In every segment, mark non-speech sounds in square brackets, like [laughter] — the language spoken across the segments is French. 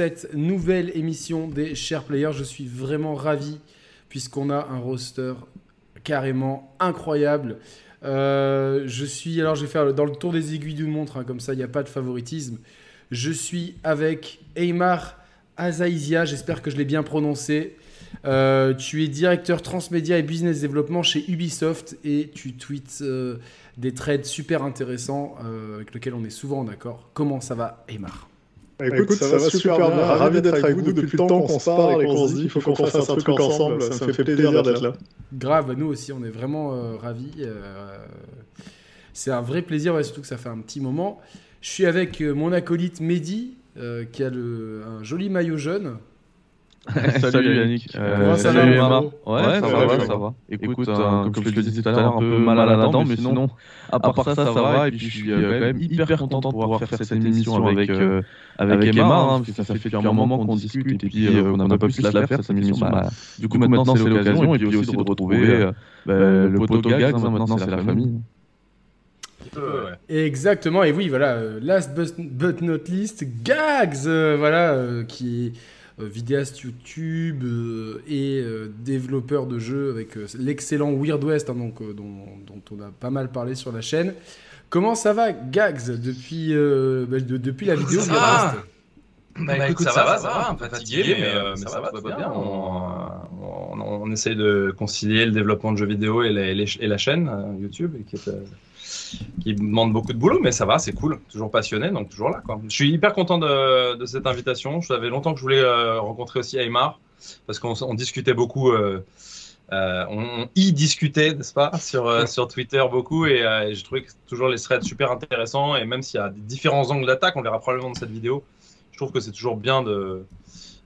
cette nouvelle émission des Chers Players. Je suis vraiment ravi puisqu'on a un roster carrément incroyable. Euh, je suis, alors je vais faire dans le tour des aiguilles du montre, hein, comme ça il n'y a pas de favoritisme. Je suis avec Eymar Azaizia, j'espère que je l'ai bien prononcé. Euh, tu es directeur transmédia et business développement chez Ubisoft et tu tweets euh, des trades super intéressants avec lesquels on est souvent d'accord. Comment ça va, Eymar bah, écoute, ça, va super bien. Ravi d'être avec vous depuis le temps qu'on se parle et qu'on se dit qu'il faut qu'on fasse un truc ensemble. Ça me fait plaisir d'être là. Grave, nous aussi, on est vraiment euh, ravis. Euh, c'est un vrai plaisir, surtout que ça fait un petit moment. Je suis avec euh, mon acolyte Mehdi, qui a le, un joli maillot jaune. [laughs] salut Yannick. Euh, ça salut va Ouais, ça, va, ça va. Écoute, euh, comme je te disais tout à l'heure, un peu mal à la dent, mais sinon, à part ça, ça va. Et puis je suis quand même hyper content de pouvoir faire cette émission avec, euh, avec Emma, hein, parce que ça fait depuis un moment qu'on discute et puis qu'on n'a pas pu la faire, cette émission. Du coup, maintenant, c'est l'occasion et puis aussi de retrouver le poteau Gags. Maintenant, c'est la famille. Exactement, et oui, voilà, last but not least, Gags, voilà, qui euh, vidéaste YouTube euh, et euh, développeur de jeux avec l'excellent Weird West, hein, donc, dont, on a pas mal parlé sur la chaîne. Comment ça va, Gags, depuis, bah, depuis la vidéo ça va. Bah, écoute, ça, va, ça va, un peu fatigué, mais, ça, va, va bien. On, on, essaye de concilier le développement de jeux vidéo et la, et la chaîne YouTube, qui est qui demande beaucoup de boulot, mais ça va, c'est cool. Toujours passionné, donc toujours là. Quoi. Je suis hyper content de, cette invitation. Je savais longtemps que je voulais euh, rencontrer aussi Aymar, parce qu'on discutait beaucoup. Euh, euh, on, y discutait, n'est-ce pas, sur, sur Twitter beaucoup, et, et j'ai trouvé que toujours les threads super intéressants. Et même s'il y a différents angles d'attaque, on verra probablement dans cette vidéo. Je trouve que c'est toujours bien de,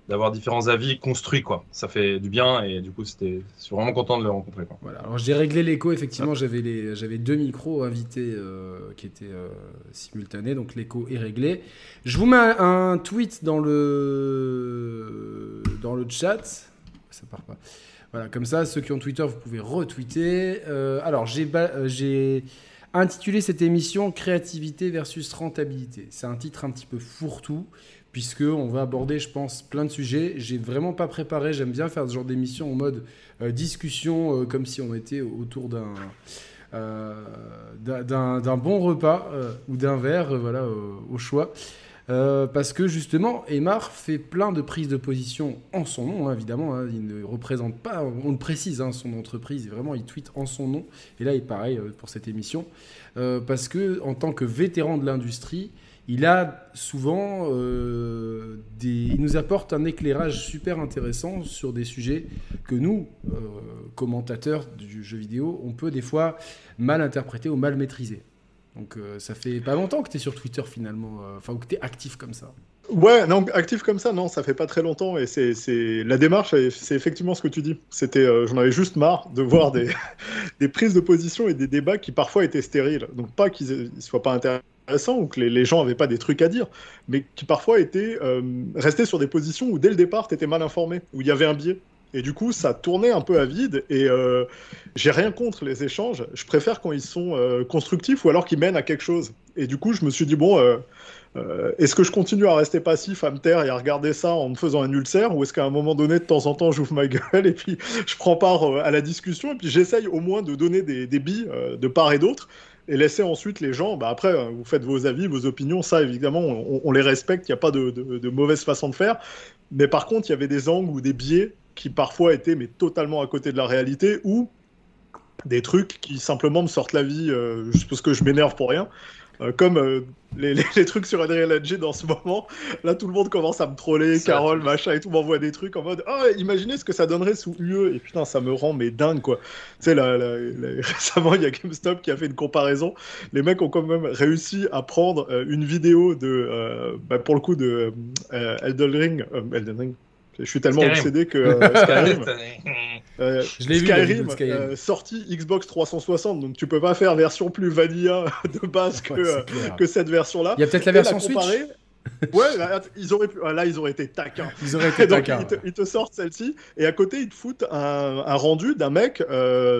d'avoir différents avis construits quoi. Ça fait du bien et du coup c'était je suis vraiment content de le rencontrer. Voilà. Alors j'ai réglé l'écho effectivement, j'avais les j'avais deux micros invités euh, qui étaient euh, simultanés donc l'écho est réglé. Je vous mets un, tweet dans le dans le chat. Ça part pas. Voilà, comme ça ceux qui ont Twitter vous pouvez retweeter. Euh, alors j'ai j'ai intitulé cette émission Créativité versus rentabilité. C'est un titre un petit peu fourre-tout puisqu'on va aborder, je pense, plein de sujets. J'ai vraiment pas préparé, j'aime bien faire ce genre d'émission en mode euh, discussion, euh, comme si on était autour d'un euh, bon repas ou d'un verre, voilà, au choix. parce que justement, Emar fait plein de prises de position en son nom, hein, évidemment. Hein. il ne représente pas, on le précise, hein, son entreprise. Vraiment, il tweet en son nom. Et là, il est pareil pour cette émission. parce que, en tant que vétéran de l'industrie, il a souvent euh, des, il nous apporte un éclairage super intéressant sur des sujets que nous, euh, commentateurs du jeu vidéo, on peut des fois mal interpréter ou mal maîtriser. Donc euh, ça fait pas longtemps que tu es sur Twitter finalement, enfin que tu es actif comme ça. Ouais, non, actif comme ça, non, ça fait pas très longtemps et c'est la démarche, c'est effectivement ce que tu dis. C'était, j'en avais juste marre de voir des, [laughs] des prises de position et des débats qui parfois étaient stériles. Donc pas qu'ils soient pas intéressants ou que les, gens n'avaient pas des trucs à dire, mais qui parfois étaient euh, restés sur des positions où dès le départ, tu étais mal informé, où il y avait un biais. Et du coup, ça tournait un peu à vide. Et euh, j'ai rien contre les échanges. Je préfère quand ils sont euh, constructifs ou alors qu'ils mènent à quelque chose. Et du coup, je me suis dit, bon, est-ce que je continue à rester passif, à me taire et à regarder ça en me faisant un ulcère Ou est-ce qu'à un moment donné, de temps en temps, j'ouvre ma [laughs] gueule et puis je prends part à la discussion et puis j'essaye au moins de donner des billes de part et d'autre et laisser ensuite les gens. Bah après, hein, vous faites vos avis, vos opinions, ça évidemment, on, les respecte, il n'y a pas de, mauvaise façon de faire. Mais par contre, il y avait des angles ou des biais qui parfois étaient mais totalement à côté de la réalité ou des trucs qui simplement me sortent la vie euh, parce que je m'énerve pour rien. Euh, comme euh, les, les, trucs sur Unreal Engine dans ce moment. Là, tout le monde commence à me troller, Carole, machin, et tout m'envoie des trucs en mode Oh, imaginez ce que ça donnerait sous UE. Et putain, ça me rend mais dingue, quoi. Tu sais, [laughs] récemment, il y a GameStop qui a fait une comparaison. Les mecs ont quand même réussi à prendre euh, une vidéo de, bah, pour le coup, de Elden Ring. Elden Ring je suis tellement obsédé que [laughs] euh, Skyrim, euh, Skyrim, euh, sorti Xbox 360, donc tu peux pas faire version plus vanilla [laughs] de base que, que cette version-là. Il y a peut-être la version Switch. [laughs] ouais, là, ils auraient pu... là, ils auraient été taquins. Ils auraient été taquins. Ils, te, sortent celle-ci, et à côté, ils te foutent un, un rendu d'un mec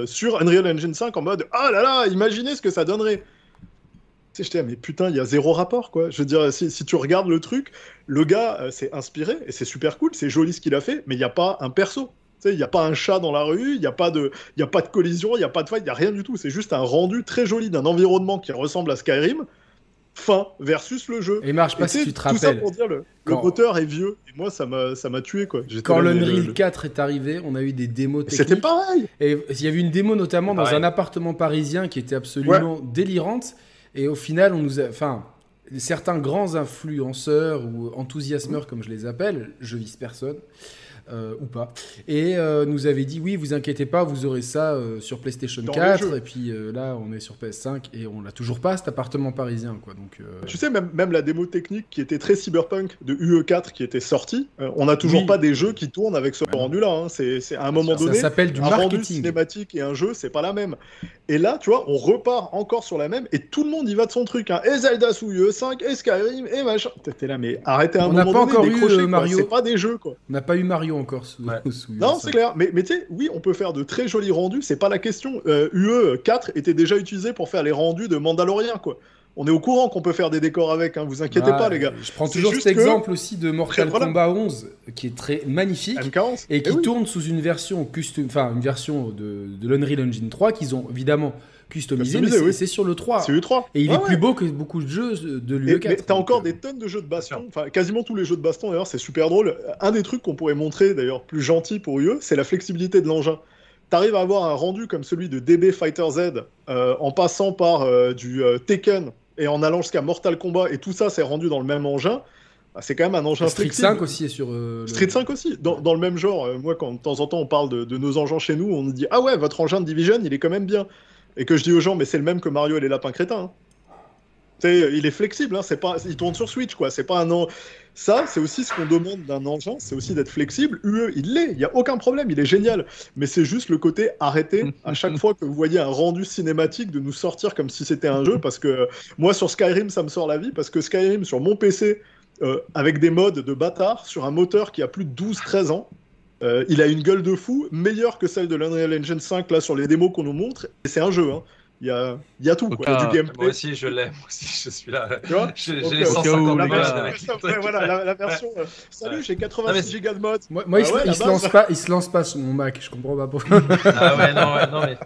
sur Unreal Engine 5 en mode Ah là là, imaginez ce que ça donnerait. Tu sais, mais putain, il y a zéro rapport, quoi. Je veux dire, si, si tu regardes le truc, le gars s'est inspiré, et c'est super cool, c'est joli ce qu'il a fait, mais il n'y a pas un perso. Il n'y a pas un chat dans la rue, il n'y a, pas de, y a pas de collision, il n'y a pas de fight, il n'y a rien du tout. C'est juste un rendu très joli d'un environnement qui ressemble à Skyrim, fin versus le jeu. Et marche pas si tu te rappelles. Tout ça pour dire le, le moteur est vieux. Et moi, ça m'a, ça m'a tué quoi. Quand l'Unreal 4 est arrivé, on a eu des démos techniques. C'était pareil. Et il y avait une démo notamment dans un appartement parisien qui était absolument délirante. Et au final, on nous a, enfin, certains grands influenceurs ou enthousiasmeurs, comme je les appelle, je vise personne. Euh, ou pas. Et euh, nous avait dit oui, vous inquiétez pas, vous aurez ça euh, sur PlayStation 4. Et puis là, on est sur PS5 et on l'a toujours pas cet appartement parisien, quoi. Donc. Tu sais, même, même la démo technique qui était très cyberpunk de UE4 qui était sortie, on n'a toujours pas des jeux qui tournent avec ce rendu-là. Hein. C'est à un moment donné. Ça s'appelle du un marketing. rendu cinématique et un jeu, c'est pas la même. Et là, tu vois, on repart encore sur la même et tout le monde y va de son truc. Hein. Et Zelda sous UE5, et Skyrim, et machin. T'es là, mais arrêtez un on moment pas encore eu Mario. C'est pas des jeux, quoi. On n'a pas eu Mario encore sous, Non, c'est clair. Mais, mais tu sais, oui, on peut faire de très jolis rendus, c'est pas la question. Euh, UE 4 était déjà utilisé pour faire les rendus de Mandalorian, quoi. On est au courant qu'on peut faire des décors avec, hein, vous inquiétez pas, les gars. Je prends toujours cet exemple aussi de Mortal Kombat 11, qui est très magnifique et qui eh tourne sous une version custom, enfin une version de, de l'Unreal Engine 3 qu'ils ont évidemment customisé, mais c'est sur le 3. C'est le 3. Et il est plus beau que beaucoup de jeux de l'UE4. Mais t'as encore euh, des tonnes de jeux de baston, enfin quasiment tous les jeux de baston d'ailleurs, c'est super drôle. Un des trucs qu'on pourrait montrer d'ailleurs plus gentil pour UE, c'est la flexibilité de l'engin. T'arrives à avoir un rendu comme celui de DB Fighter Z euh, en passant par euh, du Tekken et en allant jusqu'à Mortal Kombat et tout ça c'est rendu dans le même engin. Bah, c'est quand même un engin Street 5 aussi est sur. Street 5 aussi, dans, dans, le même genre. moi, quand de temps en temps on parle de, de, nos engins chez nous, on nous dit Ah ouais, votre engin de Division, il est quand même bien et que je dis aux gens, mais c'est le même que Mario et les lapins crétins. Hein. Il est flexible, hein, c'est pas, il tourne sur Switch, quoi. C'est pas un an. Ça, c'est aussi ce qu'on demande d'un engin, c'est aussi d'être flexible. UE, il l'est, il y a aucun problème, il est génial. Mais c'est juste le côté arrêté à chaque fois que vous voyez un rendu cinématique de nous sortir comme si c'était un jeu, parce que moi sur Skyrim, ça me sort la vie, parce que Skyrim sur mon PC, euh, avec des modes de bâtard, sur un moteur qui a plus de 12-13 ans, euh, il a une gueule de fou, meilleure que celle de l'Unreal Engine 5 là sur les démos qu'on nous montre. C'est un jeu. Hein. Il y a, il y a tout, quoi. Il y a du gameplay. Moi aussi, je l'ai. Moi aussi, je suis là. Tu vois J'ai les 150 la, voilà, la, version. Euh, salut, j'ai 86 gigas de mod. Moi, moi il, ah se, lance pas, il se lance pas sur mon Mac. Je comprends pas pourquoi. [laughs] ah ouais, non, ouais, non, mais.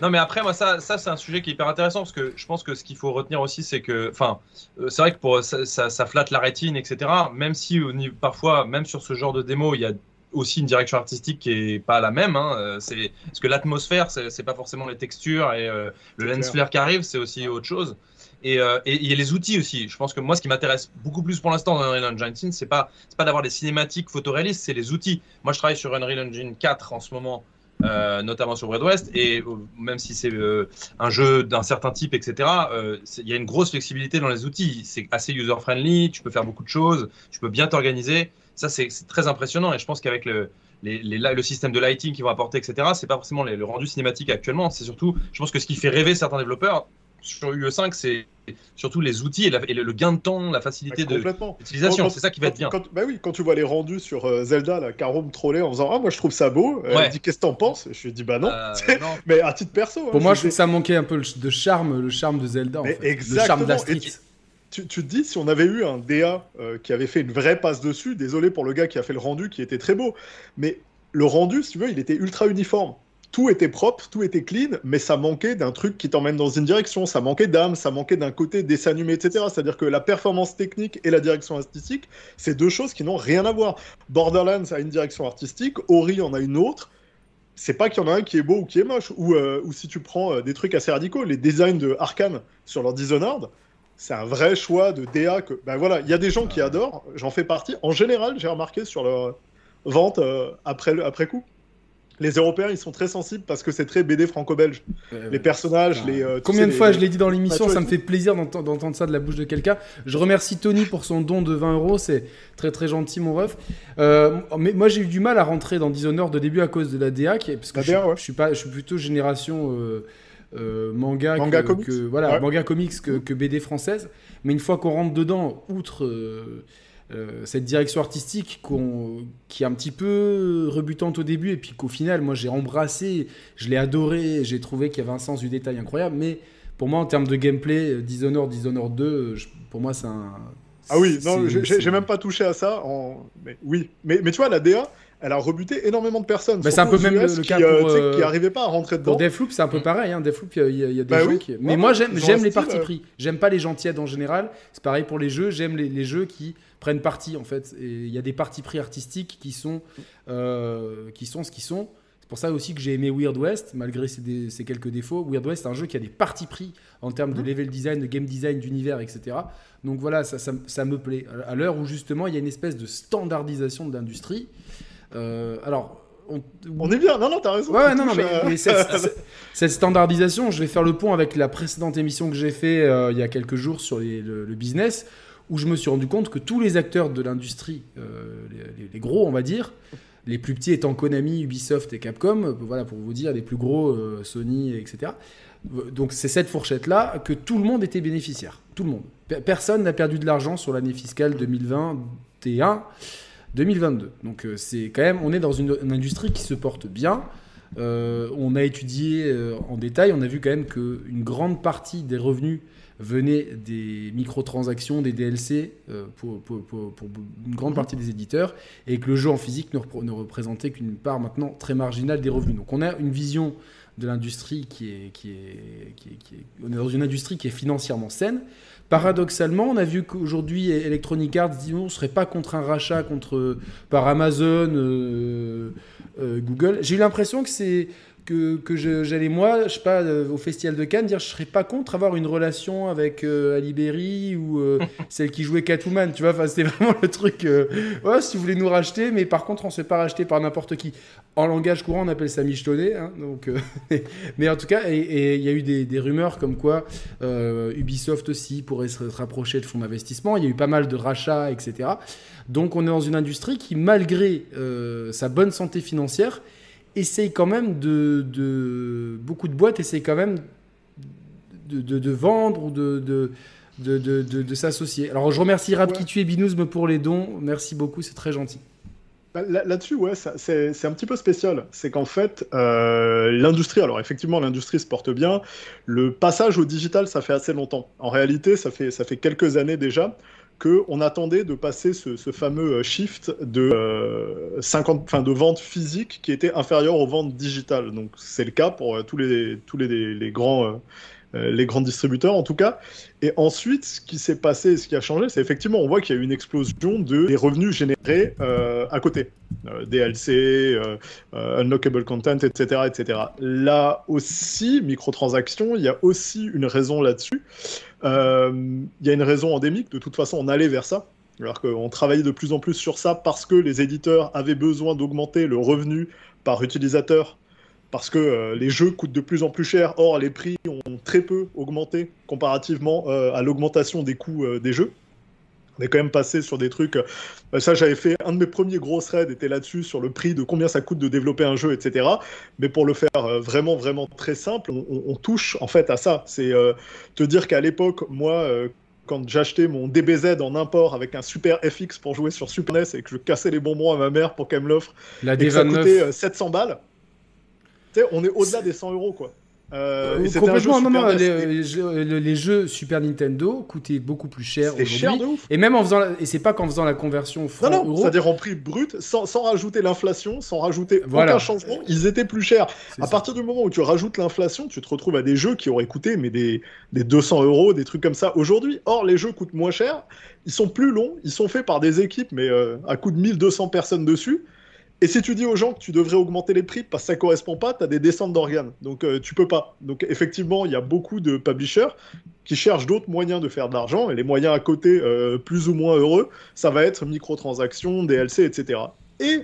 Non, mais après, moi, ça, ça c'est un sujet qui est hyper intéressant parce que je pense que ce qu'il faut retenir aussi, c'est que, enfin, euh, c'est vrai que pour ça, ça, ça, flatte la rétine, etc. Même si parfois, même sur ce genre de démo, il y a aussi une direction artistique qui est pas la même. Hein. Euh, c'est parce que l'atmosphère, c'est pas forcément les textures et euh, le lens flare qui arrive, c'est aussi autre chose. Et, euh, et, il y a les outils aussi. Je pense que moi, ce qui m'intéresse beaucoup plus pour l'instant dans Unreal Engine, c'est pas c'est pas d'avoir des cinématiques photoréalistes, c'est les outils. Moi, je travaille sur Unreal Engine 4 en ce moment. notamment sur Bread West, et même si c'est un jeu d'un certain type, etc., il y a une grosse flexibilité dans les outils. C'est assez user-friendly, tu peux faire beaucoup de choses, tu peux bien t'organiser. Ça, c'est très impressionnant et je pense qu'avec le, le système de lighting qu'ils vont apporter, etc., c'est pas forcément le rendu cinématique actuellement. C'est surtout, je pense que ce qui fait rêver certains développeurs sur UE5, c'est surtout les outils et, le, gain de temps, la facilité d'utilisation. C'est ça qui va être bien. bah oui, quand tu vois les rendus sur euh, Zelda, la Karom troller en disant Ah, moi je trouve ça beau. Elle dit Qu'est-ce que t'en penses? Je lui dis Bah non. Euh, [laughs] mais à titre perso. Hein, Pour moi, je trouve que ça manquait un peu de charme, le charme de Zelda. En fait. Le charme de la street tu, te dis, si on avait eu un DA euh, qui avait fait une vraie passe dessus, désolé pour le gars qui a fait le rendu, qui était très beau, mais le rendu, si tu veux, il était ultra uniforme. Tout était propre, tout était clean, mais ça manquait d'un truc qui t'emmène dans une direction, ça manquait d'âme, ça manquait d'un côté dessin animé, etc. C'est-à-dire que la performance technique et la direction artistique, c'est deux choses qui n'ont rien à voir. Borderlands a une direction artistique, Ori en a une autre, c'est pas qu'il y en a un qui est beau ou qui est moche, ou, euh, si tu prends euh, des trucs assez radicaux, les designs de Arkane sur leur Dishonored, c'est un vrai choix de DA que ben voilà, il y a des gens qui adorent, j'en fais partie. En général, j'ai remarqué sur leur vente euh, après après coup. Les Européens, ils sont très sensibles parce que c'est très BD franco-belge. les personnages, les. Euh, Combien de fois je l'ai dit dans l'émission, ça me fait plaisir d'entendre ça de la bouche de quelqu'un. Je remercie Tony pour son don de 20 euros, c'est très très gentil, mon ref. Euh, mais moi, j'ai eu du mal à rentrer dans Dishonored de début à cause de la DA, qui parce que je, je, suis pas, je suis plutôt génération. Euh, manga, que, voilà, manga comics que, BD française. Mais une fois qu'on rentre dedans, outre euh, euh, cette direction artistique qui est un petit peu rebutante au début et puis qu'au final, moi j'ai embrassé, je l'ai adoré, j'ai trouvé qu'il y avait un sens du détail incroyable, mais pour moi, en termes de gameplay, Dishonored, Dishonored 2, pour moi, c'est un. Ah oui, non, j'ai même pas touché à ça. En... Mais, oui, mais, mais tu vois, la DA, elle a rebuté énormément de personnes. Bah, c'est un peu même le, cas qui, pour, euh, qui arrivait pas à rentrer dedans. Pour Deathloop, c'est un peu pareil. Hein. Deathloop, il y, y, a des bah gens qui. Mais moi, j'aime j'aime les parties pris. J'aime pas les gens tièdes en général. C'est pareil pour les jeux. J'aime les, les, jeux qui prennent parti en fait. Il y a des parties pris artistiques qui sont euh, qui sont ce qu'ils sont. C'est pour ça aussi que j'ai aimé Weird West, malgré ses, ses, quelques défauts. Weird West, c'est un jeu qui a des parties pris en termes de mmh. level design, de game design, d'univers, etc. Donc voilà, ça, ça, ça me plaît. À l'heure où justement il y a une espèce de standardisation de l'industrie. Euh, alors, on... est bien, non, non, t'as raison. Ouais, non, non, mais, [laughs] cette, standardisation, je vais faire le pont avec la précédente émission que j'ai fait euh, il y a quelques jours sur le, business, où je me suis rendu compte que tous les acteurs de l'industrie, euh, les, gros, on va dire, les plus petits étant Konami, Ubisoft et Capcom, voilà, pour vous dire, les plus gros, Sony, etc. Donc c'est cette fourchette-là que tout le monde était bénéficiaire. Tout le monde. Personne n'a perdu de l'argent sur l'année fiscale 2021. 2022. Donc euh, c'est quand même, on est dans une, industrie qui se porte bien. Euh, on a étudié euh, en détail, on a vu quand même qu'une grande partie des revenus venaient des microtransactions, des DLC pour, pour, pour, une grande partie des éditeurs, et que le jeu en physique ne, ne représentait qu'une part maintenant très marginale des revenus. Donc on a une vision de l'industrie qui est, qui est, qui est, qui est, on est dans une industrie qui est financièrement saine, Paradoxalement, on a vu qu'aujourd'hui, Electronic Arts dit on ne serait pas contre un rachat contre, par Amazon, euh, euh, Google. J'ai eu l'impression que c'est que, que j'allais moi, je sais pas, euh, au Festival de Cannes, dire je serais pas contre avoir une relation avec euh, Ali Berry ou euh, [laughs] celle qui jouait Catwoman, tu vois. Enfin, c'était vraiment le truc. ouais, si vous voulez nous racheter, mais par contre, on se fait pas racheter par n'importe qui. En langage courant, on appelle ça michetonné. Hein, donc, [laughs] mais en tout cas, et il y a eu des, des, rumeurs comme quoi Ubisoft aussi pourrait se rapprocher de fonds d'investissement. Il y a eu pas mal de rachats, etc. Donc, on est dans une industrie qui, malgré sa bonne santé financière, essaye quand même de, Beaucoup de boîtes essayent quand même de, vendre ou de, de, s'associer. Alors je remercie Radkitu et Binouzme pour les dons. Merci beaucoup, c'est très gentil. Bah, là-dessus, ouais, c'est un petit peu spécial. C'est qu'en fait, euh, l'industrie, alors effectivement, l'industrie se porte bien. Le passage au digital, ça fait assez longtemps. En réalité, ça fait, ça fait quelques années déjà qu'on attendait de passer ce, fameux euh, shift de, 50, euh, fin, de vente physique qui était inférieur aux ventes digitales. Donc c'est le cas pour euh, tous les grands euh, les grands distributeurs en tout cas. Et ensuite, ce qui s'est passé, ce qui a changé, c'est effectivement, on voit qu'il y a eu une explosion de, des revenus générés euh, à côté. Euh, DLC, unlockable content, etc., etc. Là aussi, microtransactions, il y a aussi une raison là-dessus. Il y a une raison endémique, de toute façon, on allait vers ça. Alors qu'on travaillait de plus en plus sur ça parce que les éditeurs avaient besoin d'augmenter le revenu par utilisateur parce que euh, les jeux coûtent de plus en plus cher. Or, les prix ont très peu augmenté comparativement euh, à l'augmentation des coûts euh, des jeux. On est quand même passé sur des trucs. ça, j'avais fait un de mes premiers gros threads était là-dessus sur le prix de combien ça coûte de développer un jeu, etc. Mais pour le faire vraiment, vraiment très simple, on, touche en fait à ça. C'est te dire qu'à l'époque, moi, quand j'achetais mon DBZ en import avec un super FX pour jouer sur Super NES et que je cassais les bonbons à ma mère pour qu'elle me l'offre, et que ça coûtait 700 balles on est au-delà des 100 euros, quoi. Euh, complètement, non, non, les, jeux Super Nintendo coûtaient beaucoup plus cher aujourd'hui. Et même en faisant, et c'est pas qu'en faisant la conversion franc non, non, c'est-à-dire en prix brut, sans, sans rajouter l'inflation, sans rajouter aucun changement, ils étaient plus chers. À partir du moment où tu rajoutes l'inflation, tu te retrouves à des jeux qui auraient coûté mais des, des 200 euros, des trucs comme ça aujourd'hui. Or, les jeux coûtent moins cher, ils sont plus longs, ils sont faits par des équipes, mais euh, à coût de 1200 personnes dessus. Et si tu dis aux gens que tu devrais augmenter les prix parce que ça correspond pas, tu as des descentes d'organes. Donc euh, tu peux pas. Donc effectivement, il y a beaucoup de publishers qui cherchent d'autres moyens de faire de l'argent. Et les moyens à côté, euh, plus ou moins heureux, ça va être microtransactions, DLC, etc. Et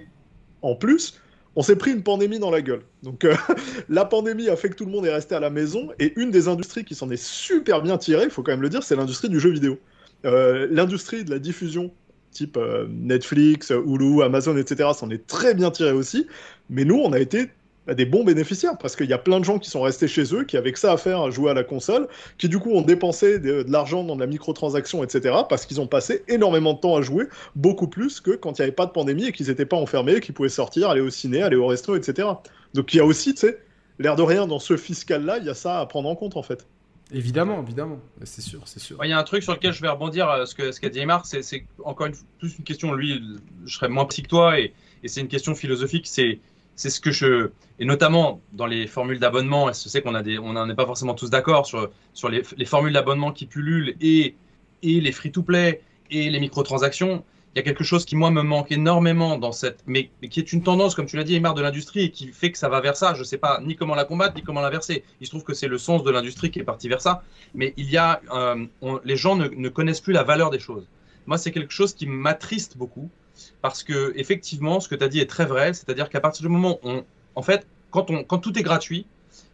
en plus, on s'est pris une pandémie dans la gueule. Donc euh, [laughs] la pandémie a fait que tout le monde est resté à la maison. Et une des industries qui s'en est super bien tirée, il faut quand même le dire, c'est l'industrie du jeu vidéo. l'industrie de la diffusion type euh, Netflix, Hulu, Amazon, etc., s'en est très bien tiré aussi. Mais nous, on a été bah, des bons bénéficiaires parce qu'il y a plein de gens qui sont restés chez eux, qui avaient que ça à faire à jouer à la console, qui du coup ont dépensé de, l'argent dans de la microtransaction, etc., parce qu'ils ont passé énormément de temps à jouer, beaucoup plus que quand il n'y avait pas de pandémie et qu'ils n'étaient pas enfermés, qu'ils pouvaient sortir, aller au ciné, aller au resto, etc. Donc il y a aussi, tu sais, l'air de rien, dans ce fiscal-là, il y a ça à prendre en compte en fait. Évidemment, évidemment, c'est sûr, c'est sûr. Il y a un truc sur lequel je vais rebondir, euh, ce qu'a ce dit Emar, c'est encore une, plus une question, lui, je serais moins psy que toi, et, c'est une question philosophique, c'est ce que je et notamment dans les formules d'abonnement et je sais qu'on n'en est pas forcément tous d'accord sur sur les, les formules d'abonnement qui pullulent et et les free to play et les microtransactions il y a quelque chose qui moi me manque énormément dans cette mais, qui est une tendance comme tu l'as dit Emar de l'industrie et qui fait que ça va vers ça. Je sais pas ni comment la combattre ni comment l'inverser. Il se trouve que c'est le sens de l'industrie qui est parti vers ça. Mais il y a euh, les gens ne, ne connaissent plus la valeur des choses. Moi c'est quelque chose qui m'attriste beaucoup parce que effectivement, ce que tu as dit est très vrai, c'est-à-dire qu'à partir du moment où, en fait, quand, on, quand tout est gratuit,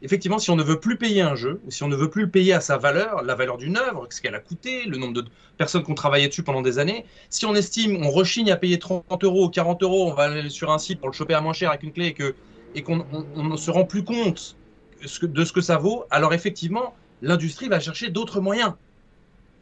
effectivement, si on ne veut plus payer un jeu, si on ne veut plus le payer à sa valeur, la valeur d'une œuvre, ce qu'elle a coûté, le nombre de personnes qui ont travaillé dessus pendant des années, si on estime, on rechigne à payer 30 euros ou 40 euros, on va aller sur un site pour le choper à moins cher avec une clé et qu'on ne se rend plus compte de ce que ça vaut, alors effectivement, l'industrie va chercher d'autres moyens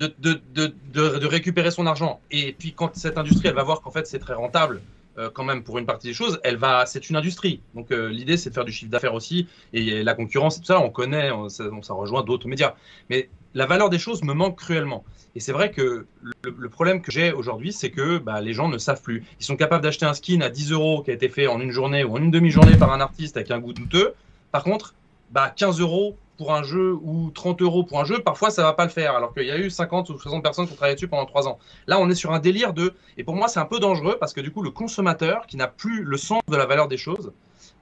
de, de, récupérer son argent. Et puis quand cette industrie, elle va voir qu'en fait c'est très rentable euh, quand même pour une partie des choses, elle va, c'est une industrie. Donc euh, l'idée c'est de faire du chiffre d'affaires aussi. Et la concurrence tout ça, on connaît, on, ça, rejoint d'autres médias. Mais la valeur des choses me manque cruellement. Et c'est vrai que le, le problème que j'ai aujourd'hui, c'est que bah, les gens ne savent plus. Ils sont capables d'acheter un skin à 10 euros qui a été fait en une journée ou en une demi-journée par un artiste avec un goût douteux. Par contre, bah, 15 euros pour un jeu ou 30 euros pour un jeu, parfois ça va pas le faire. Alors qu'il y a eu 50 ou 60 personnes qui ont travaillé dessus pendant 3 ans. Là, on est sur un délire de. Et pour moi, c'est un peu dangereux parce que du coup, le consommateur qui n'a plus le sens de la valeur des choses,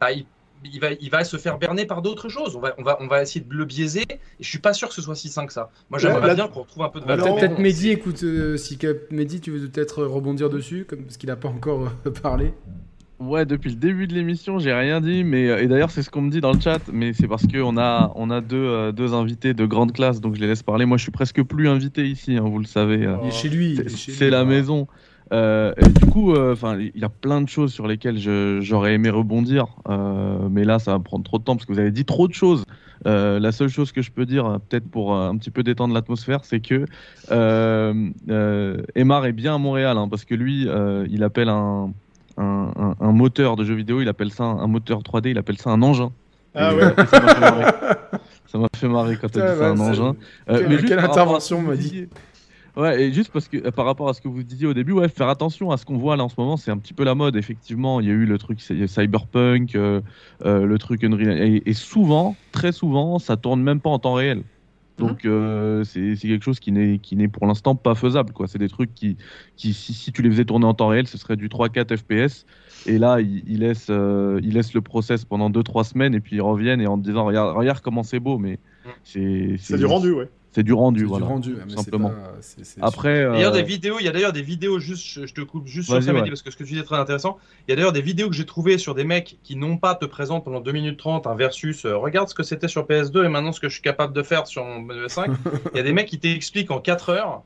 bah, il, il, va, il va se faire berner par d'autres choses. On va, on, va, on va essayer de le biaiser. Et je suis pas sûr que ce soit si sain que ça. Moi, j'aimerais ouais, bien qu'on retrouve un peu de valeur. Peut-être Mehdi, écoute, euh, si Mehdi, tu veux peut-être rebondir dessus, comme, parce qu'il n'a pas encore euh, [laughs] parlé? Ouais, depuis le début de l'émission, j'ai rien dit, mais et d'ailleurs c'est ce qu'on me dit dans le chat, mais c'est parce que on a on a deux euh, deux invités de grande classe, donc je les laisse parler. Moi, je suis presque plus invité ici, hein, vous le savez. Il est chez lui. C'est la maison. Euh, et du coup, enfin, il y a plein de choses sur lesquelles j'aurais aimé rebondir, euh, mais là, ça va prendre trop de temps parce que vous avez dit trop de choses. Euh, la seule chose que je peux dire, peut-être pour un petit peu détendre l'atmosphère, c'est que Emar est bien à Montréal, hein, parce que lui, il appelle un un, un, un, moteur de jeu vidéo, il appelle ça un, moteur 3D, il appelle ça un engin. Ah ouais. Ça m'a fait marrer quand tu as dit ça, un engin. Euh, mais quelle intervention m'a dit Ouais, et juste parce que euh, par rapport à ce que vous disiez au début, ouais, faire attention à ce qu'on voit là en ce moment, c'est un petit peu la mode. Effectivement, il y a eu le truc Cyberpunk, euh, euh, le truc Unreal, et, et, souvent, très souvent, ça tourne même pas en temps réel. Donc euh, c'est quelque chose qui n'est qui n'est pour l'instant pas faisable quoi. C'est des trucs qui qui si, si, tu les faisais tourner en temps réel, ce serait du 3-4 FPS. Et là il, il laisse euh, il laisse le process pendant 2-3 semaines et puis ils reviennent et en te disant regarde regarde comment c'est beau mais c'est c'est du rendu ouais. C'est du rendu, voilà. Du rendu, simplement. Pas, c est, c est Après, il y a d'ailleurs des vidéos. Il y a d'ailleurs des vidéos juste. Je te coupe juste sur ça, ouais. parce que ce que tu dis est très intéressant. Il y a d'ailleurs des vidéos que j'ai trouvées sur des mecs qui non pas te présentent pendant 2 minutes 30 un versus. Euh, regarde ce que c'était sur PS2 et maintenant ce que je suis capable de faire sur mon UE5. [laughs] il y a des mecs qui t'expliquent en 4 heures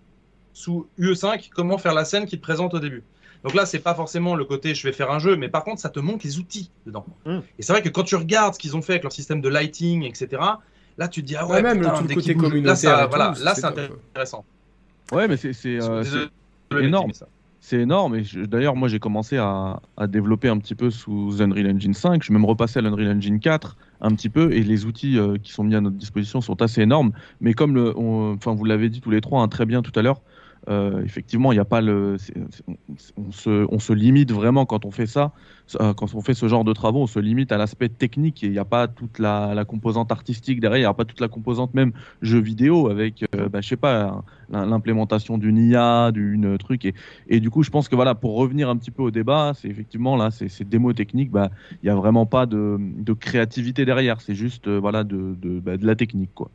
sous UE5 comment faire la scène qui te présente au début. Donc là, c'est pas forcément le côté je vais faire un jeu, mais par contre, ça te montre les outils dedans. Mm. Et c'est vrai que quand tu regardes ce qu'ils ont fait avec leur système de lighting, etc. Là, tu te dis, ah ouais, ouais même putain, le tout côté communautaire. Là, ça, voilà, là c'est intéressant. Ouais, mais c'est euh, énorme. C'est énorme. Et d'ailleurs, moi, j'ai commencé à, à, développer un petit peu sous Unreal Engine 5. Je suis même repassé à l'Unreal Engine 4 un petit peu. Et les outils euh, qui sont mis à notre disposition sont assez énormes. Mais comme le, on, vous l'avez dit tous les trois hein, très bien tout à l'heure, euh, effectivement, il a pas le, on, se, on, se, limite vraiment quand on fait ça, euh, quand on fait ce genre de travaux, on se limite à l'aspect technique et il n'y a pas toute la, la, composante artistique derrière, il n'y a pas toute la composante même jeu vidéo avec, euh, bah, je sais pas, l'implémentation d'une IA, d'une truc et, et, du coup, je pense que voilà, pour revenir un petit peu au débat, c'est effectivement là, ces démos techniques, bah, il n'y a vraiment pas de, de créativité derrière, c'est juste voilà de, de, bah, de la technique quoi.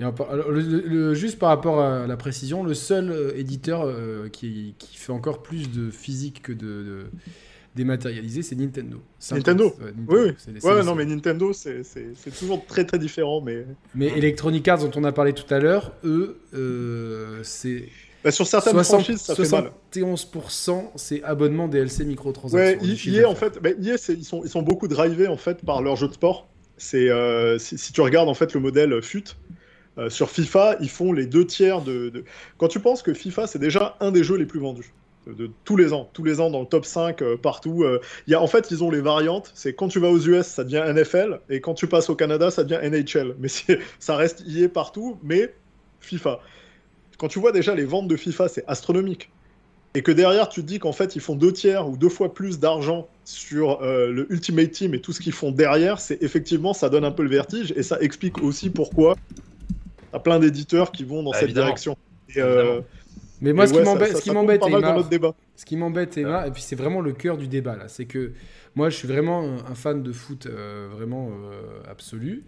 Et alors, le, le, juste par rapport à la précision, le seul euh, éditeur euh, qui, qui, fait encore plus de physique que de, de dématérialisé, c'est Nintendo. Nintendo. Ouais, Nintendo. Oui, oui. Ouais, non, mais Nintendo, c'est toujours très très différent. Mais, mais Electronic Arts, dont on a parlé tout à l'heure, eux, euh, c'est. Bah, sur certaines 60, franchises, ça 71% c'est abonnement DLC microtransactions. Ouais, EA, en fait, bah, EA, ils sont, ils sont beaucoup drivés en fait par leur jeu de sport. C'est euh, si, si, tu regardes en fait le modèle FUT, euh, sur FIFA, ils font les deux tiers de, Quand tu penses que FIFA, c'est déjà un des jeux les plus vendus. de, tous les ans, tous les ans dans le top 5 euh, partout. Il y a, en fait, ils ont les variantes. C'est quand tu vas aux US, ça devient NFL, et quand tu passes au Canada, ça devient NHL. Mais ça reste est partout, mais FIFA. Quand tu vois déjà les ventes de FIFA, c'est astronomique. Et que derrière, tu te dis qu'en fait, ils font deux tiers ou deux fois plus d'argent sur le Ultimate Team et tout ce qu'ils font derrière, c'est effectivement, ça donne un peu le vertige et ça explique aussi pourquoi a plein d'éditeurs qui vont dans bah, cette direction. Euh, mais moi, ce qui m'embête, ce qui m'embête, ce qui m'embête, Emma, et puis c'est vraiment le cœur du débat là, c'est que moi, je suis vraiment un, fan de foot euh, vraiment euh, absolu,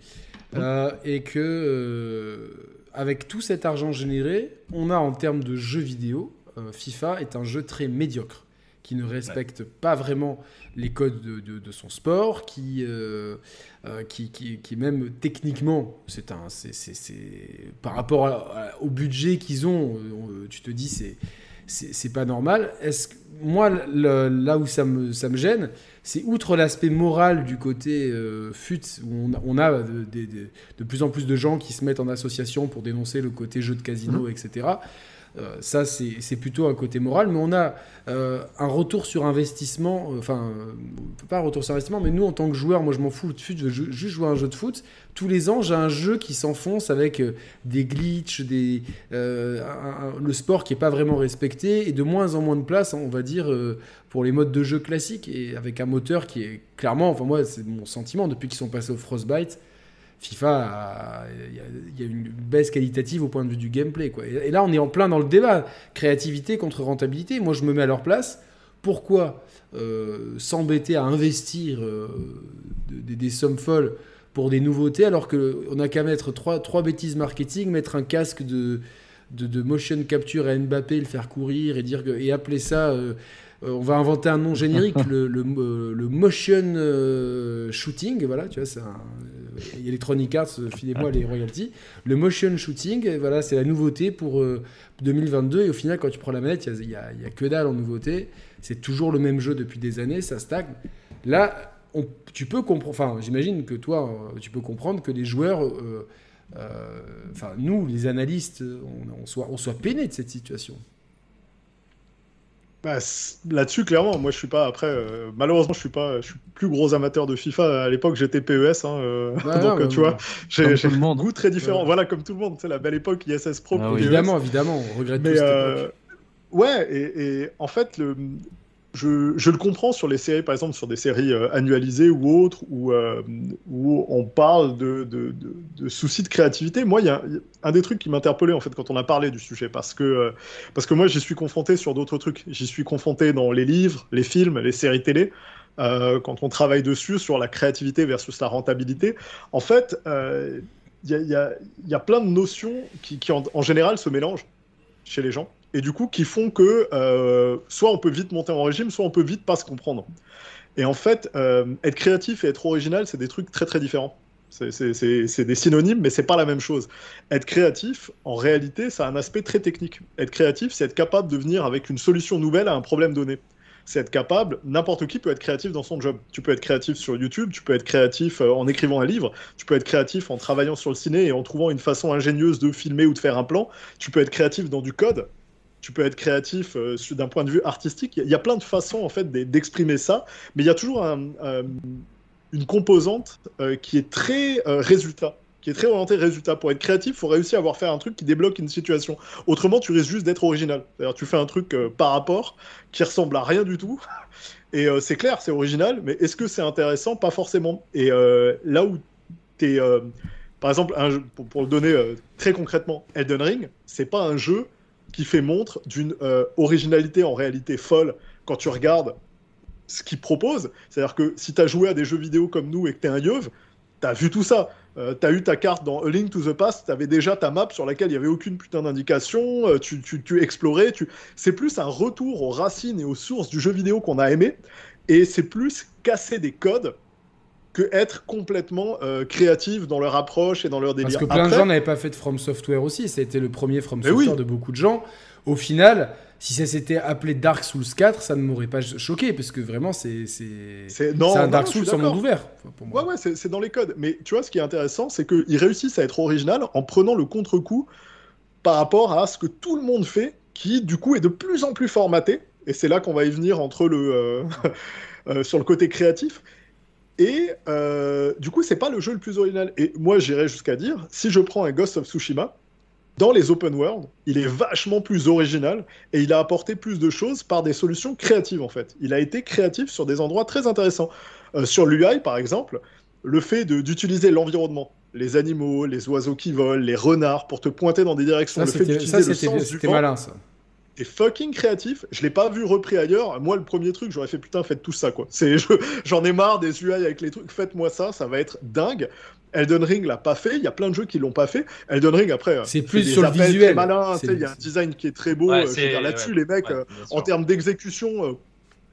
et que avec tout cet argent généré, on a en termes de jeux vidéo, FIFA est un jeu très médiocre qui ne respecte pas vraiment les codes de, son sport, qui, euh, euh, qui, qui, même techniquement, c'est un, c'est, par rapport au budget qu'ils ont, euh, tu te dis c'est c'est pas normal. Est-ce moi là où ça me, ça me gêne, c'est outre l'aspect moral du côté fut où on, a de, de, plus en plus de gens qui se mettent en association pour dénoncer le côté jeu de casino, mmh. etc. Euh, ça, c'est plutôt un côté moral, mais on a euh, un retour sur investissement, euh, enfin, pas un retour sur investissement, mais nous, en tant que joueurs, moi je m'en fous de foot, je veux juste jouer à un jeu de foot. Tous les ans, j'ai un jeu qui s'enfonce avec des glitches, des, le sport qui n'est pas vraiment respecté, et de moins en moins de place, on va dire, pour les modes de jeu classiques, et avec un moteur qui est clairement, enfin moi, c'est mon sentiment, depuis qu'ils sont passés au Frostbite, FIFA, il y, a une baisse qualitative au point de vue du gameplay. Quoi. Et, là, on est en plein dans le débat. Créativité contre rentabilité. Moi, je me mets à leur place. Pourquoi euh, s'embêter à investir euh, des sommes folles pour des nouveautés alors qu'on n'a qu'à mettre trois, trois bêtises marketing, mettre un casque de, de, motion capture à Mbappé, le faire courir et, dire appeler ça... Euh, euh, on va inventer un nom générique, le, le, motion euh, shooting, voilà, tu vois, c'est un, euh, Electronic Arts, filez-moi les royalties. Le motion shooting, voilà, c'est la nouveauté pour 2022, et au final, quand tu prends la manette, il n'y a, que dalle en nouveauté, c'est toujours le même jeu depuis des années, ça stagne. Là, tu peux comprendre, enfin, j'imagine que toi, tu peux comprendre que les joueurs, enfin, nous, les analystes, on soit peinés de cette situation. Bah, là-dessus, clairement, moi je suis pas. Après, euh, malheureusement, je suis pas. Je suis plus gros amateur de FIFA. À l'époque, j'étais PES, hein, euh, [laughs] donc tu vois, j'ai un goût très différent. Voilà, comme tout le monde. C'est la belle époque ISS Pro. Ah évidemment, évidemment, on regrette Mais, euh, Ouais, et, et, en fait, le, je, le comprends sur les séries, par exemple, sur des séries euh, annualisées ou autres, où, euh, où on parle de, de, soucis de créativité. Moi, il y a un des trucs qui m'interpellait en fait quand on a parlé du sujet, parce que, euh, parce que moi, j'y suis confronté sur d'autres trucs. J'y suis confronté dans les livres, les films, les séries télé. quand on travaille dessus sur la créativité versus la rentabilité, en fait, il y a, plein de notions qui en général se mélangent chez les gens et du coup qui font que euh, soit on peut vite monter en régime, soit on peut vite pas se comprendre. Et en fait, euh, être créatif et être original, c'est des trucs très très différents. C'est des synonymes, mais c'est pas la même chose. Être créatif, en réalité, ça a un aspect très technique. Être créatif, c'est être capable de venir avec une solution nouvelle à un problème donné. C'est être capable, n'importe qui peut être créatif dans son job. Tu peux être créatif sur YouTube, tu peux être créatif euh, en écrivant un livre, tu peux être créatif en travaillant sur le ciné et en trouvant une façon ingénieuse de filmer ou de faire un plan, tu peux être créatif dans du code, tu peux être créatif euh, d'un point de vue artistique. Il y, a plein de façons en fait d'exprimer ça, mais il y a toujours une composante euh, qui est très euh, résultat qui est très orientée résultat. Pour être créatif, il faut réussir à avoir fait un truc qui débloque une situation. Autrement, tu risques juste d'être original. cest tu fais un truc par rapport qui ressemble à rien du tout. [laughs] Et c'est clair, c'est original, mais est-ce que c'est intéressant? Pas forcément. Et là où tu es. par exemple, pour, pour, le donner très concrètement, Elden Ring, c'est pas un jeu qui fait montre d'une euh, originalité en réalité folle quand tu regardes ce qu'il propose. C'est-à-dire que si tu as joué à des jeux vidéo comme nous et que tu es un yeuve, tu as vu tout ça. Euh, tu as eu ta carte dans A Link to the Past, tu avais déjà ta map sur laquelle il n'y avait aucune putain d'indication, euh, tu, tu, tu, explorais. Tu... C'est plus un retour aux racines et aux sources du jeu vidéo qu'on a aimé, et c'est plus casser des codes que être complètement euh, créatif dans leur approche et dans leur délire. Parce que plein de gens n'avaient pas fait de From Software aussi, été le premier From Software de beaucoup de gens. Au final, si ça s'était appelé Dark Souls 4, ça ne m'aurait pas choqué, parce que vraiment, c'est un Dark Souls en monde ouvert. pour moi. Ouais, ouais, c'est dans les codes. Mais tu vois, ce qui est intéressant, c'est qu'ils réussissent à être original en prenant le contre-coup par rapport à ce que tout le monde fait, qui du coup est de plus en plus formaté et c'est là qu'on va y venir entre le, [laughs] sur le côté créatif. Et du coup, c'est pas le jeu le plus original. Et moi, j'irais jusqu'à dire, si je prends un Ghost of Tsushima, dans les open world, il est vachement plus original et il a apporté plus de choses par des solutions créatives en fait. Il a été créatif sur des endroits très intéressants. Euh, sur l'UI par exemple, le fait d'utiliser l'environnement, les animaux, les oiseaux qui volent, les renards pour te pointer dans des directions, ça, le fait d'utiliser le sens du vent. malin ça. C'est fucking créatif. Je l'ai pas vu repris ailleurs. Moi, le premier truc, j'aurais fait putain, faites tout ça quoi. C'est, j'en ai marre des UI avec les trucs. Faites-moi ça, ça va être dingue. Elden Ring l'a pas fait. Il y a plein de jeux qui l'ont pas fait. Elden Ring après, c'est plus sur le visuel. malin. Il y a un design qui est très beau. Euh, là-dessus, les mecs, euh, en termes d'exécution, euh,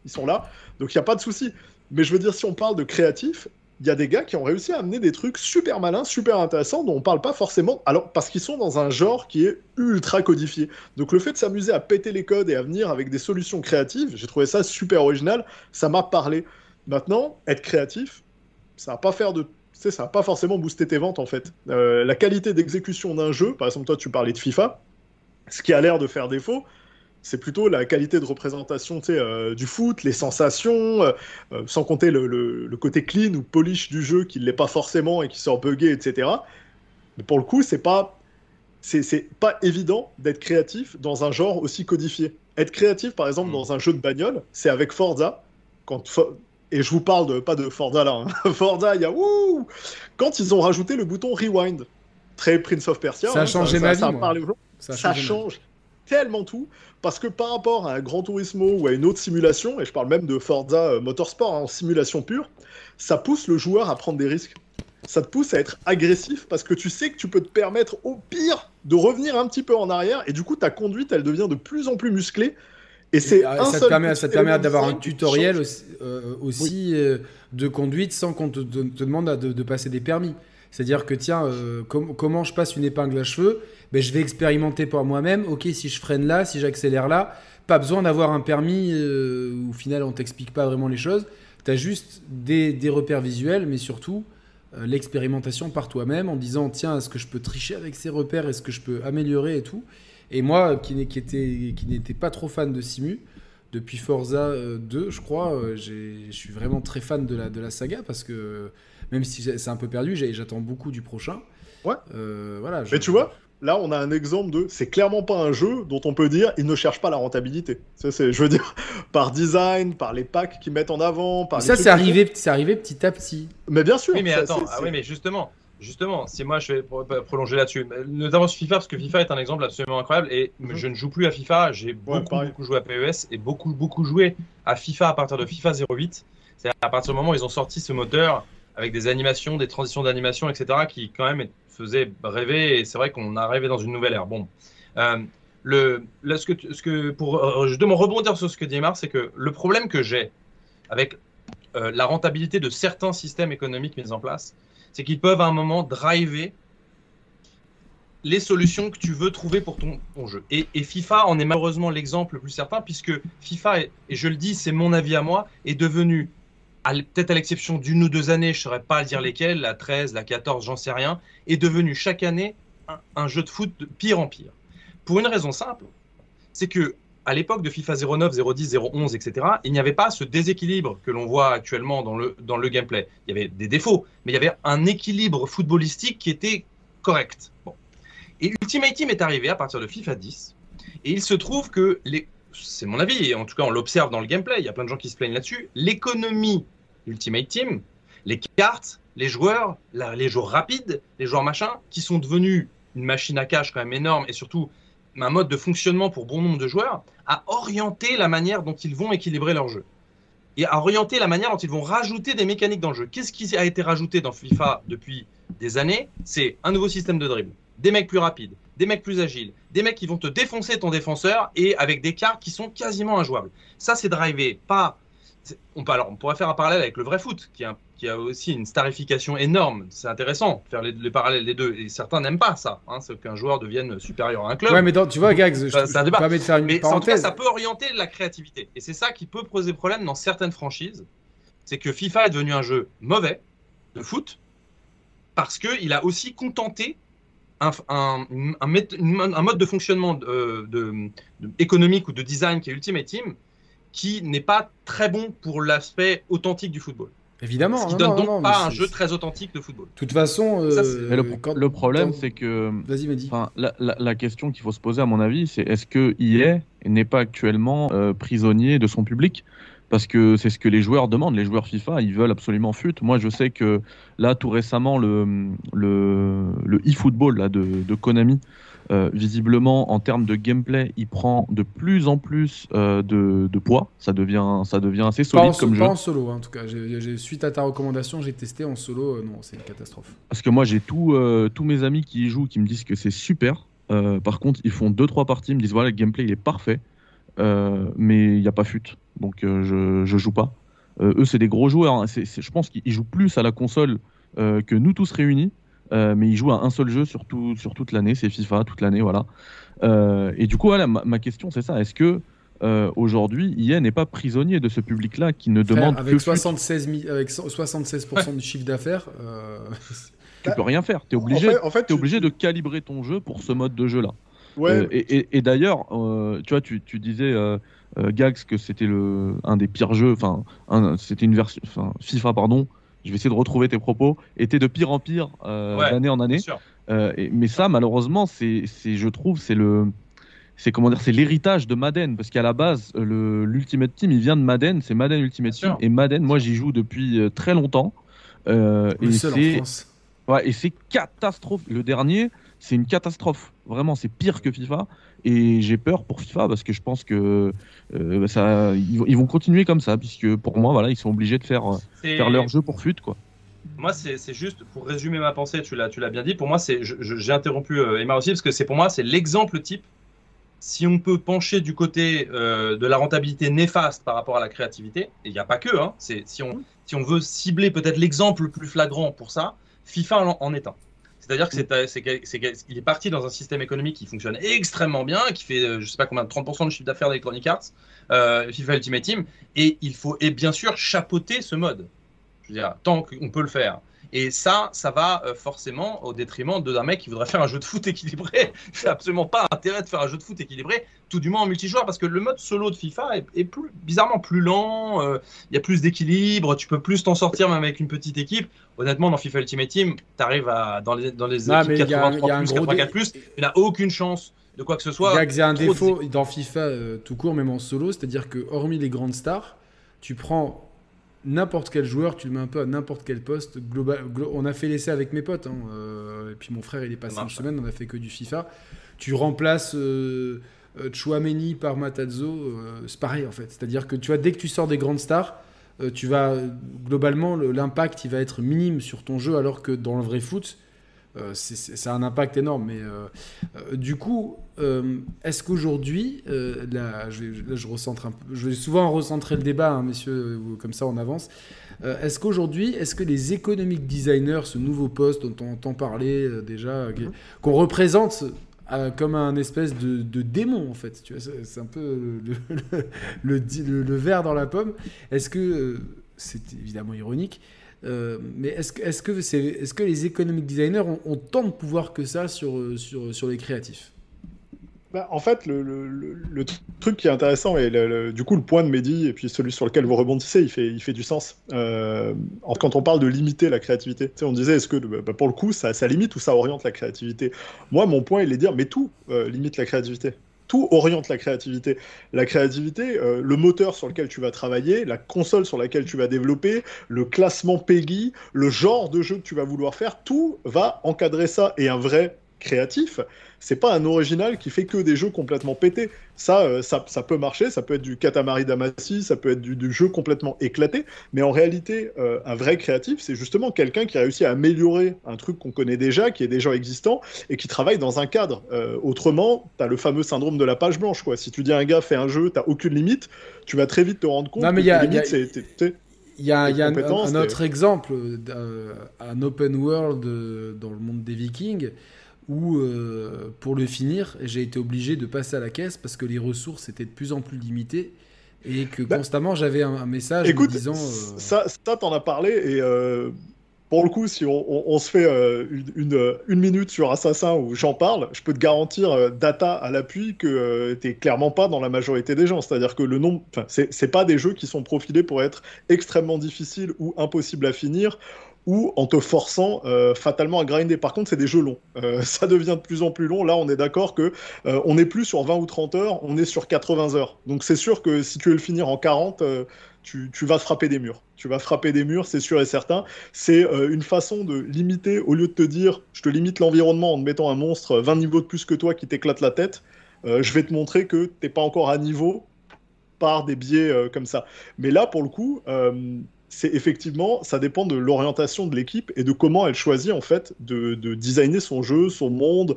ils sont là. Donc il y a pas de souci. Mais je veux dire, si on parle de créatif, il y a des gars qui ont réussi à amener des trucs super malins, super intéressants, dont on parle pas forcément, alors parce qu'ils sont dans un genre qui est ultra codifié. Donc le fait de s'amuser à péter les codes et à venir avec des solutions créatives, j'ai trouvé ça super original, ça m'a parlé. Maintenant, être créatif, ça va pas faire de ça pas forcément booster tes ventes en fait. Euh, la qualité d'exécution d'un jeu, par exemple toi tu parlais de FIFA, ce qui a l'air de faire défaut, c'est plutôt la qualité de représentation euh, du foot, les sensations, euh, sans compter le, côté clean ou polish du jeu qui ne l'est pas forcément et qui sort buggé, etc. Mais pour le coup, c'est pas c'est pas évident d'être créatif dans un genre aussi codifié. Être créatif, par exemple, mm. dans un jeu de bagnole, c'est avec Forza. Quand et je vous parle de, pas de Forza là. Hein. [laughs] Forza, il y a ouh Quand ils ont rajouté le bouton rewind, très Prince of Persia. Ça a hein, changé ma vie. Ça, change tellement tout parce que par rapport à un Grand Turismo ou à une autre simulation, et je parle même de Forza euh, Motorsport hein, en simulation pure, ça pousse le joueur à prendre des risques. Ça te pousse à être agressif parce que tu sais que tu peux te permettre au pire de revenir un petit peu en arrière et du coup ta conduite elle devient de plus en plus musclée et c'est ah, ça, te permet, ça te permet d'avoir un tutoriel aussi, euh, euh, de conduite sans qu'on te, demande de, passer des permis. C'est-à-dire que tiens, euh, comment je passe une épingle à cheveux? Ben, Je vais expérimenter par moi-même. Ok, si je freine là, si j'accélère là, pas besoin d'avoir un permis où au final on t'explique pas vraiment les choses. Tu as juste des, repères visuels, mais surtout l'expérimentation par toi-même en disant tiens, est-ce que je peux tricher avec ces repères? Est-ce que je peux améliorer et tout? Et moi, qui n'étais pas trop fan de Simu, depuis Forza 2, euh, je crois, euh, je suis vraiment très fan de la saga parce que même si c'est un peu perdu, j'attends beaucoup du prochain. Ouais. Euh, voilà. Mais tu vois, là, on a un exemple de. C'est clairement pas un jeu dont on peut dire il ne cherche pas la rentabilité. c'est, je veux dire, [laughs] par design, par les packs qu'ils mettent en avant. Par ça, c'est arrivé, c'est arrivé petit à petit. Mais bien sûr. Oui, mais attends, ah, oui, mais justement, Justement, si moi je vais prolonger là-dessus, notamment sur FIFA, parce que FIFA est un exemple absolument incroyable et mhm. je ne joue plus à FIFA, j'ai beaucoup, beaucoup joué à PES et beaucoup, beaucoup joué à FIFA à partir de FIFA 08. C'est à partir du moment où ils ont sorti ce moteur avec des animations, des transitions d'animation, etc., qui quand même faisaient rêver et c'est vrai qu'on a rêvé dans une nouvelle ère. Bon. Euh, le, pour euh, justement rebondir sur ce que dit Emar, c'est que le problème que j'ai avec euh, la rentabilité de certains systèmes économiques mis en place, c'est qu'ils peuvent à un moment driver les solutions que tu veux trouver pour ton, jeu. Et, FIFA en est malheureusement l'exemple le plus certain, puisque FIFA, et je le dis, c'est mon avis à moi, est devenu, peut-être à l'exception d'une ou deux années, je ne saurais pas dire lesquelles, la 13, la 14, j'en sais rien, est devenu chaque année un, jeu de foot de pire en pire. Pour une raison simple, c'est que à l'époque de FIFA 09, 010, 011, etc., il n'y avait pas ce déséquilibre que l'on voit actuellement dans le, dans le gameplay. Il y avait des défauts, mais il y avait un équilibre footballistique qui était correct. Et Ultimate Team est arrivé à partir de FIFA 10, et il se trouve que, c'est mon avis, et en tout cas on l'observe dans le gameplay, il y a plein de gens qui se plaignent là-dessus, l'économie Ultimate Team, les cartes, les joueurs, les joueurs rapides, les joueurs machins, qui sont devenus une machine à cash quand même énorme, et surtout un mode de fonctionnement pour bon nombre de joueurs, à orienter la manière dont ils vont équilibrer leur jeu. Et à orienter la manière dont ils vont rajouter des mécaniques dans le jeu. Qu'est-ce qui a été rajouté dans FIFA depuis des années? C'est un nouveau système de dribble, des mecs plus rapides, des mecs plus agiles, des mecs qui vont te défoncer ton défenseur et avec des cartes qui sont quasiment injouables. Ça, c'est drivé pas on, peut, alors, on pourrait faire un parallèle avec le vrai foot, qui a, qui a aussi une starification énorme. C'est intéressant, faire les, parallèles des deux. Et certains n'aiment pas ça, hein, qu'un joueur devienne supérieur à un club. Ouais, mais tu vois, Gags, je, ça, de faire une mais parenthèse. En tout cas, ça peut orienter la créativité. Et c'est ça qui peut poser problème dans certaines franchises. C'est que FIFA est devenu un jeu mauvais de foot parce qu'il a aussi contenté un, un, un, mode de fonctionnement de, de, économique ou de design qui est Ultimate Team qui n'est pas très bon pour l'aspect authentique du football. Évidemment. Ce qui donne donc pas un jeu très authentique de football. De toute façon, euh, le, problème, c'est que. Vas-y, Mehdi. La, la, la, question qu'il faut se poser, à mon avis, c'est est-ce que EA n'est pas actuellement euh, prisonnier de son public? Parce que c'est ce que les joueurs demandent. Les joueurs FIFA, ils veulent absolument FUT. Moi, je sais que là, tout récemment, le, le, le e-football là, de, de Konami euh, visiblement, en termes de gameplay, il prend de plus en plus euh, de, poids. Ça devient, ça devient assez solide comme jeu. Pas en solo, hein, en tout cas. suite à ta recommandation, j'ai testé en solo. Euh, non, c'est une catastrophe. Parce que moi, j'ai tous mes amis qui y jouent qui me disent que c'est super. par contre, ils font 2-3 parties, ils me disent voilà, le gameplay il est parfait, mais il n'y a pas fut. Donc je, je joue pas. eux, c'est des gros joueurs. Hein. je pense qu'ils jouent plus à la console que nous tous réunis. Euh, mais il joue à un seul jeu sur, sur toute l'année, c'est FIFA toute l'année, voilà. Euh, et du coup, voilà, ma, question c'est ça, est-ce que euh, aujourd'hui, EA n'est pas prisonnier de ce public-là qui ne demande avec que 76 avec 76% du chiffre d'affaires, tu peux rien faire. Tu es obligé, en fait, es obligé de calibrer ton jeu pour ce mode de jeu-là. Ouais. et, d'ailleurs, tu vois, tu, tu disais Gags que c'était le un des pires jeux, enfin, c'était une version, FIFA pardon, je vais essayer de retrouver tes propos, était de pire en pire euh, d'année en année. Euh, mais ça, malheureusement, c'est, je trouve, c'est le, c'est comment dire, c'est l'héritage de Madden, parce qu'à la base, le, l'Ultimate Team, il vient de Madden, c'est Madden Ultimate Team, et Madden, moi, j'y joue depuis euh, très longtemps. et c'est, ouais, et c'est catastrophe. Le dernier, c'est une catastrophe. Vraiment, c'est pire que FIFA. Et j'ai peur pour FIFA parce que je pense que euh, bah, ça, ils, vont continuer comme ça, puisque pour moi, voilà, ils sont obligés de faire, faire leur jeu pour FUT, quoi. Moi, c'est juste pour résumer ma pensée, tu l'as bien dit. Pour moi, j'ai interrompu euh, Emma aussi parce que c'est pour moi, c'est l'exemple type. Si on peut pencher du côté euh, de la rentabilité néfaste par rapport à la créativité, et il n'y a pas que, hein, si, on, si on veut cibler peut-être l'exemple le plus flagrant pour ça, FIFA en, en est un. C'est-à-dire que c'est, il est parti dans un système économique qui fonctionne extrêmement bien, qui fait, euh, je sais pas combien, 30% de chiffre d'affaires d'Electronic Arts, euh, FIFA Ultimate Team, et il faut, et bien sûr, chapeauter ce mode. Je veux dire, tant qu'on peut le faire. Et ça, ça va euh, forcément au détriment d'un mec qui voudrait faire un jeu de foot équilibré. [laughs] Il absolument pas intérêt de faire un jeu de foot équilibré, tout du moins en multijoueur, parce que le mode solo de FIFA est, plus, bizarrement plus lent, euh, il y a plus d'équilibre, tu peux plus t'en sortir même avec une petite équipe. Honnêtement, dans FIFA Ultimate Team, tu arrives à, dans les, dans les équipes 83 plus, 84 plus, tu n'as aucune chance de quoi que ce soit. Il y a un défaut dans FIFA euh, tout court, même en solo, c'est-à-dire que hormis les grandes stars, tu prends n'importe quel joueur, tu le mets un peu à n'importe quel poste. Global, on a fait l'essai avec mes potes, hein, euh, et puis mon frère il est passé une semaine, on a fait que du FIFA. Tu remplaces euh, euh Chouameni par Matazzo, euh, c'est pareil en fait. C'est-à-dire que tu vois, dès que tu sors des grandes stars, tu vas globalement l'impact il va être minime sur ton jeu, alors que dans le vrai foot, c'est un impact énorme. Mais euh, euh, du coup, est-ce qu'aujourd'hui, là, je, recentre un peu, je vais souvent recentrer le débat, hein, messieurs, comme ça on avance. est-ce qu'aujourd'hui, est-ce que les economic designers, ce nouveau poste dont on entend parler déjà, mhm. qu'on représente comme un espèce de, démon en fait. Tu vois, c'est un peu le, le, verre dans la pomme. Est-ce que c'est évidemment ironique euh, mais est-ce que, les economic designers ont, tant de pouvoir que ça sur, euh, les créatifs? Bah, en fait, le, truc qui est intéressant, et du coup, le point de Mehdi, et puis celui sur lequel vous rebondissez, il fait, du sens. Euh, quand on parle de limiter la créativité, on disait, est-ce que bah, pour le coup, ça, ça, limite ou ça oriente la créativité? Moi, mon point, il est de dire, mais tout limite la créativité tout oriente la créativité. La créativité, euh, le moteur sur lequel tu vas travailler, la console sur laquelle tu vas développer, le classement PEGI, le genre de jeu que tu vas vouloir faire, tout va encadrer ça. Et un vrai créatif, c'est pas un original qui fait que des jeux complètement pétés. Ça, euh, ça, ça, peut marcher, ça peut être du Katamari Damacy, ça peut être du, jeu complètement éclaté, mais en réalité, euh, un vrai créatif, c'est justement quelqu'un qui a réussi à améliorer un truc qu'on connaît déjà, qui est déjà existant, et qui travaille dans un cadre. Euh, autrement, tu as le fameux syndrome de la page blanche. Quoi. Si tu dis à un gars, fais un jeu, tu aucune limite, tu vas très vite te rendre compte non, mais que y a, c'est... Il y a, y a un, un, autre exemple, un open world dans le monde des Vikings où, euh, pour le finir, j'ai été obligé de passer à la caisse parce que les ressources étaient de plus en plus limitées et que bah, constamment j'avais un, message écoute, disant. Euh, ça, ça t'en as parlé et. Euh, pour le coup, si on, se fait euh, une, une, minute sur Assassin où j'en parle, je peux te garantir, data à l'appui, que tu n'es clairement pas dans la majorité des gens. C'est-à-dire que le nombre. C'est pas des jeux qui sont profilés pour être extrêmement difficiles ou impossibles à finir ou en te forçant fatalement à grinder. Par contre, c'est des jeux longs. [laughs] ça devient de plus en plus long. Là, on est d'accord que on n'est plus sur 20 ou 30 heures, on est sur 80 heures. Donc c'est sûr que si tu veux le finir en 40, tu, vas frapper des murs. Tu vas frapper des murs, c'est sûr et certain. C'est euh, une façon de limiter, au lieu de te dire, je te limite l'environnement en te mettant un monstre 20 niveaux de plus que toi qui t'éclate la tête, euh, je vais te montrer que t'es pas encore à niveau par des biais euh, comme ça. Mais là, pour le coup, c'est effectivement, ça dépend de l'orientation de l'équipe et de comment elle choisit en fait de, de designer son jeu, son monde.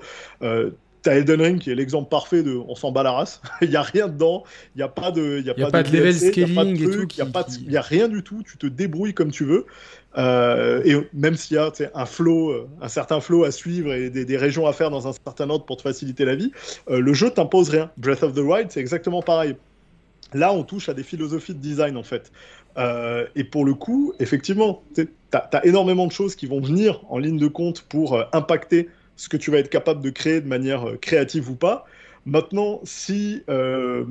T'as Elden Ring qui est l'exemple parfait de on s'en bat la race. [laughs] il n'y a rien dedans. Il n'y a pas de, y a, pas, de, level scaling et tout. Il n'y a, rien du tout. Tu te débrouilles comme tu veux. Euh, et même s'il y a un flow, euh, un certain flow à suivre et des, régions à faire dans un certain ordre pour te faciliter la vie, euh, le jeu t'impose rien. Breath of the Wild, c'est exactement pareil. Là, on touche à des philosophies de design en fait. Et pour le coup, effectivement, tu as, énormément de choses qui vont venir en ligne de compte pour impacter ce que tu vas être capable de créer de manière euh, créative ou pas. Maintenant, si euh,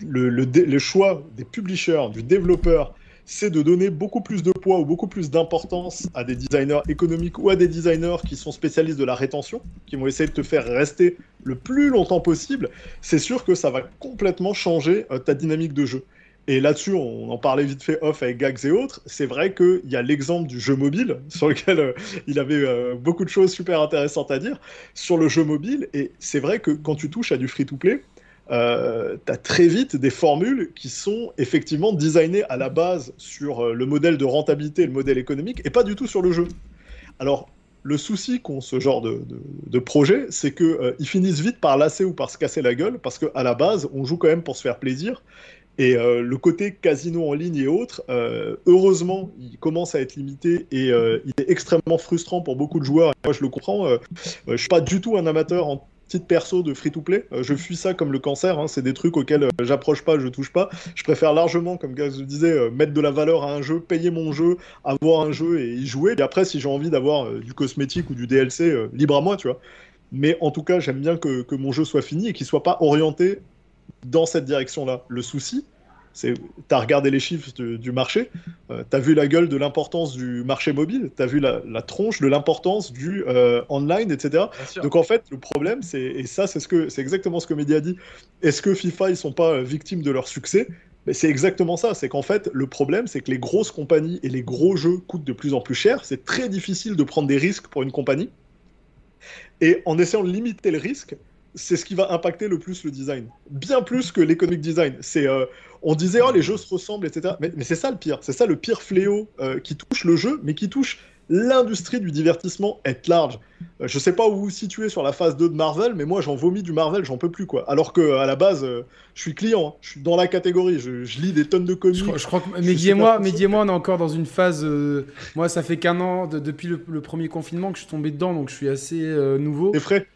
le, choix des publishers, du développeur, c'est de donner beaucoup plus de poids ou beaucoup plus d'importance à des designers économiques ou à des designers qui sont spécialistes de la rétention, qui vont essayer de te faire rester le plus longtemps possible, c'est sûr que ça va complètement changer euh, ta dynamique de jeu. Et là-dessus, on en parlait vite fait off avec Gags et autres. C'est vrai qu'il y a l'exemple du jeu mobile, [laughs] sur lequel euh, il avait euh, beaucoup de choses super intéressantes à dire, sur le jeu mobile. Et c'est vrai que quand tu touches à du free-to-play, euh, tu as très vite des formules qui sont effectivement designées à la base sur le modèle de rentabilité, le modèle économique, et pas du tout sur le jeu. Alors, le souci qu'ont ce genre de, de, projet, c'est qu'ils finissent vite par lasser ou par se casser la gueule, parce qu'à la base, on joue quand même pour se faire plaisir. Et euh, le côté casino en ligne et autres, euh, heureusement, il commence à être limité et euh, il est extrêmement frustrant pour beaucoup de joueurs. moi, je le comprends. je suis pas du tout un amateur en titre perso de free-to-play. je fuis ça comme le cancer. Hein. C'est des trucs auxquels j'approche pas, je touche pas. Je préfère largement, comme Gaz le disait, mettre de la valeur à un jeu, payer mon jeu, avoir un jeu et y jouer. Et après, si j'ai envie d'avoir du cosmétique ou du DLC, libre à moi, tu vois. Mais en tout cas, j'aime bien que, que, mon jeu soit fini et qu'il soit pas orienté dans cette direction-là. Le souci, c'est tu as regardé les chiffres du marché, euh, tu as vu la gueule de l'importance du marché mobile, tu as vu la, tronche de l'importance du euh, online, etc. Donc en fait, le problème, c'est, et ça, c'est, ce que, c'est exactement ce que Mehdi a dit, est-ce que FIFA, ils sont pas euh, victimes de leur succès? Mais c'est exactement ça, c'est qu'en fait, le problème, c'est que les grosses compagnies et les gros jeux coûtent de plus en plus cher. C'est très difficile de prendre des risques pour une compagnie. Et en essayant de limiter le risque, c'est ce qui va impacter le plus le design. Bien plus que l'économic design. C'est, euh, on disait, oh, les jeux se ressemblent, etc. Mais, c'est ça le pire. C'est ça le pire fléau euh, qui touche le jeu, mais qui touche l'industrie du divertissement est large. Euh, je sais pas où vous vous situez sur la phase 2 de Marvel, mais moi j'en vomis du Marvel, j'en peux plus quoi. Alors que à la base, je suis client, hein. je suis dans la catégorie, je, lis des tonnes de comics. Je crois, que Mehdi et moi, et moi, on est encore dans une phase. moi, ça fait qu'un an depuis le, premier confinement que je suis tombé dedans, donc je suis assez nouveau. Et frais.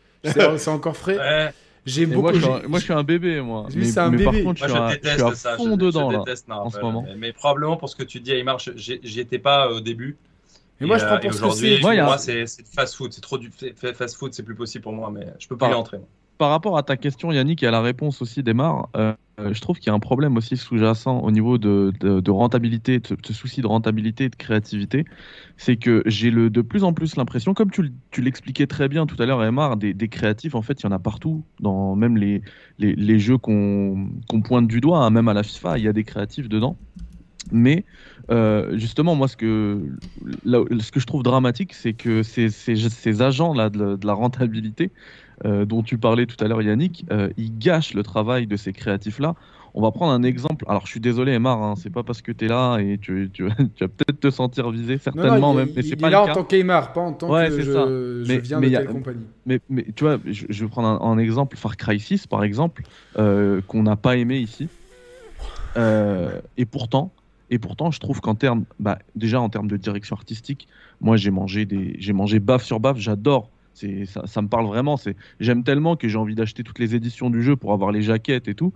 C'est encore frais. J'ai beaucoup. Moi je, suis un, moi, je suis un bébé, moi. mais, un bébé. Par contre, je, moi, je déteste à ça. fond je, dedans là, en ce moment. Mais, probablement pour ce que tu dis, Aymar, j'y étais pas au début. Mais moi, je prends pour ce que c'est. Moi, c'est fast food. C'est trop du fast food, c'est plus possible pour moi, mais je peux pas y entrer par rapport à ta question, Yannick, et à la réponse aussi d'Emar, euh, je trouve qu'il y a un problème aussi sous-jacent au niveau de, de, rentabilité, de ce souci de rentabilité et de créativité. C'est que j'ai de plus en plus l'impression, comme tu, tu l'expliquais très bien tout à l'heure, Emar, des, des, créatifs, en fait, il y en a partout, dans même les, les, les jeux qu'on pointe du doigt, hein, même à la FIFA, il y a des créatifs dedans. Mais euh, justement, moi, ce que, ce que je trouve dramatique, c'est que ces, ces, ces agents-là de, de, la rentabilité, euh, dont tu parlais tout à l'heure, Yannick, euh, ils gâchent le travail de ces créatifs-là. On va prendre un exemple. Alors, je suis désolé, Emar, hein, c'est pas parce que tu es là et tu, tu, [laughs] tu vas peut-être te sentir visé, certainement même. Mais c'est pas est là en tant qu'Emar, pas en tant que je, je mais, viens de telle compagnie. Mais, mais, tu vois, je, je vais prendre un, exemple, Far Cry 6, par exemple, euh, qu'on n'a pas aimé ici. et pourtant, et pourtant, je trouve qu'en termes, bah, déjà en termes de direction artistique, moi j'ai mangé des, j'ai mangé baffe sur baffe. J'adore ça, me parle vraiment. J'aime tellement que j'ai envie d'acheter toutes les éditions du jeu pour avoir les jaquettes et tout.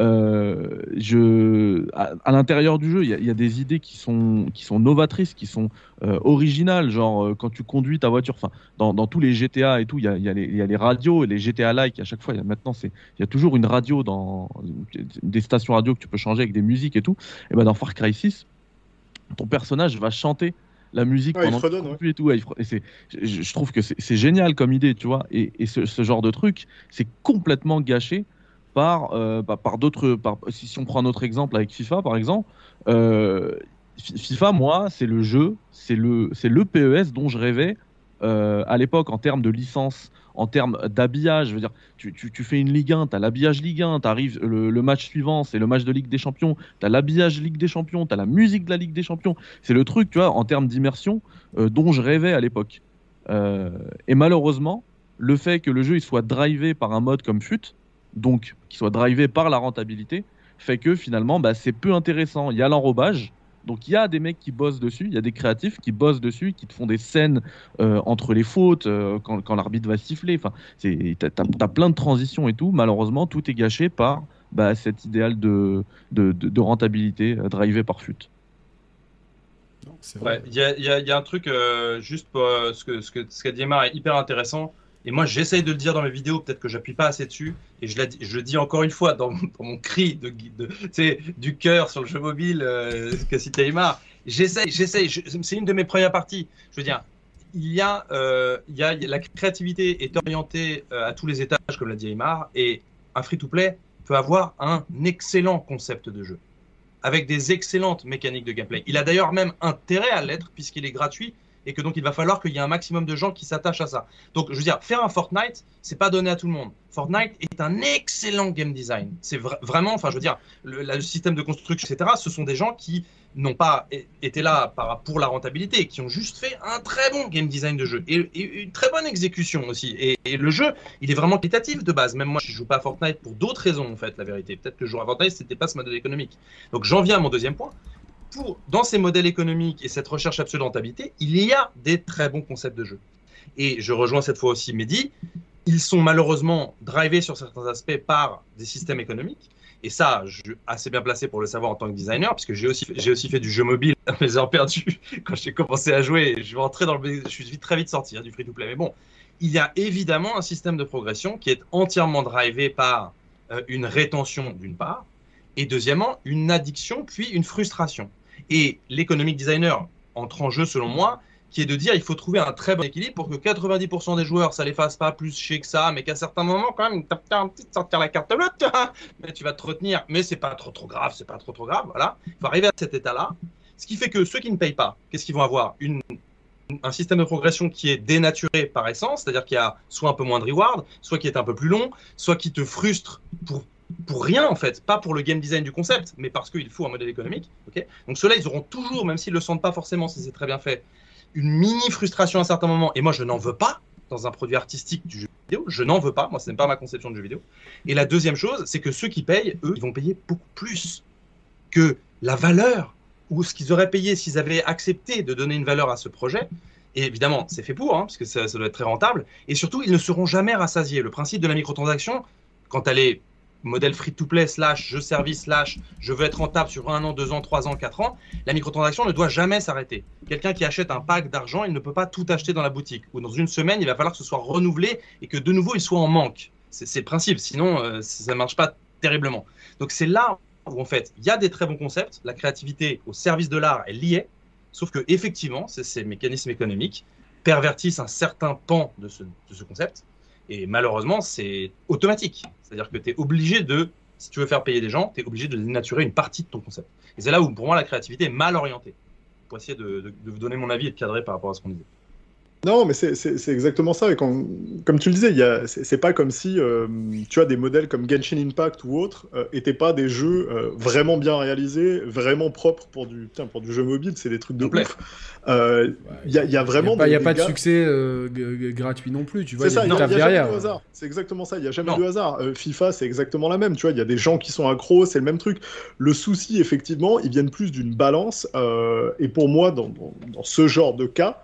euh, à, l'intérieur du jeu, il y, a des idées qui sont, novatrices, qui sont euh, originales. Genre, euh, quand tu conduis ta voiture, dans, tous les GTA et tout, il y a, les radios et les GTA-like. À chaque fois, maintenant, il y a toujours une radio dans des stations radio que tu peux changer avec des musiques et tout. Et ben dans Far Cry 6, ton personnage va chanter la musique pendant et tout. Et c'est, je, trouve que c'est génial comme idée, tu vois. Et, et ce, ce, genre de truc, c'est complètement gâché par, euh, bah, par d'autres. Si, on prend un autre exemple avec FIFA, par exemple, euh, FIFA, moi, c'est le jeu, c'est le, c'est le PES dont je rêvais euh, à l'époque en termes de licence, en termes d'habillage. Je veux dire, tu, tu, fais une Ligue 1, tu as l'habillage Ligue 1, tu arrives le, le, match suivant, c'est le match de Ligue des Champions, tu as l'habillage Ligue des Champions, tu as la musique de la Ligue des Champions. C'est le truc, tu vois, en termes d'immersion dont je rêvais à l'époque. et malheureusement, le fait que le jeu il soit drivé par un mode comme FUT, donc qui soit drivé par la rentabilité, fait que finalement bah, c'est peu intéressant. Il y a l'enrobage, donc il y a des mecs qui bossent dessus, il y a des créatifs qui bossent dessus, qui te font des scènes euh, entre les fautes, euh, quand, l'arbitre va siffler. Enfin, t'as as, plein de transitions et tout. Malheureusement, tout est gâché par bah, cet idéal de, de, rentabilité euh, drivé par FUT. Il y, a, un truc, juste pour ce qu'a ce que, ce dit Emma est hyper intéressant. Et moi, j'essaye de le dire dans mes vidéos, peut-être que j'appuie pas assez dessus. Et je, le dis encore une fois dans, [laughs] mon cri de, de, du cœur sur le jeu mobile euh, qu'a cité Aymar. J'essaye, j'essaye. C'est une de mes premières parties. Je veux dire, il y a, euh, il y a la créativité est orientée euh, à tous les étages, comme l'a dit Aymar. Et un free-to-play peut avoir un excellent concept de jeu avec des excellentes mécaniques de gameplay. Il a d'ailleurs même intérêt à l'être puisqu'il est gratuit et que donc il va falloir qu'il y ait un maximum de gens qui s'attachent à ça. Donc je veux dire, faire un Fortnite, c'est pas donné à tout le monde. Fortnite est un excellent game design. C'est vraiment, enfin je veux dire, le, système de construction, etc. Ce sont des gens qui n'ont pas été là pour la rentabilité, qui ont juste fait un très bon game design de jeu et, une très bonne exécution aussi. Et, le jeu, il est vraiment qualitatif de base. Même moi, je joue pas à Fortnite pour d'autres raisons en fait, la vérité. Peut-être que jouer à Fortnite, c'était pas ce modèle économique. Donc j'en viens à mon deuxième point dans ces modèles économiques et cette recherche absolue il y a des très bons concepts de jeu. Et je rejoins cette fois aussi Mehdi, ils sont malheureusement drivés sur certains aspects par des systèmes économiques. Et ça, je suis assez bien placé pour le savoir en tant que designer, puisque j'ai aussi, j'ai aussi fait du jeu mobile à mes heures perdues [laughs] quand j'ai commencé à jouer. Je vais rentrer dans le, je suis très vite sorti hein, du free-to-play. Mais bon, il y a évidemment un système de progression qui est entièrement drivé par euh, une rétention d'une part, et deuxièmement, une addiction, puis une frustration. Et l'économic designer entre en jeu, selon moi, qui est de dire il faut trouver un très bon équilibre pour que 90% des joueurs ça les fasse pas plus chier que ça, mais qu'à certains moments quand même, tu un petit sortir la carte bleue, mais tu vas te retenir, mais c'est pas trop trop grave, c'est pas trop trop grave, voilà. Il faut arriver à cet état-là. Ce qui fait que ceux qui ne payent pas, qu'est-ce qu'ils vont avoir? Un système de progression qui est dénaturé par essence, c'est-à-dire qu'il y a soit un peu moins de reward, soit qui est un peu plus long, soit qui te frustre pour pour rien en fait, pas pour le game design du concept, mais parce qu'il faut un modèle économique. Donc ceux-là, ils auront toujours, même s'ils le sentent pas forcément si c'est très bien fait, une mini frustration à un certain moment. Et moi, je n'en veux pas dans un produit artistique du jeu vidéo. Je n'en veux pas. Moi, ce n'est pas ma conception de jeu vidéo. Et la deuxième chose, c'est que ceux qui payent, eux, ils vont payer beaucoup plus que la valeur ou ce qu'ils auraient payé s'ils avaient accepté de donner une valeur à ce projet. Et évidemment, c'est fait pour, hein, parce que ça, doit être très rentable. Et surtout, ils ne seront jamais rassasiés. Le principe de la microtransaction, quand elle est modèle free-to-play slash jeu service slash je veux être rentable sur un an, deux ans, trois ans, quatre ans, la microtransaction ne doit jamais s'arrêter. Quelqu'un qui achète un pack d'argent, il ne peut pas tout acheter dans la boutique. Ou dans une semaine, il va falloir que ce soit renouvelé et que de nouveau il soit en manque. C'est le principe, sinon euh, ça ne marche pas terriblement. Donc c'est là où en fait il y a des très bons concepts, la créativité au service de l'art est liée, sauf que effectivement, ces mécanismes économiques pervertissent un certain pan de ce concept et malheureusement, c'est automatique. C'est-à-dire que tu es obligé de, si tu veux faire payer des gens, tu es obligé de dénaturer une partie de ton concept. Et c'est là où, pour moi, la créativité est mal orientée. Pour essayer de, vous donner mon avis et de cadrer par rapport à ce qu'on disait. Non, mais c'est exactement ça. Et quand, comme tu le disais, c'est pas comme si euh, tu as des modèles comme Genshin Impact ou autres n'étaient euh, pas des jeux euh, vraiment bien réalisés, vraiment propres pour du, pour du jeu mobile. C'est des trucs de ouf. Il y, a vraiment. Il n'y a, pas, de succès gratuit non plus. Tu vois, c'est ça. Il n'y a, jamais de hasard. C'est exactement ça. Il n'y a jamais de hasard. FIFA, c'est exactement la même. Tu vois, il y a des gens qui sont accros. C'est le même truc. Le souci, effectivement, ils viennent plus d'une balance. et pour moi, dans, dans, ce genre de cas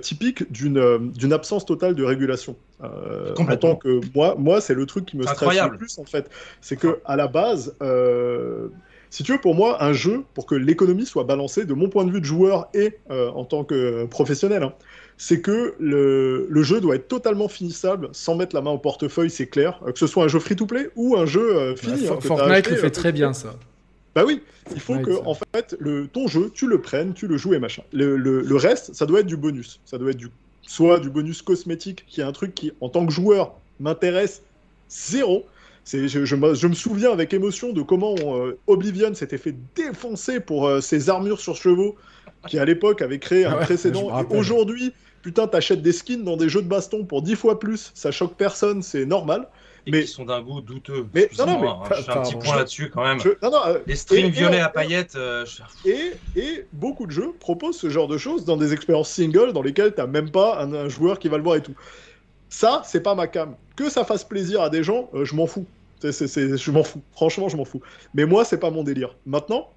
typique d'une d'une absence totale de régulation. en tant que moi, moi c'est le truc qui me stresse le plus en fait. C'est que à la base, si tu veux, pour moi, un jeu, pour que l'économie soit balancée, de mon point de vue de joueur et en tant que professionnel, hein, c'est que le, le, jeu doit être totalement finissable sans mettre la main au portefeuille, c'est clair. Que ce soit un jeu free-to-play ou un jeu euh, fini. Hein, Fortnite le fait très bien, ça. Bah oui, il faut que, en fait, le, ton jeu, tu le prennes, tu le joues et machin. Le, le, reste, ça doit être du bonus. Ça doit être du, soit du bonus cosmétique, qui est un truc qui, en tant que joueur, m'intéresse zéro. Je, je, je, me souviens avec émotion de comment euh, Oblivion s'était fait défoncer pour euh, ses armures sur chevaux, qui à l'époque avait créé un précédent. Et aujourd'hui, putain, t'achètes des skins dans des jeux de baston pour 10 fois plus, ça choque personne, c'est normal. Et mais ils sont d'un goût douteux. Mais non, non, mais hein, un petit point là-dessus quand même. Non, non, euh, les strings violets à paillettes. Euh, et, et, beaucoup de jeux proposent ce genre de choses dans des expériences single dans lesquelles t'as même pas un, joueur qui va le voir et tout. Ça, c'est pas ma cam. Que ça fasse plaisir à des gens, euh, je m'en fous. je m'en fous. Franchement, je m'en fous. Mais moi, c'est pas mon délire. Maintenant,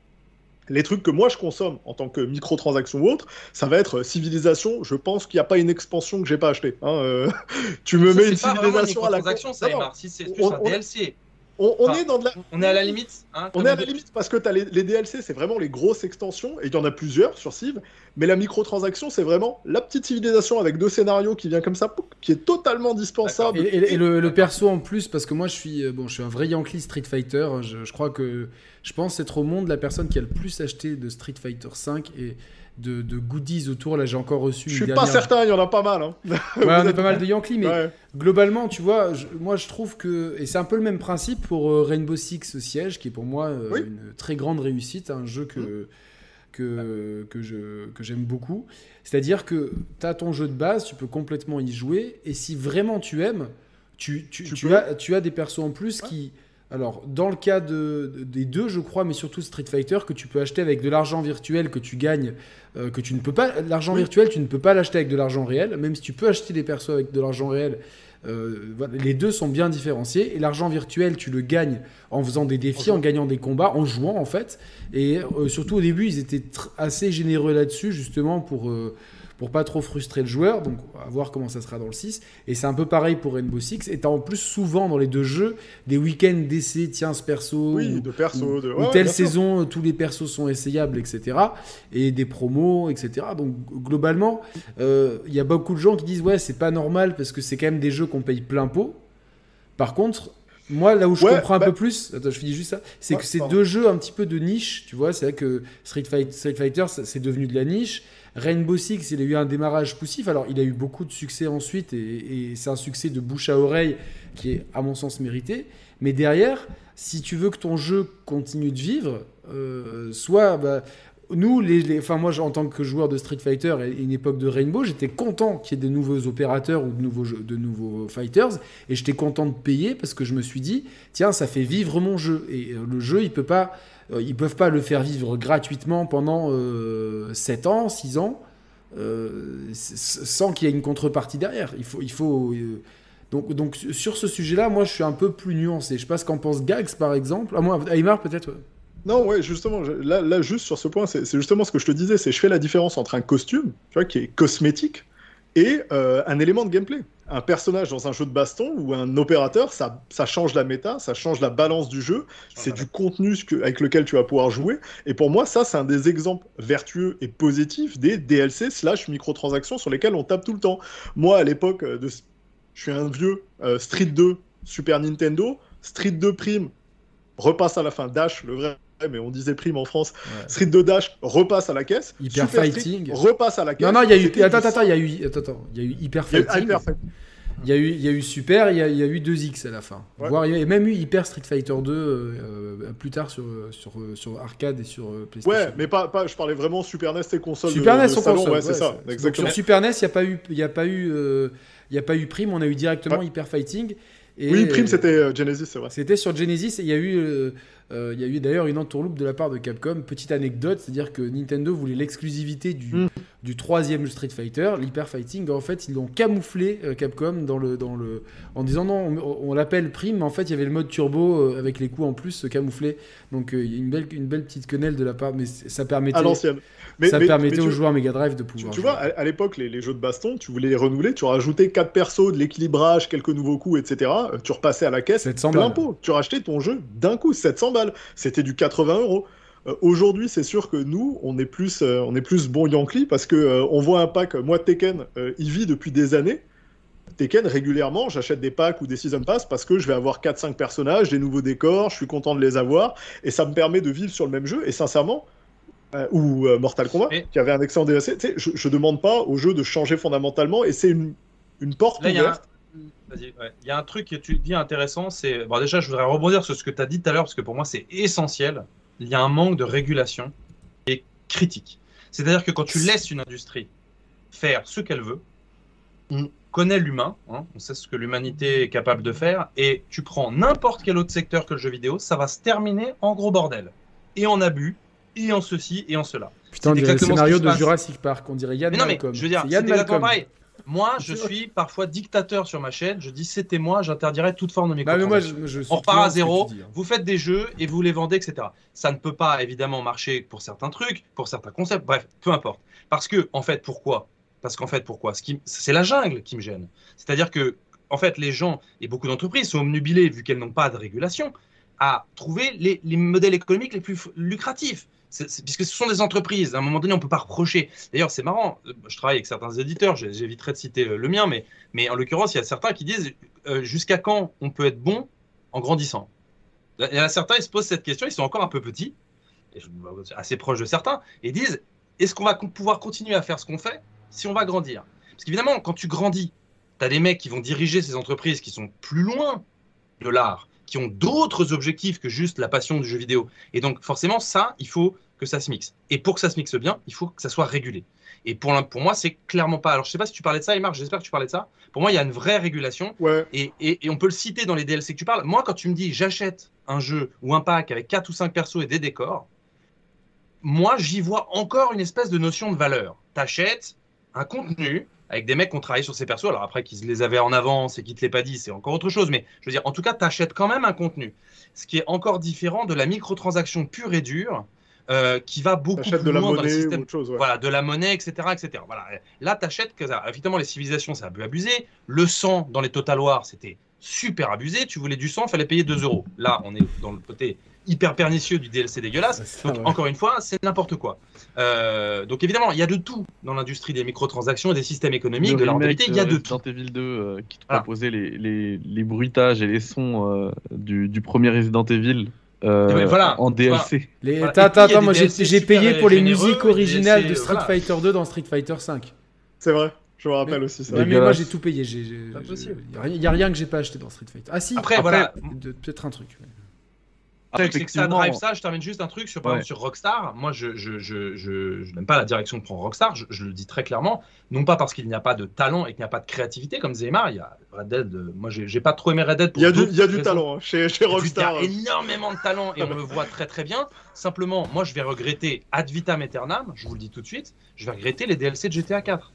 les trucs que moi je consomme en tant que microtransaction ou autre, ça va être civilisation. Je pense qu'il n'y a pas une expansion que j'ai pas acheté. Hein, euh, [laughs] tu me mets une civilisation à la ça Si c'est plus un DLC. On, est dans de la... on est à la limite. Hein, on est à la limite parce que as les, DLC, c'est vraiment les grosses extensions, et il y en a plusieurs sur Civ, mais la microtransaction, c'est vraiment la petite civilisation avec deux scénarios qui vient comme ça, qui est totalement dispensable. Et, le, perso en plus, parce que moi je suis, euh, bon, je suis un vrai Yankee Street Fighter, je, crois que je pense être au monde la personne qui a le plus acheté de Street Fighter 5 et de, goodies autour. Là, j'ai encore reçu. Je suis pas certain, il y en a pas mal. Hein. ouais, [laughs] on a pas mal de Yankee, mais globalement, tu vois, moi je trouve que. Et c'est un peu le même principe pour euh, Rainbow Six Siege, qui est pour moi euh, une très grande réussite, un jeu que. Mmh. Que, que, je, que j'aime beaucoup. C'est-à-dire que tu as ton jeu de base, tu peux complètement y jouer, et si vraiment tu aimes, tu, tu, tu, as, tu as des persos en plus qui, alors, dans le cas de, des deux, je crois, mais surtout Street Fighter, que tu peux acheter avec de l'argent virtuel que tu gagnes, euh, que tu ne peux pas. L'argent virtuel, tu ne peux pas l'acheter avec de l'argent réel, même si tu peux acheter des persos avec de l'argent réel. Euh, les deux sont bien différenciés. Et l'argent virtuel, tu le gagnes en faisant des défis, en gagnant des combats, en jouant en fait. Et euh, surtout au début, ils étaient assez généreux là-dessus, justement pour pour pas trop frustrer le joueur. Donc, on va voir comment ça sera dans le 6. Et c'est un peu pareil pour Rainbow Six. Et as en plus souvent dans les deux jeux des week-ends d'essai, tiens, ce perso. Oui, de perso. De... telle saison, tous les persos sont essayables, etc. Et des promos, etc. Donc, globalement, euh, il y a beaucoup de gens qui disent Ouais, c'est pas normal parce que c'est quand même des jeux qu'on paye plein pot. Par contre, moi, là où je comprends un bah peu plus, attends, je finis juste ça, c'est que c'est deux jeux un petit peu de niche, tu vois. C'est vrai que Street Fighter c'est devenu de la niche. Rainbow Six, il a eu un démarrage poussif. Alors, il a eu beaucoup de succès ensuite, et, c'est un succès de bouche à oreille qui est, à mon sens, mérité. Mais derrière, si tu veux que ton jeu continue de vivre, euh, soit. Bah, nous, les, enfin moi, en tant que joueur de Street Fighter et une époque de Rainbow, j'étais content qu'il y ait de nouveaux opérateurs ou de nouveaux, de nouveaux fighters, et j'étais content de payer parce que je me suis dit, tiens, ça fait vivre mon jeu. Et euh, le jeu, il peut pas, euh, ils peuvent pas le faire vivre gratuitement pendant 7 euh, ans, 6 ans, euh, sans qu'il y ait une contrepartie derrière. Il faut, il faut donc, donc sur ce sujet-là, moi je suis un peu plus nuancé. Je sais pas ce qu'en pense Gags par exemple. À moi, Aymar peut-être. Non, ouais, justement, là, là, juste sur ce point, c'est justement ce que je te disais, c'est je fais la différence entre un costume, tu vois, qui est cosmétique, et un élément de gameplay un personnage dans un jeu de baston ou un opérateur, ça, ça change la méta, ça change la balance du jeu, c'est du contenu avec lequel tu vas pouvoir jouer. Et pour moi, ça, c'est un des exemples vertueux et positifs des DLC slash microtransactions sur lesquels on tape tout le temps. Moi, à l'époque, euh, de... je suis un vieux euh, Street 2 Super Nintendo, Street 2 Prime repasse à la fin, Dash, le vrai mais on disait prime en France. Street 2 Dash repasse à la caisse. Hyper Fighting repasse à la caisse. Non, non, il y a eu. Attends, attends, il y a eu. Attends, il y a eu Hyper Fighting. Il y, a eu, il y a eu Super, il y a, il y a eu 2X à la fin. Voire, il y a même eu Hyper Street Fighter 2 euh, plus tard sur, sur, sur arcade et sur euh, PlayStation. Ouais, mais pas, pas, je parlais vraiment Super NES et console. Super NES sur console, ouais, c'est ça. Exactement. sur Super NES, il n'y a pas eu, il y a pas eu, euh, il y a pas eu Prime, on a eu directement Hyper Fighting. Et oui, Prime, c'était Genesis, c'est vrai. C'était sur Genesis et il y a eu euh, il y a eu d'ailleurs une entourloupe de la part de Capcom. Petite anecdote, c'est-à-dire que Nintendo voulait l'exclusivité du, mm. du troisième Street Fighter, l'Hyper Fighting. En fait, ils l'ont camouflé Capcom dans le, dans le, en disant non, on, l'appelle Prime, mais en fait, il y avait le mode turbo avec les coups en plus camouflés. Donc, il y a une belle, une belle petite quenelle de la part, mais ça permettait. À. Mais, ça permettait aux joueurs Mega Drive de pouvoir. Tu, vois, à, l'époque, les, jeux de baston, tu voulais les renouveler, tu rajoutais 4 persos, de l'équilibrage, quelques nouveaux coups, etc. Tu repassais à la caisse, 700 plein pot. Tu rachetais ton jeu d'un coup, 700 balles. C'était du 80 euros. Euh, aujourd'hui, c'est sûr que nous, on est plus, euh, on est plus bon Yankee parce que euh, on voit un pack. Moi, Tekken, il vit depuis des années. Tekken, régulièrement, j'achète des packs ou des season pass parce que je vais avoir 4-5 personnages, des nouveaux décors, je suis content de les avoir et ça me permet de vivre sur le même jeu. Et sincèrement, ou Mortal Kombat, qui avait un excellent DLC, je, je demande pas au jeu de changer fondamentalement et c'est une, une porte ouverte. Il y a un truc que tu dis intéressant, c'est bon déjà je voudrais rebondir sur ce que tu as dit tout à l'heure parce que pour moi c'est essentiel. Il y a un manque de régulation et critique. C'est-à-dire que quand tu laisses une industrie faire ce qu'elle veut, on connaît l'humain, hein, on sait ce que l'humanité est capable de faire, et tu prends n'importe quel autre secteur que le jeu vidéo, ça va se terminer en gros bordel, et en abus, et en ceci, et en cela. Putain, le scénario de Jurassic Park, on dirait Yann mais non, mais, Je veux dire, c'est pareil. Moi, je suis parfois dictateur sur ma chaîne. Je dis c'était moi, j'interdirais toute forme de bah, microtransactions. On repart à zéro. Hein. Vous faites des jeux et vous les vendez, etc. Ça ne peut pas évidemment marcher pour certains trucs, pour certains concepts. Bref, peu importe. Parce que, en fait, pourquoi? Parce qu'en fait, pourquoi? C'est la jungle qui me gêne. C'est-à-dire que, en fait, les gens et beaucoup d'entreprises sont omnubilés, vu qu'elles n'ont pas de régulation, à trouver les modèles économiques les plus lucratifs. Puisque ce sont des entreprises, à un moment donné, on ne peut pas reprocher. D'ailleurs, c'est marrant, je travaille avec certains éditeurs, j'éviterai de citer le, mien, mais, en l'occurrence, il y a certains qui disent euh, jusqu'à quand on peut être bon en grandissant? Il y a certains, ils se posent cette question, ils sont encore un peu petits, assez proches de certains, et disent est-ce qu'on va pouvoir continuer à faire ce qu'on fait si on va grandir? Parce qu'évidemment, quand tu grandis, tu as des mecs qui vont diriger ces entreprises qui sont plus loin de l'art, qui ont d'autres objectifs que juste la passion du jeu vidéo. Et donc, forcément, ça, il faut que ça se mixe. Et pour que ça se mixe bien, il faut que ça soit régulé. Et pour, pour moi, c'est clairement pas. Alors, je sais pas si tu parlais de ça, Emar, j'espère que tu parlais de ça. Pour moi, il y a une vraie régulation. Et, et, on peut le citer dans les DLC que tu parles. Moi, quand tu me dis j'achète un jeu ou un pack avec 4 ou 5 persos et des décors, moi, j'y vois encore une espèce de notion de valeur. T'achètes un contenu avec des mecs qui ont travaillé sur ces persos. Alors après, qu'ils les avaient en avance et qu'ils ne te l'aient pas dit, c'est encore autre chose. Mais je veux dire, en tout cas, tu achètes quand même un contenu. Ce qui est encore différent de la microtransaction pure et dure. Euh, qui va beaucoup plus de loin dans le système. Voilà, de la monnaie, etc. etc. Voilà. Là, tu achètes que ça. Évidemment, les civilisations, c'est un peu abusé. Le sang dans les Total War, c'était super abusé. Tu voulais du sang, il fallait payer 2 euros. Là, on est dans le côté hyper pernicieux du DLC dégueulasse. donc, encore une fois, c'est n'importe quoi. Euh, donc, évidemment, il y a de tout dans l'industrie des microtransactions et des systèmes économiques, de la rentabilité. Il y a de tout. Resident Evil 2 euh, qui te proposait les, les, les, bruitages et les sons euh, du, du, premier Resident Evil. voilà, en DLC. Les... Attends, attends, moi j'ai payé pour les musiques originales de Street Fighter 2 dans Street Fighter 5. C'est vrai. Je me rappelle aussi ça. mais moi j'ai tout payé. Il n'y a, rien que j'ai pas acheté dans Street Fighter. Ah si, après, après voilà. Peut-être un truc. Après, que ça drive ça. Je termine juste un truc sur, par exemple, sur Rockstar. Moi, je, je, je, je n'aime pas la direction que prend Rockstar. Je, le dis très clairement. Non pas parce qu'il n'y a pas de talent et qu'il n'y a pas de créativité comme Zemar. Il y a Red Dead. Euh, moi, j'ai pas trop aimé Red Dead. il y a du, il y a du talent chez, chez Rockstar. Il y a énormément de talent et on le [laughs] voit très très bien. Simplement, moi, je vais regretter ad vitam aeternam. Je vous le dis tout de suite. Je vais regretter les DLC de GTA 4.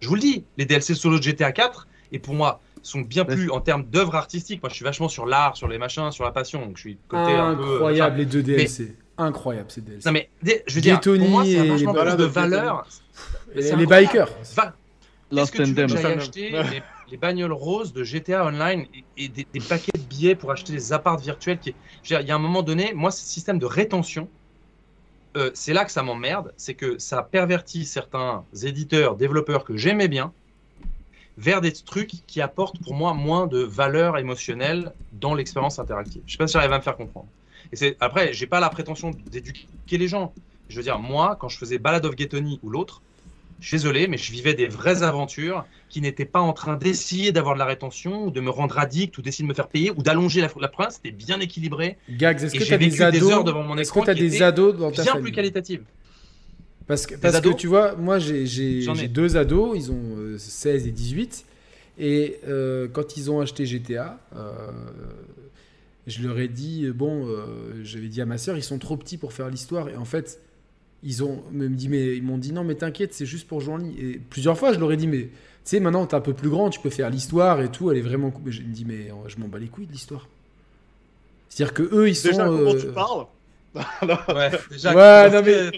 Je vous le dis. Les DLC solo de GTA 4. Et pour moi, sont bien plus en termes d'œuvre artistique. Moi, je suis vachement sur l'art, sur les machins, sur la passion. Donc, je suis côté un peu. Incroyable les deux DLC. Incroyable ces DLC. Non mais je veux dire, pour moi, c'est vachement plus de valeur. Les, bikers. Est-ce que tu veux acheter les, bagnoles roses de GTA Online et, des, paquets de billets pour acheter des apparts virtuels qui... Il y a un moment donné, moi, ce système de rétention, euh, c'est là que ça m'emmerde, c'est que ça pervertit certains éditeurs, développeurs que j'aimais bien, vers des trucs qui apportent pour moi moins de valeur émotionnelle dans l'expérience interactive. Je sais pas si j'arrive à me faire comprendre. Et c'est après, j'ai pas la prétention d'éduquer les gens. Je veux dire, moi, quand je faisais Ballad of ou l'autre, je suis désolé, mais je vivais des vraies aventures qui n'étaient pas en train d'essayer d'avoir de la rétention ou de me rendre addict ou d'essayer de me faire payer ou d'allonger la, la C'était bien équilibré. Gags, est-ce que tu as des ados devant mon écran as des ados dans ta bien plus qualitative parce que, parce que tu vois, moi j'ai deux ados, ils ont 16 euh, et 18. Et euh, quand ils ont acheté GTA, euh, je leur ai dit, bon, j'avais dit à ma soeur, ils sont trop petits pour faire l'histoire. Et en fait, ils ont me dit mais ils m'ont dit non mais t'inquiète c'est juste pour jouer en ligne. Et plusieurs fois je leur ai dit mais tu sais maintenant t'es un peu plus grand tu peux faire l'histoire et tout. Elle est vraiment cool je me dis mais je m'en bats les couilles de l'histoire. C'est à dire que eux ils sont Déjà, comment tu parles? [laughs] ouais, déjà, Ouais, non, mais-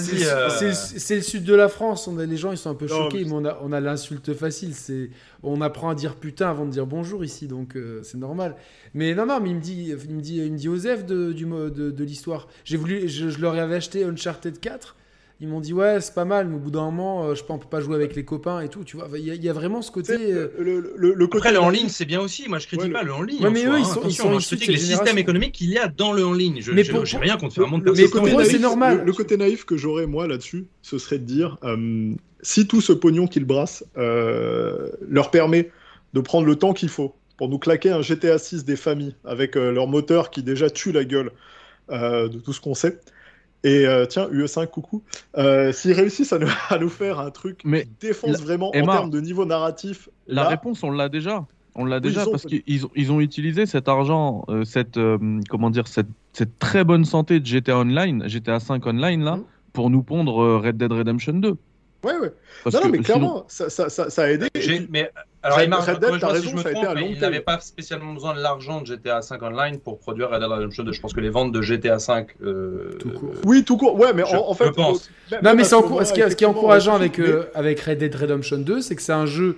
c'est euh, c'est le- sud de la France on a, les gens ils sont un peu Non, choqués mais- mais on a, on a l'insulte facile c'est on apprend à dire putain avant de dire bonjour ici donc euh, c'est normal. Mais non non mais il me dit il me dit il me dit Osef de, du de, de l'histoire. J'ai voulu je, je leur avais acheté Uncharted 4 ils m'ont dit ouais c'est pas mal mais au bout d'un moment euh, je peux on peut pas jouer avec les copains et tout tu vois il y, a- il y a vraiment ce côté euh, le, le, le côté Après, le en ligne, c'est bien aussi. Moi, je critique Ouais, pas le en ligne. Ouais, mais soi, eux, ils hein. sont- ils sont moi, issus je te dis de que les cette systèmes économiques qu'il y a dans le en ligne. Je Mais je- pour- j'ai rien contre Le Mais pour côté eux, c'est naïf- normal. Le, le côté naïf que j'aurais moi là-dessus, ce serait de dire euh, si tout ce pognon qu'ils brassent euh, leur permet de prendre le temps qu'il faut pour nous claquer un GTA 6 des familles avec euh, leur moteur qui déjà tue la gueule euh, de tout ce qu'on sait. Et euh, tiens, UE5, coucou. Euh, S'ils réussissent à nous, [laughs] à nous faire un truc Mais qui défonce la- vraiment Emma, en termes de niveau narratif, La là, réponse, on l'a déjà. On l'a Oui, déjà ils parce qu'ils ont, ils ont utilisé cet argent, euh, cette, euh, comment dire, cette, cette très bonne santé de GTA Online, GTA 5 Online là, Mhm. pour nous pondre Red Dead Redemption 2. Ouais, ouais. Parce Non, non, mais sinon- clairement, ça, ça, ça, ça a aidé. Mais alors, Red- Aymar, Red Dead, si je me ça a été à long il n'avait pas spécialement besoin de l'argent de GTA 5 Online pour produire Red Dead Redemption 2. Je pense que les ventes de GTA 5. euh, Tout court. Oui, tout court. Ouais, mais Je- en, en fait, je pense. Non, mais c'est ce encou- moment-là, ce, qui est, ce qui est effectivement, encourageant avec, euh, avec Red Dead Redemption 2, c'est que c'est un jeu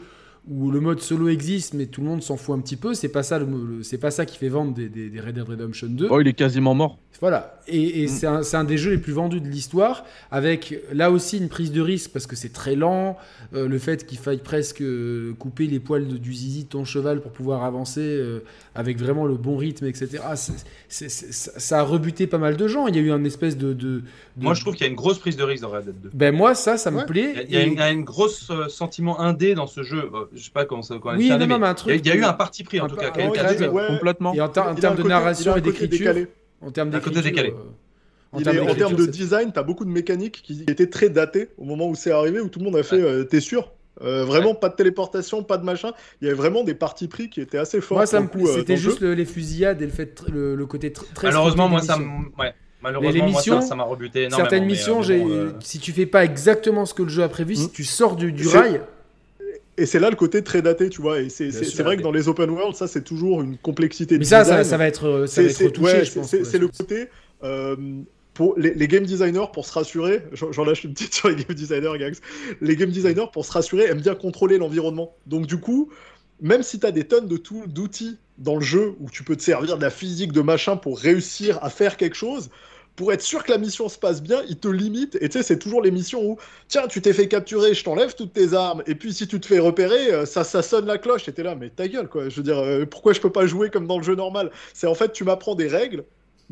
où le mode solo existe, mais tout le monde s'en fout un petit peu. C'est pas ça, le, le- c'est pas ça qui fait vendre des, des- des Red Dead Redemption 2. Oh, il est quasiment mort. Voilà. Et, et Mm. c'est un, c'est un des jeux les plus vendus de l'histoire, avec là aussi une prise de risque parce que c'est très lent. euh, le fait qu'il faille presque euh, couper les poils de- du zizi de ton cheval pour pouvoir avancer euh, avec vraiment le bon rythme, etc. Ça ça a rebuté pas mal de gens. Il y a eu un espèce de. de- de- Moi, je trouve qu'il y a une grosse prise de risque dans Red Dead 2. Ben moi, ça, ça me Ouais. plaît. Il y a, il y a Et- une, grosse euh, sentiment indé dans ce jeu. Je sais pas comment ça comment Oui, non, non, mais un il y a- truc il y a eu un parti pris en un tout cas. a cadre- des- ouais, Complètement. Et en, ter- en termes de côté- narration un et côté d'écriture, décalé. en termes Un côté d'écriture, décalé. euh, en termes est- en termes de design, t'as beaucoup de mécaniques qui étaient très datées au moment où c'est arrivé, où tout le monde a fait euh, T'es sûr? Euh, Vraiment, pas de téléportation, pas de machin. Il y avait vraiment des partis pris qui étaient assez forts. Moi, ça me euh, C'était juste le- les fusillades et le fait tr- le, le côté tr- très. Malheureusement, moi, ça ouais. Malheureusement, les moi, missions, ça, ça m'a rebuté énormément. Certaines mais, missions, euh, bon, euh, si tu fais pas exactement ce que le jeu a prévu, si Mm. tu sors du, rail, Et c'est là le côté très daté, tu vois. Et c'est vrai mais- que dans les open world, ça, c'est toujours une complexité de mais ça, ça, va être, ça C'est va être c'est- ouais, je pense. le côté. euh, les, game designers, pour se rassurer, j'en lâche une petite sur les game designers. Les game designers, pour se rassurer, aiment bien contrôler l'environnement. Donc, du coup, même si tu as des tonnes de d'outils dans le jeu où tu peux te servir de la physique, de machin pour réussir à faire quelque chose, pour être sûr que la mission se passe bien, ils te limitent. Et tu sais, c'est toujours les missions où, tiens, tu t'es fait capturer, je t'enlève toutes tes armes. Et puis, si tu te fais repérer, euh, ça, ça sonne la cloche. Et t'es là, mais ta gueule, quoi. Je veux dire, euh, pourquoi je peux pas jouer comme dans le jeu normal? C'est en fait, tu m'apprends des règles.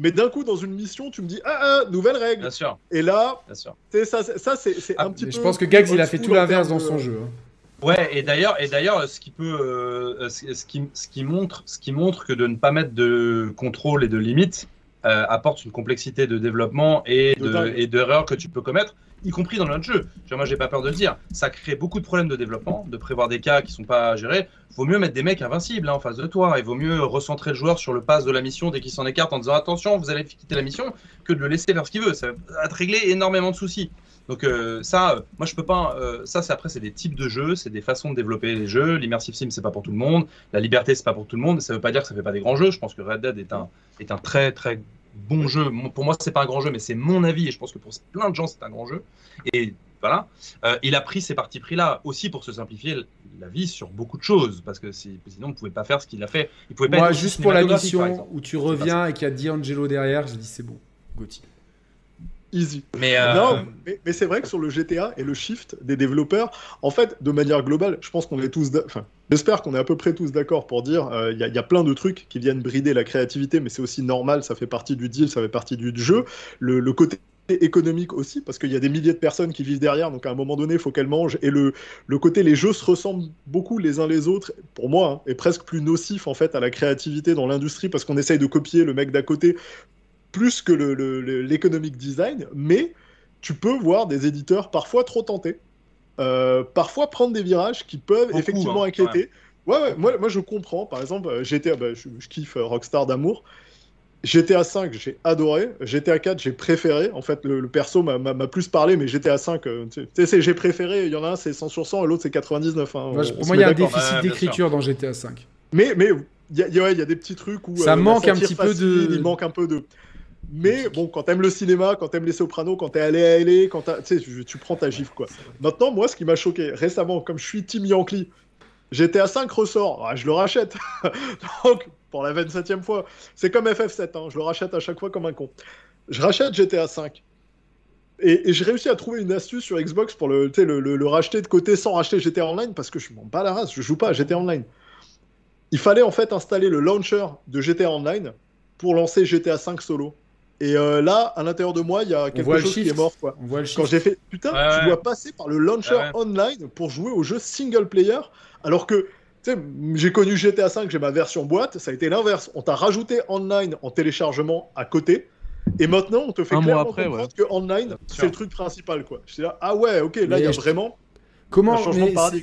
Mais d'un coup, dans une mission, tu me dis ah, ah nouvelle règle. Bien sûr, Et là, bien sûr. ça, c'est- ça c'est Ah, un petit Mais peu. je pense que Gags, il a fait tout l'inverse dans son jeu. hein. Ouais, et d'ailleurs, et d'ailleurs, ce qui peut, euh, ce, ce qui, ce qui montre, ce qui montre que de ne pas mettre de contrôle et de limites euh, apporte une complexité de dévalement et de d'erreurs que tu peux commettre, y compris dans notre jeu. Genre, moi, j'ai pas peur de le dire. Ça crée beaucoup de problèmes de développement, de prévoir des cas qui sont pas gérés. Vaut mieux mettre des mecs invincibles hein, en face de toi. Il vaut mieux recentrer le joueur sur le pass de la mission dès qu'il s'en écarte en disant attention, vous allez quitter la mission, que de le laisser faire ce qu'il veut. Ça va te régler énormément de soucis. Donc euh, ça, euh, moi je peux pas. euh, ça, c'est après, c'est des types de jeux, c'est des façons de développer les jeux. L'immersive sim, c'est pas pour tout le monde. La liberté, c'est pas pour tout le monde. Ça veut pas dire que ça fait pas des grands jeux. Je pense que Red Dead est un est un très très bon jeu. Mon- Pour moi, c'est pas un grand jeu, mais c'est mon avis et je pense que pour plein de gens, c'est un grand jeu. Et voilà, il a pris ces partis pris là aussi pour se simplifier la vie sur beaucoup de choses parce que si- sinon, on pouvait pas faire ce qu'il a fait. Il pouvait pas Moi, juste pour la mission où tu reviens et qu'il y a D'Angelo derrière, j'ai dit c'est bon, Gauthier. Easy. Mais euh, Non, mais, mais c'est vrai que sur le GTA et le shift des développeurs, en fait, de manière globale, je pense qu'on est tous, enfin, j'espère qu'on est à peu près tous d'accord pour dire, euh, il y, a- il y a plein de trucs qui viennent brider la créativité, mais c'est aussi normal, ça fait partie du deal, ça fait partie du jeu. Le, le côté économique aussi, parce qu'il y a des milliers de personnes qui vivent derrière, donc à un moment donné, il faut qu'elles mangent. Et le, le côté, les jeux se ressemblent beaucoup les uns les autres, pour moi, hein, est presque plus nocif en fait à la créativité dans l'industrie, parce qu'on essaye de copier le mec d'à côté plus que le- le- le- l'économic design, mais tu peux voir des éditeurs parfois trop tentés, euh, parfois prendre des virages qui peuvent Beaucoup, effectivement hein, inquiéter. Ouais, ouais, moi, moi je comprends. Par exemple, euh, j'étais, bah, je, je kiffe euh, Rockstar d'amour. GTA 5, j'ai adoré. GTA 4, j'ai préféré. En fait, le, perso m'a plus parlé, mais GTA 5, euh, tu sais, j'ai préféré. Il y en a un, c'est 100 sur 100, et l'autre, c'est 99. Hein, pour moi, il y a un déficit d'écriture dans GTA 5. Mais mais il y, y, a des petits trucs où. Ça manque un petit peu de. Il manque un peu de. Mais bon, quand t'aimes le cinéma, quand t'aimes les sopranos, quand t'es allé à LA, quand tu, tu prends ta gifle, quoi. Maintenant, moi, ce qui m'a choqué récemment, comme je suis Team Yankee, GTA 5 ressort, ah, je le rachète. [laughs] Donc, pour la 27e fois, c'est comme FF7, hein, je le rachète à chaque fois comme un con. Je rachète GTA 5. Et, j'ai réussi à trouver une astuce sur Xbox pour le, le, le, racheter de côté sans racheter GTA Online parce que je m'en bats la race, je joue pas à GTA Online. Il fallait en fait installer le launcher de GTA Online pour lancer GTA 5 solo. Et euh, là, à l'intérieur de moi, il y a quelque chose qui est mort. Quoi. Quand j'ai fait, putain, tu dois passer par le launcher online pour jouer au jeu single player, alors que j'ai connu GTA 5, j'ai ma version boîte, ça a été l'inverse. On t'a rajouté online en téléchargement à côté. Et maintenant, on te fait clairement après, comprendre que online, c'est le truc principal, quoi. Je là, ah ouais, ok, là, il y a vraiment. Comment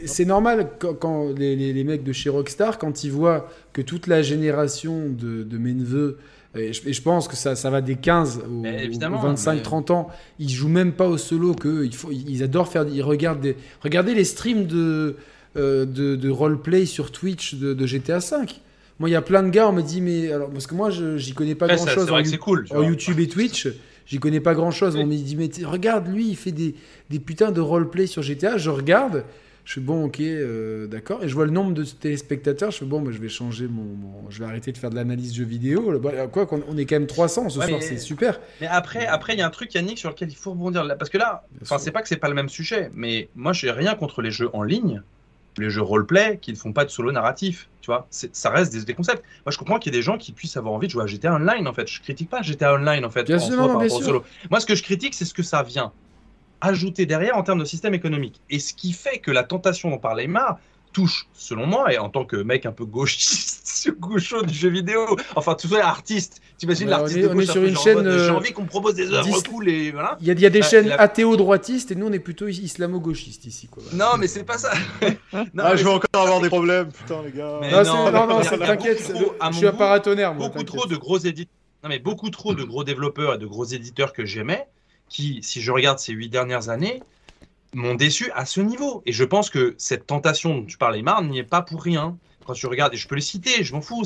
C'est normal quand, les, les, mecs de chez Rockstar, quand ils voient que toute la génération de, de mes neveux et je, pense que ça, ça va des 15 aux, 25, 30 ans. Ils jouent même pas au solo, que faut, ils adorent faire. Ils regardent des, regardez les streams de, euh, de, de, roleplay sur Twitch de, GTA 5. Moi, il y a plein de gars, on me dit, mais alors, parce que moi, j'y connais pas grand chose en, cool, YouTube et Twitch. J'y connais pas grand chose. On me dit, mais regarde, lui, il fait des, des putains de roleplay sur GTA. Je regarde. Je suis bon, ok, euh, d'accord. Et je vois le nombre de téléspectateurs. Je fais bon, bah, je vais changer mon, Je vais arrêter de faire de l'analyse jeux vidéo. Bah, quoi qu'on on est quand même 300 ce soir, c'est super. Mais après, après, il y a un truc, Yannick, sur lequel il faut rebondir. Parce que là, c'est pas que c'est pas le même sujet, mais moi, j'ai rien contre les jeux en ligne, les jeux roleplay qui ne font pas de solo narratif. Tu vois, ça reste des, concepts. Moi, je comprends qu'il y ait des gens qui puissent avoir envie de jouer à GTA Online, en fait. Je critique pas GTA Online, en fait. Bien sûr, bien sûr. Solo. Moi, ce que je critique, c'est ce que ça vient ajouter derrière en termes de système économique. Et ce qui fait que la tentation dont parlait Mar touche, selon moi, et en tant que mec un peu gauchiste, [laughs] gaucho du jeu vidéo, enfin tout ça, artiste, t'imagines l'artiste on, est, sur une chaîne. J'ai euh, envie qu'on me propose des œuvres cool et voilà. Il y a, des bah, chaînes athéo-droitistes et nous on est plutôt islamo-gauchistes ici. Quoi. Non, mais c'est pas ça. [laughs] non, ah, je vais encore avoir des problèmes, putain les gars. non, non, non, t'inquiète, je suis un paratonnerre. Beaucoup trop de gros éditeurs. Non, mais beaucoup trop de gros développeurs et de gros éditeurs que j'aimais qui, si je regarde ces huit dernières années, m'ont déçu à ce niveau. Et je pense que cette tentation dont tu parlais, Marne, n'y est pas pour rien. Quand tu regardes, et je peux les citer, je m'en fous,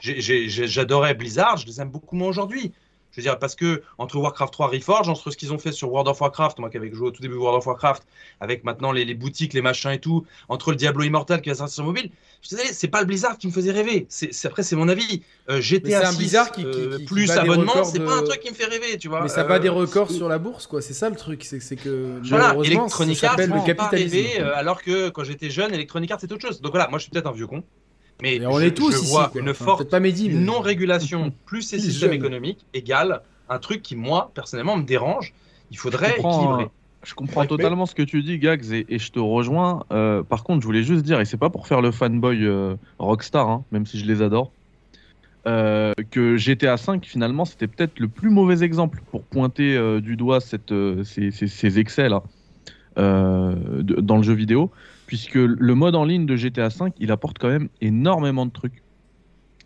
j'adorais Blizzard, je les aime beaucoup moins aujourd'hui. Je veux dire, parce que entre Warcraft 3 Reforged, entre ce qu'ils ont fait sur World of Warcraft, moi qui avais joué au tout début World of Warcraft, avec maintenant les, les, boutiques, les machins et tout, entre le Diablo Immortal qui va sortir sur mobile, je disais, c'est pas le Blizzard qui me faisait rêver. C'est après, c'est mon avis. Euh, GTA un 6, Blizzard qui, euh, plus abonnement, c'est pas un truc qui me fait rêver, tu vois. Mais ça bat des euh, records sur la bourse, quoi. C'est ça le truc, c'est que voilà, Electronic Arts, le capitalisme. Rêver, alors que quand j'étais jeune, Electronic Arts c'est autre chose. Donc voilà, moi je suis peut-être un vieux con. Mais on est tous je vois une forte non-régulation plus ces systèmes économiques égale un truc qui, moi, personnellement, me dérange. Il faudrait équilibrer. Je comprends totalement ce que tu dis, Gags, et, je te rejoins. Euh, par contre, je voulais juste dire, et c'est pas pour faire le fanboy euh, Rockstar, hein, même si je les adore, euh, que GTA V, finalement, c'était peut-être le plus mauvais exemple pour pointer du doigt cette, ces, ces, excès là dans le jeu vidéo, puisque le mode en ligne de GTA V, il apporte quand même énormément de trucs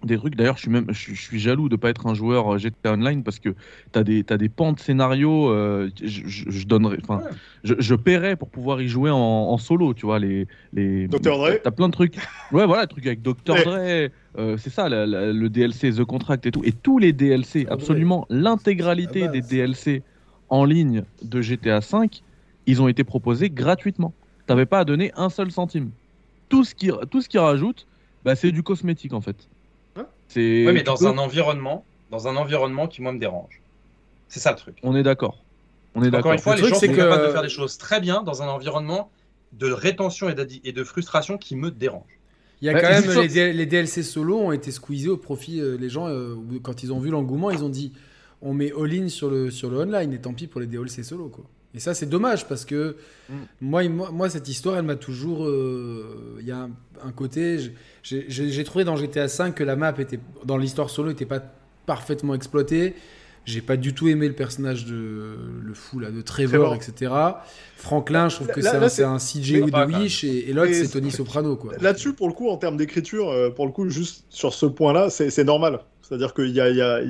des trucs. D'ailleurs, je suis même, je, suis jaloux de pas être un joueur euh, GTA Online parce que t'as des, as des pans de scénario. Euh, je, donnerais, enfin, je, je, paierais pour pouvoir y jouer en, solo, tu vois les, les. Dr Dre. T'as plein de trucs. Ouais, voilà, trucs avec Dr Dre. Euh, c'est ça, le DLC The Contract et tout, et tous les DLC, absolument l'intégralité des DLC en ligne de GTA 5, ils ont été proposés gratuitement. T'avais pas à donner un seul centime. Tout ce qui, tout ce qui rajoute, bah, c'est du cosmétique en fait. Oui, mais dans un environnement, dans un environnement qui moi me dérange. C'est ça le truc. On est d'accord. On est Encore une fois, les gens sont capables de faire des choses très bien dans un environnement de rétention et de frustration qui me dérange. Il y a quand même les, DLC solo ont été squeezés au profit. Euh, les gens, euh, quand ils ont vu l'engouement, ils ont dit on met all-in sur le, sur le online et tant pis pour les DLC solo. Quoi. Et ça, c'est dommage parce que mm. moi, moi, cette histoire, elle m'a toujours. Euh, il y a un, côté. J'ai trouvé dans GTA V que la map était, dans l'histoire solo n'était pas parfaitement exploitée. J'ai pas du tout aimé le personnage de le fou là, de Trevor, etc. Franklin, je trouve que c'est un, CJ de Wish et, l'autre c'est Tony Soprano. Là-dessus, pour le coup, en termes d'écriture, euh, pour le coup, juste sur ce point-là, c'est normal. C'est-à-dire qu'il y a, y a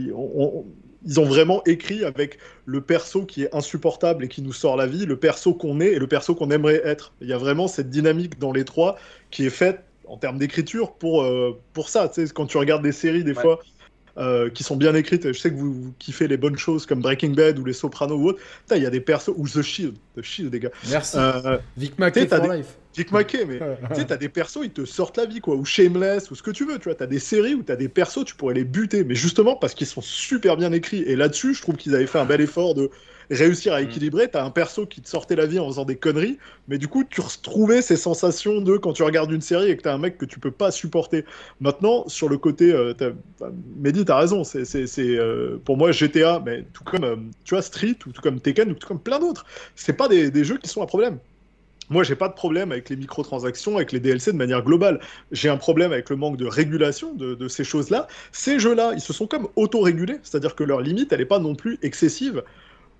ils ont vraiment écrit avec le perso qui est insupportable et qui nous sort la vie, le perso qu'on est et le perso qu'on aimerait être. Il y a vraiment cette dynamique dans les trois qui est faite en termes d'écriture pour, euh, pour ça. Tu sais, quand tu regardes des séries, des fois, euh, qui sont bien écrites. Je sais que vous, kiffez les bonnes choses comme Breaking Bad ou Les Sopranos ou autre. Il y a des persos ou The Shield, The Shield, les gars. Merci. Euh, Vic Mackey for life. Vic Mackey, mais tu sais, t'as des persos, ils te sortent la vie, quoi. Ou Shameless, ou ce que tu veux, tu vois. T'as des séries où t'as des persos, tu pourrais les buter, mais justement parce qu'ils sont super bien écrits. Et là-dessus, je trouve qu'ils avaient fait un bel effort de réussir à mm. équilibrer. T'as un perso qui te sortait la vie en faisant des conneries, mais du coup, tu retrouvais ces sensations de quand tu regardes une série et que t'as un mec que tu peux pas supporter. Maintenant, sur le côté, euh, Mehdi, t'as raison. C'est, euh, pour moi GTA, mais tout comme euh, tu vois Street ou tout comme Tekken ou tout comme plein d'autres. C'est pas des, des jeux qui sont un problème. Moi, j'ai pas de problème avec les microtransactions, avec les DLC de manière globale. J'ai un problème avec le manque de régulation de, de ces choses-là. Ces jeux-là, ils se sont comme auto-régulés, c'est-à-dire que leur limite, elle n'est pas non plus excessive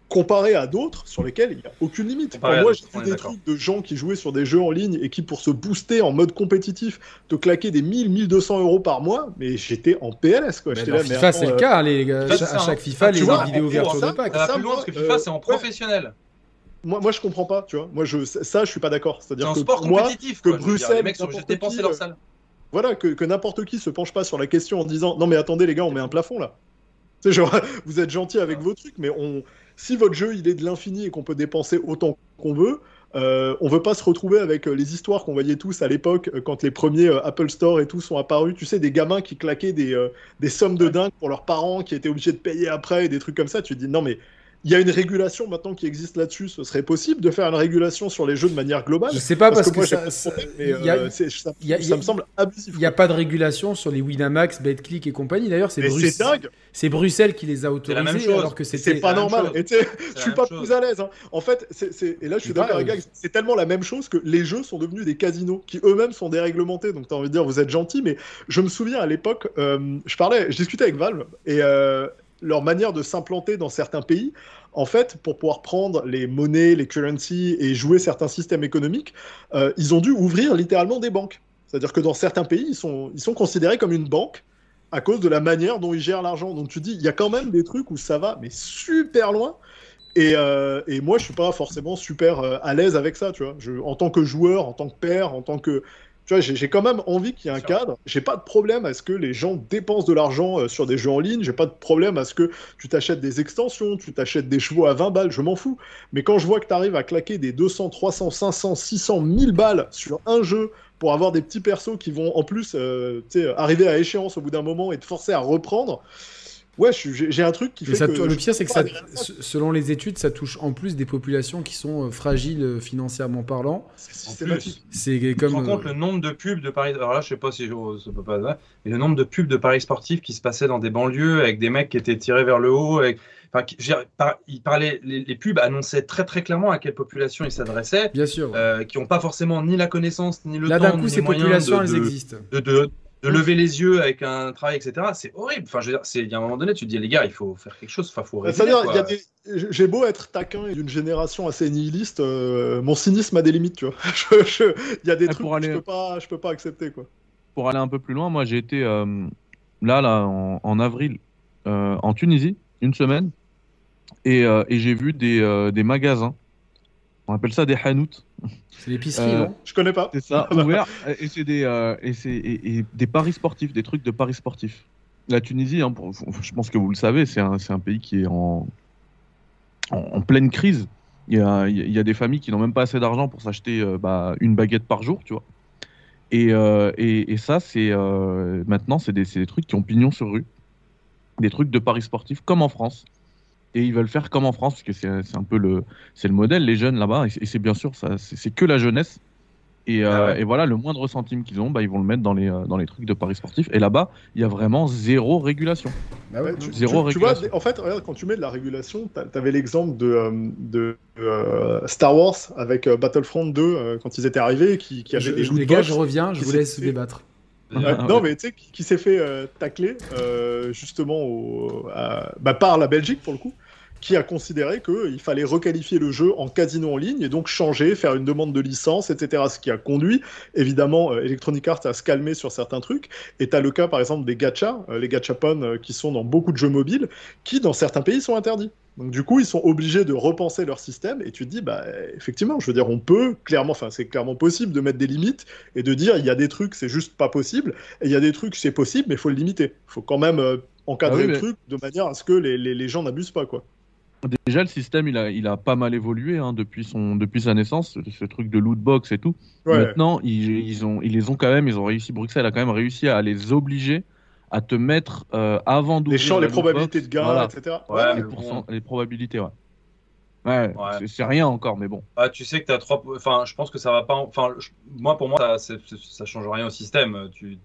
comparé à d'autres sur lesquels il n'y a aucune limite. moi, j'ai vu des trucs de gens qui jouaient sur des jeux en ligne et qui, pour se booster en mode compétitif, te claquaient des 1000, 1200 euros par mois, mais j'étais en PLS. Quoi. Là, FIFA, c'est le cas, hein, les gars. à chaque FIFA, les vidéos virtuelles de pack. Ça va plus loin parce que FIFA, c'est en professionnel. Moi, moi, je comprends pas, tu vois. Moi, je, ça, je suis pas d'accord. C'est-à-dire que sport moi, compétitif, que Bruxelles, les mecs sont obligés de dépenser leur salle. Voilà, que, que n'importe qui se penche pas sur la question en disant non mais attendez les gars, on met un plafond là. Genre, [laughs] vous êtes gentil avec vos trucs, mais on, si votre jeu il est de l'infini et qu'on peut dépenser autant qu'on veut, euh, on veut pas se retrouver avec euh, les histoires qu'on voyait tous à l'époque euh, quand les premiers euh, Apple Store et tout sont apparus. Tu sais, des gamins qui claquaient des, des sommes de dingue pour leurs parents, qui étaient obligés de payer après et des trucs comme ça. Tu te dis non mais il y a une régulation maintenant qui existe là-dessus. Ce serait possible de faire une régulation sur les jeux de manière globale? Je sais pas parce, que, ça, ça, me semble abusif. Il n'y a pas de régulation sur les Winamax, BetClick et compagnie. D'ailleurs, c'est Bruxelles. C'est Bruxelles qui les a autorisés alors que c'est pas normal. Et je suis pas plus à l'aise. Hein. En fait, et là je suis d'accord avec c'est tellement la même chose que les jeux sont devenus des casinos qui eux-mêmes sont déréglementés. Donc tu as envie de dire vous êtes gentil, mais je me souviens à l'époque, euh, je parlais, je discutais avec Valve et euh, leur manière de s'implanter dans certains pays, en fait, pour pouvoir prendre les monnaies, les currencies et jouer certains systèmes économiques, euh, ils ont dû ouvrir littéralement des banques. C'est-à-dire que dans certains pays, ils sont, ils sont considérés comme une banque à cause de la manière dont ils gèrent l'argent. Donc tu dis, il y a quand même des trucs où ça va, mais super loin. Et, euh, et moi, je suis pas forcément super euh, à l'aise avec ça, tu vois. En tant que joueur, en tant que père, en tant que tu vois, j'ai quand même envie qu'il y ait un cadre. J'ai pas de problème à ce que les gens dépensent de l'argent euh, sur des jeux en ligne. J'ai pas de problème à ce que tu t'achètes des extensions, tu t'achètes des chevaux à 20 balles, je m'en fous. Mais quand je vois que tu arrives à claquer des 200, 300, 500, 600, 1000 balles sur un jeu pour avoir des petits persos qui vont en plus euh, arriver à échéance au bout d'un moment et te forcer à reprendre, Ouais, j'ai un truc qui fait que. Le pire, c'est que ça, selon les études, ça touche en plus des populations qui sont euh, fragiles euh, financièrement parlant. C'est systématique. C'est comme. Tu te rends compte euh, le nombre de pubs de Paris. Alors là, je sais pas si ça peut pas. Mais le nombre de pubs de Paris sportifs qui se passaient dans des banlieues avec des mecs qui étaient tirés vers le haut. Avec... Enfin, il parlait, les, pubs annonçaient très très clairement à quelle population ils s'adressaient. Bien sûr. qui n'ont pas forcément ni la connaissance ni le temps. Là, d'un coup, ces populations, elles existent. de, de lever les yeux avec un travail, etc. C'est horrible. Enfin, je veux dire, il y a un moment donné, tu te dis, les gars, il faut faire quelque chose. Enfin, faut J'ai beau être taquin et d'une génération assez nihiliste, euh, mon cynisme a des limites, tu vois. [laughs] Il y a des trucs que je peux pas, je peux pas accepter, quoi. Pour aller un peu plus loin, moi, j'ai été euh, là, là, en, avril, euh, en Tunisie, une semaine, et, et j'ai vu des, des magasins on appelle ça des hanout. C'est l'épicerie, euh, non Je connais pas. C'est ça, ouvert. et c'est des, euh, et et, des paris sportifs, des trucs de paris sportifs. La Tunisie, hein, je pense que vous le savez, c'est un, un, pays qui est en, en, pleine crise. Il y, a, il y, a, des familles qui n'ont même pas assez d'argent pour s'acheter euh, bah, une baguette par jour, tu vois. Et, et, et ça, c'est maintenant, c'est des, des, trucs qui ont pignon sur rue. Des trucs de paris sportifs, comme en France et ils veulent faire comme en France, parce que c'est un peu le, c'est le modèle, les jeunes là-bas, et c'est bien sûr, ça, c'est que la jeunesse. Et, euh, ah et, voilà, le moindre centime qu'ils ont, bah, ils vont le mettre dans les, euh, dans les trucs de paris sportifs. Et là-bas, il y a vraiment zéro régulation. Bah tu, zéro régulation. Tu vois, en fait, regarde, quand tu mets de la régulation, tu avais l'exemple de, euh, de Star Wars avec Battlefront 2 quand ils étaient arrivés, qui, qui avait des Les gars, je reviens, je vous laisse débattre. non, mais tu sais, qui, s'est fait tacler justement au, bah, par la Belgique pour le coup qui a considéré qu'il fallait requalifier le jeu en casino en ligne et donc changer, faire une demande de licence, etc. Ce qui a conduit, évidemment, euh, Electronic Arts à se calmer sur certains trucs. Et tu as le cas, par exemple, des gachas, euh, les gachapon euh, qui sont dans beaucoup de jeux mobiles, qui, dans certains pays, sont interdits. Donc du coup, ils sont obligés de repenser leur système et tu te dis, bah effectivement, je veux dire, on peut clairement, enfin c'est clairement possible de mettre des limites et de dire, il y a des trucs, c'est juste pas possible, et il y a des trucs, c'est possible, mais il faut le limiter. Il faut quand même encadrer ah le truc de manière à ce que les, les, les gens n'abusent pas, quoi. Déjà, le système, il a, il a pas mal évolué hein, depuis, son, depuis sa naissance, ce truc de loot box et tout. Maintenant, ils, ils, ont, ils les ont quand même, ils ont réussi, Bruxelles a quand même réussi à les obliger à te mettre euh, avant Les champs, les probabilités de gain, etc. Ouais, les, les, probabilités, ouais. Ouais, c'est rien encore, mais bon. Ah, tu sais que tu as trois. Enfin, je pense que ça va pas. Enfin, moi, pour moi, ça, ça change rien au système. Tu,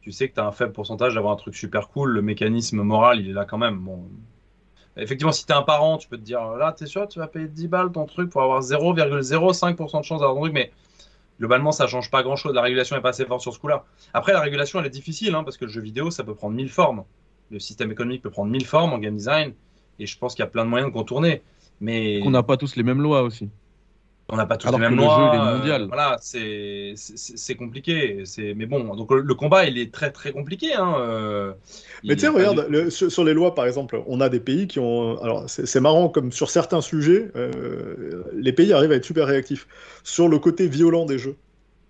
tu sais que tu as un faible pourcentage d'avoir un truc super cool. Le mécanisme moral, il est là quand même. Bon, Effectivement, si tu es un parent, tu peux te dire là, tu es sûr, tu vas payer 10 balles ton truc pour avoir 0,05% de chance d'avoir ton truc, mais globalement, ça change pas grand chose. La régulation est pas assez forte sur ce coup-là. Après, la régulation, elle est difficile, hein, parce que le jeu vidéo, ça peut prendre mille formes. Le système économique peut prendre mille formes en game design, et je pense qu'il y a plein de moyens de contourner. Mais... On n'a pas tous les mêmes lois aussi. On n'a pas tous les mêmes lois. Euh, voilà, c'est compliqué. Mais bon, donc le, combat, il est très très compliqué. Hein, euh, mais tiens, regarde, sur, les lois, par exemple, on a des pays qui ont. Alors, c'est marrant, comme sur certains sujets, euh, les pays arrivent à être super réactifs. Sur le côté violent des jeux,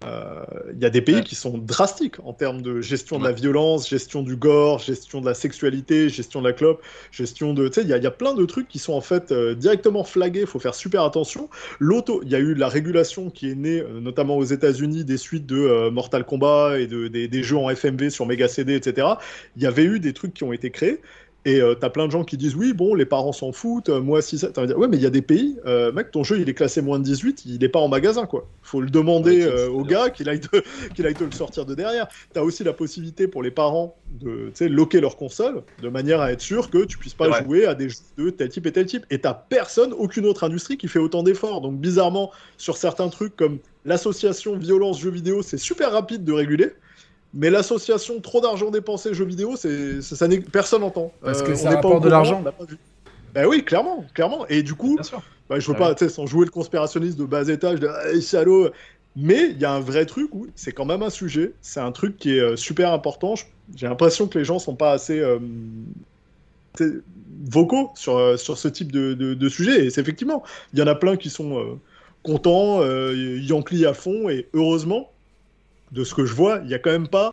il euh, y a des pays qui sont drastiques en termes de gestion de la violence, gestion du gore, gestion de la sexualité, gestion de la clope, gestion de. Tu sais, il y, a plein de trucs qui sont en fait euh, directement flagués. Il faut faire super attention. L'auto, il y a eu la régulation qui est née, euh, notamment aux États-Unis, des suites de Mortal Kombat et de, des, des, jeux en FMV sur Mega CD, etc. Il y avait eu des trucs qui ont été créés. Et euh, t'as plein de gens qui disent oui, bon, les parents s'en foutent, euh, moi si ça. T'as dire, ouais, mais il y a des pays, euh, mec, ton jeu il est classé moins de 18, il n'est pas en magasin, quoi. Faut le demander au gars qu'il aille, [laughs] qu'il aille te le sortir de derrière. T'as aussi la possibilité pour les parents de loquer leur console de manière à être sûr que tu puisses pas jouer à des jeux de tel type et tel type. Et t'as personne, aucune autre industrie qui fait autant d'efforts. Donc bizarrement, sur certains trucs comme l'association violence jeux vidéo, c'est super rapide de réguler. Mais l'association trop d'argent dépensé jeux vidéo, c'est ça, personne n'entend. Parce que euh, ça rapporte de l'argent. Ben oui, clairement, clairement. Et du coup, bah, je veux ah pas, tu sais, sans jouer le conspirationniste de bas étage, de hey, salaud. Mais il y a un vrai truc où c'est quand même un sujet. C'est un truc qui est euh, super important. J'ai l'impression que les gens sont pas assez euh, vocaux sur, sur ce type de, de, sujet. Et c'est effectivement, il y en a plein qui sont contents, Yankee à fond, et heureusement de ce que je vois, il n'y a quand même pas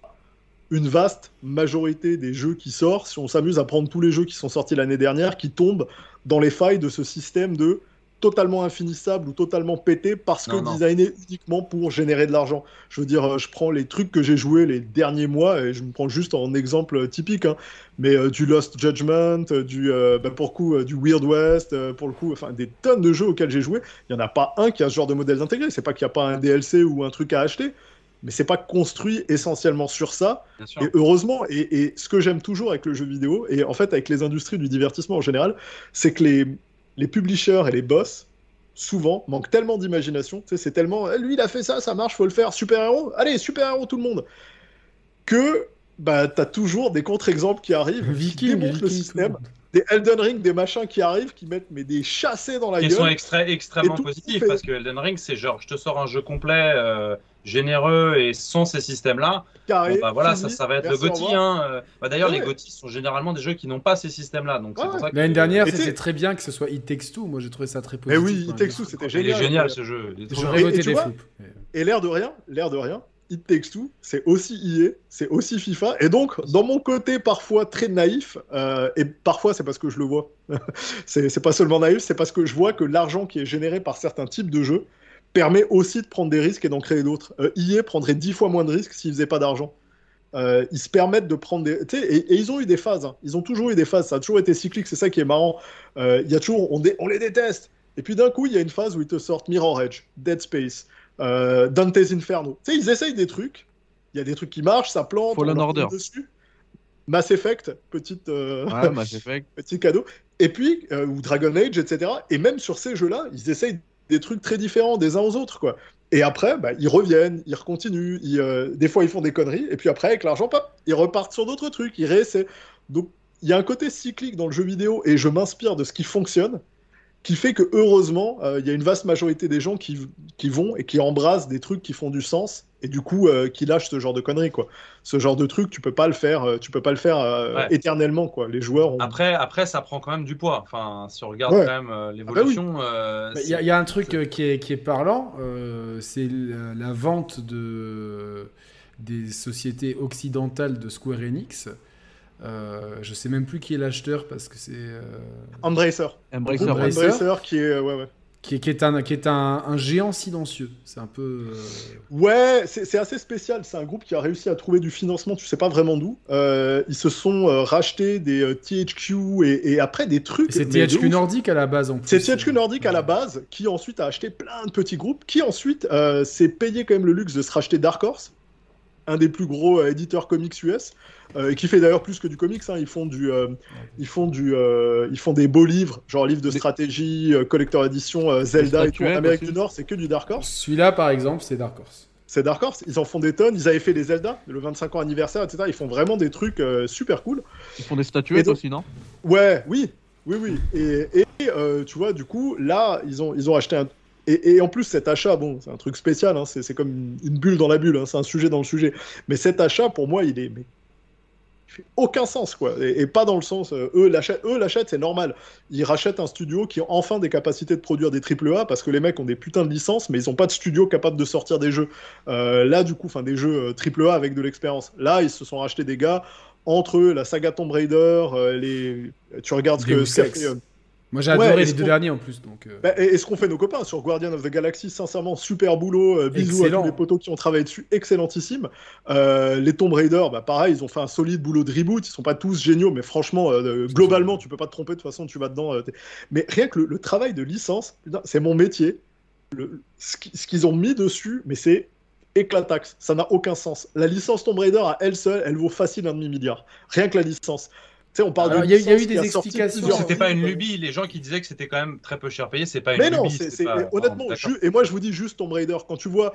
une vaste majorité des jeux qui sortent, si on s'amuse à prendre tous les jeux qui sont sortis l'année dernière, qui tombent dans les failles de ce système de totalement infinissable ou totalement pété parce que designé uniquement pour générer de l'argent. Je veux dire, euh, je prends les trucs que j'ai joués les derniers mois et je me prends juste en exemple typique, hein, mais euh, du Lost Judgment, euh, du bah, pour le coup du Weird West, pour le coup, enfin des tonnes de jeux auxquels j'ai joué. Il y en a pas un qui a ce genre de modèle intégré. C'est pas qu'il n'y a pas un DLC ou un truc à acheter, mais c'est pas construit essentiellement sur ça. Et heureusement, et, ce que j'aime toujours avec le jeu vidéo, et en fait avec les industries du divertissement en général, c'est que les, les publishers et les boss, souvent, manquent tellement d'imagination, c'est tellement, eh, lui il a fait ça, ça marche, faut le faire, super-héros, allez, super-héros tout le monde, que bah, t'as toujours des contre-exemples qui arrivent, Viking, qui le système. des Elden Ring, des machins qui arrivent, qui mettent mais des chassés dans la gueule. Ils sont extrêmement positifs parce que Elden Ring, c'est genre, je te sors un jeu complet, euh, généreux et sans ces systèmes-là. bah voilà, ça, ça, va être le GOTY. Hein. Bah, D'ailleurs, les GOTY sont généralement des jeux qui n'ont pas ces systèmes-là. Donc L'année dernière, c'était très bien que ce soit It Takes Two. Moi, j'ai trouvé ça très positif. Mais oui, It Takes Two, c'était génial. Il est génial ce jeu. J'aurais voté des Et l'air de rien, l'air de rien, It Takes Two, c'est aussi EA, c'est aussi FIFA. Et donc, dans mon côté parfois très naïf, euh, et parfois c'est parce que je le vois, [laughs] c'est pas seulement naïf, c'est parce que je vois que l'argent qui est généré par certains types de jeux permet aussi de prendre des risques et d'en créer d'autres. Euh, EA prendrait dix fois moins de risques s'ils faisaient pas d'argent. Euh, ils se permettent de prendre des. Et, et, ils ont eu des phases. Hein. Ils ont toujours eu des phases. Ça a toujours été cyclique. C'est ça qui est marrant. Il y a toujours. On, on les déteste. Et puis d'un coup, il y a une phase où ils te sortent Mirror Edge, Dead Space, euh, Dante's Inferno. Tu sais, ils essayent des trucs. Il y a des trucs qui marchent, ça plante. Fallen Order. Dessus. Mass Effect, petite, euh, Mass Effect. [laughs] petit cadeau. Et puis, euh, ou Dragon Age, etc. Et même sur ces jeux-là, ils essayent des trucs très différents des uns aux autres, quoi. Et après, bah, ils reviennent, ils recontinuent. Ils, des fois, ils font des conneries. Et puis après, avec l'argent, pop, ils repartent sur d'autres trucs. Ils réessaient. Donc, il y a un côté cyclique dans le jeu vidéo et je m'inspire de ce qui fonctionne qui fait que heureusement, euh, il y a une vaste majorité des gens qui, qui, vont et qui embrassent des trucs qui font du sens et du coup euh, qui lâchent ce genre de conneries quoi. Ce genre de truc, tu peux pas le faire, euh, tu peux pas le faire éternellement quoi. Les joueurs. Après, après, ça prend quand même du poids. Enfin, si on regarde quand même ah bah l'évolution. Il y, a un truc qui est, qui est parlant, c'est la, la, vente de des sociétés occidentales de Square Enix. Euh, je sais même plus qui est l'acheteur parce que c'est. Euh... Embracer. Embracer. Embracer. qui est. Ouais, ouais. Qui est, qui est, un, qui est un, un géant silencieux. C'est un peu. Euh, ouais, c'est assez spécial. C'est un groupe qui a réussi à trouver du financement, tu sais pas vraiment d'où. Euh, ils se sont euh, rachetés des THQ et, et, après des trucs. C'est THQ Nordic à la base en plus. C'est THQ Nordic à la base qui ensuite a acheté plein de petits groupes, qui ensuite s'est payé quand même le luxe de se racheter Dark Horse, un des plus gros éditeurs comics US. Euh, et qui fait d'ailleurs plus que du comics. Hein. Ils font du, euh, ils font du, euh, ils font des beaux livres, genre livres de stratégie, collector édition, Zelda et tout. En Amérique du Nord, c'est que du Dark Horse. Celui-là, par exemple, c'est Dark Horse. C'est Dark Horse. Ils en font des tonnes. Ils avaient fait les Zelda, le 25 ans anniversaire, etc. Ils font vraiment des trucs super cool. Ils font des statuettes aussi, non? Ouais, oui, oui, oui. Et, et tu vois, du coup, là, ils ont, ils ont acheté un, et, et, en plus, cet achat, bon, c'est un truc spécial, hein, c'est comme une, bulle dans la bulle, hein, c'est un sujet dans le sujet. Mais cet achat, pour moi, il est mais fait aucun sens, quoi. Et, pas dans le sens, euh, eux l'achètent, eux l'achètent, c'est normal. Ils rachètent un studio qui a enfin des capacités de produire des AAA parce que les mecs ont des putains de licences, mais ils ont pas de studio capable de sortir des jeux. Euh, là, du coup, enfin des jeux AAA euh, avec de l'expérience. Là, ils se sont rachetés des gars entre eux, la saga Tomb Raider, les, tu regardes ce que moi j'ai adoré les deux derniers en plus. Donc, euh. bah, et, ce qu'ont fait nos copains sur Guardian of the Galaxy, sincèrement, super boulot. Euh, bisous à tous les potos qui ont travaillé dessus, excellentissime. Euh, les Tomb Raider, bah, pareil, ils ont fait un solide boulot de reboot. Ils sont pas tous géniaux, mais franchement, globalement, tu peux pas te tromper. De toute façon, tu vas dedans. mais rien que le, travail de licence, c'est mon métier. Le, ce qu'ils ont mis dessus, mais c'est éclataxe. Ça n'a aucun sens. La licence Tomb Raider à elle seule, elle vaut facile un demi milliard. Rien que la licence on parle Il y, a eu des explications. C'était pas une lubie. Les gens qui disaient que c'était quand même très peu cher payé, c'est pas une mais lubie. Mais non, honnêtement, et moi je vous dis juste Tomb Raider, quand tu vois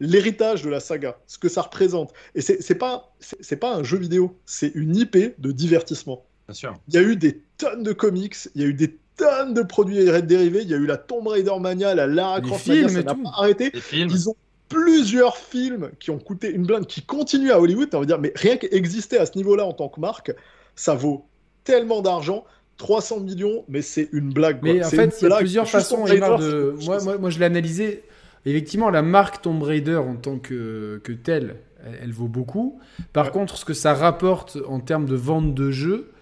l'héritage de la saga, ce que ça représente, et c'est pas, c'est pas un jeu vidéo, c'est une IP de divertissement. Bien sûr. Il y a eu des tonnes de comics, il y a eu des tonnes de produits dérivés, il y a eu la Tomb Raider Mania, la Lara Croft Mania, ça n'a pas arrêté. Ils ont plusieurs films qui ont coûté une blinde, qui continuent à Hollywood. On va dire, mais rien qu'exister à ce niveau-là en tant que marque, ça vaut tellement d'argent. 300 millions, mais c'est une blague. Mais en fait, il y a plusieurs façons. De... Moi, moi, moi, je l'ai analysé. Effectivement, la marque Tomb Raider en tant que, que telle, elle, vaut beaucoup. Par contre, ce que ça rapporte en termes de vente de jeux,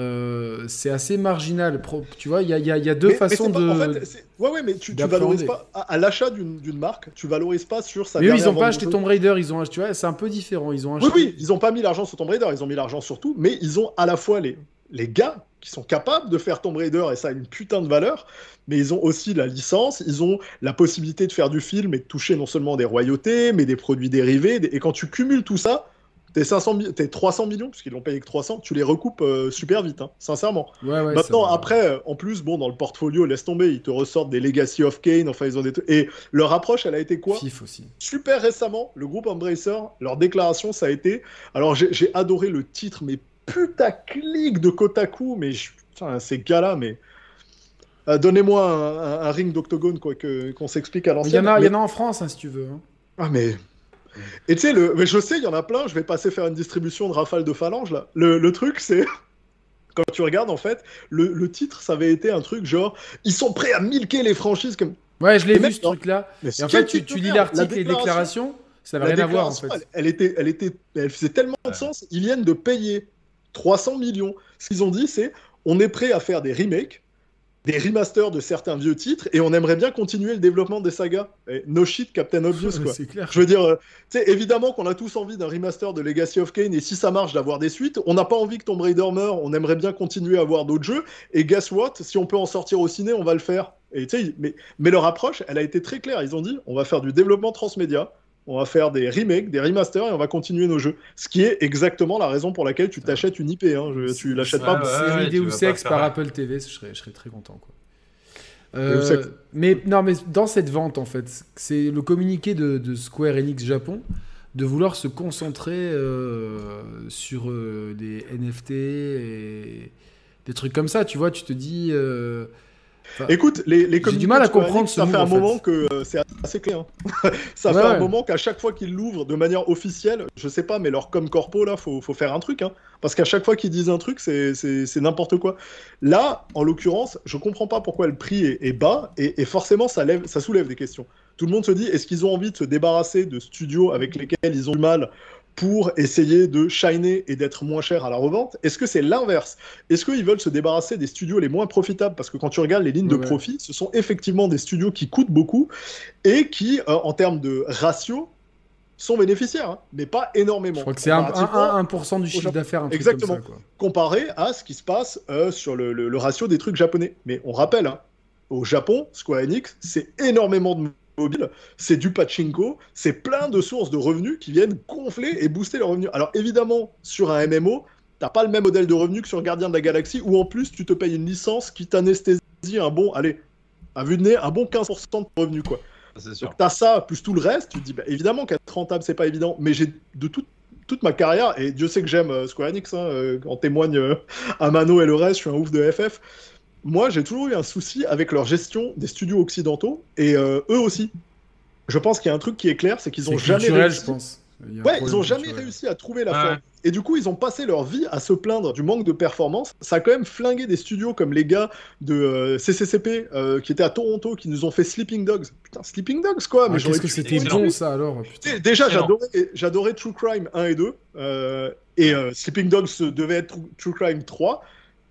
euh, c'est assez marginal. Tu vois, il y, y, y a, deux façons de. En fait, ouais, ouais, mais tu, tu valorises pas. À, l'achat d'une marque, tu valorises pas sur sa. Mais eux, ils n'ont pas acheté Tomb Raider, ils ont Tu vois, c'est un peu différent. Ils ont acheté... Oui, oui, ils n'ont pas mis l'argent sur Tomb Raider, ils ont mis l'argent sur tout, mais ils ont à la fois les, les gars qui sont capables de faire Tomb Raider et ça a une putain de valeur, mais ils ont aussi la licence, ils ont la possibilité de faire du film et de toucher non seulement des royautés, mais des produits dérivés. Et quand tu cumules tout ça, tes 500 tes 300 millions puisqu'ils l'ont payé que 300 tu les recoupes euh, super vite hein, sincèrement maintenant après euh, en plus bon dans le portfolio laisse tomber ils te ressortent des Legacy of Kane enfin ils ont des et leur approche elle a été quoi? Fif aussi super récemment le groupe Embracer leur déclaration ça a été alors j'ai adoré le titre mais putaclic de Kotaku mais putain, ces gars là mais euh, Donnez-moi un, ring d'octogone quoi qu'on s'explique à l'ancienne. Il y, en a en France hein, si tu veux. Hein. Ah mais et tu sais, le... mais je sais, il y en a plein, je vais passer faire une distribution de rafale de phalange là. Le, le truc, c'est. [laughs] Quand tu regardes, en fait, le, le, titre, ça avait été un truc genre. Ils sont prêts à milquer les franchises comme. Ouais, je l'ai vu ce truc-là. Et en fait, tu, tu lis l'article et les déclarations, ça n'avait rien à voir en fait. Elle, était, elle, était, elle faisait tellement de sens. Ils viennent de payer 300 millions. Ce qu'ils ont dit, c'est on est prêt à faire des remakes des remasters de certains vieux titres et on aimerait bien continuer le développement des sagas. no shit, Captain Obvious, quoi. clair. Je veux dire, euh, tu sais, évidemment qu'on a tous envie d'un remaster de Legacy of Kane et si ça marche, d'avoir des suites. On n'a pas envie que Tomb Raider meure, on aimerait bien continuer à avoir d'autres jeux. Et guess what? Si on peut en sortir au ciné, on va le faire. Et, mais, mais leur approche, elle a été très claire. Ils ont dit on va faire du développement transmédia on va faire des remakes, des remasters et on va continuer nos jeux. Ce qui est exactement la raison pour laquelle tu t'achètes une IP. Hein. Je, tu l'achètes pas. Ouais, série Deus Ex par Apple TV, je serais, je serais très content. Quoi. Euh, mais non, mais dans cette vente en fait, c'est le communiqué de, Square Enix Japon de vouloir se concentrer sur des NFT et des trucs comme ça. Tu vois, tu te dis. Écoute, les, les J'ai du mal à comprendre Ça fait un moment que euh, c'est assez clair. Hein. [laughs] ça fait un moment qu'à chaque fois qu'ils l'ouvrent de manière officielle, je sais pas, mais leur com corpo là, faut, faut faire un truc. Hein. Parce qu'à chaque fois qu'ils disent un truc, c'est n'importe quoi. Là, en l'occurrence, je comprends pas pourquoi le prix est, bas et, forcément ça, lève, ça soulève des questions. Tout le monde se dit est-ce qu'ils ont envie de se débarrasser de studios avec lesquels ils ont du mal pour essayer de shiner et d'être moins cher à la revente Est-ce que c'est l'inverse? Est-ce qu'ils veulent se débarrasser des studios les moins profitables? Parce que quand tu regardes les lignes de profit, ce sont effectivement des studios qui coûtent beaucoup et qui, euh, en termes de ratio, sont bénéficiaires, hein, mais pas énormément. Je crois que c'est 1%, du chiffre d'affaires. Exactement. Comparé à ce qui se passe euh, sur le, ratio des trucs japonais. Mais on rappelle, hein, au Japon, Square Enix, c'est énormément de mobile, c'est du pachinko, c'est plein de sources de revenus qui viennent gonfler et booster leurs revenus. Alors évidemment, sur un MMO, t'as pas le même modèle de revenus que sur Gardien de la Galaxie, où en plus tu te payes une licence qui t'anesthésie un bon, allez, à vue de nez, un bon 15% de revenus, quoi. C'est sûr. Donc t'as ça, plus tout le reste, tu te dis, bah, évidemment qu'être rentable, c'est pas évident, mais j'ai de toute ma carrière, et Dieu sait que j'aime euh, Square Enix, hein, euh, en témoigne euh, Amano et le reste, je suis un ouf de FF, moi, j'ai toujours eu un souci avec leur gestion des studios occidentaux et euh, eux aussi. Je pense qu'il y a un truc qui est clair, c'est qu'ils ont jamais réussi. Je pense. Ouais, ils ont jamais réussi à trouver la forme. Et du coup, ils ont passé leur vie à se plaindre du manque de performance. Ça a quand même flingué des studios comme les gars de CCCP euh, euh, qui étaient à Toronto, qui nous ont fait Sleeping Dogs. Putain, Sleeping Dogs quoi. mais qu'est-ce que c'était bon ça alors Déjà, j'adorais True Crime 1 et 2. et Sleeping Dogs devait être True Crime 3.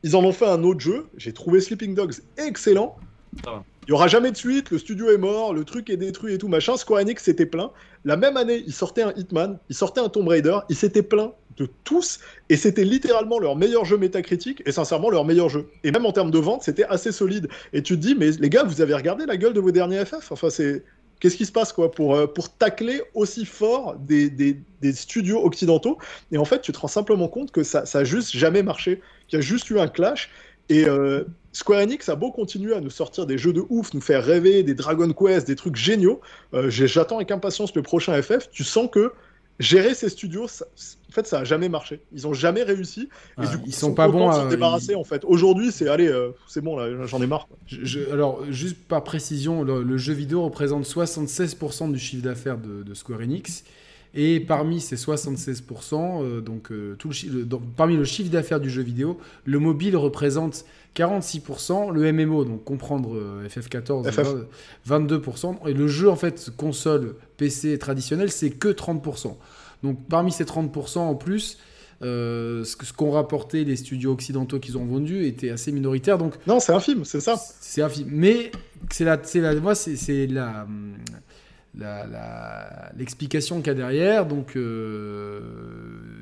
Ils en ont fait un autre jeu. J'ai trouvé Sleeping Dogs excellent. Il y aura jamais de suite, le studio est mort, le truc est détruit et tout machin. Square Enix s'était plein. La même année, ils sortaient un Hitman, ils sortaient un Tomb Raider, ils s'étaient plein de tous et c'était littéralement leur meilleur jeu métacritique et sincèrement leur meilleur jeu. Et même en termes de vente, c'était assez solide. Et tu te dis, mais les gars, vous avez regardé la gueule de vos derniers FF Enfin, c'est Qu'est-ce qui se passe quoi pour, euh, pour tacler aussi fort des, des, des, studios occidentaux? Et en fait, tu te rends simplement compte que ça, ça a juste jamais marché, qu'il y a juste eu un clash. Et euh, Square Enix a beau continuer à nous sortir des jeux de ouf, nous faire rêver, des Dragon Quest, des trucs géniaux. Euh, j'attends avec impatience le prochain FF. Tu sens que gérer ces studios, en fait, ça a jamais marché. Ils ont jamais réussi. Et du coup, ils, sont, pas bons à se débarrasser. En fait, aujourd'hui, c'est allez, euh, c'est bon là, j'en ai marre. alors, juste par précision, le, jeu vidéo représente 76% du chiffre d'affaires de, Square Enix. Et parmi ces 76%, euh, donc, euh, tout le, parmi le chiffre d'affaires du jeu vidéo, le mobile représente 46%, le MMO, donc comprendre FF14, 22%, et le jeu en fait console PC traditionnel, c'est que 30%. Donc parmi ces 30% en plus, euh, ce qu'ont rapporté les studios occidentaux qu'ils ont vendus était assez minoritaire. Donc non, c'est un film, c'est ça. C'est un film, mais c'est la, c'est la, moi c'est la l'explication qu'il y a derrière, donc euh,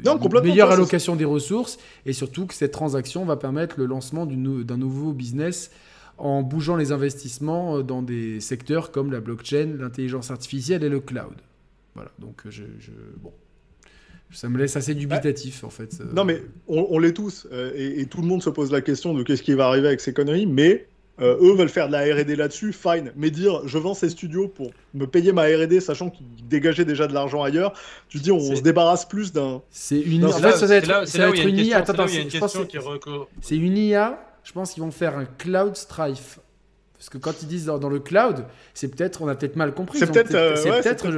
une meilleure allocation des ressources, et surtout que cette transaction va permettre le lancement d'un nouveau business en bougeant les investissements dans des secteurs comme la blockchain, l'intelligence artificielle et le cloud. Voilà, donc je, je bon, ça me laisse assez dubitatif en fait. Non mais on, l'est tous euh, et, tout le monde se pose la question de qu'est-ce qui va arriver avec ces conneries, mais euh, eux veulent faire de la R&D là-dessus, fine. Mais dire je vends ces studios pour me payer ma R&D, sachant qu'ils dégageaient déjà de l'argent ailleurs, tu dis on, se débarrasse plus d'un. C'est une. En fait, ça va être, une IA. Attends, c'est une IA. Je pense qu'ils vont faire un cloud strife parce que quand ils disent dans, le cloud, c'est peut-être, on a peut-être mal compris. C'est peut-être euh,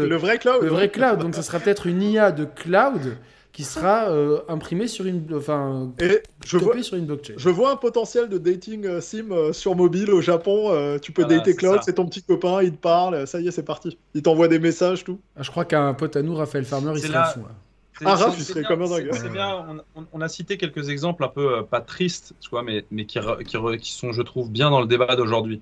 le, vrai cloud. Le vrai cloud. Donc, ce sera peut-être une IA de cloud qui sera euh, imprimée sur une, enfin, Et je vois, sur une blockchain. Je vois un potentiel de dating euh, sim sur mobile au Japon. tu peux dater cloud, c'est ton petit copain, il te parle, ça y est, c'est parti. Il t'envoie des messages, tout. Ah, je crois qu'un pote à nous, Raphaël Farmer, il serait fou. Ah, Raph, il serait comme un dingue. C'est bien, on, a cité quelques exemples un peu, pas tristes, tu vois, mais, mais qui, qui, qui, sont, je trouve, bien dans le débat d'aujourd'hui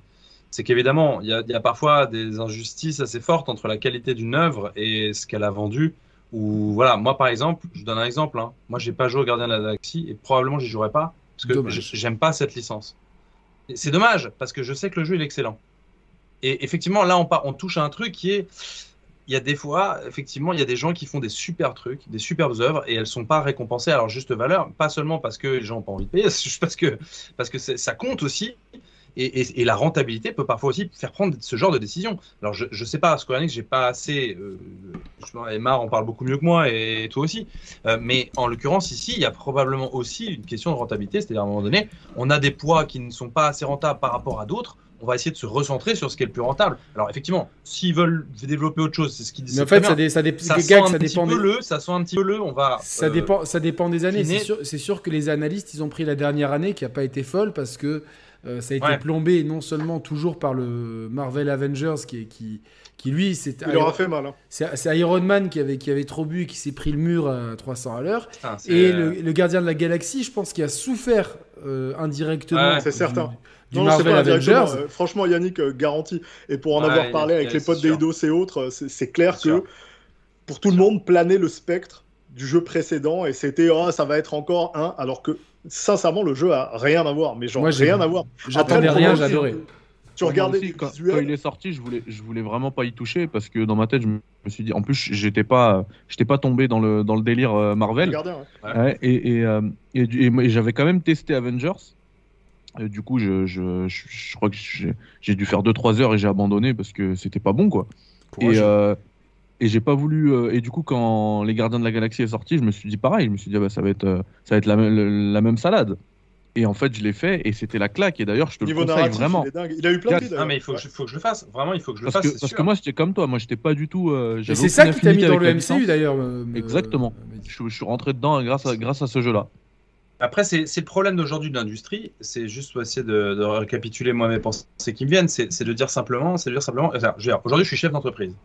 c'est qu'évidemment, il y, a parfois des injustices assez fortes entre la qualité d'une œuvre et ce qu'elle a vendu. Ou voilà, moi par exemple, je donne un exemple. Hein. Moi, j'ai pas joué au Gardien de la Galaxie et probablement j'y jouerai pas parce que j'aime pas cette licence. C'est dommage parce que je sais que le jeu est excellent. Et effectivement, là, on, on touche à un truc qui est il y a des fois, effectivement, il y a des gens qui font des super trucs, des superbes œuvres, et elles sont pas récompensées à leur juste valeur, pas seulement parce que les gens n'ont pas envie de payer, [laughs] juste parce que, parce que ça compte aussi, et, la rentabilité peut parfois aussi faire prendre ce genre de décision. Alors, je ne sais pas, Square Enix, j'ai pas assez euh, Emma en parle beaucoup mieux que moi et toi aussi. Euh, mais en l'occurrence, ici, il y a probablement aussi une question de rentabilité. C'est-à-dire, à un moment donné, on a des poids qui ne sont pas assez rentables par rapport à d'autres. On va essayer de se recentrer sur ce qui est le plus rentable. Alors, effectivement, s'ils veulent développer autre chose, c'est ce qu'ils disent. Mais en fait, ça, ça, ça, sent un petit peu le, ça sent un petit peu le. On va. Ça euh, dépend, ça dépend des années. C'est sûr, sûr, que les analystes, ils ont pris la dernière année qui n'a pas été folle parce que euh, ça a été plombé non seulement toujours par le Marvel Avengers qui, qui, qui lui, c'est. Il aura fait mal. Hein. C'est Iron Man qui avait, qui avait trop bu et qui s'est pris le mur à 300 à l'heure. Et le, gardien de la galaxie, je pense qu'il a souffert euh, indirectement. c'est certain. Du Marvel Avengers. Euh, franchement, Yannick garantit. Et pour en avoir parlé avec les potes d'Eidos et autres, c'est clair que pour tout le monde planait le spectre du jeu précédent et c'était oh, ça va être encore un alors que sincèrement, le jeu a rien à voir. Mais genre, Moi, rien à voir. J'attendais rien, j'adorais. Tu regardais quand, il est sorti, je voulais, je voulais vraiment pas y toucher parce que dans ma tête, je me suis dit, en plus, j'étais pas, j'étais pas tombé dans le, dans le délire euh, Marvel. et, euh, et, et, j'avais quand même testé Avengers. du coup, je, je, je, crois que j'ai dû faire 2-3 heures et j'ai abandonné parce que c'était pas bon, quoi. Et, euh, et j'ai pas voulu. Euh, et du coup, quand Les Gardiens de la Galaxie est sorti, je me suis dit pareil. Je me suis dit, ah bah, ça va être, euh, ça va être la, la, même salade. Et en fait, je l'ai fait et c'était la claque. Et d'ailleurs, je te Niveau le conseille vraiment. Il, a eu plein de Ah, mais il faut, que je, faut que je le fasse. Vraiment, il faut que je le parce fasse. Que, parce que moi, j'étais comme toi. Moi, j'étais pas du tout. Euh, c'est ça qui t'a mis dans le MCU d'ailleurs. Exactement. Je, suis rentré dedans grâce à, grâce à ce jeu-là. Après, c'est le problème d'aujourd'hui de l'industrie. C'est juste pour essayer de, de, récapituler moi mes pensées qui me viennent. C'est de dire simplement, c'est de dire simplement. Aujourd'hui, je suis chef d'entreprise.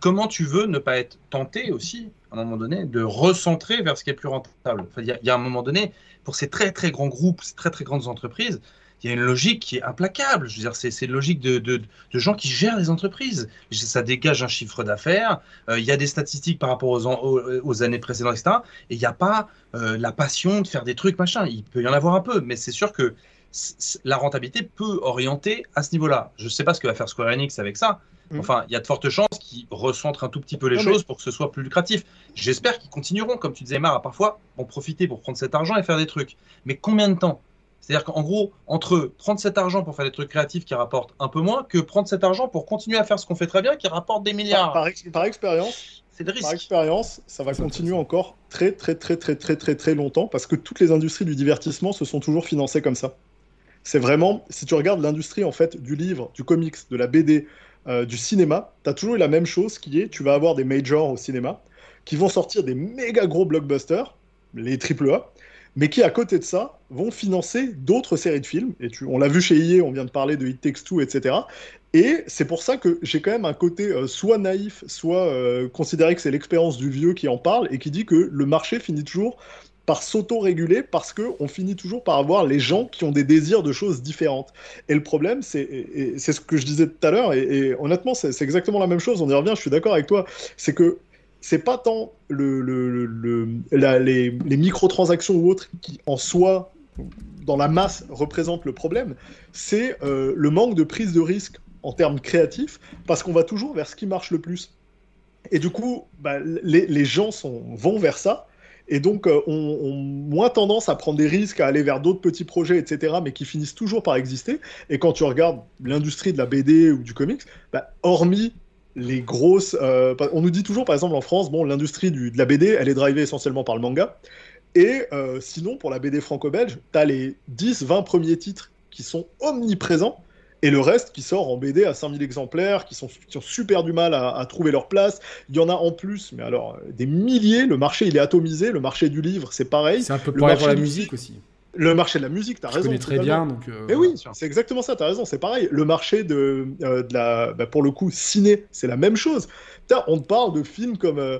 Comment tu veux ne pas être tenté aussi, à un moment donné, de recentrer vers ce qui est plus rentable? Il y, a un moment donné, pour ces très très grands groupes, ces très très grandes entreprises, il y a une logique qui est implacable. C'est une logique de, gens qui gèrent les entreprises. Ça dégage un chiffre d'affaires. Euh, il y a des statistiques par rapport aux, aux, années précédentes, etc. Et il n'y a pas euh, la passion de faire des trucs, machin. Il peut y en avoir un peu, mais c'est sûr que la rentabilité peut orienter à ce niveau-là. Je ne sais pas ce que va faire Square Enix avec ça, Mm. Enfin, il y a de fortes chances qu'ils recentrent un tout petit peu les choses pour que ce soit plus lucratif. J'espère qu'ils continueront, comme tu disais, Mar, à parfois en profiter pour prendre cet argent et faire des trucs. Mais combien de temps? C'est-à-dire qu'en gros, entre prendre cet argent pour faire des trucs créatifs qui rapportent un peu moins que prendre cet argent pour continuer à faire ce qu'on fait très bien qui rapporte des milliards. Par, expérience, c'est le risque. Par expérience, ça va continuer encore très, très, très, très, très, très, très longtemps parce que toutes les industries du divertissement se sont toujours financées comme ça. C'est vraiment, si tu regardes l'industrie en fait du livre, du comics, de la BD, euh, du cinéma, tu as toujours eu la même chose qui est, tu vas avoir des majors au cinéma qui vont sortir des méga gros blockbusters, les AAA, mais qui à côté de ça vont financer d'autres séries de films. Et tu, on l'a vu chez EA, on vient de parler de It Takes Two, etc. Et c'est pour ça que j'ai quand même un côté euh, soit naïf, soit euh, considéré que c'est l'expérience du vieux qui en parle et qui dit que le marché finit toujours par s'auto-réguler parce qu'on finit toujours par avoir les gens qui ont des désirs de choses différentes. Et le problème, c'est ce que je disais tout à l'heure, et, honnêtement, c'est exactement la même chose, on y revient, je suis d'accord avec toi, c'est que c'est pas tant le, le, les, les microtransactions ou autres qui en soi, dans la masse, représentent le problème, c'est euh, le manque de prise de risque en termes créatifs, parce qu'on va toujours vers ce qui marche le plus. Et du coup, bah, les, les, gens sont, vont vers ça, et donc euh, ont, moins tendance à prendre des risques, à aller vers d'autres petits projets, etc., mais qui finissent toujours par exister. Et quand tu regardes l'industrie de la BD ou du comics, bah, hormis les grosses... Euh, on nous dit toujours, par exemple, en France, bon, l'industrie de la BD, elle est drivée essentiellement par le manga. Et euh, sinon, pour la BD franco-belge, tu as les 10-20 premiers titres qui sont omniprésents et le reste qui sort en BD à 5000 exemplaires, qui, sont, ont super du mal à, trouver leur place. Il y en a en plus, mais alors des milliers. Le marché, il est atomisé. Le marché du livre, c'est pareil. C'est un peu pareil pour la musique aussi. Le marché de la musique, t'as raison. Je connais très bien, donc. Euh, mais oui, c'est exactement ça. T'as raison, c'est pareil. Le marché de, euh, de la, bah, pour le coup, ciné, c'est la même chose. on te parle de films comme euh,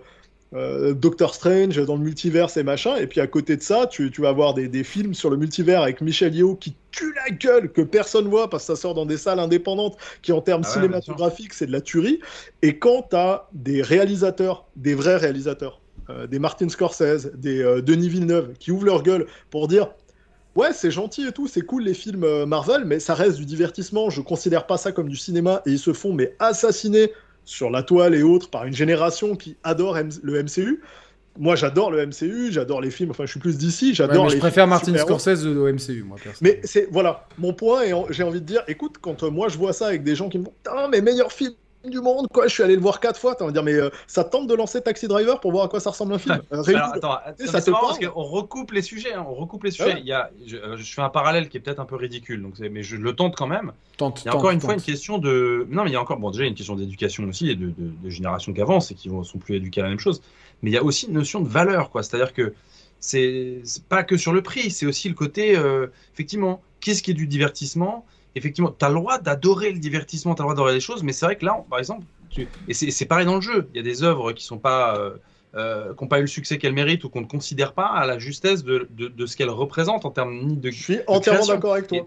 euh, Doctor Strange dans le multivers et machin, et puis à côté de ça, tu, vas avoir des, films sur le multivers avec Michel Yeo qui tue la gueule, que personne voit parce que ça sort dans des salles indépendantes, qui en termes ah cinématographiques, c'est de la tuerie. Et quand tu as des réalisateurs, des vrais réalisateurs, euh, des Martin Scorsese, des euh, Denis Villeneuve, qui ouvrent leur gueule pour dire Ouais, c'est gentil et tout, c'est cool les films Marvel, mais ça reste du divertissement. Je considère pas ça comme du cinéma et ils se font mais assassiner sur la toile et autres par une génération qui adore le MCU. Moi, j'adore le MCU, j'adore les films. Enfin, je suis plus d'ici, j'adore. Je préfère Martin Scorsese au MCU, moi. Mais c'est voilà, mon point et j'ai envie de dire, écoute, quand euh, moi je vois ça avec des gens qui me disent, ah, mais meilleur film du monde, quoi. Je suis allé le voir quatre fois. Tu vas me dire, mais euh, ça tente de lancer Taxi Driver pour voir à quoi ça ressemble un film. [laughs] Euh, Alors, attends, ça c'est parce qu'on recoupe les sujets. Hein, on recoupe les sujets. Il y a, je, je, fais un parallèle qui est peut-être un peu ridicule, donc mais je le tente quand même. Tente, il y a encore une fois une question de. Non, mais il y a encore, bon, déjà, une question d'éducation aussi et de, de, de génération qui avance et qui ne sont plus éduqués à la même chose. Mais il y a aussi une notion de valeur, quoi. C'est-à-dire que c'est pas que sur le prix, c'est aussi le côté, euh, effectivement, qu'est-ce qui est du divertissement? Effectivement, tu as le droit d'adorer le divertissement, tu as le droit d'adorer les choses, mais c'est vrai que là, par exemple, tu... et c'est pareil dans le jeu, il y a des œuvres qui sont pas. Euh, euh, qui n'ont pas eu le succès qu'elles méritent ou qu'on ne considère pas à la justesse de, de, de ce qu'elles représentent en termes de. Je suis entièrement d'accord avec toi.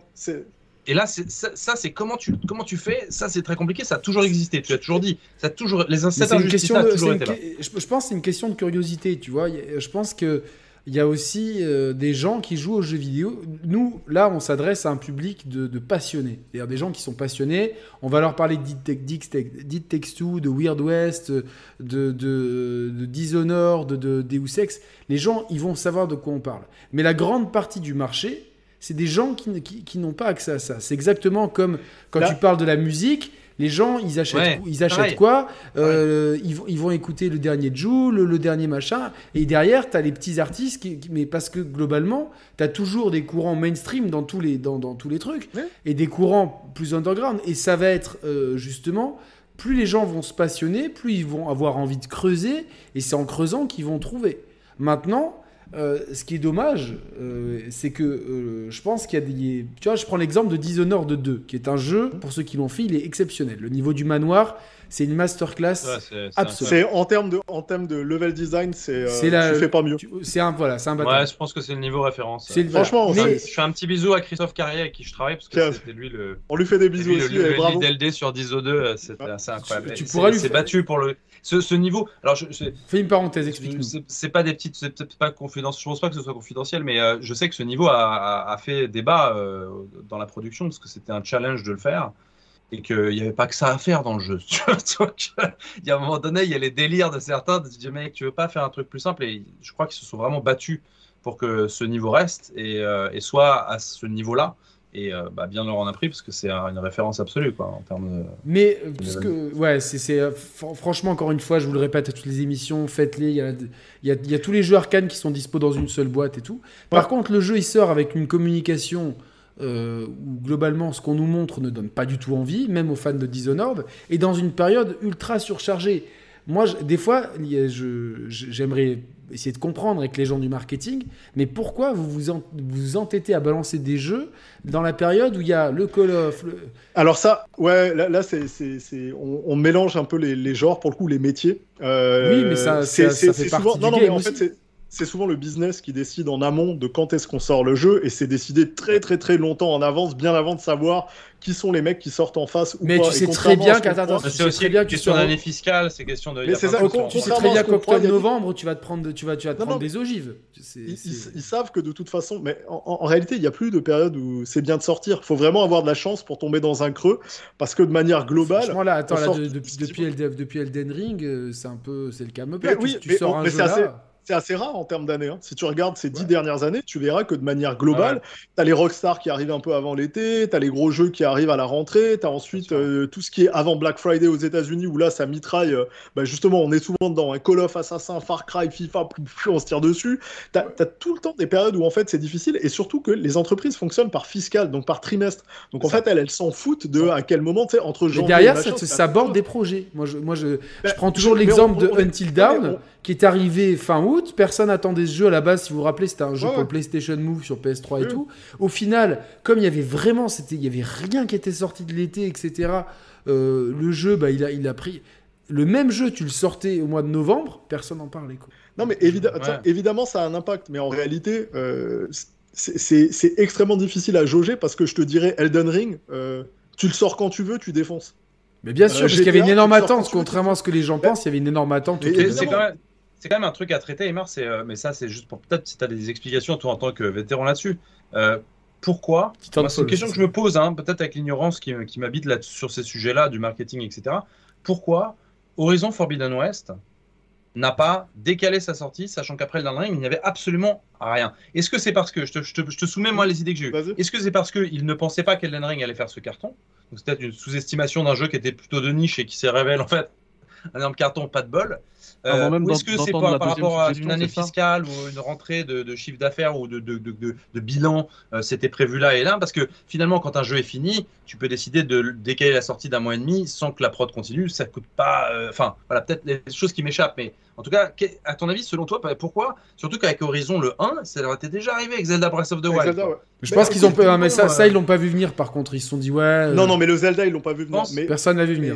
Et là, ça, ça c'est comment tu, comment tu fais. Ça, c'est très compliqué. Ça a toujours existé. Tu as toujours dit. Ça a toujours, les toujours été là. Je pense que c'est une question de curiosité. Tu vois, je pense que il y a aussi euh, des gens qui jouent aux jeux vidéo. Nous, là, on s'adresse à un public de, de passionnés. C'est-à-dire des gens qui sont passionnés. On va leur parler de Dead Takes Two, de Weird West, de, de, de Dishonored, de, de Deus Ex. Les gens, ils vont savoir de quoi on parle. Mais la grande partie du marché, c'est des gens qui, qui, qui n'ont pas accès à ça. C'est exactement comme quand tu parles de la musique les gens, ils achètent, ils achètent quoi euh, ils, vont, ils, vont écouter le dernier Joule, le, dernier machin. Et derrière, tu as les petits artistes. Qui, mais parce que globalement, tu as toujours des courants mainstream dans tous les, dans, dans tous les trucs. Et des courants plus underground. Et ça va être euh, justement plus les gens vont se passionner, plus ils vont avoir envie de creuser, et c'est en creusant qu'ils vont trouver. Maintenant, euh, ce qui est dommage, euh, c'est que euh, je pense qu'il y a des. Tu vois, je prends l'exemple de Dishonored 2, qui est un jeu, pour ceux qui l'ont fait, il est exceptionnel. Le niveau du manoir, c'est une masterclass ouais, absolue. C'est en termes de en termes de level design, c'est euh, la... tu fais pas mieux. C'est un voilà, c'est un Ouais, je pense que c'est le niveau référence. Franchement, mais... je fais un petit bisou à Christophe Carrier avec qui je travaille parce que c'était lui le. On lui fait des bisous aussi. Le, le, le LD sur 10 2 c'était assez incroyable. Tu, tu pourras lui. C'est battu pour le ce, ce, niveau. Alors, je, fais une parenthèse, explique-nous. C'est pas des petites, c'est peut-être pas confidentiel. Je pense pas que ce soit confidentiel, mais euh, je sais que ce niveau a, a, a fait débat euh, dans la production parce que c'était un challenge de le faire et qu'il n'y avait pas que ça à faire dans le jeu. [laughs] Il y a un moment donné, il y a les délires de certains de dire mec, tu veux pas faire un truc plus simple Et je crois qu'ils se sont vraiment battus pour que ce niveau reste et, euh, et soit à ce niveau-là. Et euh, bah, bien leur en a pris parce que c'est une référence absolue quoi, en termes de. Mais parce que, ouais, c'est euh, franchement encore une fois, je vous le répète à toutes les émissions, faites-les. Il y a, y, a, y a, tous les jeux arcane qui sont dispo dans une seule boîte et tout. Par contre, le jeu il sort avec une communication euh, où globalement ce qu'on nous montre ne donne pas du tout envie, même aux fans de Dishonored, et dans une période ultra surchargée. Moi, je, des fois, j'aimerais essayer de comprendre avec les gens du marketing, mais pourquoi vous vous, en, vous entêtez à balancer des jeux dans la période où il y a le Call of le... Alors ça, ouais, là, là c'est, on, on, mélange un peu les, les, genres, pour le coup, les métiers. Euh, oui, mais ça, ça, ça fait partie souvent... du non, game non, mais en fait, c'est souvent le business qui décide en amont de quand est-ce qu'on sort le jeu et c'est décidé très très très longtemps en avance, bien avant de savoir qui sont les mecs qui sortent en face ou mais pas. tu sais très bien qu'attends, c'est aussi très bien question d'année fiscale, c'est question de. Mais c'est ça. Tu sais très bien qu'octobre novembre, tu vas te prendre, tu vas, tu vas te non, prendre non, des ogives. Ils, ils, savent que de toute façon, mais en, en réalité, il n'y a plus de période où c'est bien de sortir. Il faut vraiment avoir de la chance pour tomber dans un creux, parce que de manière globale. Franchement là, attends, là, depuis, depuis, depuis Elden Ring, euh, c'est un peu, c'est le cas. Oui, tu sors un jeu là c'est assez rare en termes d'années. Hein. Si tu regardes ces dix dernières années, tu verras que de manière globale, ouais. tu as les Rockstar qui arrivent un peu avant l'été, tu as les gros jeux qui arrivent à la rentrée, tu as ensuite euh, tout ce qui est avant Black Friday aux États-Unis où là ça mitraille. Euh, bah, justement, on est souvent dedans. Hein. Call of, Assassin, Far Cry, FIFA, on se tire dessus. Tu as, as, tout le temps des périodes où en fait c'est difficile et surtout que les entreprises fonctionnent par fiscal, donc par trimestre. Donc en fait, elles, elles s'en foutent de à quel moment, tu sais, entre janvier. Et derrière, et machin, ça, ça aborde des projets. Moi, je, moi, je, je prends toujours l'exemple de Until Dawn qui est arrivé fin août. Personne attendait ce jeu à la base. Si vous vous rappelez, c'était un jeu ouais. pour PlayStation Move sur PS3 et ouais. tout. Au final, comme il y avait vraiment, c'était, il y avait rien qui était sorti de l'été, etc. Euh, le jeu, bah, il a, il a pris le même jeu. Tu le sortais au mois de novembre, personne n'en parlait. Quoi. Non, mais évi ouais. évidemment, ça a un impact. Mais en réalité, euh, c'est extrêmement difficile à jauger parce que je te dirais, Elden Ring, euh, tu le sors quand tu veux, tu défonces. Mais bien sûr, euh, parce qu'il y avait une énorme attente, contrairement à ce que les gens pensent, il y avait une énorme attente. C'est quand même c'est quand même un truc à traiter, Emar, euh, mais ça, c'est juste pour peut-être si tu as des explications, toi, en tant que vétéran là-dessus. Euh, pourquoi? C'est une question que je me pose, hein, peut-être avec l'ignorance qui, qui m'habite sur ces sujets-là, du marketing, etc. Pourquoi Horizon Forbidden West n'a pas décalé sa sortie, sachant qu'après Elden Ring, il n'y avait absolument rien? Est-ce que c'est parce que, je te, je, te, soumets moi les idées que j'ai eues, est-ce que c'est parce qu'il ne pensait pas qu'Elden Ring allait faire ce carton? Donc c'est peut-être une sous-estimation d'un jeu qui était plutôt de niche et qui s'est révélé en fait un énorme carton, pas de bol. Euh, est-ce que c'est par, rapport à une année fiscale ou une rentrée de, chiffre d'affaires ou de, de, bilan, euh, c'était prévu là et là? Parce que finalement, quand un jeu est fini, tu peux décider de décaler la sortie d'un mois et demi sans que la prod continue. Ça coûte pas. Euh, enfin, voilà, peut-être des choses qui m'échappent, mais en tout cas, à ton avis, selon toi, pourquoi? Surtout qu'avec Horizon le 1, ça leur était déjà arrivé avec Zelda Breath of the Wild. Je pense qu'ils ont pas. Mais ça, ça ils l'ont pas vu venir. Par contre, ils se sont dit ouais. Non, non, mais le Zelda, ils l'ont pas vu venir. Mais... Personne l'a vu venir.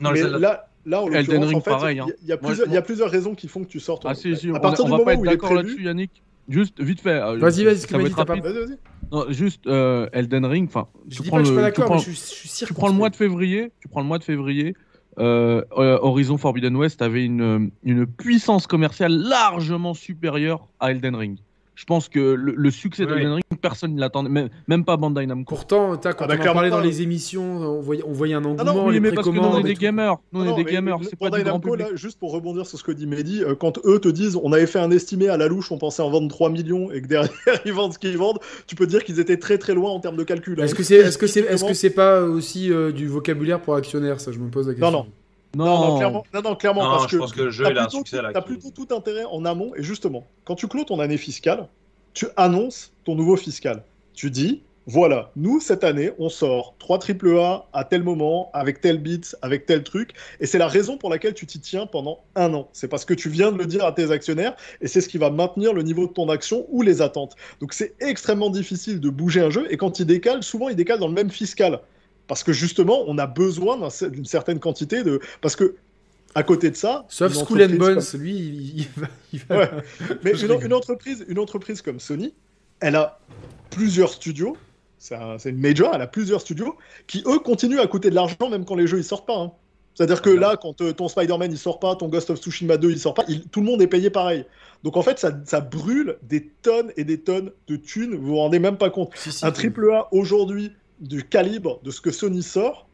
Non, mais là, Là, en l'occurrence, en fait, pareil, il y, a plusieurs, y a plusieurs raisons qui font que tu sortes. Ah, si, si, à partir on, du on va pas être d'accord là-dessus, Yannick. Juste, vite fait. Euh, vas-y, vas-y, ça va être rapide. Vas-y, vas-y. Non, juste euh, Elden Ring. Enfin, je dis pas que je suis pas d'accord, je suis sûr. Tu prends le mois de février. Tu prends le mois de février. Euh, Horizon Forbidden West avait une, une puissance commerciale largement supérieure à Elden Ring je pense que le, succès de d'Elden Ring, personne ne l'attendait, même, même, pas Bandai Namco. Pourtant, quand ah bah on en parlait dans les émissions, on voyait, on voyait un engouement, ah non, les mais parce que nous, on est des gamers. Nous, on est des gamers. C'est pas Bandai Namco, là, juste pour rebondir sur ce que dit Mehdi, euh, quand eux te disent on avait fait un estimé à la louche, on pensait en vendre 3 millions et que derrière [laughs] ils vendent ce qu'ils vendent, tu peux dire qu'ils étaient très très loin en termes de calcul. Est-ce que c'est est -ce est -ce c'est pas aussi euh, du vocabulaire pour actionnaire Ça, je me pose la question. Non, non. Non, non, clairement, non, clairement parce je pense que le jeu a un succès là. T'as plutôt tout intérêt en amont, et justement, quand tu clôt ton année fiscale, tu annonces ton nouveau fiscal. Tu dis, voilà, nous, cette année, on sort 3 AAA à tel moment, avec tel bits, avec tel truc. Et c'est la raison pour laquelle tu t'y tiens pendant un an. C'est parce que tu viens de le dire à tes actionnaires et c'est ce qui va maintenir le niveau de ton action ou les attentes. Donc c'est extrêmement difficile de bouger un jeu. Et quand il décale, souvent il décale dans le même fiscal. Parce que justement, on a besoin d'une certaine quantité de. Parce que à côté de ça. Sauf School and Bones, lui, il, va. [laughs] Mais une, entreprise, une entreprise comme Sony, elle a plusieurs studios. C'est une major, elle a plusieurs studios qui, eux, continuent à coûter de l'argent même quand les jeux ils sortent pas. Hein. C'est-à-dire que là, quand euh, ton Spider-Man il sort pas, ton Ghost of Tsushima 2 il sort pas, tout le monde est payé pareil. Donc en fait, ça, ça, brûle des tonnes et des tonnes de thunes. Vous vous rendez même pas compte. Un triple A aujourd'hui du calibre de ce que Sony sort,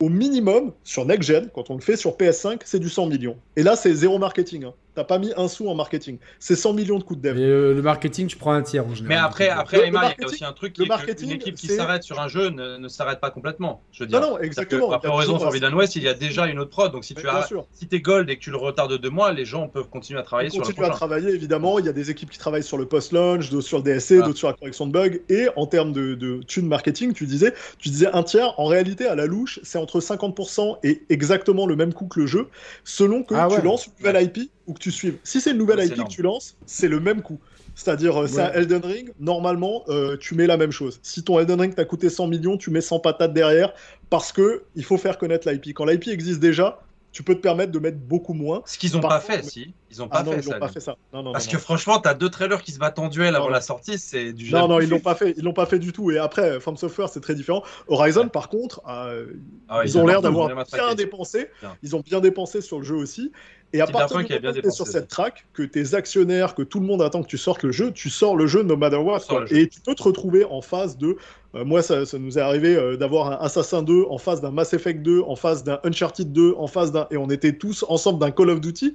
au minimum, sur Next Gen, quand on le fait sur PS5, c'est du 100 millions. Et là, c'est zéro marketing. Hein. T'as pas mis un sou en marketing. C'est 100 millions de coûts de dev. Et euh, le marketing, tu prends un tiers en général. Mais après, après il y a aussi un truc qui est une équipe qui s'arrête sur un jeu ne, s'arrête pas complètement. Je veux dire. Non, non, exactement. après Horizon Forbidden West, il y a déjà une autre prod. Donc si tu as, si es gold et que tu le retardes de deux mois, les gens peuvent continuer à travailler sur le prochain. à travailler, évidemment. Il y a des équipes qui travaillent sur le post-launch, d'autres sur le DSC, d'autres sur la correction de bugs. Et en termes de, de thune marketing, tu disais, tu disais un tiers. En réalité, à la louche, c'est entre 50% et exactement le même coût que le jeu, selon que ah tu lances une nouvelle IP ou que tu suives. Si c'est une nouvelle IP que tu lances, c'est le même coût. C'est-à-dire, euh, c'est un Elden Ring, normalement, euh, tu mets la même chose. Si ton Elden Ring t'a coûté 100 millions, tu mets 100 patates derrière, parce que il faut faire connaître l'IP. Quand l'IP existe déjà, tu peux te permettre de mettre beaucoup moins. Ce qu'ils n'ont pas fait, si. Ils n'ont pas, ah fait, pas fait ça. Non, non, Parce que franchement, tu as deux trailers qui se battent en duel avant la sortie, c'est du Non, non, ils l'ont pas fait. Ils l'ont pas fait du tout. Et après, From Software, c'est très différent. Horizon, par contre, euh, ah ils, ont l'air d'avoir bien dépensé. Ils ont bien dépensé sur le jeu aussi. Et à partir du moment où tu es sur cette track, que tes actionnaires, que tout le monde attend que tu sortes le jeu, tu sors le jeu no matter what. Et tu peux te retrouver en phase de. Euh, moi, ça, nous est arrivé euh, d'avoir un Assassin 2 en face d'un Mass Effect 2, en face d'un Uncharted 2, en face d'un. Et on était tous ensemble d'un Call of Duty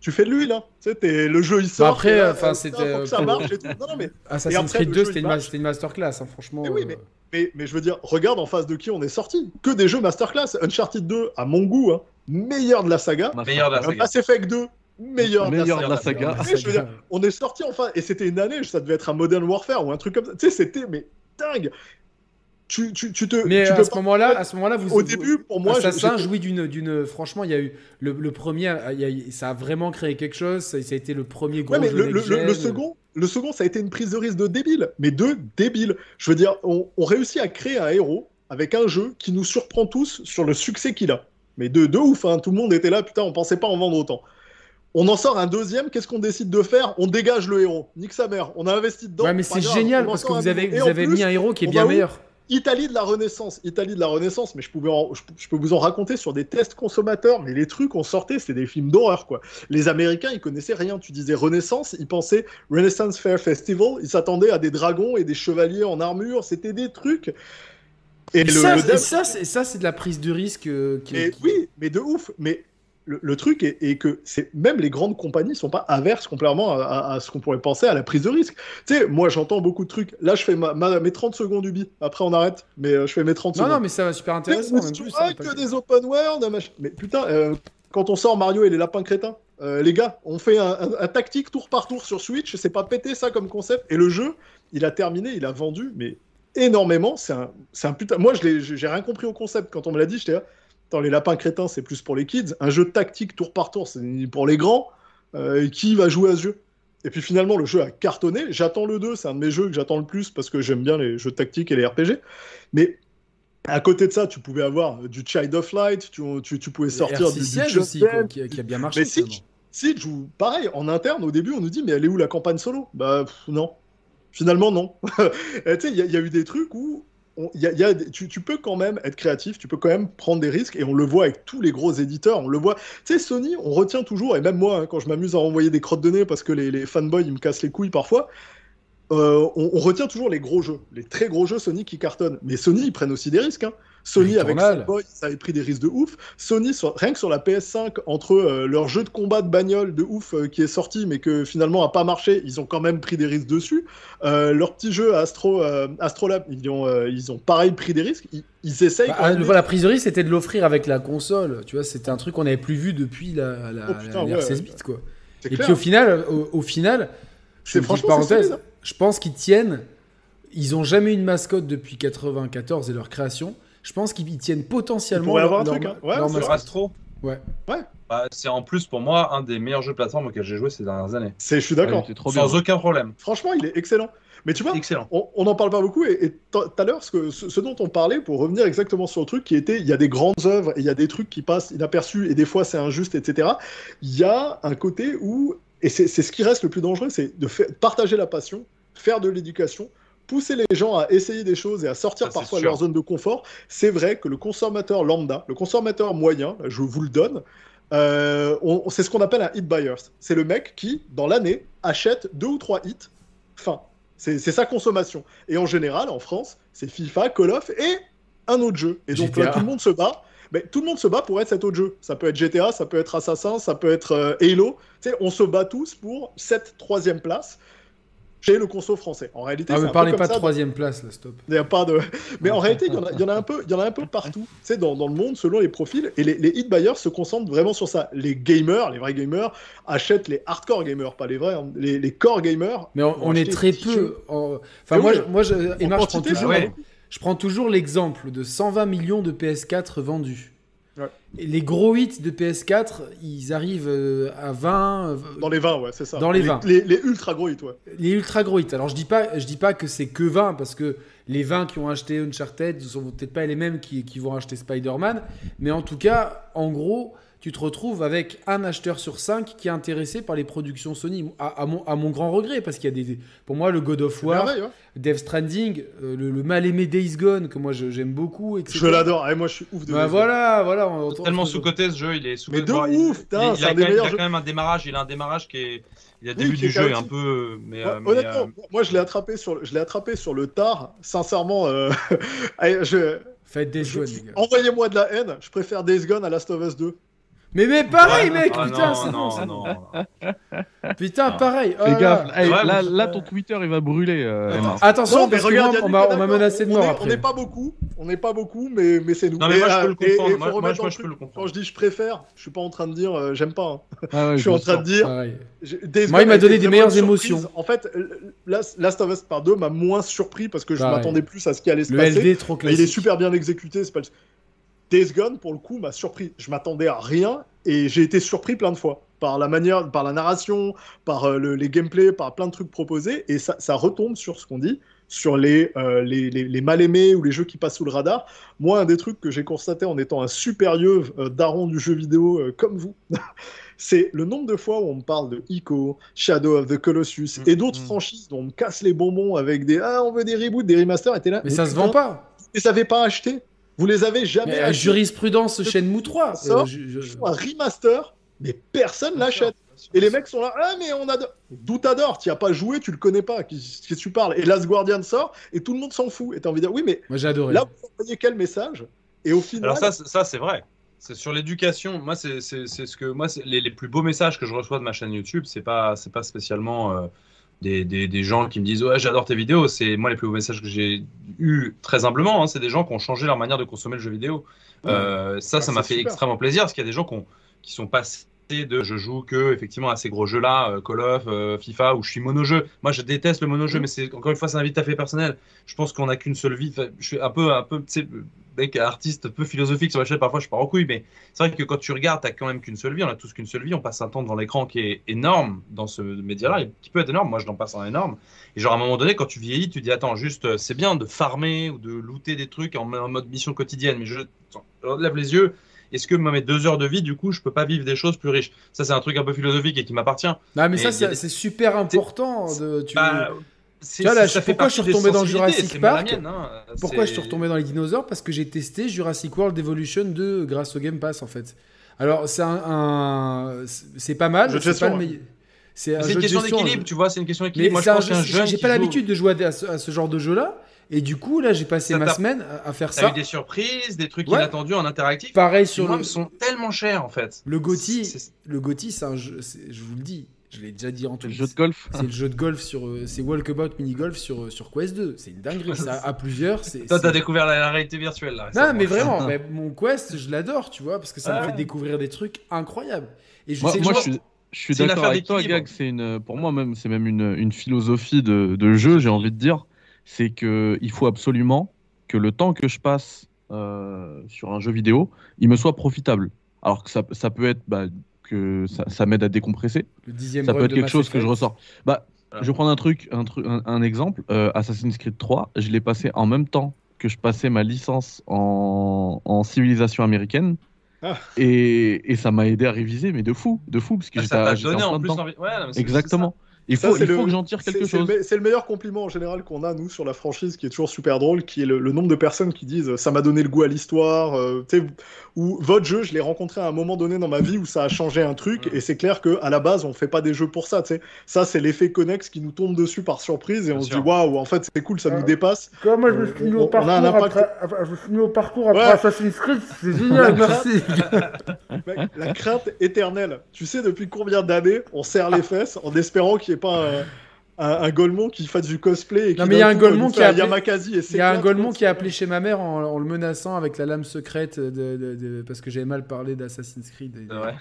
tu fais de l'huile, hein. Tu sais, le jeu il sort. après, enfin, c'était. Ça marche et tout. Non, non, mais. [laughs] Assassin's Creed 2, c'était une, une, masterclass, hein, franchement. Mais oui, mais, mais, mais, je veux dire, regarde en face de qui on est sorti. Que des jeux masterclass. Uncharted 2, à mon goût, hein, meilleur de la saga. Meilleur de la saga. Mass Effect 2, meilleur, meilleur de la saga. De la saga. Dire, on est sorti enfin, et c'était une année, ça devait être un Modern Warfare ou un truc comme ça. Tu sais, c'était mais dingue. Tu, tu, tu, te. Mais à, ce moment-là, à ce moment-là, vous. Au début, pour moi, Assassin jouit d'une, d'une. Franchement, il y a eu le, le premier, a, ça a vraiment créé quelque chose. Ça, ça a été le premier gros. Ouais, mais le, le, le, second, le second, ça a été une prise de risque de débile, mais de débile. Je veux dire, on, on réussit à créer un héros avec un jeu qui nous surprend tous sur le succès qu'il a. Mais de, de ouf, hein. tout le monde était là, putain, on pensait pas en vendre autant. On en sort un deuxième, qu'est-ce qu'on décide de faire? On dégage le héros. Nique sa mère, on a investi dedans. Ouais, mais c'est génial parce que vous avez, vous avez mis un héros qui est bien meilleur. Italie de la Renaissance, Italie de la Renaissance, mais je, pouvais je, peux vous en raconter sur des tests consommateurs, mais les trucs on sortait, c'était des films d'horreur, quoi. Les Américains, ils connaissaient rien. Tu disais Renaissance, ils pensaient Renaissance Fair Festival, ils s'attendaient à des dragons et des chevaliers en armure, c'était des trucs. Et, ça, ça, c'est de la prise de risque. Euh, Oui, mais de ouf. Mais le, truc est, que c'est même les grandes compagnies sont pas averses complètement à, ce qu'on pourrait penser à la prise de risque. Tu sais, moi j'entends beaucoup de trucs. Là, je fais ma, mes 30 secondes Ubi. Après, on arrête. Mais euh, je fais mes 30 secondes. Non, non, mais ça va super intéressant. Mais, plus, que des open world. Mais putain, euh, quand on sort Mario et les lapins crétins, euh, les gars, on fait un, tactique tour par tour sur Switch. C'est pas pété ça comme concept. Et le jeu, il a terminé, il a vendu, mais énormément. C'est un, un putain. Moi, j'ai rien compris au concept quand on me l'a dit. J'étais là dans les lapins crétins, c'est plus pour les kids. Un jeu tactique tour par tour, c'est pour les grands. Euh, qui va jouer à ce jeu? Et puis finalement, le jeu a cartonné. J'attends le 2, c'est un de mes jeux que j'attends le plus parce que j'aime bien les jeux tactiques et les RPG. Mais à côté de ça, tu pouvais avoir du Child of Light, tu, tu, pouvais sortir du, du aussi, qui, a, bien marché. Mais si, si, pareil, en interne, au début, on nous dit, mais elle est où la campagne solo? Bah non. Finalement, non. [laughs] tu sais, il y, a eu des trucs où tu, peux quand même être créatif, tu peux quand même prendre des risques, et on le voit avec tous les gros éditeurs, on le voit. Tu sais, Sony, on retient toujours, et même moi, hein, quand je m'amuse à envoyer des crottes de nez parce que les, les fanboys, ils me cassent les couilles parfois, euh, on, retient toujours les gros jeux, les très gros jeux Sony qui cartonnent. Mais Sony, ils prennent aussi des risques. Hein. Sony avec Boy, ça avait pris des risques de ouf. Sony, rien que sur la PS5, entre euh, leur jeu de combat de bagnole de ouf euh, qui est sorti, mais que finalement a pas marché, ils ont quand même pris des risques dessus. leur petit jeu Astro, Astrolab, ils ont, ils ont pareil pris des risques. Ils, essayent. Bah, la prise de risque, c'était de l'offrir avec la console. Tu vois, c'était un truc qu'on n'avait plus vu depuis la, la, oh, 16 bits, quoi. Et puis au final, au, final, c'est franchement parenthèse. Hein je pense qu'ils tiennent. Ils ont jamais eu une mascotte depuis 94 et leur création. Je pense qu'ils tiennent potentiellement. Leur, avoir un truc, hein. ouais, Astro. Ouais. Ouais. Bah, c'est en plus pour moi un des meilleurs jeux de plateforme auxquels j'ai joué ces dernières années. C'est, je suis d'accord. Sans aucun problème. Franchement, il est excellent. Mais tu vois, Excellent. on n'en parle pas beaucoup. Et tout à l'heure, ce, ce, dont on parlait, pour revenir exactement sur le truc, qui était, il y a des grandes œuvres et il y a des trucs qui passent inaperçus et des fois c'est injuste, etc. Il y a un côté où, et c'est ce qui reste le plus dangereux, c'est de partager la passion faire de l'éducation, pousser les gens à essayer des choses et à sortir parfois de leur zone de confort, c'est vrai que le consommateur lambda, le consommateur moyen, je vous le donne, euh, c'est ce qu'on appelle un hit buyer. C'est le mec qui, dans l'année, achète deux ou trois hits. Fin. C'est sa consommation. Et en général, en France, c'est FIFA, Call of et un autre jeu. Et donc là, tout le monde se bat. Mais tout le monde se bat pour être cet autre jeu. Ça peut être GTA, ça peut être Assassin, ça peut être euh, Halo. Tu sais, on se bat tous pour cette troisième place chez le conso français. En réalité, ah, mais parlez pas de troisième place, là, stop. Il y a pas de. Mais en réalité, il y, en a, un peu, il y en a un peu partout. Tu dans, dans, le monde, selon les profils. Et les, les hit buyers se concentrent vraiment sur ça. Les gamers, les vrais gamers, achètent les hardcore gamers, pas les vrais, hein. les, les, core gamers. Mais on, est très peu. Enfin, moi, moi, je, Emma, je prends toujours, je prends toujours l'exemple de 120 millions de PS4 vendus les gros hits de PS4, ils arrivent euh, à 20. Euh, dans les 20, ouais, c'est ça. Dans les, 20. Les, ultra gros hits, ouais. Les ultra gros hits. Alors je dis pas, je dis pas que c'est que 20 parce que les 20 qui ont acheté Uncharted ne sont peut-être pas les mêmes qui, qui vont acheter Spider-Man, mais en tout cas, en gros, tu te retrouves avec un acheteur sur cinq qui est intéressé par les productions Sony, à, mon, à mon, grand regret, parce qu'il y a des, pour moi, le God of War, Death Stranding, euh, le, mal-aimé Days Gone, que moi j'aime beaucoup, etc. Je l'adore, et moi je suis ouf de bah, voilà, voilà. Tellement sous-côté ce jeu, il est sous Mais de ouf, il, a, quand même un démarrage, il a un démarrage qui est... Il a début du jeu un peu, mais, euh, honnêtement, euh, moi je l'ai attrapé sur, je l'ai attrapé sur le tard. Sincèrement, [laughs] je, Faites Gone. Envoyez-moi de la haine. Je préfère Days Gone à Last of Us 2. Mais, mais pareil, mec, ah, putain, c'est non, non, Putain, pareil. Oh Fais gaffe, là, là, ton Twitter il va brûler. Euh, Attention, mais regarde, on m'a menacé de mort on après. On n'est pas beaucoup, on n'est pas beaucoup, mais, mais c'est nous. Non, mais moi, je peux le comprendre. Moi, moi, je peux le comprendre. Quand je dis je préfère, je suis pas en train de dire euh, j'aime pas. Hein. Ah je suis en train de dire. Moi, il m'a donné des meilleures émotions. En fait, Last of Us Part 2 m'a moins surpris parce que je m'attendais plus à ce qui allait se passer. Le LD trop classique. Il est super bien exécuté, c'est pas Days Gone, pour le coup, m'a surpris. Je m'attendais à rien et j'ai été surpris plein de fois par la manière, par la narration, par euh, les gameplays, par plein de trucs proposés. Et ça, retombe sur ce qu'on dit, sur les, euh, les, les, mal aimés ou les jeux qui passent sous le radar. Moi, un des trucs que j'ai constaté en étant un supérieur euh, daron du jeu vidéo comme vous, [laughs] c'est le nombre de fois où on me parle de Ico, Shadow of the Colossus et mm, d'autres franchises dont on me casse les bonbons avec des Ah, on veut des reboots, des remasters, et là. Mais, ça se vend pas. Et ça pas acheté. Vous les avez jamais. La jurisprudence Shenmue 3. Ça, euh, Un remaster, mais personne l'achète. Et les mecs sont là, ah mais on adore. D'où t'adores, tu as pas joué, tu le connais pas, qu'est-ce que tu parles? Et Last Guardian sort et tout le monde s'en fout. Et t'as envie de dire, oui mais Moi, j'ai adoré. là vous envoyez quel message? Et au final. Alors ça, ça c'est vrai. C'est sur l'éducation. Moi, c'est ce que moi, les, les, plus beaux messages que je reçois de ma chaîne YouTube, c'est pas c'est pas spécialement euh, des, des, des, gens qui me disent ouais j'adore tes vidéos. C'est moi les plus beaux messages que j'ai eu très humblement. Hein, c'est des gens qui ont changé leur manière de consommer le jeu vidéo. Euh, ça, ça m'a fait extrêmement plaisir parce qu'il y a des gens qui, ont, qui sont passés de je joue que effectivement à ces gros jeux là euh, Call of euh, FIFA où je suis mono-jeu. Moi je déteste le mono-jeu mm. mais c'est encore une fois c'est un vite à fait personnel. Je pense qu'on a qu'une seule vie. Je suis un peu un peu tu sais mec artiste peu philosophique sur la chaîne. Parfois je pars en couille mais c'est vrai que quand tu regardes t'as quand même qu'une seule vie. On a tous qu'une seule vie. On passe un temps devant l'écran qui est énorme dans ce média là qui peut être énorme. Moi je n'en passe un énorme. Et genre à un moment donné quand tu vieillis tu dis attends juste euh, c'est bien de farmer ou de looter des trucs en, mode mission quotidienne. Mais je, je lève les yeux est-ce que mes deux heures de vie, du coup, je peux pas vivre des choses plus riches? Ça, c'est un truc un peu philosophique et qui m'appartient. Non, mais, ça, c'est super important. De, tu... Bah, là, pourquoi je suis retombé dans Jurassic Park hein. Pourquoi je suis retombé dans les dinosaures? Parce que j'ai testé Jurassic World Evolution 2 grâce au Game Pass, en fait. Alors, c'est un, c'est pas mal. C'est pas le C'est une question d'équilibre, tu vois, c'est une question d'équilibre. Moi, je pense qu'un jeune. J'ai pas l'habitude de jouer à ce genre de jeu-là. Et du coup, là, j'ai passé ma semaine à faire ça. T'as eu des surprises, des trucs inattendus en interactif. Pareil sur le. sont tellement chers en fait. Le Gotti, le Gotti, c'est un jeu. Je vous le dis, je l'ai déjà dit en tout. Le jeu de golf. C'est le jeu de golf sur. Euh, c'est Walkabout Mini Golf sur euh, sur Quest 2. C'est une dinguerie. ça [laughs] à plusieurs. Toi, t'as découvert la, réalité virtuelle là. Non, mais vraiment, [laughs] mais mon Quest, je l'adore, tu vois, parce que ça me fait découvrir des trucs incroyables. Et je moi, sais moi je suis. Je suis d'accord avec toi, Gag. C'est une, pour moi même, c'est même une, une philosophie de, de jeu, j'ai envie de dire c'est qu'il faut absolument que le temps que je passe euh, sur un jeu vidéo, il me soit profitable. Alors que ça, ça peut être bah, que ça, ça m'aide à décompresser. ça peut être quelque chose que je ressors. Bah, Je vais prendre un truc, un, un, exemple. Euh, Assassin's Creed 3, je l'ai passé en même temps que je passais ma licence en, en civilisation américaine. Ah. Et, et, ça m'a aidé à réviser, mais de fou, de fou, parce que ah, j'étais en, en plus envie... ouais, Exactement. Il faut, il faut que j'en tire quelque chose. C'est le meilleur compliment en général qu'on a, nous, sur la franchise, qui est toujours super drôle, qui est le, nombre de personnes qui disent ça m'a donné le goût à l'histoire, euh, ou votre jeu, je l'ai rencontré à un moment donné dans ma vie où ça a changé un truc, et c'est clair qu'à la base, on fait pas des jeux pour ça, sais. Ça, c'est l'effet connex qui nous tombe dessus par surprise, et on se dit waouh, en fait, c'est cool, ça nous dépasse. Comme moi, je me suis mis au parcours, après, je me au parcours après Assassin's Creed, c'est génial, [laughs] merci. la crainte éternelle. Tu sais, depuis combien d'années on serre les fesses en espérant qu'il n'y ait pas un un, Golemon qui fasse du cosplay. Et qui non, mais il y a un Golemon qui a appelé... Il y a un Golemon qui a appelé chez ma mère en, le menaçant avec la lame secrète de, parce que j'avais mal parlé d'Assassin's Creed. Ouais.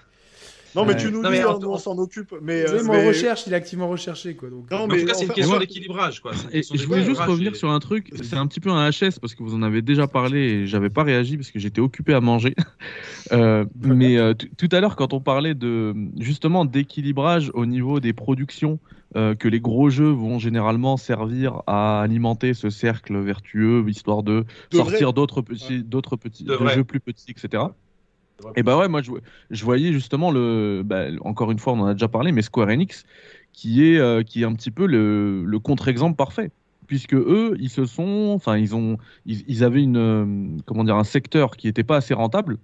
Non, mais tu nous dis, hein, on s'en occupe. Mais, euh, mais... recherche, il est activement recherché. Quoi, donc... non, mais en tout cas, c'est une question d'équilibrage. Et, je voulais juste revenir sur un truc. C'est un petit peu un HS parce que vous en avez déjà parlé et j'avais pas réagi parce que j'étais occupé à manger. [laughs] euh, mais euh, tout à l'heure, quand on parlait de justement d'équilibrage au niveau des productions, euh, que les gros jeux vont généralement servir à alimenter ce cercle vertueux, histoire de, sortir d'autres petits, d'autres petits, jeux plus petits, etc. Et bah ouais, moi je, je voyais justement le, bah, encore une fois, on en a déjà parlé, mais Square Enix, qui est, euh, qui est un petit peu le, le contre-exemple parfait, puisque eux, ils se sont, enfin, ils ont, ils, avaient une, euh, comment dire, un secteur qui n'était pas assez rentable.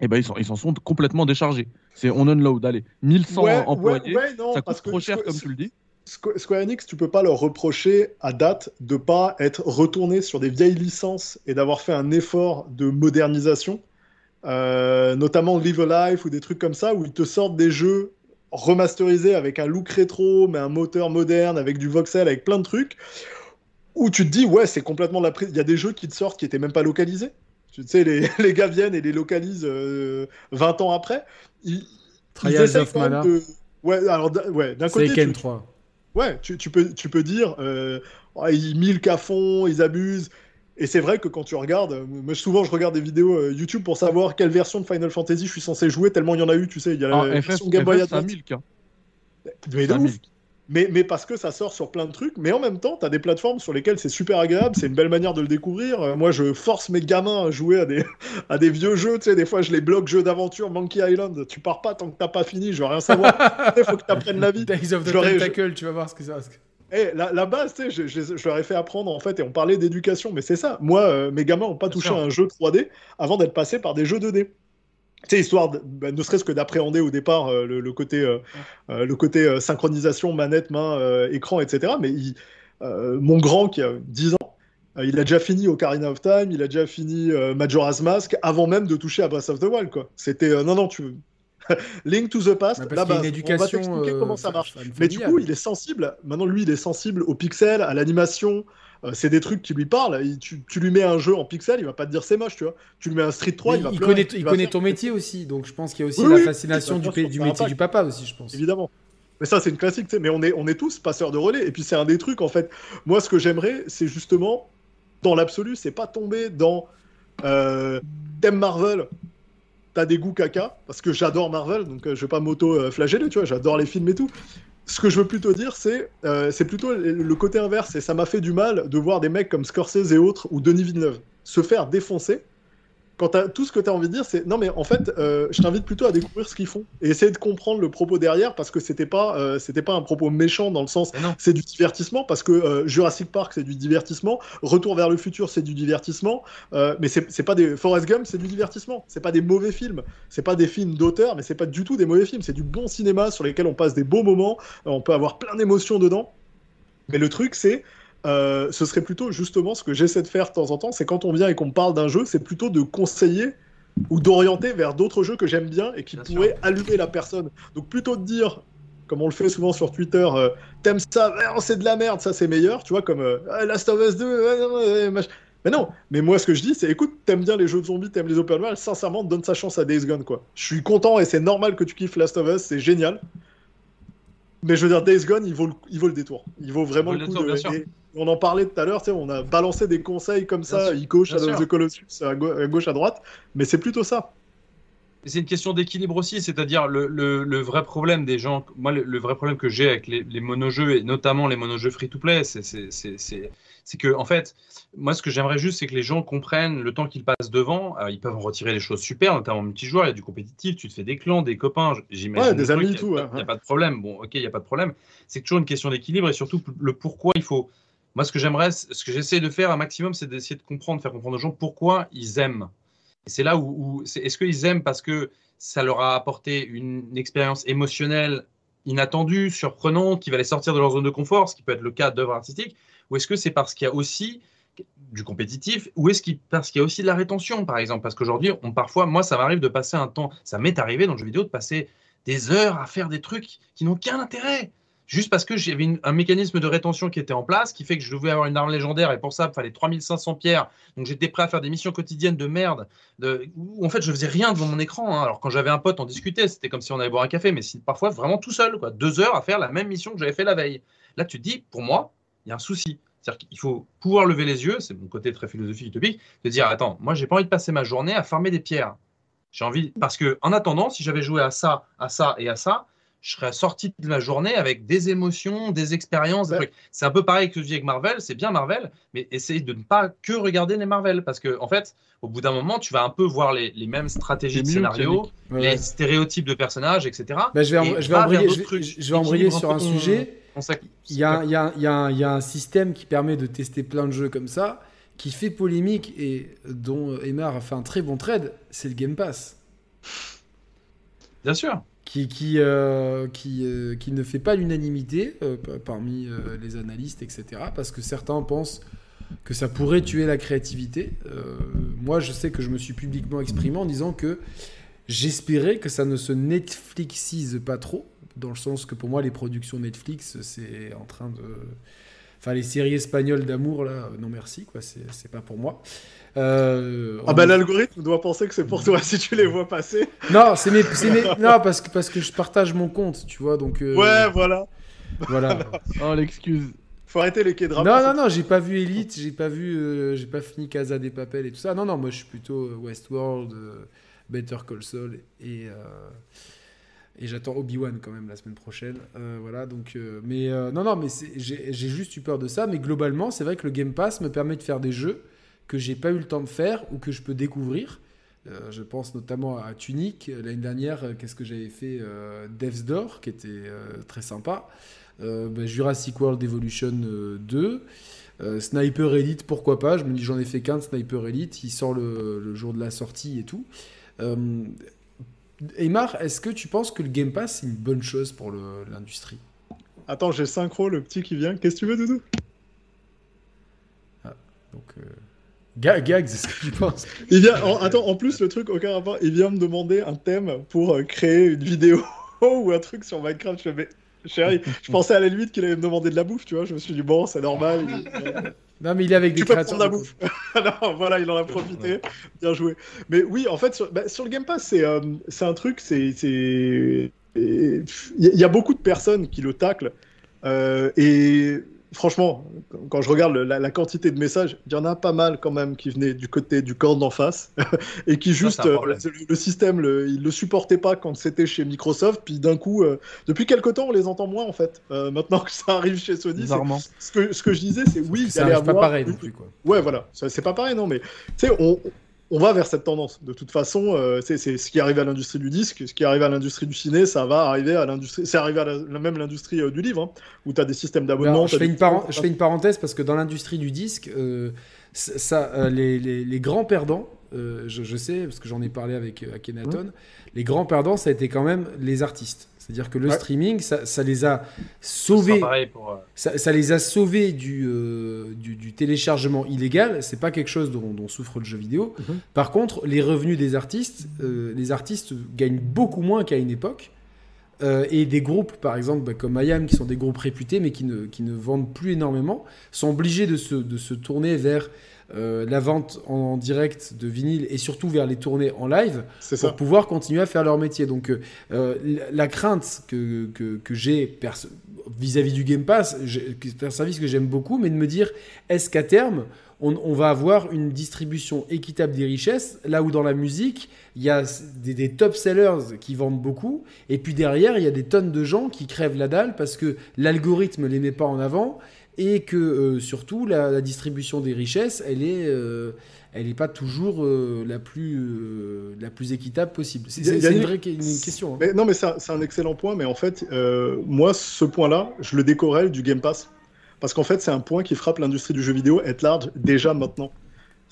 Et ben ils s'en sont complètement déchargés. C'est on unload, allez, 1100 employés, ça coûte trop cher comme tu le dis. Square Enix, tu peux pas leur reprocher à date de pas être retourné sur des vieilles licences et d'avoir fait un effort de modernisation euh, notamment Live Life ou des trucs comme ça, où ils te sortent des jeux remasterisés avec un look rétro, mais un moteur moderne, avec du voxel, avec plein de trucs, où tu te dis, ouais, c'est complètement la prise. Il y a des jeux qui te sortent qui étaient même pas localisés. Tu sais, les, [laughs] les gars viennent et les localisent 20 euh, ans après. Ils, Trials of Mana. De... Ouais, alors, ouais, d'un côté. Ken 3. Ouais, tu, tu, peux, tu peux dire, euh, oh, ils milquent à fond, ils abusent. Et c'est vrai que quand tu regardes, moi souvent je regarde des vidéos euh, YouTube pour savoir quelle version de Final Fantasy je suis censé jouer, tellement il y en a eu, tu sais, il y a la version Game Boy Advance. Mais, mais, mais, parce que ça sort sur plein de trucs, mais en même temps, tu as des plateformes sur lesquelles c'est super agréable, c'est une belle manière de le découvrir. Euh, moi, je force mes gamins à jouer à des, [laughs] à des vieux jeux, tu sais, des fois je les bloque jeux d'aventure, Monkey Island, tu pars pas tant que t'as pas fini, je veux rien savoir. [laughs] Il faut que tu apprennes la vie. Days of the Tentacle, tu vas voir ce que c'est. Eh, la, base, tu sais, je, je, leur ai fait apprendre en fait, et on parlait d'éducation, mais c'est ça. Moi, euh, mes gamins n'ont pas touché à un jeu 3D avant d'être passés par des jeux 2D. Tu sais, histoire, bah, ne serait-ce que d'appréhender au départ euh, le, côté, euh, le côté synchronisation, manette, main, écran, etc. Mais mon grand qui a 10 ans, il a déjà fini Ocarina of Time, il a déjà fini Majora's Mask avant même de toucher à Breath of the Wild. quoi. C'était non, non, tu [laughs] Link to the Past, bah, là-bas, on va t'expliquer comment ça marche. Mais du coup, il est sensible. Maintenant, lui, il est sensible aux pixels, à l'animation, euh, c'est des trucs qui lui parlent. tu, lui mets un jeu en pixel, il va pas te dire c'est moche, tu vois. Tu lui mets un Street 3, il, va il connaît, il, connaît ton métier aussi, donc je pense qu'il y a aussi la fascination du, du métier du papa aussi, je pense. Évidemment. Mais ça, c'est une classique, mais on est, on est tous passeurs de relais. Et puis, c'est un des trucs, en fait. Moi, ce que j'aimerais, c'est justement, dans l'absolu, c'est pas tomber dans euh, thème Marvel. T'as des goûts caca, parce que j'adore Marvel, donc euh, je vais pas m'auto-flageller, tu vois, j'adore les films et tout ce que je veux plutôt dire, c'est euh, c'est plutôt le côté inverse. Et ça m'a fait du mal de voir des mecs comme Scorsese et autres, ou Denis Villeneuve, se faire défoncer quand tout ce que tu as envie de dire, c'est non, mais en fait, euh, je t'invite plutôt à découvrir ce qu'ils font et essayer de comprendre le propos derrière parce que c'était pas, euh, c'était pas un propos méchant dans le sens, c'est du divertissement parce que euh, Jurassic Park c'est du divertissement, Retour vers le futur c'est du divertissement, mais c'est pas des Forrest Gump c'est du divertissement, c'est pas des mauvais films, c'est pas des films d'auteur, mais c'est pas du tout des mauvais films, c'est du bon cinéma sur lesquels on passe des beaux moments, on peut avoir plein d'émotions dedans. Mais le truc c'est euh, ce serait plutôt justement ce que j'essaie de faire de temps en temps, c'est quand on vient et qu'on me parle d'un jeu, c'est plutôt de conseiller ou d'orienter vers d'autres jeux que j'aime bien et qui pourraient allumer la personne. Donc plutôt de dire, comme on le fait souvent sur Twitter, euh, t'aimes ça, c'est de la merde, ça c'est meilleur, tu vois, comme euh, ah, Last of Us 2, mais non, mais moi ce que je dis c'est écoute, t'aimes bien les jeux de zombies, t'aimes les open world, sincèrement donne sa chance à Days Gone quoi. Je suis content et c'est normal que tu kiffes Last of Us, c'est génial. Mais je veux dire, Days Gone, il vaut le, il vaut le détour. Il vaut vraiment le, coup. de... on en parlait tout à l'heure, on a balancé des conseils comme ça, Ico, Shadow of the Colossus, à, gauche, à droite, mais c'est plutôt ça. C'est une question d'équilibre aussi, c'est-à-dire le, le, vrai problème des gens. Moi, le, vrai problème que j'ai avec les, les monojeux, et notamment les monojeux free-to-play, c'est c'est que en fait, moi ce que j'aimerais juste, c'est que les gens comprennent le temps qu'ils passent devant. ils peuvent en retirer des choses super, notamment multijoueur, il y a du compétitif, tu te fais des clans, des copains, j'imagine. Ouais, des amis, tout. Il n'y a, pas de problème. Bon, ok, il n'y a pas de problème. C'est toujours une question d'équilibre et surtout le pourquoi il faut. Moi, ce que j'aimerais, ce que j'essaie de faire un maximum, c'est d'essayer de comprendre, faire comprendre aux gens pourquoi ils aiment. Et c'est là où, est-ce qu'ils aiment parce que ça leur a apporté une expérience émotionnelle inattendue, surprenante, qui va les sortir de leur zone de confort, ce qui peut être le cas d'œuvres artistiques, ou est-ce que c'est parce qu'il y a aussi du compétitif ou est-ce qu'il parce qu'il y a aussi de la rétention par exemple? Parce qu'aujourd'hui on parfois moi ça m'arrive de passer un temps ça m'est arrivé dans le jeu vidéo de passer des heures à faire des trucs qui n'ont qu'un intérêt juste parce que j'avais un mécanisme de rétention qui était en place qui fait que je devais avoir une arme légendaire et pour ça il fallait 3500 pierres donc j'étais prêt à faire des missions quotidiennes de merde de, où en fait je faisais rien devant mon écran hein. alors quand j'avais un pote on discutait c'était comme si on allait boire un café mais parfois vraiment tout seul quoi deux heures à faire la même mission que j'avais fait la veille là tu te dis pour moi il y a un souci. C'est-à-dire qu'il faut pouvoir lever les yeux, c'est mon côté très philosophique utopique, de dire attends, moi j'ai pas envie de passer ma journée à farmer des pierres. J'ai envie parce que en attendant, si j'avais joué à ça, à ça et à ça, je serais sorti de la journée avec des émotions, des expériences. C'est un peu pareil que je dis avec Marvel, c'est bien Marvel, mais essaye de ne pas que regarder les Marvel parce que en fait, au bout d'un moment, tu vas un peu voir les, mêmes stratégies de scénario, les stéréotypes de personnages, etc. Bah, je vais, je vais, je vais embrayer sur un sujet il y, a, y, y, a, un système qui permet de tester plein de jeux comme ça, qui fait polémique et dont Emar a fait un très bon trade, c'est le Game Pass. Bien sûr. Qui, qui, euh, qui, euh, qui, ne fait pas l'unanimité euh, parmi les analystes, etc. Parce que certains pensent que ça pourrait tuer la créativité. moi, je sais que je me suis publiquement exprimé en disant que j'espérais que ça ne se Netflixise pas trop dans le sens que pour moi, les productions Netflix, c'est en train de. Enfin, les séries espagnoles d'amour, là, non merci, quoi, c'est pas pour moi. Euh, ah, bah l'algorithme doit penser que c'est pour toi si tu les vois passer. Non, c'est mes, mes... [laughs] non parce, que, parce que je partage mon compte, tu vois, donc. Euh, ouais, voilà. Voilà. [laughs] oh, l'excuse. Faut arrêter les quais Non, non, non, j'ai pas vu Elite, j'ai pas vu, euh, j'ai pas fini Casa des Papel et tout ça. Non, non, moi je suis plutôt Westworld, Better Call Saul et. Et j'attends Obi-Wan quand même la semaine prochaine. Euh, voilà, donc. Euh, mais euh, non, non, mais j'ai juste eu peur de ça. Mais globalement, c'est vrai que le Game Pass me permet de faire des jeux que j'ai pas eu le temps de faire ou que je peux découvrir. je pense notamment à Tunic. L'année dernière, qu'est-ce que j'avais fait Devs Door, qui était très sympa. Bah, Jurassic World Evolution 2. Sniper Elite, pourquoi pas? Je me dis, j'en ai fait qu'un de Sniper Elite. Il sort le, le, jour de la sortie et tout. Aymar, est-ce que tu penses que le Game Pass c'est une bonne chose pour l'industrie? Attends, j'ai synchro, le petit qui vient. Qu'est-ce que tu veux, Doudou? Ah, Donc, Gag, c'est ce que tu penses. [laughs] Il vient, en, attends, en plus, le truc, aucun rapport, il vient me demander un thème pour euh, créer une vidéo [laughs] ou un truc sur Minecraft. Je fais, chérie, je pensais à la limite qu'il allait me demander de la bouffe, tu vois. Je me suis dit, bon, c'est normal. [laughs] Non, mais il est avec des créateurs. de la bouffe. non, voilà, il en a profité. Bien joué. Mais oui, en fait, sur, bah, le Game Pass, c'est euh, un truc, c'est. Il y, a beaucoup de personnes qui le taclent. Euh, et franchement, quand je regarde la, quantité de messages, il y en a pas mal quand même qui venaient du côté du corps d'en face [laughs] et qui juste euh, le, système, le, il le supportait pas quand c'était chez Microsoft. Puis d'un coup, euh, depuis quelques temps, on les entend moins en fait. Euh, maintenant que ça arrive chez Sony, ce que, ce que je disais, c'est oui, ça pas pareil non plus quoi. Ouais, voilà, c'est pas pareil non, mais tu sais, on, on va vers cette tendance. De toute façon, euh, c'est ce qui arrive à l'industrie du disque, ce qui arrive à l'industrie du ciné, ça va arriver à l'industrie. C'est arrivé à la, même l'industrie euh, du livre, hein, où tu as des systèmes d'abonnement. Je, fais une je fais une parenthèse parce que dans l'industrie du disque, euh, ça, les, les, grands perdants, je, sais, parce que j'en ai parlé avec Akhenaton, mmh. les grands perdants, ça a été quand même les artistes. C'est-à-dire que le streaming, ça, les a sauvés. Euh, ça, les a sauvés euh, du, du, téléchargement illégal. C'est pas quelque chose dont, souffre le jeu vidéo. Mhm. Par contre, les revenus des artistes, euh, les artistes gagnent beaucoup moins qu'à une époque. et des groupes, par exemple, bah, comme IAM, qui sont des groupes réputés, mais qui ne, qui ne vendent plus énormément, sont obligés de se, de se tourner vers euh, la vente en, direct de vinyle et surtout vers les tournées en live pour pouvoir continuer à faire leur métier. Donc euh, euh, la crainte que, que, j'ai vis-à-vis du Game Pass, c'est un service que j'aime beaucoup, mais de me dire est-ce qu'à terme on, va avoir une distribution équitable des richesses, là où dans la musique, il y a des, des, top sellers qui vendent beaucoup, et puis derrière, il y a des tonnes de gens qui crèvent la dalle parce que l'algorithme ne les met pas en avant, et que euh, surtout la, distribution des richesses, elle est, euh, elle n'est pas toujours euh, la, plus, la plus équitable possible. C'est une vraie question. Hein. Mais, non, mais c'est un excellent point, mais en fait, moi, ce point-là, je le décorrèle du Game Pass. Parce qu'en fait, c'est un point qui frappe l'industrie du jeu vidéo at large déjà maintenant.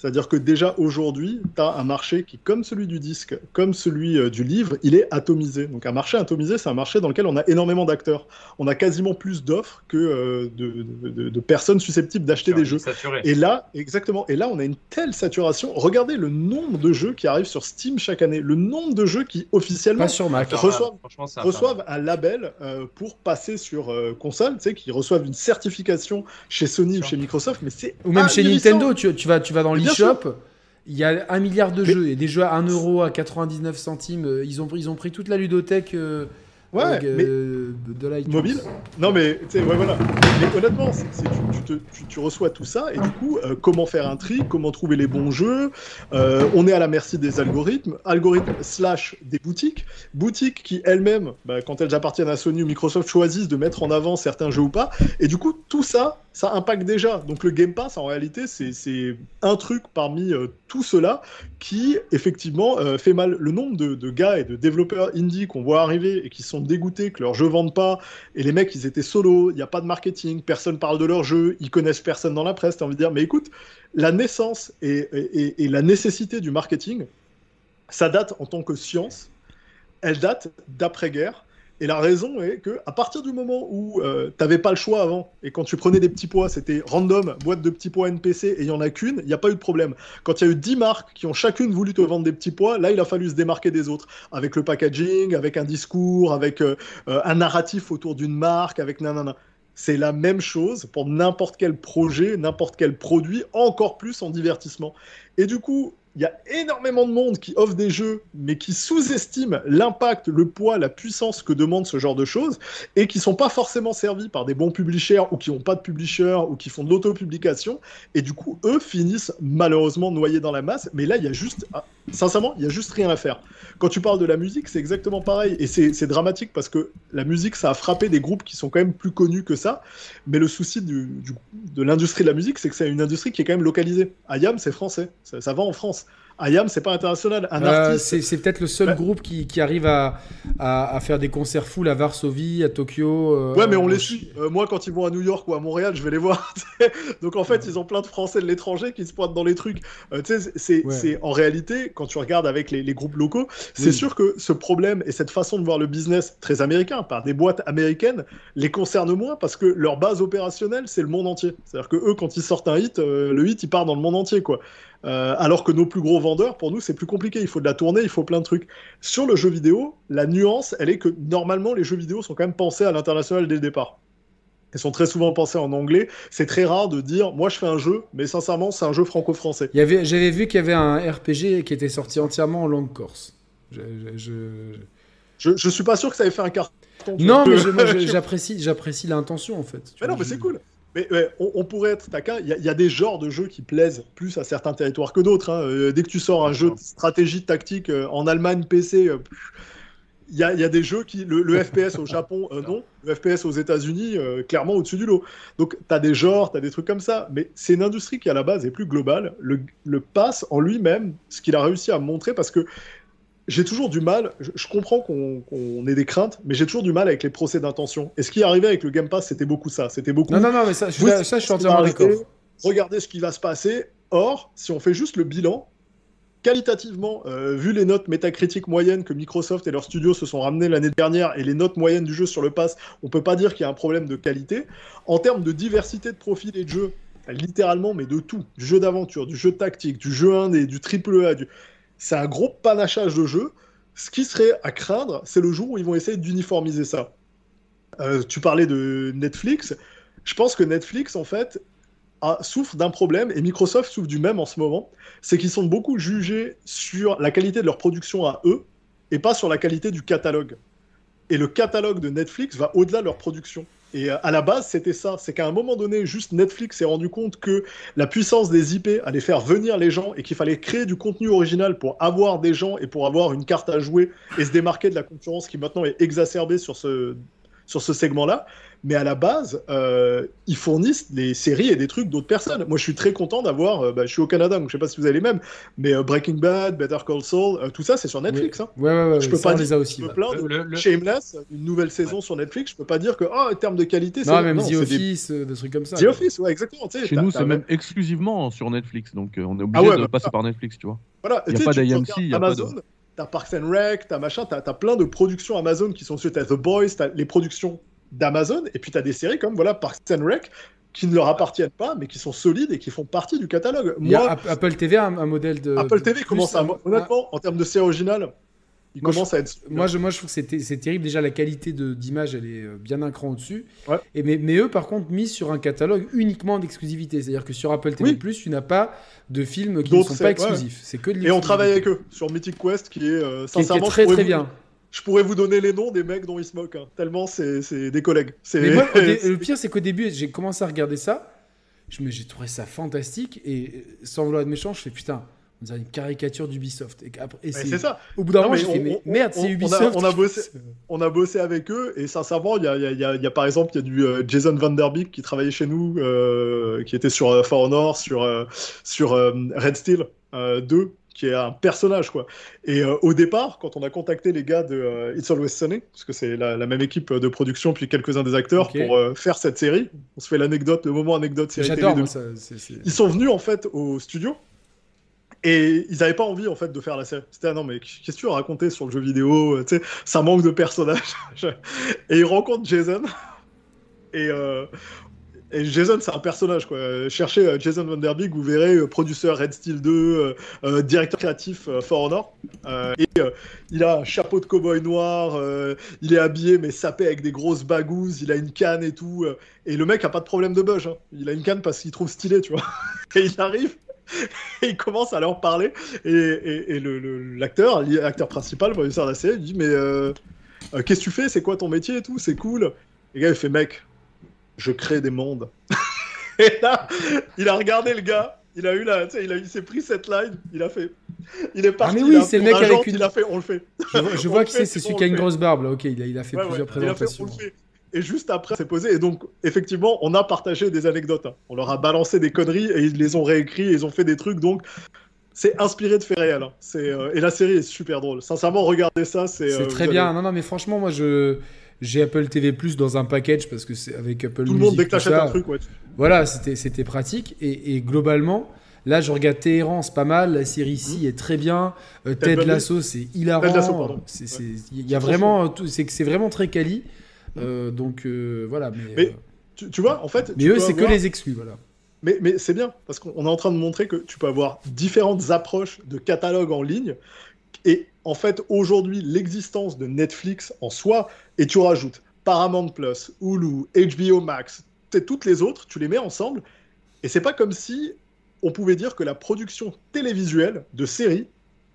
C'est-à-dire que déjà aujourd'hui, tu as un marché qui, comme celui du disque, comme celui euh, du livre, il est atomisé. Donc un marché atomisé, c'est un marché dans lequel on a énormément d'acteurs. On a quasiment plus d'offres que euh, de, personnes susceptibles d'acheter des jeux. Et là, exactement. Et là, on a une telle saturation. Regardez le nombre de jeux qui arrivent sur Steam chaque année. Le nombre de jeux qui officiellement reçoivent, un label euh, pour passer sur console, tu sais, qui reçoivent une certification chez Sony ou chez Microsoft. Mais c'est ou même chez Nintendo. Tu, tu vas, tu vas dans shop il y a un milliard de jeux et des jeux à 1 euro à 99 centimes. Euh, ils ont, ils ont pris toute la ludothèque. Euh, Ouais, mais de la mobile. Non, mais tu sais, ouais, voilà. Mais honnêtement, tu, tu, reçois tout ça et du coup, euh, comment faire un tri, comment trouver les bons jeux. Euh, on est à la merci des algorithmes, algorithmes slash des boutiques, boutiques qui elles-mêmes, bah, quand elles appartiennent à Sony ou Microsoft, choisissent de mettre en avant certains jeux ou pas. Et du coup, tout ça, ça impacte déjà. Donc le Game Pass, en réalité, c'est un truc parmi euh, tout cela qui, effectivement, fait mal. Le nombre de, gars et de développeurs indie qu'on voit arriver et qui sont dégoûtés que leurs jeux vendent pas. Et les mecs, ils étaient solo, il n'y a pas de marketing, personne parle de leur jeu, ils connaissent personne dans la presse. T'as envie de dire, mais écoute, la naissance et la nécessité du marketing, ça date en tant que science, elle date d'après-guerre. Et la raison est que à partir du moment où euh, tu n'avais pas le choix avant, et quand tu prenais des petits pois, c'était random, boîte de petits pois NPC, et il n'y en a qu'une, il n'y a pas eu de problème. Quand il y a eu 10 marques qui ont chacune voulu te vendre des petits pois, là, il a fallu se démarquer des autres, avec le packaging, avec un discours, avec euh, euh, un narratif autour d'une marque, avec nanana. C'est la même chose pour n'importe quel projet, n'importe quel produit, encore plus en divertissement. Et du coup, il y a énormément de monde qui offre des jeux, mais qui sous-estiment l'impact, le poids, la puissance que demande ce genre de choses, et qui sont pas forcément servis par des bons publishers, ou qui n'ont pas de publishers, ou qui font de l'auto-publication, et du coup, eux finissent malheureusement noyés dans la masse, mais là, il y a juste, ah, sincèrement, il y a juste rien à faire. Quand tu parles de la musique, c'est exactement pareil, et c'est dramatique parce que la musique, ça a frappé des groupes qui sont quand même plus connus que ça, mais le souci de l'industrie de la musique, c'est que c'est une industrie qui est quand même localisée. Ayam, c'est français, ça va en France. IAM, c'est pas international. Un Euh, artiste. c'est peut-être le seul Bah- groupe qui, qui arrive à, à, à faire des concerts full à Varsovie, à Tokyo. euh, Ouais, mais on les suit. Euh, moi, quand ils vont à New York ou à Montréal, je vais les voir. [laughs] Donc, en fait, ils ont plein de Français de l'étranger qui se pointent dans les trucs. C'est Ouais. en réalité, quand tu regardes avec les, les groupes locaux, c'est Oui. sûr que ce problème et cette façon de voir le business très américain par des boîtes américaines les concerne moins parce que leur base opérationnelle, c'est le monde entier. C'est-à-dire que eux, quand ils sortent un hit, le hit, il part dans le monde entier, quoi. Euh, alors que nos plus gros vendeurs, pour nous, c'est plus compliqué. Il faut de la tournée, il faut plein de trucs. Sur le jeu vidéo, la nuance, elle est que normalement, les jeux vidéo sont quand même pensés à l'international dès le départ. Ils sont très souvent pensés en anglais. C'est très rare de dire, moi, je fais un jeu, mais sincèrement, c'est un jeu franco-français. J'avais vu qu'il y avait un RPG qui était sorti entièrement en langue corse. Je- je- je- Je, je suis pas sûr que ça ait fait un carton. Non, mais [laughs] j'apprécie j'apprécie l'intention en fait. Tu Mais vois, non, mais c'est cool. Mais ouais, on, on pourrait être taquin. Il y, a- il y a des genres de jeux qui plaisent plus à certains territoires que d'autres. hein. Euh, dès que tu sors un jeu de stratégie tactique euh, en Allemagne PC, euh, il y, a, il y a des jeux qui. Le, le [laughs] FPS au Japon, non. Le FPS aux États-Unis, clairement au-dessus du lot. Donc, tu as des genres, tu as des trucs comme ça. Mais c'est une industrie qui, à la base, est plus globale. Le, le pass en lui-même, ce qu'il a réussi à montrer, parce que j'ai toujours du mal, je, je comprends qu'on ait des craintes, mais j'ai toujours du mal avec les procès d'intention. Et ce qui est arrivé avec le Game Pass, c'était beaucoup ça. C'était beaucoup. Non, non, non, mais ça, je, Vous, ça, je suis entièrement d'accord. Regardez ce qui va se passer. Or, si on fait juste le bilan, qualitativement, euh, vu les notes métacritiques moyennes que Microsoft et leurs studios se sont ramenés l'année dernière et les notes moyennes du jeu sur le pass, on peut pas dire qu'il y a un problème de qualité. En termes de diversité de profil et de jeu, littéralement, mais de tout, du jeu d'aventure, du jeu tactique, du jeu indé, du triple A, du... c'est un gros panachage de jeux. Ce qui serait à craindre, c'est le jour où ils vont essayer d'uniformiser ça. Euh, tu parlais de Netflix. Je pense que Netflix, en fait, souffre d'un problème, et Microsoft souffre du même en ce moment, c'est qu'ils sont beaucoup jugés sur la qualité de leur production à eux, et pas sur la qualité du catalogue. Et le catalogue de Netflix va au-delà de leur production. Et euh, à la base, c'était ça. C'est qu'à un moment donné, juste Netflix s'est rendu compte que la puissance des IP allait faire venir les gens et qu'il fallait créer du contenu original pour avoir des gens et pour avoir une carte à jouer et se démarquer de la concurrence qui maintenant est exacerbée sur ce, sur ce segment-là. Mais à la base, euh, ils fournissent des séries et des trucs d'autres personnes. Moi, je suis très content d'avoir. euh, bah, je suis au Canada, donc je sais pas si vous avez les mêmes, mais euh, Breaking Bad, Better Call Saul, euh, tout ça, c'est sur Netflix. hein. Ouais, ouais, ouais, Je peux ça, pas on dire- les a aussi. Je me plains de Le- le- Shameless, une nouvelle saison sur Netflix. Je peux pas dire que, oh, en termes de qualité, c'est Non, même The c'est des- Office, euh, des trucs comme ça. The Office, ouais, exactement. tu sais, Chez nous, c'est même exclusivement sur Netflix, donc euh, on est obligé Ah ouais, de bah, passer par Netflix, tu vois. Voilà, Y a tu sais, pas tu- tu d'AMC, regardes y a pas de- Amazon, t'as Parks and Rec, t'as machin, t'as as plein de productions Amazon qui sont suites. T'as The Boys, t'as les productions d'Amazon, et puis t'as des séries comme voilà Parks and Rec qui ne leur appartiennent pas, mais qui sont solides et qui font partie du catalogue. Il y a Moi, App- Apple TV, un, un modèle de. Apple de TV plus, commence à, hein. honnêtement, en termes de série originale, il Moi, commence à être. Moi je, moi, je trouve que c'est ter- c'est terrible. Déjà, la qualité de- d'image, elle est euh, bien un cran au-dessus. Ouais. Et mais, mais eux, par contre, mis sur un catalogue uniquement d'exclusivité. C'est-à-dire que sur Apple TV, Oui. tu n'as pas de films qui ne sont pas ouais. exclusifs. C'est que de et on travaille avec eux sur Mythic Quest, qui est euh, Qui est- qui est sincèrement très je très bien. Je pourrais vous donner les noms des mecs dont ils se moquent, hein, tellement c'est des collègues. Mais moi, [laughs] le pire, c'est qu'au début, j'ai commencé à regarder ça. J'ai trouvé ça fantastique. Et euh, sans vouloir être méchant, je fais putain, on dirait une caricature d'Ubisoft. Et, c'est- ça. Au bout d'un moment, j'ai fait mais merde, c'est on a- Ubisoft. on a bossé- on a bossé avec eux et sincèrement, il y a, il y a- il y a- il y a, par exemple, il y a du euh, Jason Van Der Beek qui travaillait chez nous, euh, qui était sur euh, For Honor, sur, sur Red Steel euh, 2, qui est un personnage quoi. Et euh, au départ, quand on a contacté les gars de euh, It's Always Sunny, parce que c'est la, la même équipe de production puis quelques-uns des acteurs pour euh, faire cette série, on se fait l'anecdote, le moment anecdote série télé de ils sont venus en fait au studio et ils n'avaient pas envie en fait de faire la série. C'était ah non mais qu'est-ce que tu as raconté sur le jeu vidéo Tu sais, ça manque de personnages. [laughs] et ils rencontrent Jason et euh, et Jason c'est un personnage quoi. Cherchez euh, Jason Van Der Beek, vous verrez euh, producteur Red Steel 2, euh, directeur créatif euh, For Honor. Et il a un chapeau de cow-boy noir, il est habillé mais sapé avec des grosses bagouses, il a une canne et tout. et le mec a pas de problème de bug. hein. Il a une canne parce qu'il trouve stylé, tu vois. [laughs] Et il arrive [laughs] et il commence à leur parler. Et, et- et le- le- l'acteur, l'acteur principal, le producteur de la série, il dit Mais qu'est-ce que tu fais? C'est quoi ton métier et tout? C'est cool. Et gars, il fait Mec, je crée des mondes. [laughs] et là, il a regardé le gars. Il a eu la, il, a, il s'est pris cette line, il a fait, il est parti. Ah, mais oui, c'est le mec avec une- Il a fait, on le fait. Je vois, je [laughs] vois qui c'est, c'est celui qui a une grosse barbe là. Ok, il a, il a fait Ouais, ouais. plusieurs Il a fait, présentations. on le fait. Et juste après, c'est posé. Et donc, effectivement, on a partagé des anecdotes. hein. On leur a balancé des conneries et ils les ont réécrits et ils ont fait des trucs. Donc, c'est inspiré de faits réels. Hein. C'est et la série est super drôle. Sincèrement, regardez ça, c'est. C'est très bien. Non, non, mais franchement, moi, je j'ai Apple TV Plus dans un package parce que c'est avec Apple Tout le monde, dès que t'achètes un truc, ouais. Voilà, c'était pratique. Et, globalement, là, je regarde Téhéran, c'est pas mal. La série ici mmh. est très bien. Euh, Ted, Lasso, c'est hilarant. Il y a vraiment, c'est vraiment très quali. Mmh. Euh, donc euh, voilà. Mais, tu, vois, en fait. Mais eux, c'est que les exclus, voilà. Mais, mais c'est bien, parce qu'on est en train de montrer que tu peux avoir différentes approches de catalogue en ligne. Et en fait, aujourd'hui, l'existence de Netflix en soi, et tu rajoutes Paramount Plus, Hulu, HBO Max, toutes les autres, tu les mets ensemble, et c'est pas comme si on pouvait dire que la production télévisuelle de séries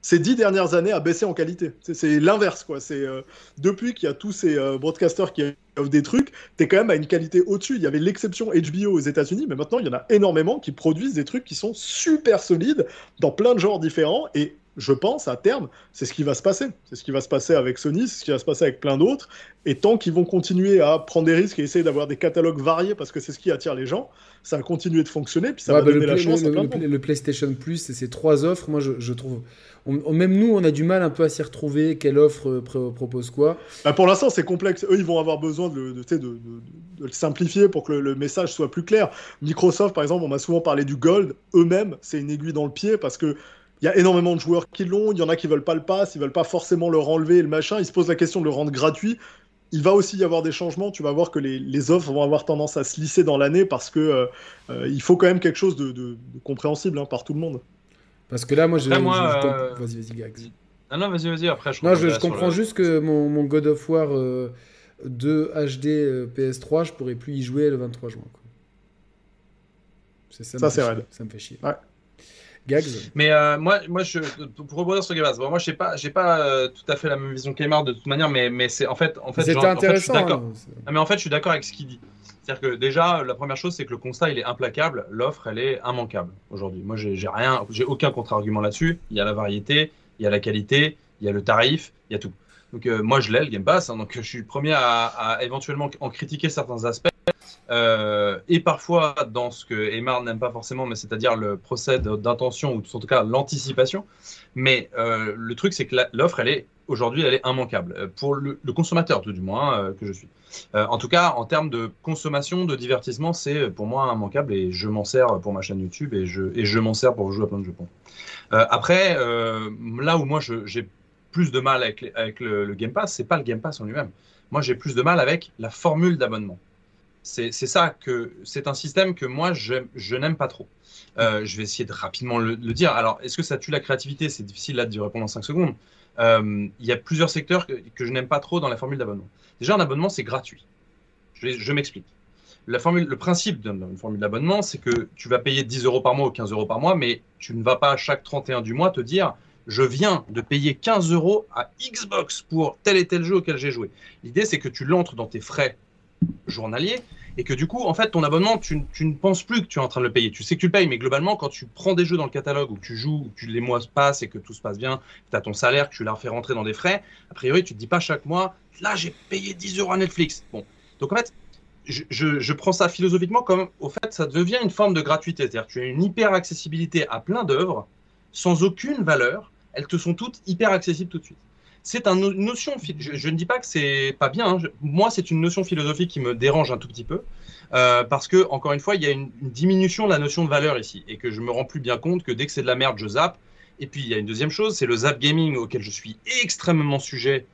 ces dix dernières années a baissé en qualité. C'est l'inverse, quoi. C'est euh, depuis qu'il y a tous ces euh, broadcasters qui offrent des trucs, t'es quand même à une qualité au-dessus. Il y avait l'exception HBO aux États-Unis, mais maintenant il y en a énormément qui produisent des trucs qui sont super solides dans plein de genres différents et je pense, à terme, c'est ce qui va se passer. C'est ce qui va se passer avec Sony, c'est ce qui va se passer avec plein d'autres. Et tant qu'ils vont continuer à prendre des risques et essayer d'avoir des catalogues variés parce que c'est ce qui attire les gens, ça va continuer de fonctionner. Puis ça va bah, donner la chance le, le, PlayStation Plus et ces trois offres, moi je, trouve. même nous, on a du mal un peu à s'y retrouver. Quelle offre euh, propose quoi? Bah, Pour l'instant, c'est complexe. Eux, ils vont avoir besoin de, de, de, le simplifier pour que le, message soit plus clair. Microsoft, par exemple, on m'a souvent parlé du Gold. Eux-mêmes, c'est une aiguille dans le pied parce que il y a énormément de joueurs qui l'ont, il y en a qui veulent pas le pass, ils veulent pas forcément le renlever le machin, ils se posent la question de le rendre gratuit. Il va aussi y avoir des changements, tu vas voir que les, offres vont avoir tendance à se lisser dans l'année parce que euh, euh, il faut quand même quelque chose de, compréhensible hein, par tout le monde. Parce que là, moi, j'ai. Euh, vas-y, vas-y, Gags. Non, non, vas-y, vas-y, après. Je non, je, comprends juste que mon, God of War 2 HD PS3, je pourrais plus y jouer le 23 juin. Ça, ça c'est Ça me fait chier. Ouais. Mais euh, moi, moi je, pour rebondir sur Game bon, moi, je n'ai pas, j'ai pas euh, tout à fait la même vision qu'Aymar de toute manière, mais, mais c'est en fait, en fait, genre, intéressant. je suis d'accord. Hein, mais en fait, je suis d'accord avec ce qu'il dit. C'est-à-dire que déjà, la première chose, c'est que le constat, il est implacable. L'offre, elle est immanquable aujourd'hui. Moi, j'ai rien, j'ai aucun contre-argument là-dessus. Il y a la variété, il y a la qualité, il y a le tarif, il y a tout. Donc euh, moi, je l'ai, le Game Pass. Hein, donc je suis le premier à, à, éventuellement en critiquer certains aspects. Euh, et parfois dans ce que Emar n'aime pas forcément, mais c'est-à-dire le procès d'intention, ou en tout cas l'anticipation. Mais euh, le truc, c'est que l'offre, elle est aujourd'hui, elle est immanquable, euh, pour le, consommateur tout du moins que je suis. en tout cas, en termes de consommation, de divertissement, c'est pour moi immanquable et je m'en sers pour ma chaîne YouTube et je, m'en sers pour jouer à plein de jeux. après, là où moi j'ai plus de mal avec, avec le, le Game Pass, c'est pas le Game Pass en lui-même. Moi, j'ai plus de mal avec la formule d'abonnement. C'est ça que c'est un système que moi je, n'aime pas trop. Euh, je vais essayer de rapidement le, dire. Alors, est-ce que ça tue la créativité? C'est difficile là de répondre en 5 secondes. Euh, il y a plusieurs secteurs que, je n'aime pas trop dans la formule d'abonnement. Déjà, un abonnement, c'est gratuit. Je, m'explique. La formule, le principe d'une formule d'abonnement, c'est que tu vas payer 10 euros par mois ou 15 euros par mois, mais tu ne vas pas chaque 31 du mois te dire je viens de payer 15 euros à Xbox pour tel et tel jeu auquel j'ai joué. L'idée, c'est que tu l'entres dans tes frais journalier et que du coup, en fait, ton abonnement, tu, ne penses plus que tu es en train de le payer. Tu sais que tu le payes, mais globalement, quand tu prends des jeux dans le catalogue où tu joues, où tu, les mois passent et que tout se passe bien, tu as ton salaire, que tu l'as fait rentrer dans des frais, a priori, tu te dis pas chaque mois, là, j'ai payé 10 euros à Netflix. Bon. Donc, en fait, je, je, prends ça philosophiquement comme, au fait, ça devient une forme de gratuité. C'est-à-dire tu as une hyper accessibilité à plein d'œuvres sans aucune valeur. Elles te sont toutes hyper accessibles tout de suite c'est une notion. Je, ne dis pas que c'est pas bien. Hein. moi, c'est une notion philosophique qui me dérange un tout petit peu. Euh, parce que, encore une fois, il y a une, diminution de la notion de valeur ici. Et que je me rends plus bien compte que dès que c'est de la merde, je zappe. Et puis, il y a une deuxième chose, c'est le zap gaming auquel je suis extrêmement sujet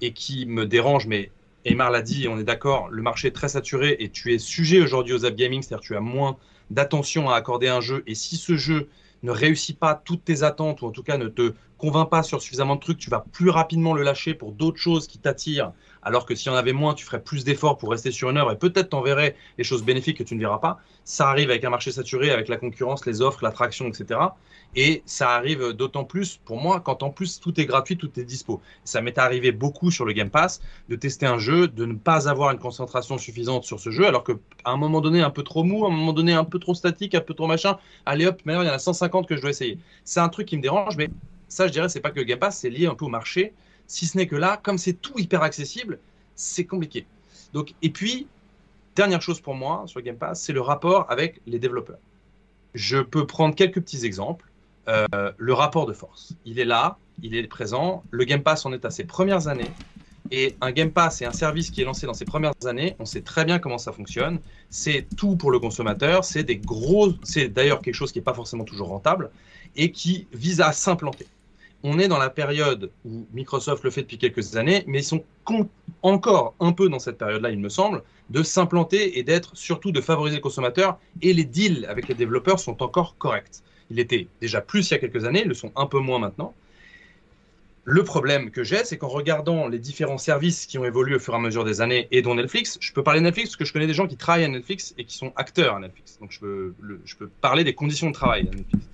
et qui me dérange. Mais Aymar l'a dit, on est d'accord, le marché est très saturé et tu es sujet aujourd'hui au zap gaming, c'est-à-dire tu as moins d'attention à accorder à un jeu. Et si ce jeu ne réussit pas toutes tes attentes ou en tout cas ne te convainc pas sur suffisamment de trucs, tu vas plus rapidement le lâcher pour d'autres choses qui t'attirent. Alors que si en avait moins, tu ferais plus d'efforts pour rester sur une œuvre et peut-être t'enverrais les choses bénéfiques que tu ne verras pas. Ça arrive avec un marché saturé, avec la concurrence, les offres, l'attraction, etc. Et ça arrive d'autant plus pour moi quand en plus tout est gratuit, tout est dispo. Ça m'est arrivé beaucoup sur le Game Pass de tester un jeu, de ne pas avoir une concentration suffisante sur ce jeu, alors qu'à un moment donné un peu trop mou, à un moment donné un peu trop statique, un peu trop machin, allez hop, maintenant il y en a 150 que je dois essayer. C'est un truc qui me dérange, mais ça je dirais c'est pas que le Game Pass, c'est lié un peu au marché. Si ce n'est que là, comme c'est tout hyper accessible, c'est compliqué. Donc, et puis, dernière chose pour moi sur le Game Pass, c'est le rapport avec les développeurs. Je peux prendre quelques petits exemples. Le rapport de force. Il est là, il est présent. Le Game Pass en est à ses premières années. Et un Game Pass est un service qui est lancé dans ses premières années. On sait très bien comment ça fonctionne. C'est tout pour le consommateur. C'est des gros. C'est d'ailleurs quelque chose qui n'est pas forcément toujours rentable et qui vise à s'implanter. On est dans la période où Microsoft le fait depuis quelques années, mais ils sont encore un peu dans cette période-là, il me semble, de s'implanter et d'être surtout de favoriser le consommateur. Et les deals avec les développeurs sont encore corrects. Il était déjà plus il y a quelques années, ils le sont un peu moins maintenant. Le problème que j'ai, c'est qu'en regardant les différents services qui ont évolué au fur et à mesure des années, et dont Netflix, je peux parler de Netflix parce que je connais des gens qui travaillent à Netflix et qui sont acteurs à Netflix. Donc je peux, je peux parler des conditions de travail à Netflix.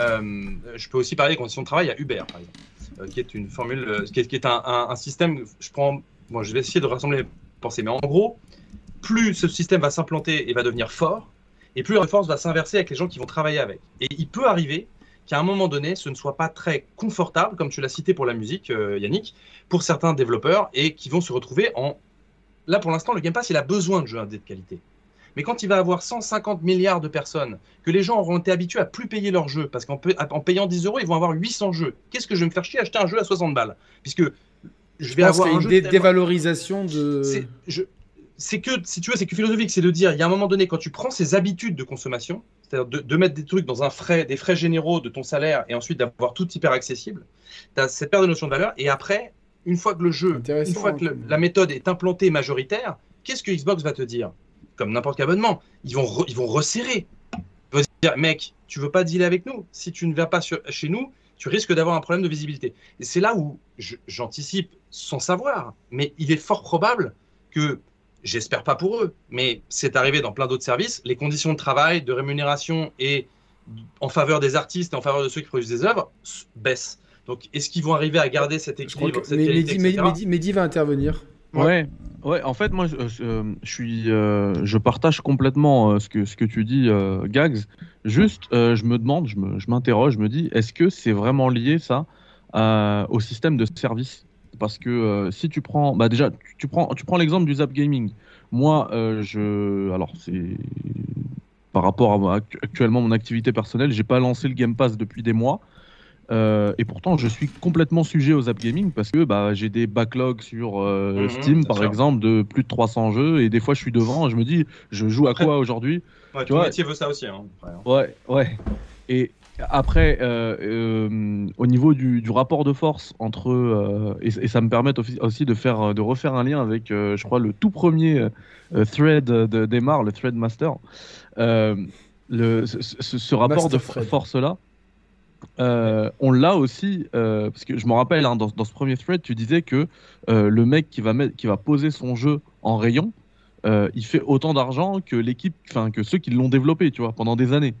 Euh, je peux aussi parler des conditions de travail à Uber, par exemple, euh, qui est une formule, euh, qui est, un, système. Je prends, bon, je vais essayer de rassembler les pensées, mais en gros, plus ce système va s'implanter et va devenir fort, et plus la force va s'inverser avec les gens qui vont travailler avec. Et il peut arriver qu'à un moment donné, ce ne soit pas très confortable, comme tu l'as cité pour la musique, euh, Yannick, pour certains développeurs et qui vont se retrouver en. Là, pour l'instant, le Game Pass, il a besoin de jeux indés de qualité. Mais quand il va avoir 150 milliards de personnes, que les gens auront été habitués à plus payer leurs jeux, parce qu'en payant 10 euros, ils vont avoir 800 jeux. Qu'est-ce que je vais me faire chier à acheter un jeu à 60 balles? Puisque je vais avoir une dévalorisation de. C'est que, si tu veux, c'est que philosophique, c'est de dire, il y a un moment donné, quand tu prends ces habitudes de consommation, c'est-à-dire de, mettre des trucs dans un frais, des frais généraux de ton salaire et ensuite d'avoir tout hyper accessible. Tu as cette perte de notion de valeur. Et après, une fois que le jeu, une fois que la méthode est implantée majoritaire, qu'est-ce que Xbox va te dire? Comme n'importe quel abonnement, ils vont, ils vont resserrer. Ils vont dire, mec, tu veux pas dealer avec nous? Si tu ne vas pas chez nous, tu risques d'avoir un problème de visibilité. Et c'est là où j'anticipe sans savoir, mais il est fort probable que J'espère pas pour eux, mais c'est arrivé dans plein d'autres services. Les conditions de travail, de rémunération et en faveur des artistes et en faveur de ceux qui produisent des œuvres baissent. Donc, est-ce qu'ils vont arriver à garder cet équilibre cette Mehdi, va intervenir. Ouais. ouais, En fait, moi, je, je suis, euh, je partage complètement euh, ce que ce que tu dis, euh, Gags. Juste, je me demande, je m'interroge, je, me dis, est-ce que c'est vraiment lié ça au système de service? Parce que euh, si tu prends, bah déjà, tu, prends, tu prends l'exemple du Zap Gaming. Moi, euh, je, alors c'est par rapport à actuellement mon activité personnelle, j'ai pas lancé le Game Pass depuis des mois. Euh, et pourtant, je suis complètement sujet au Zap Gaming parce que bah, j'ai des backlogs sur mhm, Steam, par exemple, de plus de 300 jeux. Et des fois, je suis devant et je me dis, je joue à quoi aujourd'hui? Ouais, Tu vois, métier veut ça aussi. Hein, ouais, ouais. Et, après, euh, euh, au niveau du, rapport de force entre euh, et, ça me permet aussi de faire de refaire un lien avec, je crois, le tout premier thread de d'Emar, le thread master. Le, ce, rapport de force là, on l'a aussi parce que je me rappelle hein, dans, dans, ce premier thread, tu disais que le mec qui va mettre, qui va poser son jeu en rayon, il fait autant d'argent que l'équipe, enfin que ceux qui l'ont développé, tu vois, pendant des années.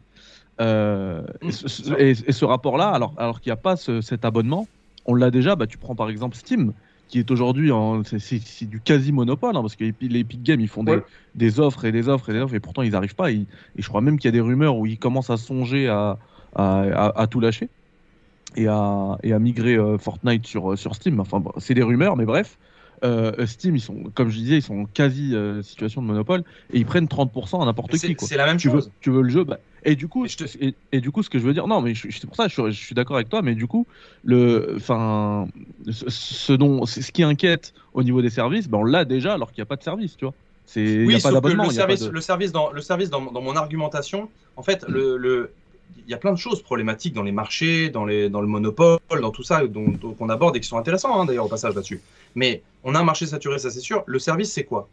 Euh, mmh, et, ce rapport-là, alors, alors qu'il n'y a pas cet abonnement, on l'a déjà, bah, tu prends par exemple Steam, qui est aujourd'hui, c'est du quasi monopole, hein, parce que les Epic Games, ils font des, des, offres et des offres et des offres, et pourtant ils n'arrivent pas. et je crois même qu'il y a des rumeurs où ils commencent à songer à, à, à, tout lâcher et à, et à migrer euh, Fortnite sur, sur Steam. Enfin, c'est des rumeurs, mais bref. Euh, Steam, ils sont, comme je disais, ils sont en quasi situation de monopole et ils prennent 30% à n'importe qui. C'est la même tu chose. Veux, tu veux le jeu, bah, et du coup, et, du coup, ce que je veux dire, non, mais c'est pour ça, je, suis d'accord avec toi, mais du coup, le, enfin, ce, dont, ce qui inquiète au niveau des services, ben on l'a déjà alors qu'il n'y a pas de service, tu vois. Oui, a pas. Le, service, le service, dans, le service dans, dans mon argumentation, en fait, mm. le, y a plein de choses problématiques dans les marchés, dans, les, dans le monopole, dans tout ça dont, qu'on aborde et qui sont intéressants hein, d'ailleurs au passage là-dessus. Mais on a un marché saturé, ça c'est sûr. Le service, c'est quoi?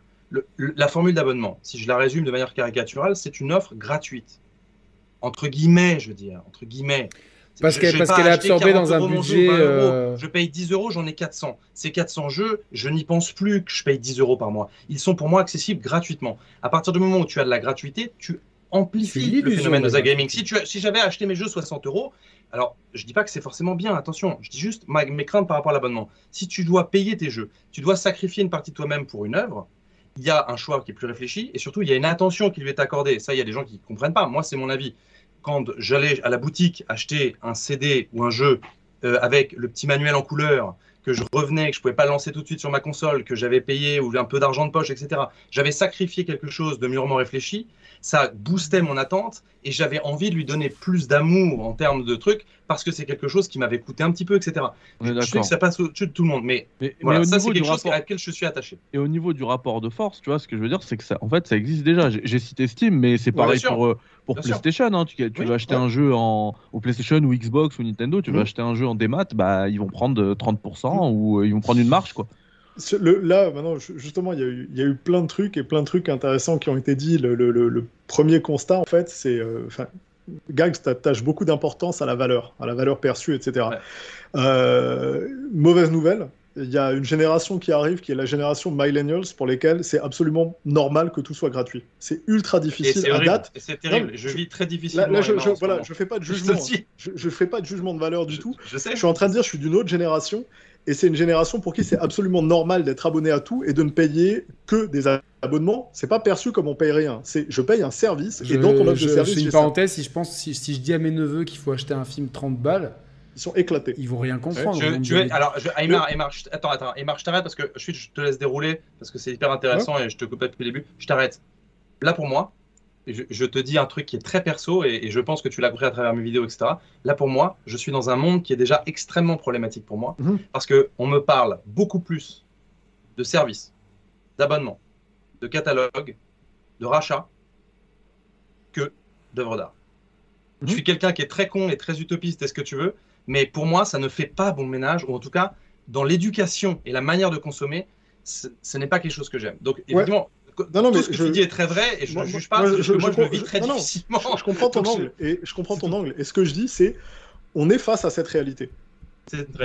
La formule d'abonnement, si je la résume de manière caricaturale, c'est une offre gratuite entre guillemets, je veux dire, entre guillemets. Parce qu'elle est absorbée dans un budget. Euh, je paye 10 euros, j'en ai 400. Ces 400 jeux, je n'y pense plus que je paye 10 euros par mois. Ils sont pour moi accessibles gratuitement. À partir du moment où tu as de la gratuité, tu amplifies le phénomène de The Gaming. Si, si j'avais acheté mes jeux 60 euros, alors je dis pas que c'est forcément bien, attention, je dis juste mes craintes par rapport à l'abonnement. Si tu dois payer tes jeux, tu dois sacrifier une partie de toi-même pour une œuvre, il y a un choix qui est plus réfléchi et surtout il y a une attention qui lui est accordée. Ça, il y a des gens qui ne comprennent pas. Moi, c'est mon avis quand j'allais à la boutique acheter un CD ou un jeu euh, avec le petit manuel en couleur, que je revenais, que je pouvais pas lancer tout de suite sur ma console, que j'avais payé ou un peu d'argent de poche, etc. J'avais sacrifié quelque chose de mûrement réfléchi. Ça boostait mon attente et j'avais envie de lui donner plus d'amour en termes de trucs parce que c'est quelque chose qui m'avait coûté un petit peu, etc. je sais que ça passe au-dessus de tout le monde, mais, voilà, ça c'est quelque chose à laquelle je suis attaché. Et au niveau du rapport de force, tu vois, ce que je veux dire, c'est que ça, en fait, ça existe déjà. J'ai cité Steam, mais c'est pareil pour, euh, pour PlayStation. Hein. Tu, tu veux acheter un jeu en, au PlayStation ou Xbox ou Nintendo, tu veux mm. acheter un jeu en démat, bah, ils vont prendre 30% mm. ou euh, ils vont prendre une marge, quoi. Le, là, maintenant, justement, il y, a eu, il y, a eu, plein de trucs et plein de trucs intéressants qui ont été dit. Le, le premier constat, en fait, c'est. Euh, Gags t'attache beaucoup d'importance à la valeur, à la valeur perçue, etc. Euh, mauvaise nouvelle, il y a une génération qui arrive, qui est la génération millennials, pour lesquels c'est absolument normal que tout soit gratuit. C'est ultra difficile à date. C'est terrible. je vis très difficilement. Là, je, voilà, je fais pas de jugement. Je, je, fais pas de jugement de valeur du tout. Je, sais. je suis en train de dire, je suis d'une autre génération et c'est une génération pour qui c'est absolument normal d'être abonné à tout et de ne payer que des abonnements. C'est pas perçu comme on paye rien. C'est je paye un service et donc on offre de service. C'est une parenthèse. Si je pense, si, je dis à mes neveux qu'il faut acheter un film 30 balles, ils sont éclatés. Ils vont rien comprendre. alors, je, Aymar, Aymar, attends, attends, Aymar, je t'arrête parce que je, je te laisse dérouler parce que c'est hyper intéressant et je te coupe depuis le début. Je t'arrête. Là pour moi, je, te dis un truc qui est très perso et, je pense que tu l'as compris à travers mes vidéos, etc. Là, pour moi, je suis dans un monde qui est déjà extrêmement problématique pour moi mhm. parce que on me parle beaucoup plus de services, d'abonnements, de catalogues, de rachats que d'œuvres d'art. Je mhm. suis quelqu'un qui est très con et très utopiste, est ce que tu veux, mais pour moi, ça ne fait pas bon ménage, ou en tout cas, dans l'éducation et la manière de consommer, ce n'est pas quelque chose que j'aime. Donc, évidemment, non, non, mais ce que je... tu dis est très vrai et je ne juge pas parce que moi je, le vis très difficilement. je, comprends ton angle et je comprends ton angle et ce que je dis c'est on est face à cette réalité.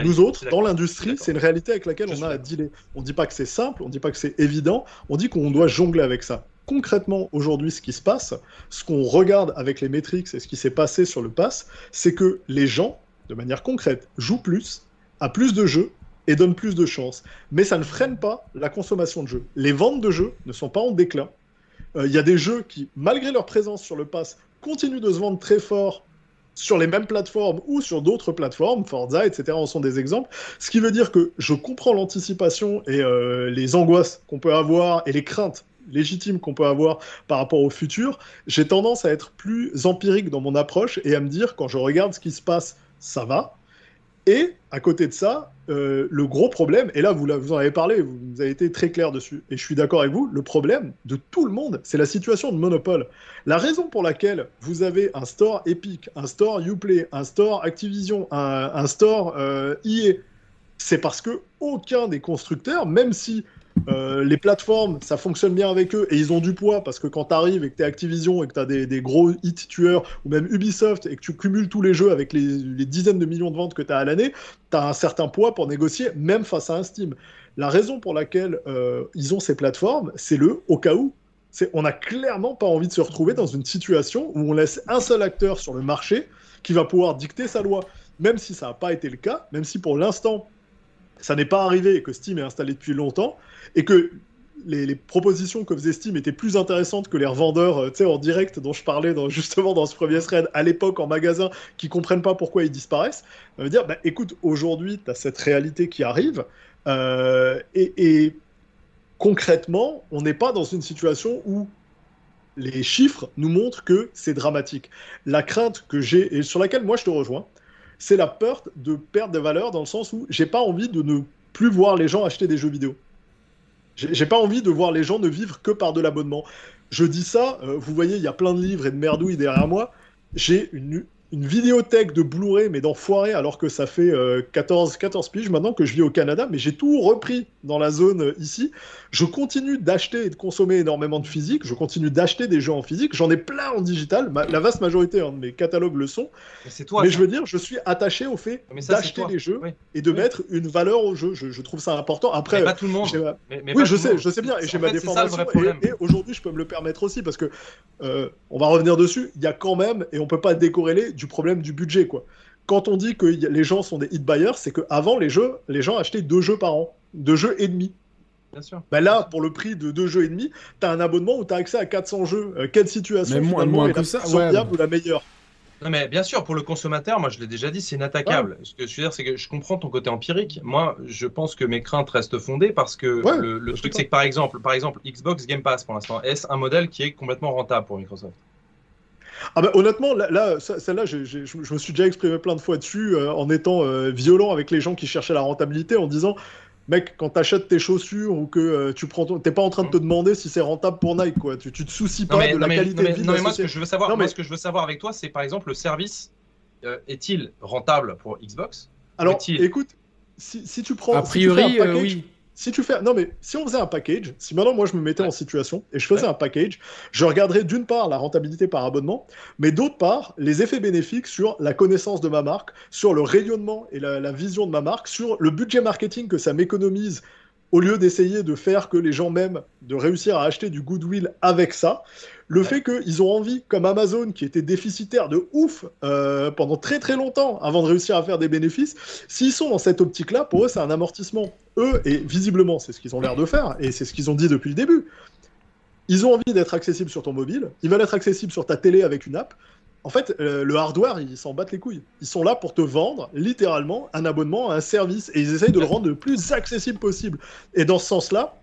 Nous autres, dans l'industrie, c'est une réalité avec laquelle on a à dealer. On ne dit pas que c'est simple, on ne dit pas que c'est évident, on dit qu'on doit jongler avec ça. Concrètement, aujourd'hui, ce qui se passe, ce qu'on regarde avec les métriques et ce qui s'est passé sur le pass, c'est que les gens, de manière concrète, jouent plus, à plus de jeux, et donne plus de chances. Mais ça ne freine pas la consommation de jeux. Les ventes de jeux ne sont pas en déclin. Euh, il y a des jeux qui, malgré leur présence sur le pass, continuent de se vendre très fort sur les mêmes plateformes ou sur d'autres plateformes, Forza, etc. en sont des exemples. Ce qui veut dire que je comprends l'anticipation et euh, les angoisses qu'on peut avoir et les craintes légitimes qu'on peut avoir par rapport au futur. J'ai tendance à être plus empirique dans mon approche et à me dire, quand je regarde ce qui se passe, ça va. Et à côté de ça, euh, le gros problème, et là vous, en avez parlé, vous, avez été très clair dessus, et je suis d'accord avec vous, le problème de tout le monde, c'est la situation de monopole. La raison pour laquelle vous avez un store Epic, un store Uplay, un store Activision, un, store euh, EA, c'est parce que aucun des constructeurs, même si euh, les plateformes, ça fonctionne bien avec eux et ils ont du poids parce que quand tu arrives et que tu es Activision et que tu as des, gros hits tueurs ou même Ubisoft et que tu cumules tous les jeux avec les, dizaines de millions de ventes que tu as à l'année, tu as un certain poids pour négocier même face à un Steam. La raison pour laquelle euh, ils ont ces plateformes, c'est le au cas où. On n'a clairement pas envie de se retrouver dans une situation où on laisse un seul acteur sur le marché qui va pouvoir dicter sa loi. Même si ça n'a pas été le cas, même si pour l'instant ça n'est pas arrivé et que Steam est installé depuis longtemps, et que les, propositions que faisait Steam étaient plus intéressantes que les revendeurs euh, en direct dont je parlais dans, [laughs] justement dans ce premier thread à l'époque en magasin qui comprennent pas pourquoi ils disparaissent, ça veut dire bah, écoute, aujourd'hui, tu as cette réalité qui arrive euh, et, concrètement, on n'est pas dans une situation où les chiffres nous montrent que c'est dramatique. La crainte que j'ai et sur laquelle moi je te rejoins, c'est la peur de perdre des valeurs dans le sens où j'ai pas envie de ne plus voir les gens acheter des jeux vidéo. J'ai pas envie de voir les gens ne vivre que par de l'abonnement. Je dis ça, euh, vous voyez, il y a plein de livres et de merdouilles derrière moi. J'ai une, une vidéothèque de Blu-ray, mais d'enfoiré, alors que ça fait 14, euh, 14 piges maintenant que je vis au Canada, mais j'ai tout repris dans la zone euh, ici. Je continue d'acheter et de consommer énormément de physique, je continue d'acheter des jeux en physique, j'en ai plein en digital, la vaste majorité hein, de mes catalogues le sont. Mais, toi, mais je veux dire, je suis attaché au fait d'acheter des jeux et de mettre une valeur au jeu. Je, trouve ça important. Après, mais pas tout le monde. oui, je sais, je sais bien, et j'ai ma défense. Et, et aujourd'hui, je peux me le permettre aussi parce que euh, on va revenir dessus. Il y a quand même, et on peut pas décorréler du problème du budget, quoi. Quand on dit que les gens sont des hit buyers, c'est qu'avant les jeux, les gens achetaient deux jeux par an, deux jeux et demi. Bien sûr. Bah là, pour le prix de deux jeux et demi, tu as un abonnement où tu as accès à 400 jeux. Euh, quelle situation mais finalement moins, est que ça, ouais. ou la meilleure? Non mais bien sûr, pour le consommateur, moi je l'ai déjà dit, c'est inattaquable. Ce que je veux dire, c'est que je comprends ton côté empirique. Moi, je pense que mes craintes restent fondées parce que le, truc, c'est que par exemple, par exemple, Xbox Game Pass pour l'instant, est-ce un modèle qui est complètement rentable pour Microsoft Ah bah, honnêtement, là, celle-là, je, me suis déjà exprimé plein de fois dessus euh, en étant euh, violent avec les gens qui cherchaient la rentabilité en disant mec, quand t'achètes tes chaussures ou que euh, tu prends, t'es pas en train de te demander si c'est rentable pour Nike, quoi. Tu, tu te soucies pas de la qualité de vie. Non, mais moi, ce que je veux savoir, moi, ce que je veux savoir avec toi, c'est par exemple le service est-il rentable pour Xbox? Alors, écoute, si, si, tu prends, a priori, oui si tu fais, non mais si on faisait un package, si maintenant moi je me mettais en situation et je faisais un package, je regarderais d'une part la rentabilité par abonnement, mais d'autre part les effets bénéfiques sur la connaissance de ma marque, sur le rayonnement et la vision de ma marque, sur le budget marketing que ça m'économise au lieu d'essayer de faire que les gens m'aiment, de réussir à acheter du goodwill avec ça, le fait qu'ils ont envie, comme Amazon, qui était déficitaire de ouf euh, pendant très très longtemps avant de réussir à faire des bénéfices, s'ils sont dans cette optique-là, pour eux, c'est un amortissement. Eux, et visiblement, c'est ce qu'ils ont l'air de faire, et c'est ce qu'ils ont dit depuis le début. Ils ont envie d'être accessibles sur ton mobile, ils veulent être accessibles sur ta télé avec une app, en fait, euh, le hardware, ils s'en battent les couilles. Ils sont là pour te vendre littéralement un abonnement à un service et ils essayent de le rendre le plus accessible possible. Et dans ce sens-là,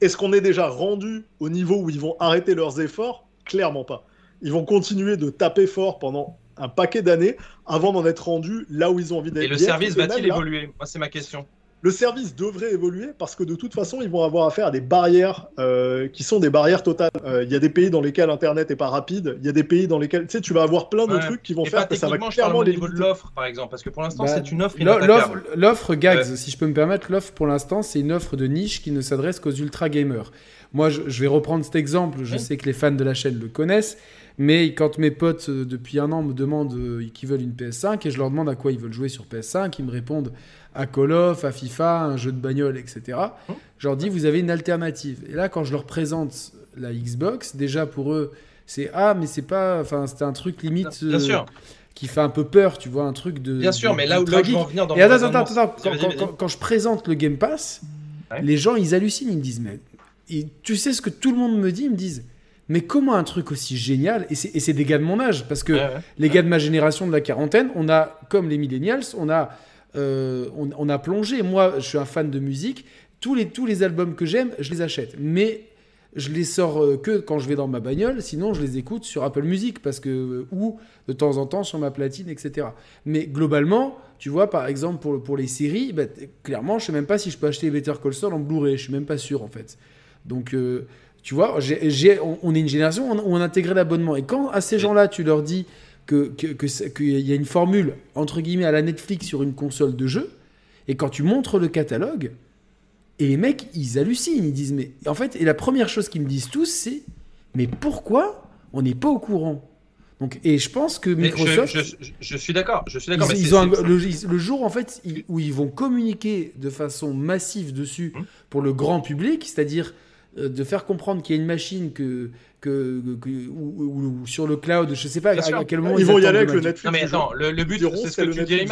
est-ce qu'on est déjà rendu au niveau où ils vont arrêter leurs efforts? Clairement pas. Ils vont continuer de taper fort pendant un paquet d'années avant d'en être rendu là où ils ont envie d'être. Et le service va-t-il évoluer? Moi, c'est ma question le service devrait évoluer parce que de toute façon, ils vont avoir affaire à des barrières euh, qui sont des barrières totales. Euh, il y a des pays dans lesquels Internet est pas rapide. Il y a des pays dans lesquels, tu sais, tu vas avoir plein de trucs qui vont faire que ça va clairement les niveau de l'offre, par exemple, parce que pour l'instant, bah, c'est une offre inattaquable. L'offre Gags, si je peux me permettre, l'offre pour l'instant, c'est une offre de niche qui ne s'adresse qu'aux ultra gamers. Moi, je, vais reprendre cet exemple. Je sais que les fans de la chaîne le connaissent. Mais quand mes potes euh, depuis un an me demandent qu'ils veulent une PS5 et je leur demande à quoi ils veulent jouer sur PS5, ils me répondent à Call of, à FIFA, un jeu de bagnole, etc. Hum. Je leur dis, vous avez une alternative. Et là, quand je leur présente la Xbox, déjà pour eux, c'est ah, mais c'est pas. Enfin, c'était un truc limite. Bien sûr. Euh, qui fait un peu peur, tu vois, un truc de. Bien sûr, mais là où, là je veux en venir dans Et attends, attends, attends, quand, quand, je présente le Game Pass, les gens, ils hallucinent, ils me disent, mais. Et tu sais ce que tout le monde me dit Ils me disent, mais comment un truc aussi génial Et c'est des gars de mon âge, parce que les gars de ma génération, de la quarantaine, on a, comme les millennials, on a euh, on, a plongé. Moi, je suis un fan de musique. Tous les, tous les albums que j'aime, je les achète. Mais je les sors euh, que quand je vais dans ma bagnole. Sinon, je les écoute sur Apple Music parce que euh, ou de temps en temps sur ma platine, etc. Mais globalement, tu vois, par exemple pour, pour les séries, bah, clairement, je sais même pas si je peux acheter Better Call Saul en Blu-ray. Je suis même pas sûr en fait. Donc tu vois, on, est une génération où on, a intégré l'abonnement. Et quand à ces gens-là, tu leur dis qu'il que, y a une formule, entre guillemets, à la Netflix sur une console de jeu, et quand tu montres le catalogue, et les mecs, ils hallucinent, ils disent, mais en fait, et la première chose qu'ils me disent tous, c'est, mais pourquoi on n'est pas au courant? Donc, et je pense que Microsoft. Je, suis d'accord. Je suis d'accord. Ils, ont le, jour en fait où ils vont communiquer de façon massive dessus hum. pour le grand public, c'est-à-dire de faire comprendre qu'il y a une machine que, que, ou, sur le cloud, je sais pas à, quel moment ils, vont y aller avec le Netflix. Non mais attends, le, but, c'est ce que tu dis,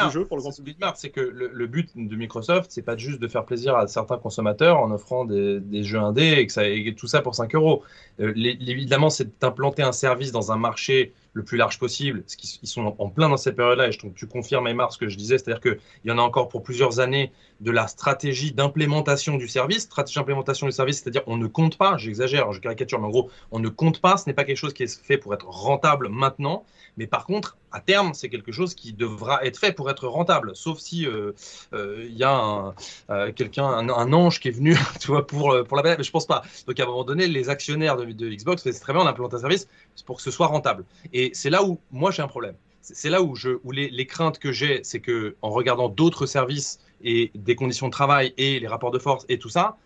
c'est que le, but de Microsoft, c'est pas juste de faire plaisir à certains consommateurs en offrant des, des jeux indés et que ça, et tout ça pour 5 euros. Euh, évidemment, c'est d'implanter un service dans un marché le plus large possible, parce qu'ils sont en plein dans cette période-là, et je, tu confirmes, Aymar, ce que je disais, c'est-à-dire qu'il y en a encore pour plusieurs années de la stratégie d'implémentation du service. Stratégie d'implémentation du service, c'est-à-dire on ne compte pas, j'exagère, je caricature, mais en gros, on ne compte pas, ce n'est pas quelque chose qui est fait pour être rentable maintenant, mais par contre, à terme, c'est quelque chose qui devra être fait pour être rentable, sauf si euh, euh, il y a euh, quelqu'un, un, ange qui est venu, [laughs] tu vois, pour, pour la mais je pense pas. Donc à un moment donné, les actionnaires de, Xbox, c'est très bien, on implémente un service pour que ce soit rentable. Et c'est là où moi j'ai un problème. C'est là où, je, où les, craintes que j'ai, c'est que en regardant d'autres services et des conditions de travail et les rapports de force et tout ça,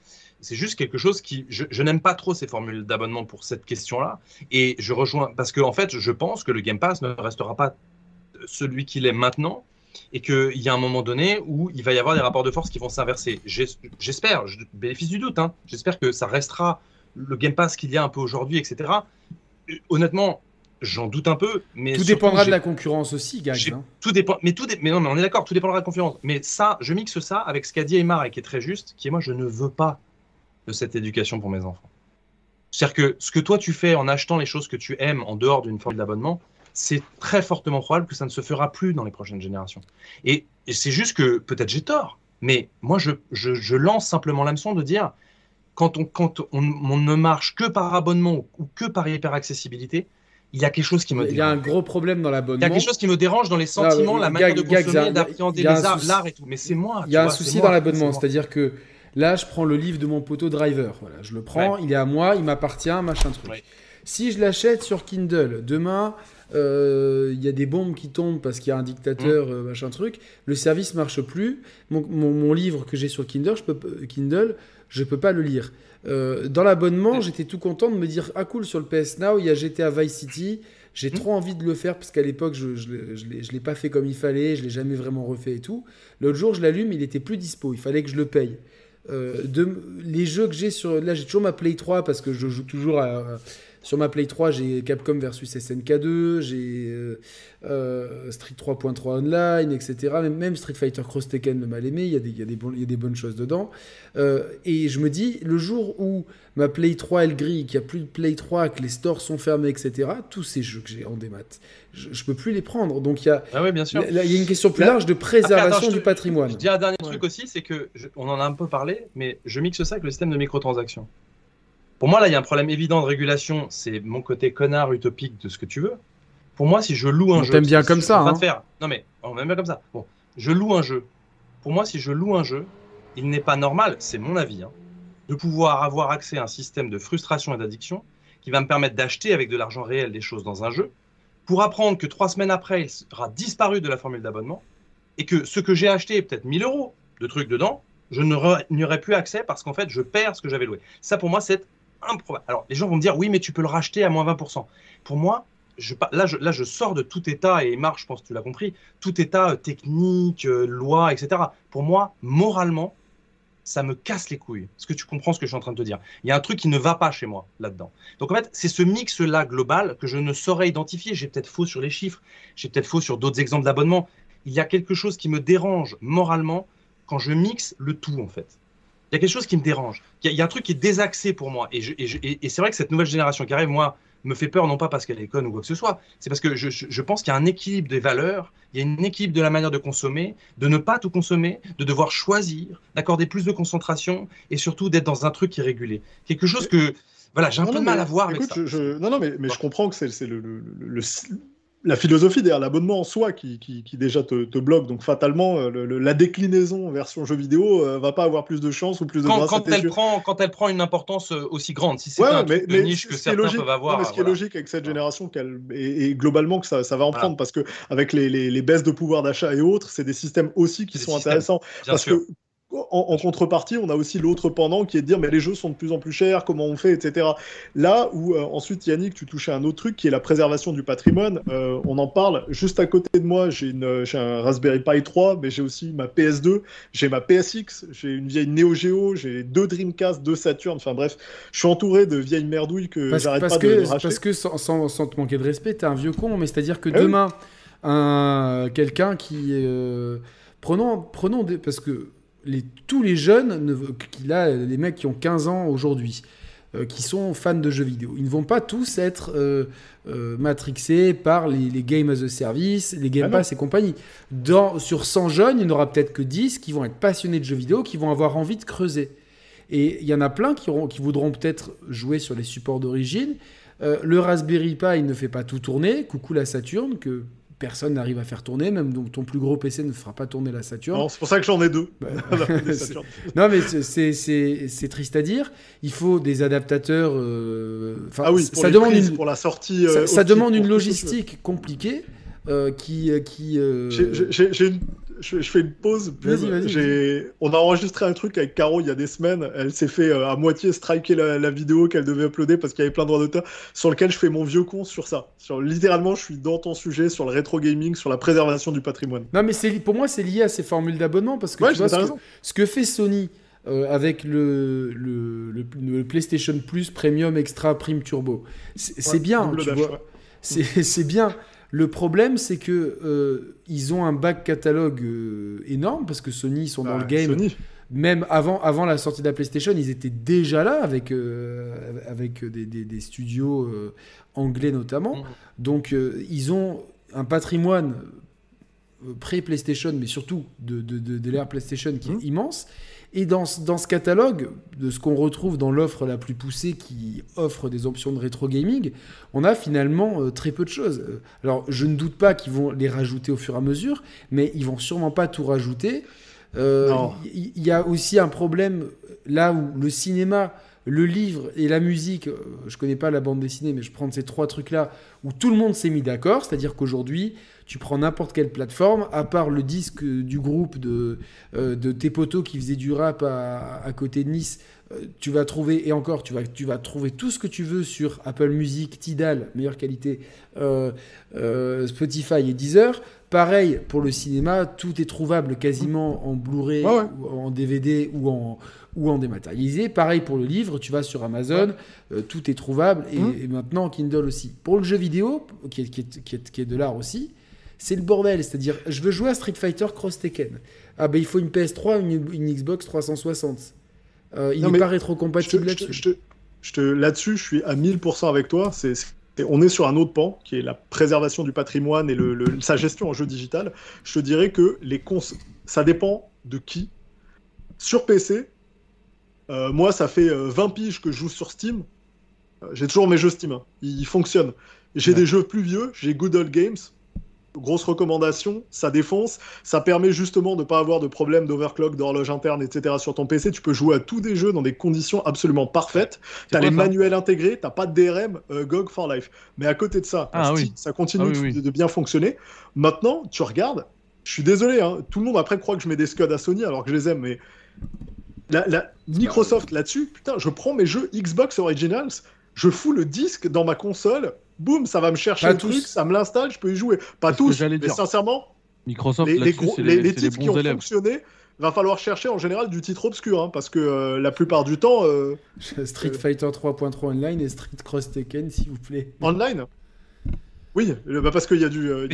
c'est juste quelque chose qui. Je, n'aime pas trop ces formules d'abonnement pour cette question-là. Et je rejoins. Parce que, en fait, je pense que le Game Pass ne restera pas celui qu'il est maintenant. Et qu'il y a un moment donné où il va y avoir des rapports de force qui vont s'inverser. J'espère, je bénéfice du doute, hein, j'espère que ça restera le Game Pass qu'il y a un peu aujourd'hui, etc. Honnêtement, J'en doute un peu, mais tout dépendra de la concurrence aussi, Gag. Hein. Tout dépend, mais tout, mais non, mais on est d'accord, tout dépendra de la concurrence. Mais ça, je mixe ça avec ce qu'a dit Aymar et qui est très juste, qui est moi, je ne veux pas de cette éducation pour mes enfants. C'est-à-dire que ce que toi tu fais en achetant les choses que tu aimes en dehors d'une forme d'abonnement, c'est très fortement probable que ça ne se fera plus dans les prochaines générations. Et, c'est juste que peut-être j'ai tort, mais moi je, je, lance simplement l'hameçon de dire quand, on, quand on, ne marche que par abonnement ou que par hyper-accessibilité, il y a quelque chose qui me Il y a un gros problème dans l'abonnement. Il y a quelque chose qui me dérange dans les sentiments, la manière de consommer, d'appréhender l'art et tout. Mais c'est moi. Il y a un souci dans l'abonnement, c'est-à-dire que là, je prends le livre de mon poteau Driver. Voilà, je le prends, il est à moi, il m'appartient, machin truc. Si je l'achète sur Kindle, demain, euh, il y a des bombes qui tombent parce qu'il y a un dictateur, mmh. euh, machin truc, le service marche plus. Mon, livre que j'ai sur Kindle, je peux, Kindle, je peux pas le lire. Euh, dans l'abonnement, j'étais tout content de me dire ah cool sur le PS Now, il y a GTA Vice City. J'ai mmh. trop envie de le faire parce qu'à l'époque, je ne l'ai pas fait comme il fallait, je l'ai jamais vraiment refait et tout. L'autre jour, je l'allume, il était plus dispo, il fallait que je le paye. de, les jeux que j'ai sur. Là, j'ai toujours ma Play 3 parce que je joue toujours à, sur ma Play 3, j'ai Capcom versus SNK 2, j'ai euh, euh, Street 3.3 Online, etc. Même, Street Fighter Cross Tekken le mal aimé, il y, a des, il, y a des il y a des bonnes choses dedans. Euh, et je me dis, le jour où ma Play 3 elle grille, qu'il n'y a plus de Play 3, que les stores sont fermés, etc., tous ces jeux que j'ai en démat, je ne peux plus les prendre. Donc il y a, ah oui, bien sûr. il y a une question plus large de préservation du patrimoine. Je dis un dernier truc aussi, c'est que on en a un peu parlé, mais je mixe ça avec le système de microtransactions. Pour moi, là, il y a un problème évident de régulation. C'est mon côté connard utopique de ce que tu veux. Pour moi, si je loue un jeu. T'aimes bien comme ça. Hein. Faire... Non, mais on aime bien comme ça. Bon, je loue un jeu. Pour moi, si je loue un jeu, il n'est pas normal, c'est mon avis, hein, de pouvoir avoir accès à un système de frustration et d'addiction qui va me permettre d'acheter avec de l'argent réel des choses dans un jeu pour apprendre que trois semaines après, il sera disparu de la formule d'abonnement et que ce que j'ai acheté, peut-être 1000 euros de trucs dedans, je n'aurai plus accès parce qu'en fait, je perds ce que j'avais loué. Ça, pour moi, c'est alors, les gens vont me dire, oui, mais tu peux le racheter à moins 20%. Pour moi, je, là, je, là, je sors de tout état, et Marc, je pense que tu l'as compris, tout état euh, technique, euh, loi, etc. Pour moi, moralement, ça me casse les couilles. Est-ce que tu comprends ce que je suis en train de te dire? Il y a un truc qui ne va pas chez moi là-dedans. Donc en fait, c'est ce mix-là global que je ne saurais identifier. J'ai peut-être faux sur les chiffres, j'ai peut-être faux sur d'autres exemples d'abonnement. Il y a quelque chose qui me dérange moralement quand je mixe le tout en fait il y a quelque chose qui me dérange. Il y, a un truc qui est désaxé pour moi. Et, c'est vrai que cette nouvelle génération qui arrive, moi, me fait peur, non pas parce qu'elle est conne ou quoi que ce soit, c'est parce que je, pense qu'il y a un équilibre des valeurs, il y a une équilibre de la manière de consommer, de ne pas tout consommer, de devoir choisir, d'accorder plus de concentration et surtout d'être dans un truc qui est régulé. Quelque chose que, voilà, j'ai un peu de mal à voir avec ça. non, non, mais, mais je comprends que c'est le, le, la philosophie derrière l'abonnement en soi qui, qui, déjà te, te, bloque. Donc fatalement, euh, la déclinaison version jeu vidéo euh, va pas avoir plus de chance ou plus de quand, quand elle prend Quand elle prend une importance euh, aussi grande, si c'est un truc de niche que certains logique, peuvent avoir. mais ce qui est logique avec cette génération, et, globalement que ça, ça va en prendre, parce que avec les, les, les baisses de pouvoir d'achat et autres, c'est des systèmes aussi qui sont intéressants. parce que en, contrepartie, on a aussi l'autre pendant qui est de dire mais les jeux sont de plus en plus chers, comment on fait, etc. Là où euh, ensuite Yannick, tu touchais à un autre truc qui est la préservation du patrimoine. Euh, on en parle juste à côté de moi. J'ai un Raspberry Pi 3, mais j'ai aussi ma PS2, j'ai ma PSX, j'ai une vieille Neo Geo, j'ai deux Dreamcast, deux Saturn. Enfin bref, je suis entouré de vieilles merdouilles que j'arrête pas de, racheter. Parce que sans, sans, te manquer de respect, t'es un vieux con, mais c'est-à-dire que ah demain, un quelqu'un qui euh, prenons prenons des parce que les, tous les jeunes, les mecs qui ont 15 ans aujourd'hui, euh, qui sont fans de jeux vidéo, ils ne vont pas tous être euh, euh, matrixés par les, les games as a service, les Game ah Pass et compagnie. Dans, sur 100 jeunes, il n'y en aura peut-être que 10 qui vont être passionnés de jeux vidéo, qui vont avoir envie de creuser. Et il y en a plein qui, auront, qui voudront peut-être jouer sur les supports d'origine. le Raspberry Pi ne fait pas tout tourner. Coucou la Saturn, que personne n'arrive à faire tourner, même ton plus gros PC ne fera pas tourner la Saturn. Non, c'est pour ça que j'en ai deux. Bah, [laughs] non, mais c'est triste à dire. Il faut des adaptateurs. Euh, ah oui, pour ça demande une... pour la sortie. ça, euh, demande une logistique compliquée. Euh, qui, qui j'ai une je, fais une pause. On a enregistré un truc avec Caro il y a des semaines. Elle s'est fait euh, à moitié striker la, vidéo qu'elle devait uploader parce qu'il y avait plein de droits d'auteur, sur lequel je fais mon vieux con sur ça. Sur, littéralement, je suis dans ton sujet, sur le rétro gaming, sur la préservation du patrimoine. Non, mais pour moi, c'est lié à ces formules d'abonnement parce que ce, que ce, Sony. Euh, avec le, le, PlayStation Plus Premium Extra Prime Turbo. C'est bien, tu vois. C'est bien. Le problème, c'est que euh, ils ont un back catalogue euh, énorme parce que Sony sont dans le game. Même avant, avant la sortie de la PlayStation, ils étaient déjà là avec, euh, avec des, studios anglais notamment. Mhm. Donc, ils ont un patrimoine pré-PlayStation, mais surtout de, de, l'ère PlayStation qui est mhm. immense. Et dans, dans ce catalogue, de ce qu'on retrouve dans l'offre la plus poussée qui offre des options de rétro gaming, on a finalement euh, très peu de choses. Euh, alors, je ne doute pas qu'ils vont les rajouter au fur et à mesure, mais ils vont sûrement pas tout rajouter. Euh, il y, a aussi un problème là où le cinéma, le livre et la musique, je connais pas la bande dessinée, mais je prends ces trois trucs-là où tout le monde s'est mis d'accord, c'est-à-dire qu'aujourd'hui, tu prends n'importe quelle plateforme, à part le disque du groupe de, euh, de tes potos qui faisait du rap à, côté de Nice, euh, tu vas trouver, et encore, tu vas, tu vas trouver tout ce que tu veux sur Apple Music, Tidal, meilleure qualité, euh, Spotify et Deezer. Pareil pour le cinéma, tout est trouvable quasiment en Blu-ray, en DVD ou en, ou en dématérialisé. Pareil pour le livre, tu vas sur Amazon, tout est trouvable et, mmh. et, maintenant Kindle aussi. Pour le jeu vidéo, qui est, qui est, qui est, qui est de l'art aussi, c'est le bordel. C'est-à-dire, je veux jouer à Street Fighter Cross Tekken. Ah ben il faut une PS3, une, une Xbox 360. Euh, il n'est pas rétro-compatible là-dessus. là-dessus, je suis à 1000% avec toi. C'est, on est sur un autre pan, qui est la préservation du patrimoine et le, sa gestion en jeu digital. Je te dirais que les cons, ça dépend de qui. Sur PC, euh, moi, ça fait 20 euh, piges que je joue sur Steam. j'ai toujours mes jeux Steam. Hein. Ils, fonctionnent. J'ai des jeux plus vieux. J'ai Good Old Games grosse recommandation, ça défonce, ça permet justement de ne pas avoir de problème d'overclock, d'horloge interne, etc. sur ton PC. Tu peux jouer à tous des jeux dans des conditions absolument parfaites. Tu as les manuels intégrés, tu pas de DRM, euh, GOG for Life. Mais à côté de ça, ah ça continue ah de, bien fonctionner. Maintenant, tu regardes, je suis désolé, hein, tout le monde après croit que je mets des scuds à Sony alors que je les aime, mais la, Microsoft là-dessus, putain, je prends mes jeux Xbox Originals, je fous le disque dans ma console, boum, ça va me chercher le truc, ça me l'installe, je peux y jouer. Pas tous, mais sincèrement, Microsoft, les, les, les, titres qui ont fonctionné, va falloir chercher en général du titre obscur, hein, parce que euh, la plupart du temps. Euh, [laughs] Street Fighter 3.3 online et Street Cross Tekken, s'il vous plaît. Online? Oui, bah, parce qu'il y a du. Euh,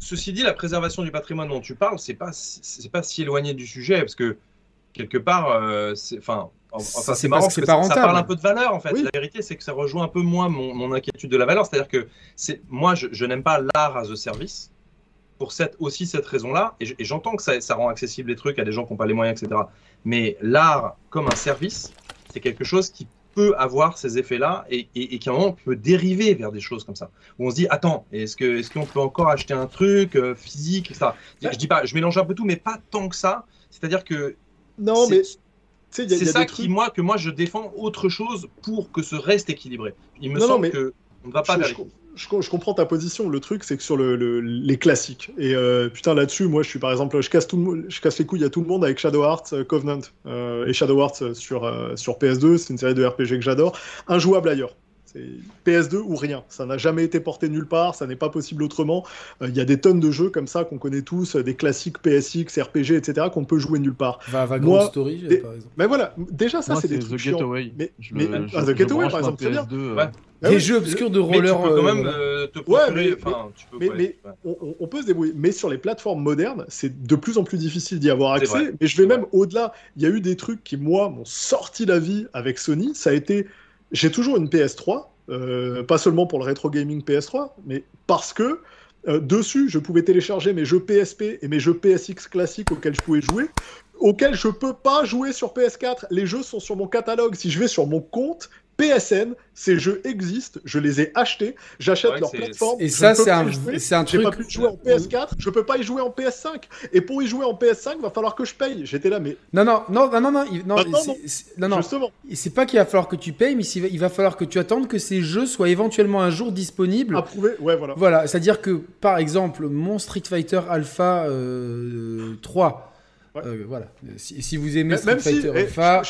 ceci dit, la préservation du patrimoine dont tu parles, c'est pas c'est pas si éloigné du sujet parce que quelque part, c'est enfin Enfin, c'est marrant parce que ça, parle un peu de valeur en fait. La vérité, c'est que ça rejoint un peu moins mon, inquiétude de la valeur. C'est-à-dire que moi, je, n'aime pas l'art as a service pour cette, aussi cette raison-là. Et j'entends que ça, ça, rend accessible les trucs à des gens qui n'ont pas les moyens, etc. Mais l'art comme un service, c'est quelque chose qui peut avoir ces effets-là et, qui à un moment peut dériver vers des choses comme ça. Où on se dit, attends, est-ce que est-ce qu'on peut encore acheter un truc euh, physique, etc. Je dis pas, je mélange un peu tout, mais pas tant que ça. C'est-à-dire que non, mais c'est ça qui, moi, que moi, je défends autre chose pour que ce reste équilibré. Il me semble que on ne va pas je, je, comprends ta position. Le truc, c'est que sur le, les classiques, et euh, putain, là-dessus, moi, je suis par exemple, je casse, tout je casse les couilles à tout le monde avec Shadow Hearts euh, Covenant. Euh, et Shadow Hearts sur, sur PS2, c'est une série de RPG que j'adore. Injouable ailleurs. PS2 ou rien. Ça n'a jamais été porté nulle part, ça n'est pas possible autrement. Euh, il y a des tonnes de jeux comme ça qu'on connaît tous, des classiques PSX, RPG, etc., qu'on peut jouer nulle part. Va, Vagrant Story, par exemple. Mais voilà, déjà ça, c'est des trucs The Getaway. Mais, mais ah, The Getaway, par exemple, très bien. Des ah jeux obscurs de roller. Mais tu peux quand même euh, te procurer. mais, mais, on, peut se débrouiller. Mais sur les plateformes modernes, c'est de plus en plus difficile d'y avoir accès. Mais je vais même au-delà. Il y a eu des trucs qui, moi, m'ont sorti la vie avec Sony. Ça a été j'ai toujours une PS3, euh, pas seulement pour le rétro gaming PS3, mais parce que euh, dessus, je pouvais télécharger mes jeux PSP et mes jeux PSX classiques auxquels je pouvais jouer, auxquels je peux pas jouer sur PS4. Les jeux sont sur mon catalogue. Si je vais sur mon compte, PSN, ces jeux existent, je les ai achetés, j'achète leur plateforme. Et ça, c'est un, c'est un truc. pas pu jouer en PS4, je peux pas y jouer en PS5. Et pour y jouer en PS5, va falloir que je paye. J'étais là, mais. Non, non, non, non, non, non, non, non, Justement. C'est pas qu'il va falloir que tu payes, mais il va falloir que tu attendes que ces jeux soient éventuellement un jour disponibles. Approuvé, ouais, voilà. Voilà, c'est-à-dire que, par exemple, mon Street Fighter Alpha 3 euh, voilà. Si, vous aimez Street Fighter eh, Alpha,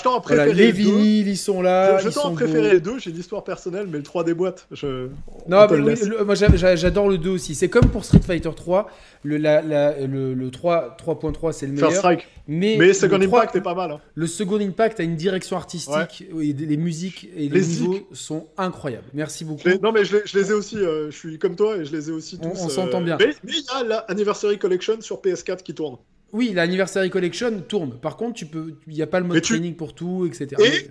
les vinyles, ils sont là. Je, je t'en préférer les deux, j'ai une histoire personnelle, mais le 3 des boîtes, je... Non, moi j'adore le 2 aussi. C'est comme pour Street Fighter 3, le, la, le, 3, 3.3 c'est le meilleur. Strike. Mais, mais Second Impact est pas mal. Hein. Le Second Impact a une direction artistique, et les musiques et les, niveaux sont incroyables. Merci beaucoup. non, mais je les, je les ai aussi, euh, je suis comme toi et je les ai aussi tous. On, s'entend euh, bien. Mais il y a l'Anniversary Collection sur PS4 qui tourne. Oui, l'Anniversary Collection tourne. Par contre, tu peux, il n'y a pas le mode training pour tout, etc. Et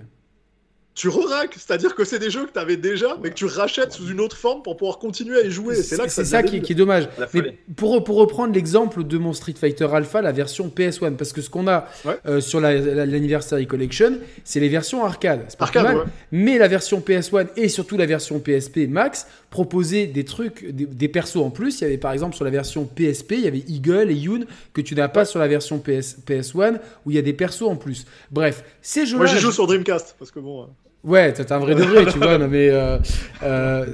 tu re-rack, c'est-à-dire que c'est des jeux que tu avais déjà, mais que tu rachètes sous une autre forme pour pouvoir continuer à y jouer. C'est là que c'est ça qui, est dommage. Mais pour, pour reprendre l'exemple de mon Street Fighter Alpha, la version PS1, parce que ce qu'on a euh, sur l'Anniversary Collection, c'est les versions arcade. arcade mal, Mais la version PS1 et surtout la version PSP Max proposaient des trucs, des, persos en plus. Il y avait par exemple sur la version PSP, il y avait Eagle et Yoon que tu n'as pas sur la version PS, PS1 où il y a des persos en plus. Bref, ces jeux-là. Moi, j'ai joué sur Dreamcast parce que bon. Ouais, t'es un vrai degré, tu vois, mais euh, euh,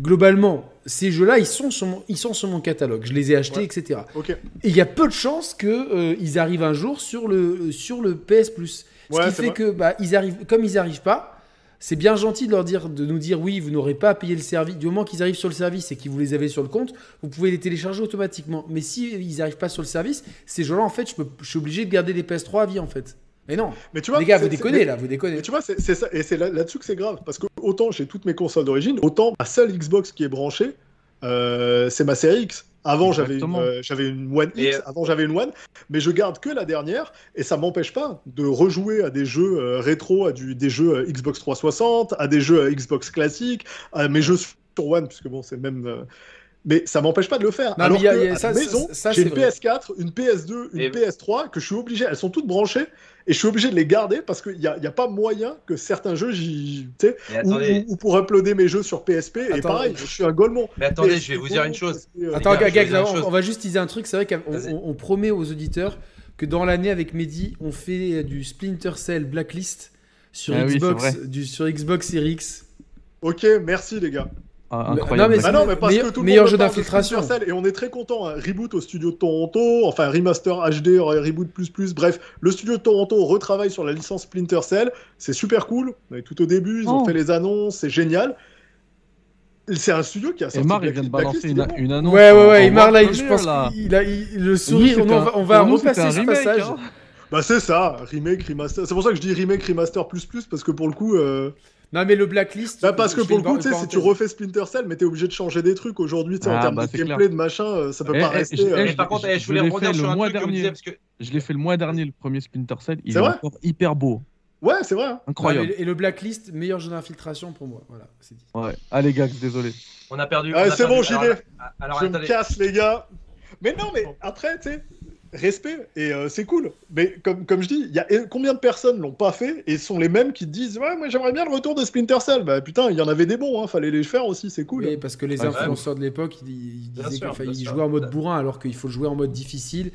globalement, ces jeux-là, ils sont sur mon, ils sont sur mon catalogue. Je les ai achetés, etc. Et il y a peu de chances que euh, ils arrivent un jour sur le sur le PS Plus. Ce qui fait que bah, ils arrivent, comme ils arrivent pas, c'est bien gentil de leur dire, de nous dire oui, vous n'aurez pas à payer le service. Du moment qu'ils arrivent sur le service et que vous les avez sur le compte, vous pouvez les télécharger automatiquement. Mais si ils n'arrivent pas sur le service, ces jeux-là, en fait, je, peux, je suis obligé de garder des PS3 à vie, en fait. Mais non. Mais tu vois, les gars, vous déconnez là, vous déconnez. Mais tu vois, c'est ça, et c'est là-dessus que c'est grave, parce que autant j'ai toutes mes consoles d'origine, autant ma seule Xbox qui est branchée, euh, c'est ma série X. Avant j'avais une, euh, une One X, euh, avant j'avais une One, mais je garde que la dernière et ça m'empêche pas de rejouer à des jeux rétro, à du, des jeux Xbox 360, à des jeux Xbox classiques, à mes jeux sur One, puisque bon c'est même mais ça m'empêche pas de le faire. Alors que, à la maison, j'ai une PS4, une PS2, une PS3 que je suis obligé, elles sont toutes branchées et je suis obligé de les garder parce qu'il n'y a, y a, pas moyen que certains jeux, j'y, ou, ou, pour uploader mes jeux sur PSP, et pareil, je suis un golemon. Mais attendez, je vais vous dire une chose. Euh, Attends, gag, on, va juste teaser un truc. C'est vrai qu'on on promet aux auditeurs que dans l'année avec Mehdi, on fait du Splinter Cell Blacklist sur, ah Xbox, du, sur Xbox Series X. Ok, merci les gars. Ah, incroyable. Non, mais, non, mais parce meilleur, que tout le meilleur jeu d'infiltration. Et on est très content. Hein. Reboot au studio de Toronto, enfin remaster HD, reboot plus plus. Bref, le studio de Toronto retravaille sur la licence Splinter Cell. C'est super cool. Tout au début, ils ont oh. fait les annonces, c'est génial. C'est un studio qui a sorti. Emar, il vient de balancer une, annonce. Ouais, ouais, ouais. Emar, là, je pense qu'il a le sourire. on, va, on va repasser ce passage. Hein. Bah, c'est ça. Remake, remaster. C'est pour ça que je dis remake, remaster plus plus, parce que pour le coup. Euh, non, mais le blacklist. Bah, parce que pour le coup, si tu refais Splinter Cell, mais t'es obligé de changer des trucs aujourd'hui, en ah, termes bah, de gameplay, de machin, euh, ça peut eh, pas eh, rester. Euh, eh, par contre, je voulais rebondir sur un truc dernier. Parce que... Je l'ai fait le mois dernier, le premier Splinter Cell. Il est, encore hyper beau. Ouais, c'est vrai. Hein. Incroyable. et le blacklist, meilleur jeu d'infiltration pour moi. Voilà, c'est dit. Ouais. Allez, gars, désolé. On a perdu. Ah, c'est bon, j'y vais. Je me casse, les gars. Mais non, mais après, tu sais respect et euh, c'est cool. Mais comme, comme je dis, il y a combien de personnes l'ont pas fait et sont les mêmes qui disent ouais moi j'aimerais bien le retour de Splinter Cell. Bah putain il y en avait des bons, hein, fallait les faire aussi, c'est cool. Oui parce que les influenceurs de l'époque ils, disaient qu'il fallait jouer en mode bourrin alors qu'il faut jouer en mode difficile.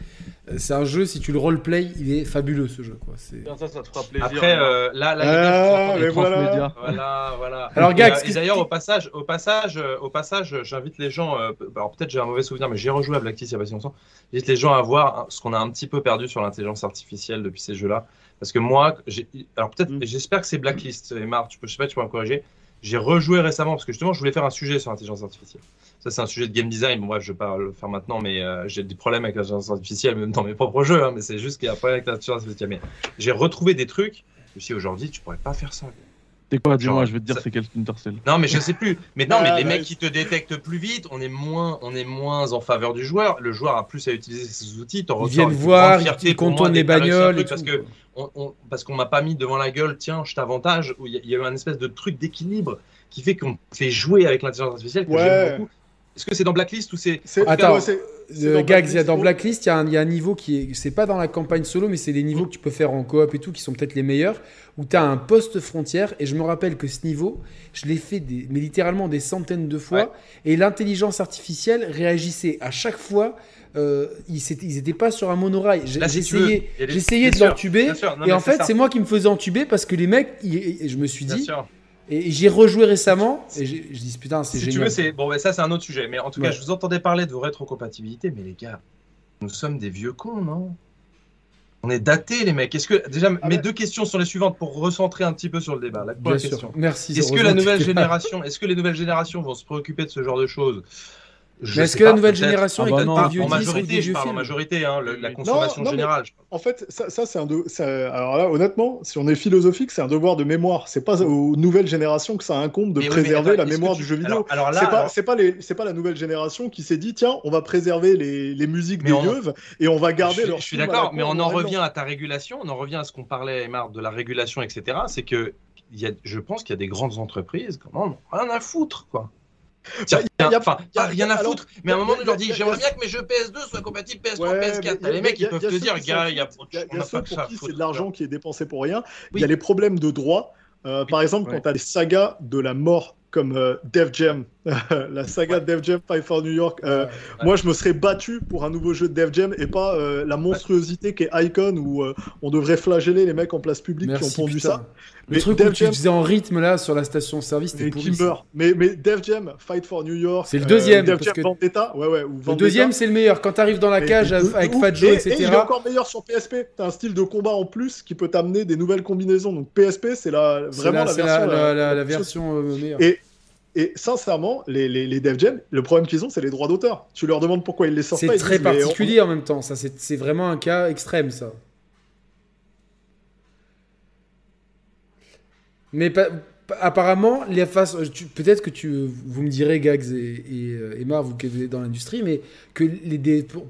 Euh, c'est un jeu si tu le roleplay il est fabuleux ce jeu quoi. Ça, ça te fera plaisir. Après euh, là, là ah, voilà. voilà. voilà Alors gars, et, d'ailleurs au passage au passage au passage j'invite les gens alors peut-être j'ai un mauvais souvenir mais j'ai rejoué à Black Teeth il y a pas si longtemps. J'invite les gens à voir ce qu'on a un petit peu perdu sur l'intelligence artificielle depuis ces jeux-là. Parce que moi, alors peut-être, mm. j'espère que c'est Blacklist, et Marc, tu peux, je sais pas, tu peux me corriger. J'ai rejoué récemment parce que justement, je voulais faire un sujet sur l'intelligence artificielle. Ça, c'est un sujet de game design. Bon, moi, je vais pas le faire maintenant, mais euh, j'ai des problèmes avec l'intelligence artificielle, même dans mes propres jeux. Hein, mais c'est juste qu'il y a un problème avec l'intelligence artificielle. Mais j'ai retrouvé des trucs. Je me suis aujourd'hui, tu pourrais pas faire ça. C'est quoi Dis-moi, je vais te dire c'est quel Splinter Cell. Non, mais je sais plus. Mais non, mais les mecs qui te détectent plus vite, on est moins, on est moins en faveur du joueur. Le joueur a plus à utiliser ses outils. Ils viennent voir, ils contournent les bagnoles. parce que on, parce qu'on m'a pas mis devant la gueule, tiens, je t'avantage. Il y, a eu un espèce de truc d'équilibre qui fait qu'on fait jouer avec l'intelligence artificielle que j'aime beaucoup. Est-ce que c'est dans Blacklist ou c'est. Attends, dans Gags, dans Blacklist, il y, a un, niveau qui est. C'est pas dans la campagne solo, mais c'est des niveaux que tu peux faire en coop et tout, qui sont peut-être les meilleurs, où tu as un poste frontière. Et je me rappelle que ce niveau, je l'ai fait des, mais littéralement des centaines de fois. Et l'intelligence artificielle réagissait à chaque fois. Euh, ils n'étaient pas sur un monorail. J'essayais de l'entuber. Et en fait, c'est moi qui me faisais entuber parce que les mecs, je me suis dit. Et j'ai rejoué récemment et je dis putain, c'est si génial. tu veux, bon, mais ça c'est un autre sujet. Mais en tout cas, je vous entendais parler de vos rétrocompatibilités, mais les gars, nous sommes des vieux cons, non? On est datés, les mecs. Est-ce que déjà ah mes deux questions sont les suivantes pour recentrer un petit peu sur le débat. La Bien question. Sûr. Merci. Est-ce que la nouvelle [laughs] génération, est-ce que les nouvelles générations vont se préoccuper de ce genre de choses? Mais est-ce que la nouvelle génération ah est bah pas vieux En majorité, je parle en majorité, hein, la consommation générale. En fait, ça, ça c'est un. De... Alors là, honnêtement, si on est philosophique, c'est un devoir de mémoire. C'est pas aux nouvelles générations que ça incombe de préserver la mémoire du jeu vidéo. Alors, c'est pas, c'est pas, les... pas la nouvelle génération qui s'est dit tiens, on va préserver les, les musiques des on... et on va garder leur. Je suis d'accord, mais on en revient à ta régulation, on en revient à ce qu'on parlait, Marc, de la régulation, etc. C'est que y a, je pense qu'il y a des grandes entreprises, comment, rien à foutre, quoi. Il n'y a, a, rien à foutre, mais à un moment, on leur dit J'aimerais bien que mes jeux PS2 soient compatibles PS3, PS4. les mecs, ils peuvent te dire Gars, il y a, ceux pour qui c'est de l'argent qui est dépensé pour rien. Il y a les problèmes de droit. Euh, par exemple, quand tu as des sagas de la mort comme euh, Def Jam, la saga Def Jam Five for New York. Euh, moi, je me serais battu pour un nouveau jeu de Def Jam et pas euh, la monstruosité qu'est Icon où on devrait flageller les mecs en place publique qui ont pondu ça. Le mais truc Def tu disais en rythme là sur la station service, c'était qui meurt. Mais, mais Def Jam, Fight for New York. C'est le deuxième. Def Jam Vendetta, ouais, ouais. le deuxième, c'est le meilleur. Quand t'arrives dans la cage avec Fat Joe, etc. Et il est encore meilleur sur PSP. T'as un style de combat en plus qui peut t'amener des nouvelles combinaisons. Donc PSP, c'est la, vraiment la, version. La, version meilleure. Et et sincèrement, les, les, les Dev Jam, le problème qu'ils ont, c'est les droits d'auteur. Tu leur demandes pourquoi ils les sortent pas. C'est très particulier en même temps. Ça, c'est vraiment un cas extrême, ça. Mais apparemment, les peut-être que tu, vous me direz, Gags et, euh, Emma, vous qui êtes dans l'industrie, mais que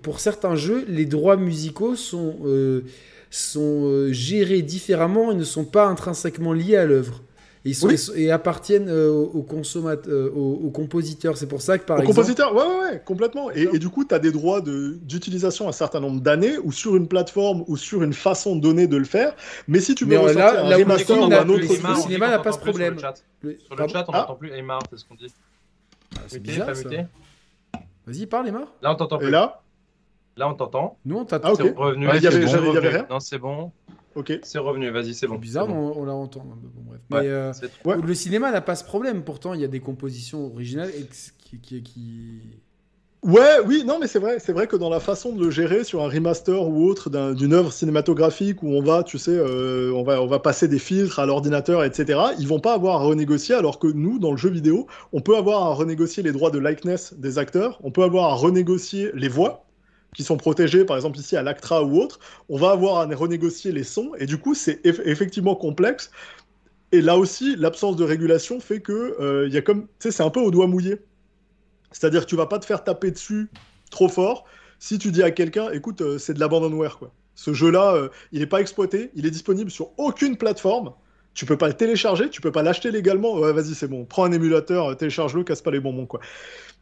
pour, certains jeux, les droits musicaux sont, euh, sont euh, gérés différemment et ne sont pas intrinsèquement liés à l'œuvre et, appartiennent euh, aux, consommateurs, euh, aux, compositeurs. C'est pour ça que par exemple. Aux compositeurs, ouais, ouais, ouais complètement. Et, du coup, tu as des droits d'utilisation un certain nombre d'années ou sur une plateforme ou sur une façon donnée de le faire. Mais si tu veux ressortir là, un remaster ou un autre. Le cinéma n'a pas ce problème. Sur le chat, on n'entend ah. plus Aymar, c'est ce qu'on dit. Ah, c'est bizarre. Vas-y, parle, Aymar. Là, on t'entend plus. Et là? Là, on t'entend. Nous, on t'entend. Ah, ok. Revenu. Il y avait rien Non, c'est bon. Ok. C'est revenu, vas-y, c'est bon. bizarre, on, la entend. Mais euh, le cinéma n'a pas ce problème. Pourtant, il y a des compositions originales qui, qui, Ouais, oui, non, mais c'est vrai, c'est vrai que dans la façon de le gérer sur un remaster ou autre d'une œuvre cinématographique où on va, tu sais, euh, on va, on va passer des filtres à l'ordinateur, etc. Ils vont pas avoir à renégocier, alors que nous, dans le jeu vidéo, on peut avoir à renégocier les droits de likeness des acteurs, on peut avoir à renégocier les voix, qui sont protégés, par exemple ici à l'ACTRA ou autre, on va avoir à renégocier les sons, et du coup c'est effectivement complexe. Et là aussi, l'absence de régulation fait que euh, y a comme, c'est un peu au doigt mouillé. C'est-à-dire que tu vas pas te faire taper dessus trop fort si tu dis à quelqu'un, écoute, euh, c'est de l'abandonware quoi. Ce jeu-là, euh, il n'est pas exploité, il est disponible sur aucune plateforme. Tu peux pas le télécharger, tu peux pas l'acheter légalement. Vas-y, c'est bon. Prends un émulateur, télécharge-le, casse pas les bonbons quoi.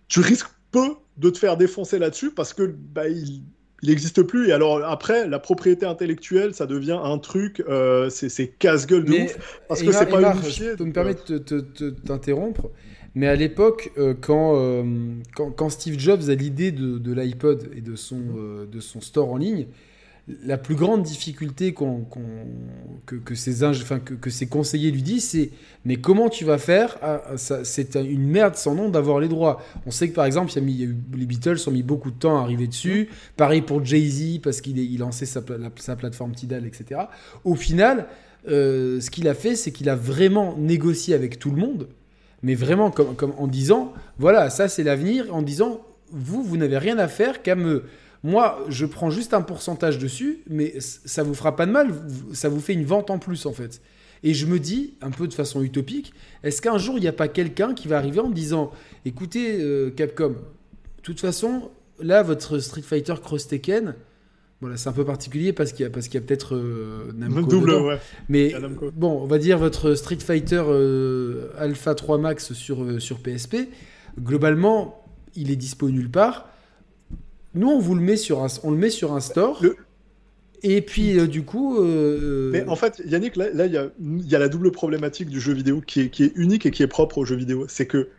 Tu risques peu de te faire défoncer là-dessus parce que bah, il, n'existe plus. Et alors après, la propriété intellectuelle, ça devient un truc, euh, c'est casse-gueule de ouf. Parce que c'est pas unifié. Je peux me permettre de t'interrompre. Mais à l'époque, euh, quand, euh, quand, quand, Steve Jobs a l'idée de, de l'iPod et de son, de son store en ligne, la plus grande difficulté que, que, ses enfin, que, ses conseillers lui disent, c'est mais comment tu vas faire? Ah, C'est une merde sans nom d'avoir les droits. On sait que par exemple, les Beatles ont mis beaucoup de temps à arriver dessus. Pareil pour Jay-Z parce qu'il il lançait sa, sa, plateforme Tidal, etc. Au final, euh, ce qu'il a fait, c'est qu'il a vraiment négocié avec tout le monde, mais vraiment comme en disant voilà, ça c'est l'avenir, en disant vous, vous n'avez rien à faire qu'à me moi, je prends juste un pourcentage dessus, mais ça vous fera pas de mal, ça vous fait une vente en plus en fait. Et je me dis, un peu de façon utopique, est-ce qu'un jour il n'y a pas quelqu'un qui va arriver en me disant, écoutez euh, Capcom, de toute façon, là votre Street Fighter Cross Tekken, voilà, c'est un peu particulier parce qu'il y a, parce qu'il y a peut-être euh, Namco. Double, ouais. Mais bon, on va dire votre Street Fighter euh, Alpha 3 Max sur, sur PSP, globalement, il est dispo nulle part. Nous, on vous le met sur un, on le met sur un store. Et puis, euh, du coup. Euh, Mais en fait, Yannick, là, il y, a, la double problématique du jeu vidéo qui est, qui est unique et qui est propre au jeu vidéo. C'est que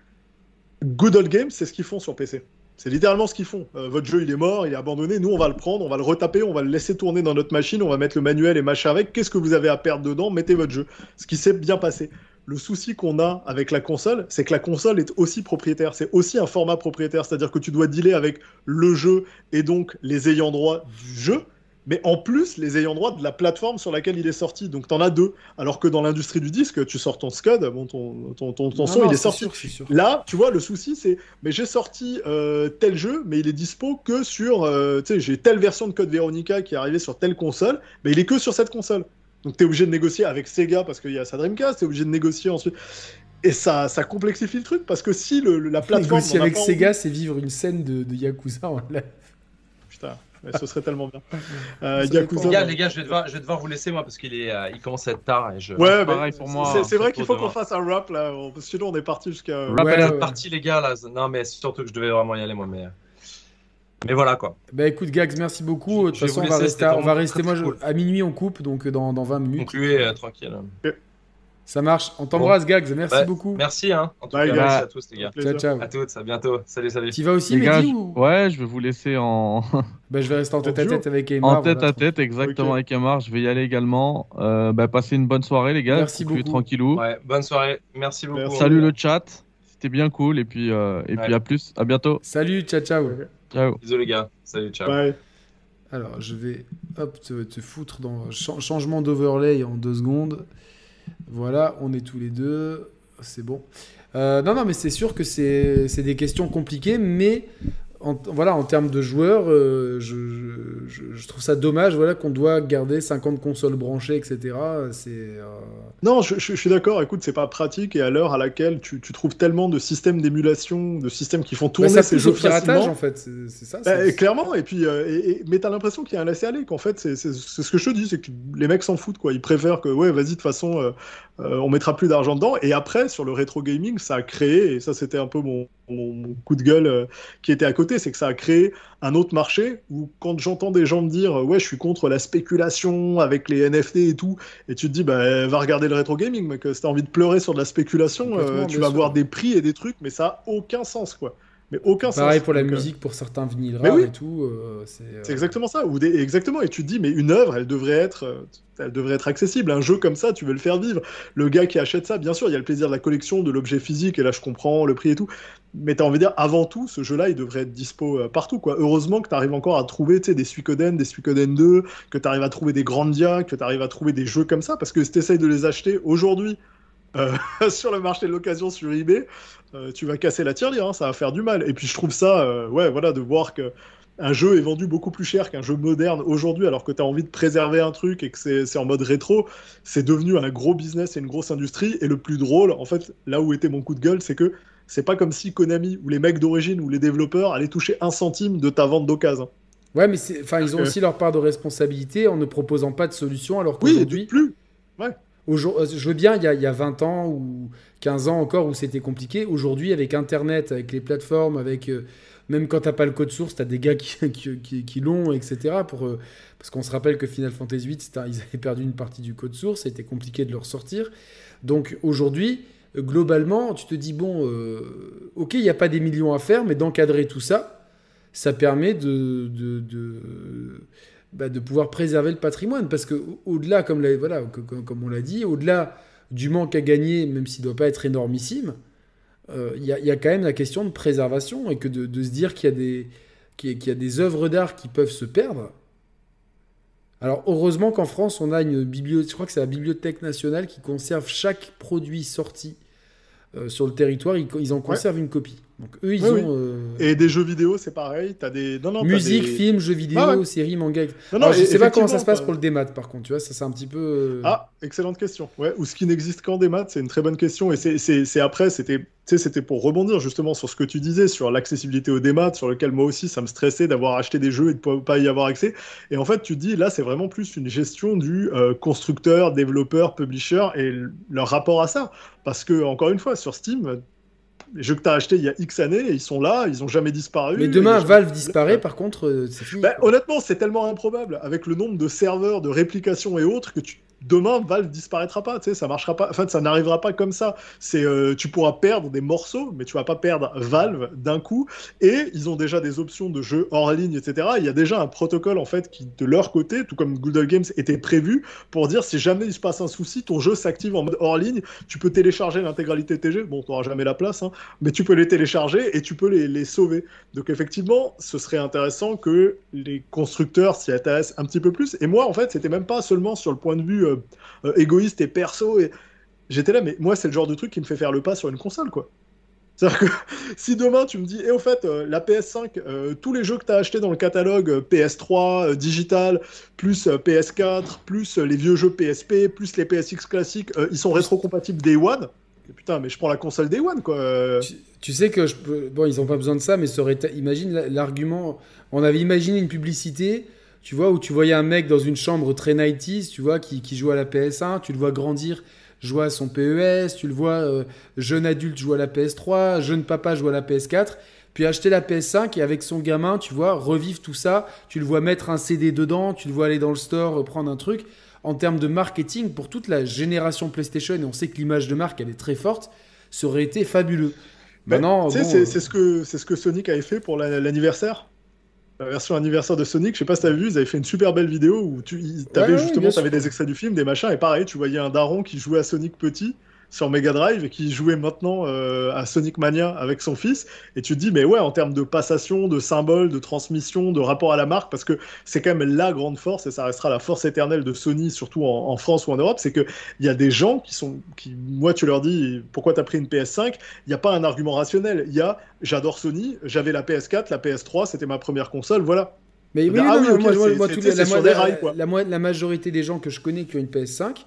Good Old Games, c'est ce qu'ils font sur PC. C'est littéralement ce qu'ils font. Euh, votre jeu, il est mort, il est abandonné. Nous, on va le prendre, on va le retaper, on va le laisser tourner dans notre machine, on va mettre le manuel et machin avec. Qu'est-ce que vous avez à perdre dedans? Mettez votre jeu. Ce qui s'est bien passé le souci qu'on a avec la console, c'est que la console est aussi propriétaire. C'est aussi un format propriétaire. C'est-à-dire que tu dois dealer avec le jeu et donc les ayants droit du jeu, mais en plus les ayants droit de la plateforme sur laquelle il est sorti. Donc tu en as deux. Alors que dans l'industrie du disque, tu sors ton SCUD, bon, ton, ton, ton, son, il est, sorti. Là, tu vois, le souci, c'est, mais j'ai sorti euh, tel jeu, mais il est dispo que sur, euh, tu sais, j'ai telle version de Code Veronica qui est arrivée sur telle console, mais il est que sur cette console. Donc tu es obligé de négocier avec Sega parce qu'il y a sa Dreamcast, tu es obligé de négocier ensuite. Et ça, ça complexifie le truc parce que si le, la plateforme. Négocier avec Sega, c'est vivre une scène de, de Yakuza en live. Putain. ce serait tellement bien. [laughs] Euh, Yakuza, les, gars, les gars, je vais, devoir, je vais devoir vous laisser moi parce qu'il est, euh, il commence à être tard et je. Ouais, pareil pour moi. C'est vrai qu'il faut qu'on fasse un rap là, sinon on est parti jusqu'à. Rappel ouais, parti les gars là. Non mais surtout que je devais vraiment y aller moi, mais. Mais voilà quoi. Bah écoute Gags, merci beaucoup. De toute façon, on va rester, on va rester moi, à minuit on coupe, donc dans, dans 20 minutes. Concluez euh, tranquille. Ça marche. On t'embrasse, Gags. Merci beaucoup. Merci, hein. En tout cas, merci à tous, les gars. Ciao, ciao. À toutes, à bientôt. Salut, salut. Tu vas aussi, Mehdi ou... Ouais, je vais vous laisser en. [laughs] bah, je vais rester en tête à tête avec Emar. En tête à tête, exactement, avec Emar. Je vais y aller également. Euh, bah, passez une bonne soirée, les gars. Merci beaucoup. Tranquillou. Ouais, bonne soirée. Merci beaucoup. Salut le chat. C'était bien cool. Et puis, euh, et puis à plus. À bientôt. Salut, ciao, ciao. Ciao. Bisous, les gars. Salut, ciao. Bye. Alors, je vais hop, te, te foutre dans changement d'overlay en deux secondes. Voilà, on est tous les deux. C'est bon. Euh, non, non, mais c'est sûr que c'est des questions compliquées, mais en, voilà, en termes de joueurs, euh, je, trouve ça dommage voilà, qu'on doit garder 50 consoles branchées, etc. C'est, euh, Non, je, suis d'accord. Écoute, c'est pas pratique et à l'heure à laquelle tu, trouves tellement de systèmes d'émulation, de systèmes qui font tourner bah, ces jeux piratage, en fait. C'est, ça. Bah, clairement. Et puis, euh, et, mais t'as l'impression qu'il y a un laisser-aller. Qu'en fait, c'est, ce que je te dis, c'est que les mecs s'en foutent. Quoi. Ils préfèrent que, ouais, vas-y, de toute façon, on mettra plus d'argent dedans. Et après, sur le rétro gaming, ça a créé, et ça, c'était un peu mon, mon coup de gueule qui était à côté c'est que ça a créé un autre marché où quand j'entends des gens me dire ouais je suis contre la spéculation avec les NFT et tout, et tu te dis bah va regarder le rétro gaming, mec, si t'as envie de pleurer sur de la spéculation, euh, tu vas voir des prix et des trucs, mais ça a aucun sens quoi. Mais aucun Pareil pour la euh, musique, pour certains vinyles rares et tout. Euh, c'est exactement ça. Ou Exactement. Et tu te dis, mais une œuvre, elle devrait être, elle devrait être accessible. Un jeu comme ça, tu veux le faire vivre. Le gars qui achète ça, bien sûr, il y a le plaisir de la collection, de l'objet physique, et là je comprends le prix et tout mais t'as envie de dire, avant tout, ce jeu-là, il devrait être dispo euh, partout. Quoi. Heureusement que tu arrives encore à trouver des Suikoden, des Suikoden 2, que tu arrives à trouver des Grandia, que tu arrives à trouver des jeux comme ça, parce que si tu essayes de les acheter aujourd'hui euh, [laughs] sur le marché de l'occasion sur eBay, euh, tu vas casser la tirelire, hein, ça va faire du mal. Et puis je trouve ça, ouais, voilà, de voir que un jeu est vendu beaucoup plus cher qu'un jeu moderne aujourd'hui, alors que tu as envie de préserver un truc et que c'est en mode rétro, c'est devenu un gros business et une grosse industrie. Et le plus drôle, en fait, là où était mon coup de gueule, c'est que c'est pas comme si Konami ou les mecs d'origine ou les développeurs allaient toucher un centime de ta vente d'occasion. Ouais, mais enfin, ils ont aussi leur part de responsabilité en ne proposant pas de solution, alors qu'aujourd'hui. Oui, plus. Ouais. Euh, je veux bien, il y, a, il y, a, 20 ans ou 15 ans encore où c'était compliqué. Aujourd'hui, avec Internet, avec les plateformes, avec. Euh, même quand t'as pas le code source, t'as des gars qui, [laughs] qui, qui, l'ont, etc. Pour, euh, parce qu'on se rappelle que Final Fantasy VIII, ils avaient perdu une partie du code source, c'était compliqué de le ressortir. Donc aujourd'hui, globalement, tu te dis, bon, euh, ok, il n'y a pas des millions à faire, mais d'encadrer tout ça, ça permet de, de, de, bah, de pouvoir préserver le patrimoine. Parce que au-delà, comme, voilà, comme on l'a dit, au-delà du manque à gagner, même s'il ne doit pas être énormissime, euh, il y, y, a quand même la question de préservation et que de, de se dire qu'il y a des qu'il y a des œuvres d'art qui peuvent se perdre. Alors heureusement qu'en France, on a une bibliothèque, je crois que c'est la Bibliothèque nationale qui conserve chaque produit sorti euh, sur le territoire, ils, en conservent une copie. Donc eux, ils ont. Euh, Et des jeux vidéo, c'est pareil. As des... Non, non, Musique, films, jeux vidéo, ah séries, manga. Non, non, je sais pas comment ça se passe pour le démat, par contre. Tu vois, ça c'est un petit peu. Euh, ah, excellente question. Ouais, ou ce qui n'existe qu'en démat, c'est une très bonne question. Et c'est après, c'était c'était pour rebondir justement sur ce que tu disais, sur l'accessibilité au démat, sur lequel moi aussi ça me stressait d'avoir acheté des jeux et de ne pas y avoir accès. Et en fait, tu dis là, c'est vraiment plus une gestion du constructeur, développeur, publisher et leur rapport à ça. Parce que, encore une fois, sur Steam, les jeux que tu as achetés il y a X années, ils sont là, ils ont jamais disparu. Mais demain, Valve disparaît, par contre, euh, c'est fini. Bah, honnêtement, c'est tellement improbable, avec le nombre de serveurs, de réplications et autres, que tu demain Valve disparaîtra pas, tu sais, ça marchera pas, enfin ça n'arrivera pas comme ça. C'est, euh, tu pourras perdre des morceaux, mais tu vas pas perdre Valve d'un coup. Et ils ont déjà des options de jeux hors ligne, etc. Il y a déjà un protocole en fait qui, de leur côté, tout comme Google Games, était prévu pour dire si jamais il se passe un souci, ton jeu s'active en mode hors ligne, tu peux télécharger l'intégralité jeux. Bon, tu n'auras jamais la place, hein, mais tu peux les télécharger et tu peux les, les sauver. Donc effectivement, ce serait intéressant que les constructeurs s'y intéressent un petit peu plus. Et moi, en fait, c'était même pas seulement sur le point de vue euh, euh, égoïste et perso. Et... J'étais là, mais moi, c'est le genre de truc qui me fait faire le pas sur une console, quoi. C'est-à-dire que [laughs] si demain tu me dis, et au fait, euh, la PS5, euh, tous les jeux que tu as achetés dans le catalogue PS3, digital, plus PS4, plus les vieux jeux PSP, plus les PSX classiques, ils sont rétro-compatibles Day One, putain, mais je prends la console Day One, quoi. Tu, sais que je peux... Bon, ils n'ont pas besoin de ça, mais ça aurait... Imagine l'argument... On avait imaginé une publicité, tu vois, où tu voyais un mec dans une chambre très 90 tu vois, qui, qui joue à la PS1, tu le vois grandir jouer à son PES, tu le vois euh, jeune adulte jouer à la PS3, jeune papa jouer à la PS4, puis acheter la PS5 et avec son gamin, tu vois, revivre tout ça, tu le vois mettre un CD dedans, tu le vois aller dans le store euh, prendre un truc. En termes de marketing, pour toute la génération PlayStation, et on sait que l'image de marque, elle est très forte, ça aurait été fabuleux. Maintenant, c'est ce, que, ce que Sonic avait fait pour l'anniversaire la version anniversaire de Sonic, je sais pas si t'as vu, ils avaient fait une super belle vidéo où tu avais justement avais des extraits du film, des machins, et pareil, tu voyais un daron qui jouait à Sonic petit, sur Mega Drive et qui jouait maintenant euh, à Sonic Mania avec son fils. Et tu te dis, mais ouais, en termes de passation, de symboles, de transmission, de rapport à la marque, parce que c'est quand même la grande force et ça restera la force éternelle de Sony, surtout en, France ou en Europe, c'est qu'il y a des gens qui sont, qui, moi, tu leur dis, pourquoi t'as pris une PS5 Il n'y a pas un argument rationnel. Il y a, j'adore Sony, j'avais la PS4, la PS3, c'était ma première console, voilà. Mais oui, oui, moi, la, la majorité des gens que je connais qui ont une PS5,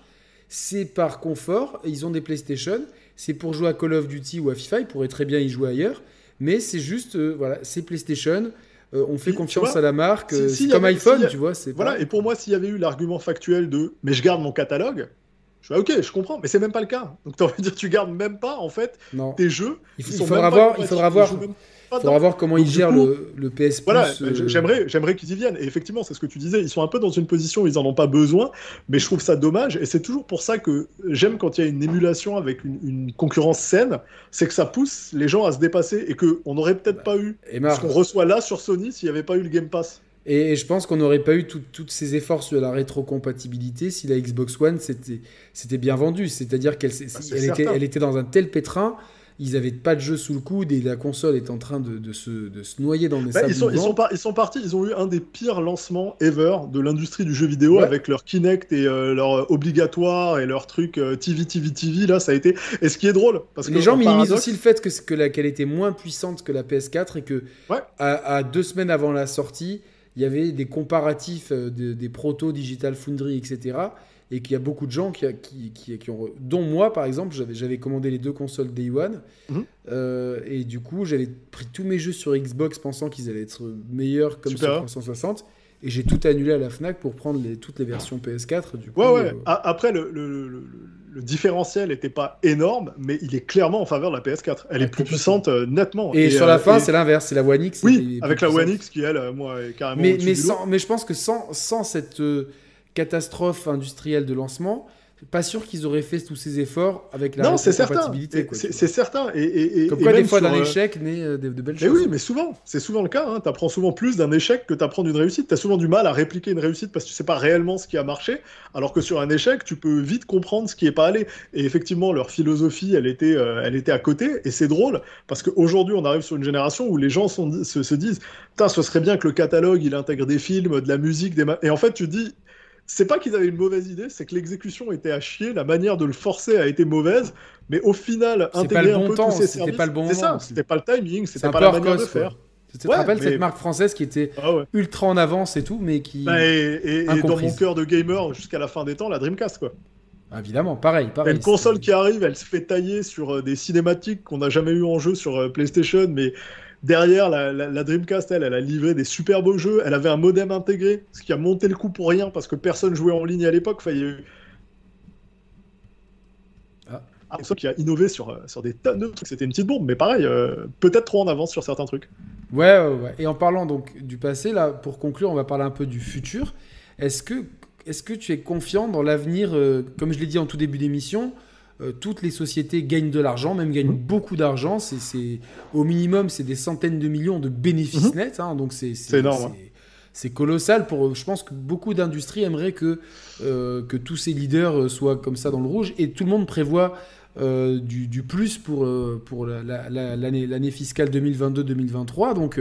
c'est par confort. Ils ont des PlayStation. C'est pour jouer à Call of Duty ou à FIFA. Ils pourraient très bien y jouer ailleurs. Mais c'est juste, euh, voilà, c'est PlayStation. Euh, on fait confiance à la marque. Euh, c'est comme iPhone, tu vois. Voilà, et pour moi, s'il y avait eu l'argument factuel de mais je garde mon catalogue, je suis ok, je comprends, mais c'est même pas le cas. Donc tu envie de dire, tu gardes même pas en fait tes jeux. Il, faudra voir, il faudra voir. Faudra voir comment ils gèrent le, le, PS Voilà, euh, j'aimerais, j'aimerais qu'ils y viennent. Et effectivement, c'est ce que tu disais, ils sont un peu dans une position où ils en ont pas besoin, mais je trouve ça dommage. Et c'est toujours pour ça que j'aime quand il y a une émulation avec une, concurrence saine, c'est que ça pousse les gens à se dépasser et qu'on n'aurait peut-être pas eu ce qu'on reçoit là sur Sony s'il n'y avait pas eu le Game Pass. Et je pense qu'on n'aurait pas eu tous ces efforts sur la rétrocompatibilité si la Xbox One c'était bien vendu. C'est-à-dire qu'elle bah, était, elle était dans un tel pétrin ils n'avaient pas de jeu sous le coude et la console est en train de, se, de se, noyer dans des bah, ils, sont, ils, sont ils sont partis, ils ont eu un des pires lancements ever de l'industrie du jeu vidéo avec leur Kinect et euh, leur obligatoire et leur truc euh, TV, TV, TV. Là, ça a été. Et ce qui est drôle, parce que les gens minimisent aussi le fait que, que qu'elle était moins puissante que la PS4 et que à, deux semaines avant la sortie, il y avait des comparatifs euh, des proto Digital Foundry, etc et qu'il y a beaucoup de gens qui, qui, qui, ont, dont moi par exemple, j'avais commandé les deux consoles Day One mhm. euh, et du coup j'avais pris tous mes jeux sur Xbox pensant qu'ils allaient être meilleurs comme sur 360 et j'ai tout annulé à la Fnac pour prendre les, toutes les versions PS4. Du coup, ouais, ouais. Euh, Après, le, le, le, différentiel n'était pas énorme, mais il est clairement en faveur de la PS4. Elle est plus puissante euh, nettement. Et, sur la fin, c'est l'inverse, c'est la One X. Oui, avec la One X qui, elle, moi, est carrément. Mais, mais, sans, mais je pense que sans, sans cette catastrophe industrielle de lancement, pas sûr qu'ils auraient fait tous ces efforts avec la non, c'est certain. C'est certain. Et, et Comme quoi, des fois, d'un échec naît euh, de, belles choses. oui, mais souvent, c'est souvent le cas. Hein. Tu apprends souvent plus d'un échec que tu apprends d'une réussite. Tu as souvent du mal à répliquer une réussite parce que tu sais pas réellement ce qui a marché, alors que sur un échec, tu peux vite comprendre ce qui est pas allé. Et effectivement, leur philosophie, elle était, euh, elle était à côté. Et c'est drôle parce qu'aujourd'hui, on arrive sur une génération où les gens se, se disent ce serait bien que le catalogue, il intègre des films, de la musique, des... Et en fait, tu dis c'est pas qu'ils avaient une mauvaise idée, c'est que l'exécution était à chier, la manière de le forcer a été mauvaise, mais au final, intégrer un peu tous ces services, pas le bon c'est ça, c'était pas le timing, c'était pas la manière de faire. Tu te rappelles cette marque française qui était ah ultra en avance et tout, mais qui. Bah, et, dans mon cœur de gamer, jusqu'à la fin des temps, la Dreamcast, quoi. Évidemment, pareil. pareil une console qui arrive, elle se fait tailler sur euh, des cinématiques qu'on n'a jamais eu en jeu sur euh, PlayStation, mais Derrière, la, Dreamcast, elle, elle a livré des super beaux jeux. Elle avait un modem intégré, ce qui a monté le coup pour rien parce que personne jouait en ligne à l'époque. Enfin, il y a eu... Ah. qui a innové sur, euh, sur des tonnes de trucs. C'était une petite bombe, mais pareil, euh, peut-être trop en avance sur certains trucs. Ouais, ouais, ouais, Et en parlant donc du passé, là, pour conclure, on va parler un peu du futur. Est-ce que, est que tu es confiant dans l'avenir, euh, comme je l'ai dit en tout début d'émission, euh, toutes les sociétés gagnent de l'argent, même gagnent mmh. beaucoup d'argent. C'est, au minimum, c'est des centaines de millions de bénéfices mmh. nets. Hein, donc c'est, énorme. C'est, colossal. Pour, je pense que beaucoup d'industries aimeraient que, euh, que tous ces leaders euh, soient comme ça dans le rouge. Et tout le monde prévoit du, plus pour, pour l'année, l'année fiscale 2022-2023. Donc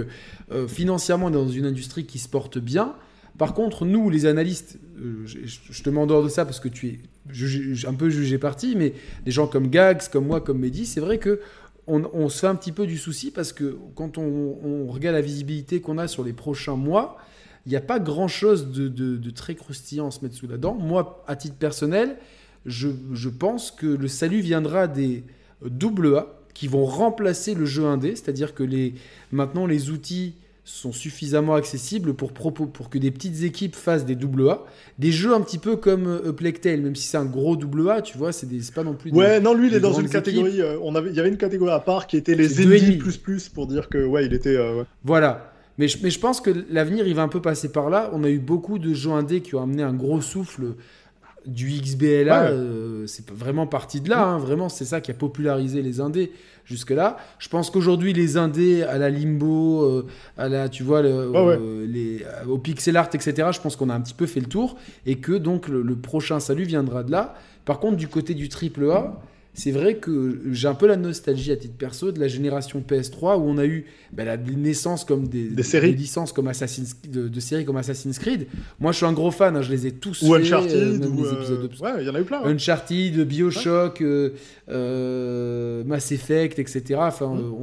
financièrement, on est dans une industrie qui se porte bien. Par contre, nous, les analystes, euh, je, te m'endors de ça parce que tu es un peu jugé parti, mais des gens comme Gags, comme moi, comme Mehdi, c'est vrai que on, se fait un petit peu du souci parce que quand on, regarde la visibilité qu'on a sur les prochains mois, il n'y a pas grand-chose de, très croustillant à se mettre sous la dent. Moi, à titre personnel, je, pense que le salut viendra des AA qui vont remplacer le jeu indé, c'est-à-dire que les, maintenant les outils sont suffisamment accessibles pour, pour que des petites équipes fassent des AA. Des jeux un petit peu comme euh, Plectail, même si c'est un gros AA, tu vois, c'est pas non plus. ouais, non, lui, il est dans une catégorie. Euh, on avait, il y avait une catégorie à part qui était les ennemis plus plus pour dire que, ouais, il était. Euh, voilà. Mais je, mais je pense que l'avenir, il va un peu passer par là. On a eu beaucoup de jeux indés qui ont amené un gros souffle du XBLA, euh, c'est vraiment parti de là. Hein. vraiment, c'est ça qui a popularisé les indés jusque-là. Je pense qu'aujourd'hui, les indés à la Limbo, euh, à la, tu vois, euh, les, au pixel art, etc., je pense qu'on a un petit peu fait le tour et que donc le, le prochain salut viendra de là. Par contre, du côté du triple A, c'est vrai que j'ai un peu la nostalgie à titre perso de la génération PS3 où on a eu bah, la naissance comme des, séries. licences comme Assassin's, de, séries comme Assassin's Creed. Moi, je suis un gros fan, hein, je les ai tous ou Uncharted, euh, épisodes ouais, il y en a eu plein. Hein. Uncharted, Bioshock, euh, euh, Mass Effect, etc. Enfin, mm.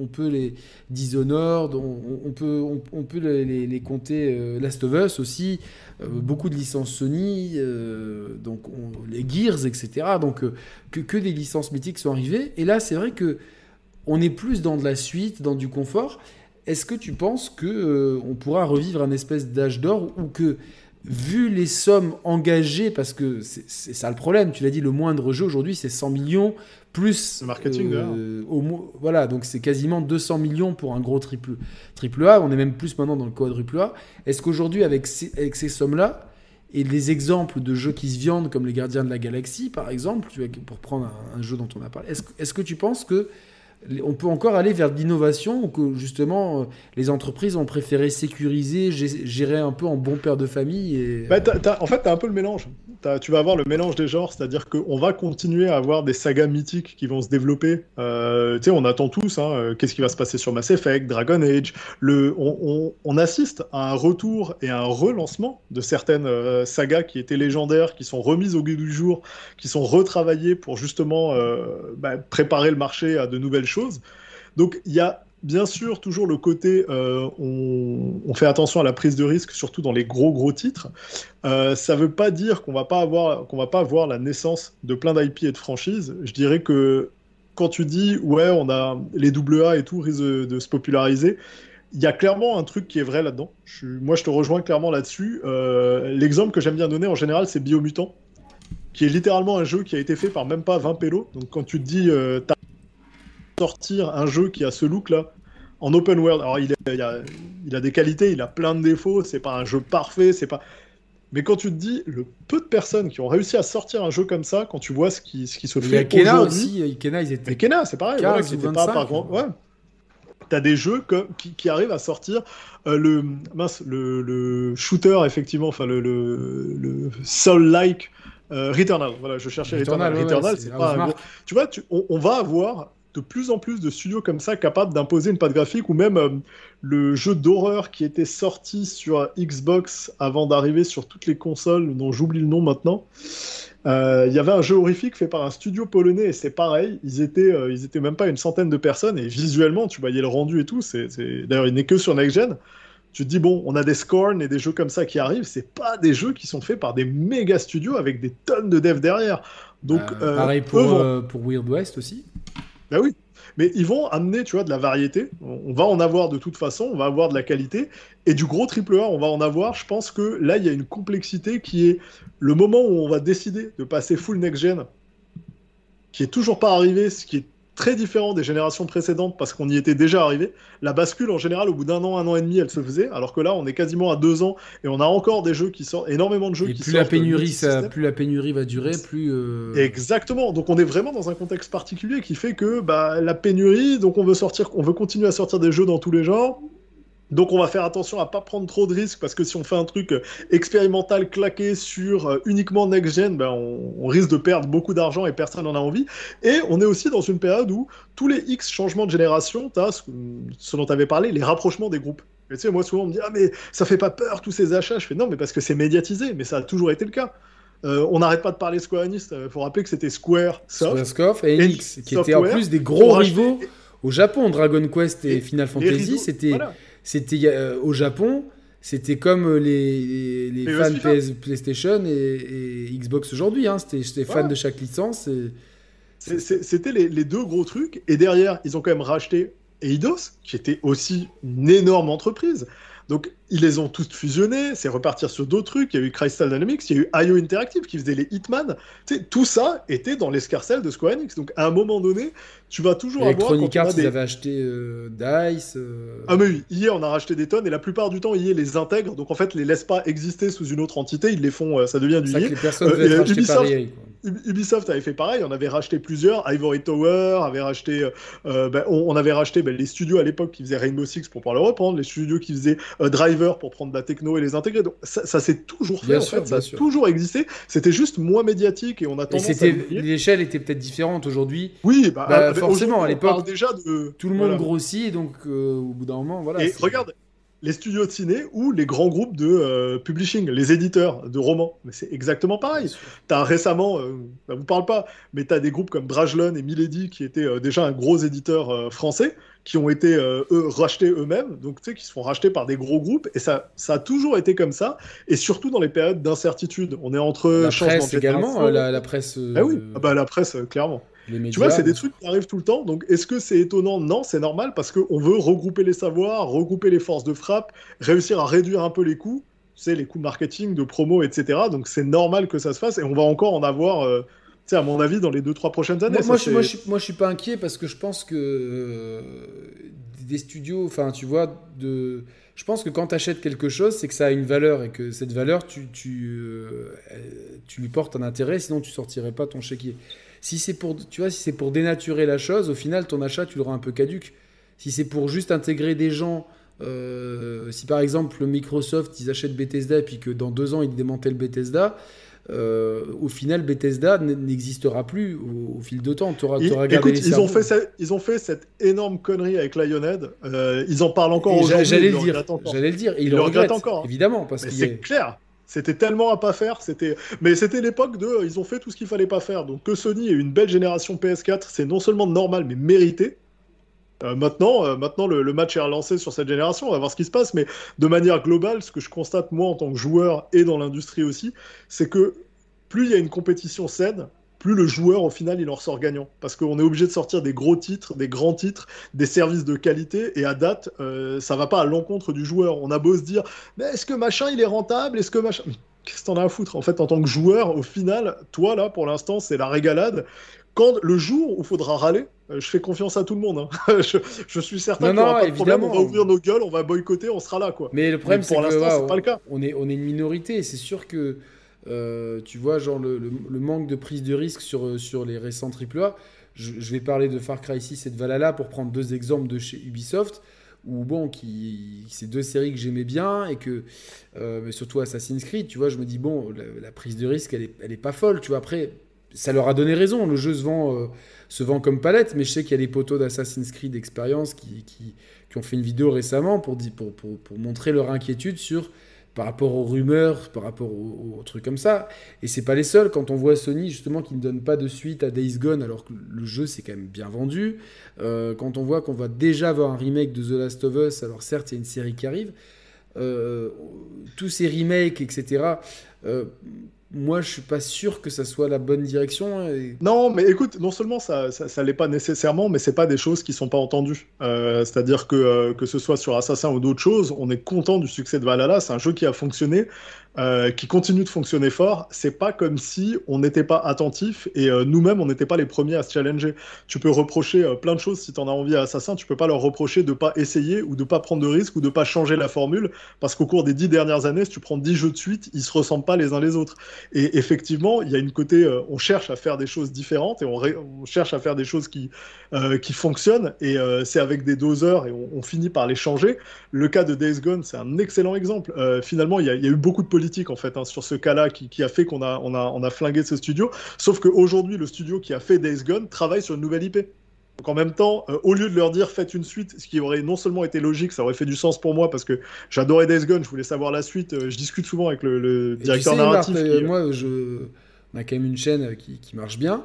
on, peut les Dishonored, on, peut, on, peut les, les compter Last of Us aussi. Euh, beaucoup de licences Sony, euh, donc les Gears, etc. Donc euh, que, que, des licences mythiques sont arrivées. Et là, c'est vrai que on est plus dans de la suite, dans du confort. Est-ce que tu penses que on pourra revivre un espèce d'âge d'or ou que vu les sommes engagées, parce que c'est ça le problème, tu l'as dit, le moindre jeu aujourd'hui c'est 100 millions, plus le marketing euh, au, voilà donc c'est quasiment 200 millions pour un gros triple triple A. On est même plus maintenant dans le quadruple A. Est-ce qu'aujourd'hui avec ces, avec ces sommes là et les exemples de jeux qui se viandent comme les Gardiens de la Galaxie par exemple tu vois, pour prendre un, un, jeu dont on a parlé est-ce est que tu penses que on peut encore aller vers l'innovation ou que justement euh, les entreprises ont préféré sécuriser, gérer un peu en bon père de famille et... Bah, en fait, tu as un peu le mélange. tu vas avoir le mélange des genres, c'est-à-dire qu'on va continuer à avoir des sagas mythiques qui vont se développer. Euh, tu sais, on attend tous, hein, euh, qu'est-ce qui va se passer sur Mass Effect, Dragon Age. On, assiste à un retour et à un relancement de certaines sagas qui étaient légendaires, qui sont remises au goût du jour, qui sont retravaillées pour justement bah, préparer le marché à de nouvelles. Donc il y a bien sûr toujours le côté euh, on, fait attention à la prise de risque, surtout dans les gros gros titres. Euh, ça veut pas dire qu'on va pas avoir va pas avoir la naissance de plein d'IP et de franchises. Je dirais que quand tu dis ouais on a les AA et tout risquent de, se populariser. Il y a clairement un truc qui est vrai là-dedans. moi, je te rejoins clairement là-dessus. Euh, l'exemple que j'aime bien donner en général, c'est Biomutant, qui est littéralement un jeu qui a été fait par même pas 20 pélos. Donc, quand tu te dis, sortir un jeu qui a ce look-là en open world. Alors, il, a, il, a, des qualités, il a plein de défauts, c'est pas un jeu parfait, c'est pas. Mais quand tu te dis le peu de personnes qui ont réussi à sortir un jeu comme ça, quand tu vois ce qui, ce qui se fait Kena aussi, Kena, ils étaient. Kena, c'est pareil, c'était pas par grand. Ouais. T'as des jeux qui, qui, arrivent à sortir euh, le, mince, le, le, shooter, effectivement, enfin le, le, le Soul-like euh, Returnal. Voilà, je cherchais Returnal. Returnal, c'est pas. Tu vois, tu, on, on, va avoir de plus en plus de studios comme ça capables d'imposer une patte graphique ou même euh, le jeu d'horreur qui était sorti sur Xbox avant d'arriver sur toutes les consoles dont j'oublie le nom maintenant. Euh, il y avait un jeu horrifique fait par un studio polonais et c'est pareil, ils étaient, euh, ils étaient même pas une centaine de personnes et visuellement tu voyais le rendu et tout. C'est, D'ailleurs, il n'est que sur Next Gen. Tu te dis, bon, on a des Scorn et des jeux comme ça qui arrivent, c'est pas des jeux qui sont faits par des méga studios avec des tonnes de devs derrière. Donc, pareil pour, pour Weird West aussi. Ben oui. Mais ils vont amener, tu vois, de la variété. On va en avoir de toute façon, on va avoir de la qualité. Et du gros triple A, on va en avoir. Je pense que là, il y a une complexité qui est le moment où on va décider de passer full next-gen, qui est toujours pas arrivé, ce qui est très différent des générations précédentes parce qu'on y était déjà arrivé. La bascule, en général, au bout d'un an, un an et demi, elle se faisait, alors que là, on est quasiment à deux ans et on a encore des jeux qui sortent, énormément de jeux qui plus La pénurie, ça, plus la pénurie va durer, plus. Euh, Exactement. Donc on est vraiment dans un contexte particulier qui fait que bah, la pénurie, donc on veut sortir, on veut continuer à sortir des jeux dans tous les genres. Donc on va faire attention à pas prendre trop de risques parce que si on fait un truc euh, expérimental claqué sur euh, uniquement next-gen, ben on, risque de perdre beaucoup d'argent et personne n'en a envie. Et on est aussi dans une période où tous les X changements de génération, tu as ce, dont tu avais parlé, les rapprochements des groupes. tu sais, moi souvent on me dit ah mais ça fait pas peur tous ces achats. Je fais non mais parce que c'est médiatisé, mais ça a toujours été le cas. Euh, on n'arrête pas de parler Square Enix. Il faut rappeler que c'était Square Soft, et Enix, qui étaient en plus des gros rivaux au Japon. Dragon Quest et, Final Fantasy, c'était c'était euh, au Japon, c'était comme euh, les, les, fans PS, PlayStation et, Xbox aujourd'hui. Hein. C'était fans de chaque licence. Et... C'était les, les, deux gros trucs. Et derrière, ils ont quand même racheté Eidos, qui était aussi une énorme entreprise. Donc, ils les ont tous fusionnés, c'est repartir sur d'autres trucs. Il y a eu Crystal Dynamics, il y a eu IO Interactive qui faisait les Hitman. Tu sais, tout ça était dans l'escarcelle de Square Enix. Donc, à un moment donné, tu vas toujours avoir. Electronic Arts, ils avaient acheté euh, Dice. Euh. Ah, mais oui, hier, on a racheté des tonnes et la plupart du temps, EA les intègre. Donc, en fait, les laisse pas exister sous une autre entité, ils les font, euh, ça devient du EA. les personnes Ubisoft, Ubisoft avait fait pareil, on avait racheté plusieurs. Ivory Tower avait racheté. Ben, on, avait racheté ben, les studios à l'époque qui faisaient Rainbow Six pour pouvoir le reprendre, les studios qui faisaient Driver pour prendre la techno et les intégrer. Donc ça, ça s'est toujours fait, en fait, ça a toujours existé. C'était juste moins médiatique et on a tendance à L'échelle était peut-être différente aujourd'hui. Oui, bah, bah ah, forcément, à l'époque, déjà de... tout le monde grossit, donc euh, au bout d'un moment, voilà. Et regarde, les studios de ciné ou les grands groupes de euh, publishing, les éditeurs de romans. Mais c'est exactement pareil. Tu as récemment, euh, ça vous parle pas, mais tu as des groupes comme Drajlon et Milady qui étaient déjà un gros éditeur français qui ont été euh, eux, rachetés eux-mêmes, donc tu sais, qui se font racheter par des gros groupes, et ça, ça a toujours été comme ça, et surtout dans les périodes d'incertitude. On est entre la presse également, euh, la, presse. Ah oui, ah bah, la presse, clairement. tu vois, c'est des trucs qui arrivent tout le temps. Donc, est-ce que c'est étonnant? Non, c'est normal parce qu'on veut regrouper les savoirs, regrouper les forces de frappe, réussir à réduire un peu les coûts, tu sais, les coûts marketing, de promo, etc. Donc, c'est normal que ça se fasse et on va encore en avoir sais, à mon avis, dans les 2-3 prochaines années. Moi, moi, je, moi, je, suis pas inquiet parce que je pense que euh, des studios, enfin, tu vois, de. Je pense que quand tu achètes quelque chose, c'est que ça a une valeur et que cette valeur, tu, tu, euh, tu lui portes un intérêt, sinon tu sortirais pas ton chéquier. Si c'est pour, tu vois, si c'est pour dénaturer la chose, au final, ton achat, tu l'auras un peu caduque. Si c'est pour juste intégrer des gens, euh, si par exemple Microsoft, ils achètent Bethesda et puis que dans deux ans, ils démantèlent Bethesda, euh, au final, Bethesda n'existera plus au, fil de temps. Auras, auras écoute, ils, ont fait ils ont fait cette énorme connerie avec Lionhead. Euh, ils en parlent encore aujourd'hui. J'allais le, dire. J'allais le dire. ils, le regrettent, encore. Évidemment. parce que C'est clair. C'était tellement à pas faire, c'était mais c'était l'époque de ils ont fait tout ce qu'il fallait pas faire. Donc que Sony ait une belle génération PS4, c'est non seulement normal mais mérité. Euh, maintenant, euh, maintenant le, match est relancé sur cette génération, on va voir ce qui se passe, mais de manière globale, ce que je constate moi en tant que joueur et dans l'industrie aussi, c'est que plus il y a une compétition saine, plus le joueur au final il en ressort gagnant. Parce qu'on est obligé de sortir des gros titres, des grands titres, des services de qualité, et à date, euh, ça va pas à l'encontre du joueur. On a beau se dire, mais est-ce que machin il est rentable? Est-ce que machin. Qu'est-ce que t'en as à foutre? En fait, en tant que joueur, au final, toi là, pour l'instant, c'est la régalade quand le jour où il faudra râler, euh, je fais confiance à tout le monde. Hein. [laughs] je, suis certain qu'on pas de problème. On va ouvrir nos gueules, on va boycotter, on sera là. Quoi. Mais le problème, c'est que c'est pas le cas. On est, on est une minorité. C'est sûr que, euh, tu vois, genre le, manque de prise de risque sur, euh, sur les récents AAA. Je, je vais parler de Far Cry 6 et de Valhalla pour prendre deux exemples de chez Ubisoft. Ou bon, qui, c'est deux séries que j'aimais bien et que, mais surtout Assassin's Creed, tu vois, je me dis, bon, la, prise de risque, elle est, elle est pas folle, tu vois. Après, ça leur a donné raison. Le jeu se vend, euh, se vend comme palette, mais je sais qu'il y a des poteaux d'Assassin's Creed Experience qui, qui, ont fait une vidéo récemment pour, pour, pour, pour, montrer leur inquiétude sur par rapport aux rumeurs, par rapport aux, trucs comme ça. Et c'est pas les seuls. Quand on voit Sony justement qui ne donne pas de suite à Days Gone alors que le jeu c'est quand même bien vendu. Euh, quand on voit qu'on va déjà avoir un remake de The Last of Us, alors certes il y a une série qui arrive. Euh, tous ces remakes, etc moi, je suis pas sûr que ça soit la bonne direction. Non, mais écoute, non seulement ça, ça, l'est pas nécessairement, mais c'est pas des choses qui sont pas entendues. Euh, c'est-à-dire que euh, que ce soit sur Assassin ou d'autres choses, on est content du succès de Valhalla. C'est un jeu qui a fonctionné. Euh, qui continue de fonctionner fort, c'est pas comme si on n'était pas attentif et euh, nous-mêmes on n'était pas les premiers à se challenger. Tu peux reprocher euh, plein de choses si tu en as envie à Assassin, tu peux pas leur reprocher de pas essayer ou de pas prendre de risques ou de pas changer la formule parce qu'au cours des dix dernières années, si tu prends dix jeux de suite, ils se ressemblent pas les uns les autres. Et effectivement, il y a une côté, on cherche à faire des choses différentes et on, cherche à faire des choses qui, qui fonctionnent et c'est avec des doseurs et on, finit par les changer. Le cas de Days Gone, c'est un excellent exemple. finalement, il y, y, a eu beaucoup de en fait hein, sur ce cas-là qui, a fait qu'on a, on a, on a flingué ce studio. Sauf qu'aujourd'hui, le studio qui a fait Days Gone travaille sur une nouvelle IP. Donc en même temps, euh, au lieu de leur dire faites une suite, ce qui aurait non seulement été logique, ça aurait fait du sens pour moi parce que j'adorais Days Gone, je voulais savoir la suite. Euh, je discute souvent avec le, directeur narratif. Euh, moi, je... on a quand même une chaîne qui, marche bien.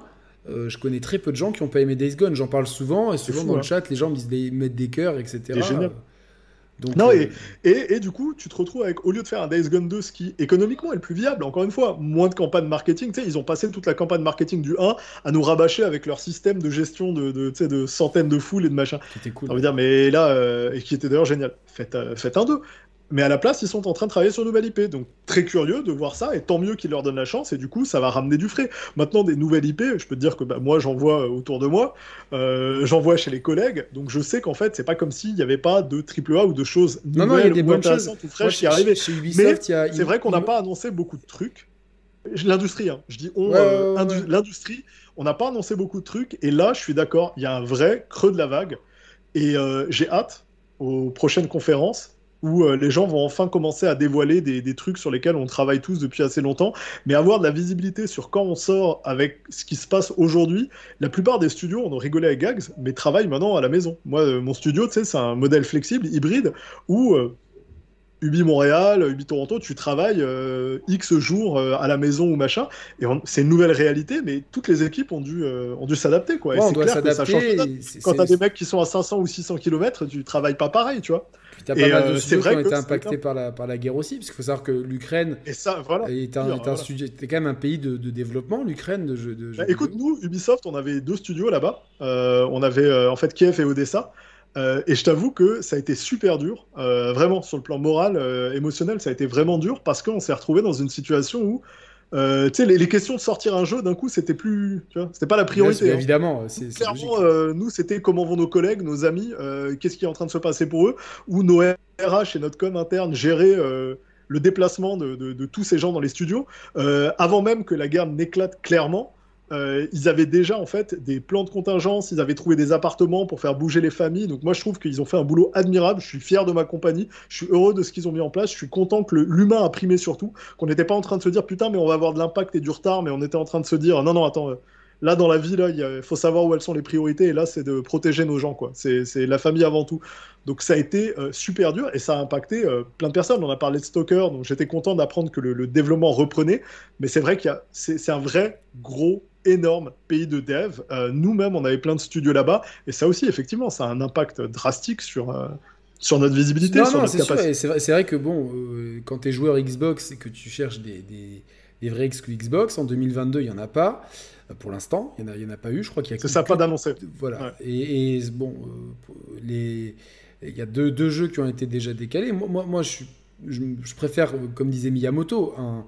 je connais très peu de gens qui n'ont pas aimé Days Gone. J'en parle souvent et souvent dans le hein. chat, les gens me disent de mettre des cœurs, etc. C'est génial. Non, et, et, et, du coup, tu te retrouves avec, au lieu de faire un Days Gone 2, ce qui économiquement est le plus viable, encore une fois, moins de campagne marketing, tu sais, ils ont passé toute la campagne marketing du 1 à nous rabâcher avec leur système de gestion de, de, de centaines de foules et de machin. Qui était cool. Veut dire, mais là, et qui était d'ailleurs génial. Faites, faites un 2. Mais à la place, ils sont en train de travailler sur une nouvelle IP. Donc très curieux de voir ça, et tant mieux qu'ils leur donnent la chance, et du coup, ça va ramener du frais. Maintenant, des nouvelles IP, je peux te dire que bah, moi, j'en vois euh, autour de moi, euh, j'en vois chez les collègues, donc je sais qu'en fait, c'est pas comme s'il n'y avait pas de AAA ou de choses nouvelles non, non, y a des ou intéressantes ou fraîches qui arrivaient. Mais c'est vrai qu'on n'a pas annoncé beaucoup de trucs. L'industrie, hein. je dis on, euh, l'industrie, on n'a pas annoncé beaucoup de trucs, et là, je suis d'accord, il y a un vrai creux de la vague, et j'ai hâte aux prochaines conférences où euh, les gens vont enfin commencer à dévoiler des, trucs sur lesquels on travaille tous depuis assez longtemps, mais avoir de la visibilité sur quand on sort avec ce qui se passe aujourd'hui. La plupart des studios, on a rigolé avec Gags, mais travaillent maintenant à la maison. Moi, euh, mon studio, tu sais, c'est un modèle flexible, hybride, où euh, Ubi Montréal, Ubi Toronto, tu travailles X jours à la maison ou machin, et c'est une nouvelle réalité, mais toutes les équipes ont dû, ont dû s'adapter, quoi. c'est clair que ça change. Quand t'as des mecs qui sont à 500 ou 600 km, tu travailles pas pareil, tu vois. T'as pas mal de euh, qui ont été impactés par la, par la guerre aussi, parce qu'il faut savoir que l'Ukraine voilà, est, un, est un studio, quand même un pays de, de développement, l'Ukraine de jeux. De bah, écoute, nous, Ubisoft, on avait deux studios là-bas. Euh, on avait euh, en fait Kiev et Odessa. Et je t'avoue que ça a été super dur, vraiment sur le plan moral, émotionnel, ça a été vraiment dur parce qu'on s'est retrouvé dans une situation où euh, les, questions de sortir un jeu d'un coup, c'était plus, c'était pas la priorité. Hein. évidemment, c'est clairement, euh, nous, c'était comment vont nos collègues, nos amis, euh, qu'est-ce qui est en train de se passer pour eux, ou nos RH et notre com interne gérer le déplacement de, de, tous ces gens dans les studios, avant même que la guerre n'éclate clairement. Euh, ils avaient déjà en fait des plans de contingence, ils avaient trouvé des appartements pour faire bouger les familles. Donc moi je trouve qu'ils ont fait un boulot admirable. Je suis fier de ma compagnie, je suis heureux de ce qu'ils ont mis en place. Je suis content que l'humain a primé surtout, qu'on n'était pas en train de se dire putain mais on va avoir de l'impact et du retard, mais on était en train de se dire non non attends. Euh, là, dans la vie, il faut savoir où elles sont les priorités, et là, c'est de protéger nos gens, quoi. C'est la famille avant tout. Donc, ça a été euh, super dur, et ça a impacté plein de personnes. On a parlé de Stalker, donc j'étais content d'apprendre que le, développement reprenait, mais c'est vrai qu'il c'est un vrai gros énorme pays de dev. Euh, nous-mêmes, on avait plein de studios là-bas. Et ça aussi, effectivement, ça a un impact drastique sur, euh, sur notre visibilité. Non, non, c'est vrai, vrai, que bon, euh, quand tu es joueur Xbox et que tu cherches des, des, vrais exclus Xbox, en 2022, il n'y en a pas. Pour l'instant, il n'y en, en, a pas eu. Je crois qu'il y a. C'est ça, pas d'annoncer. Voilà. Et, bon, les... il y a deux, deux, jeux qui ont été déjà décalés. Moi, moi, moi je, je, je, préfère, comme disait Miyamoto, un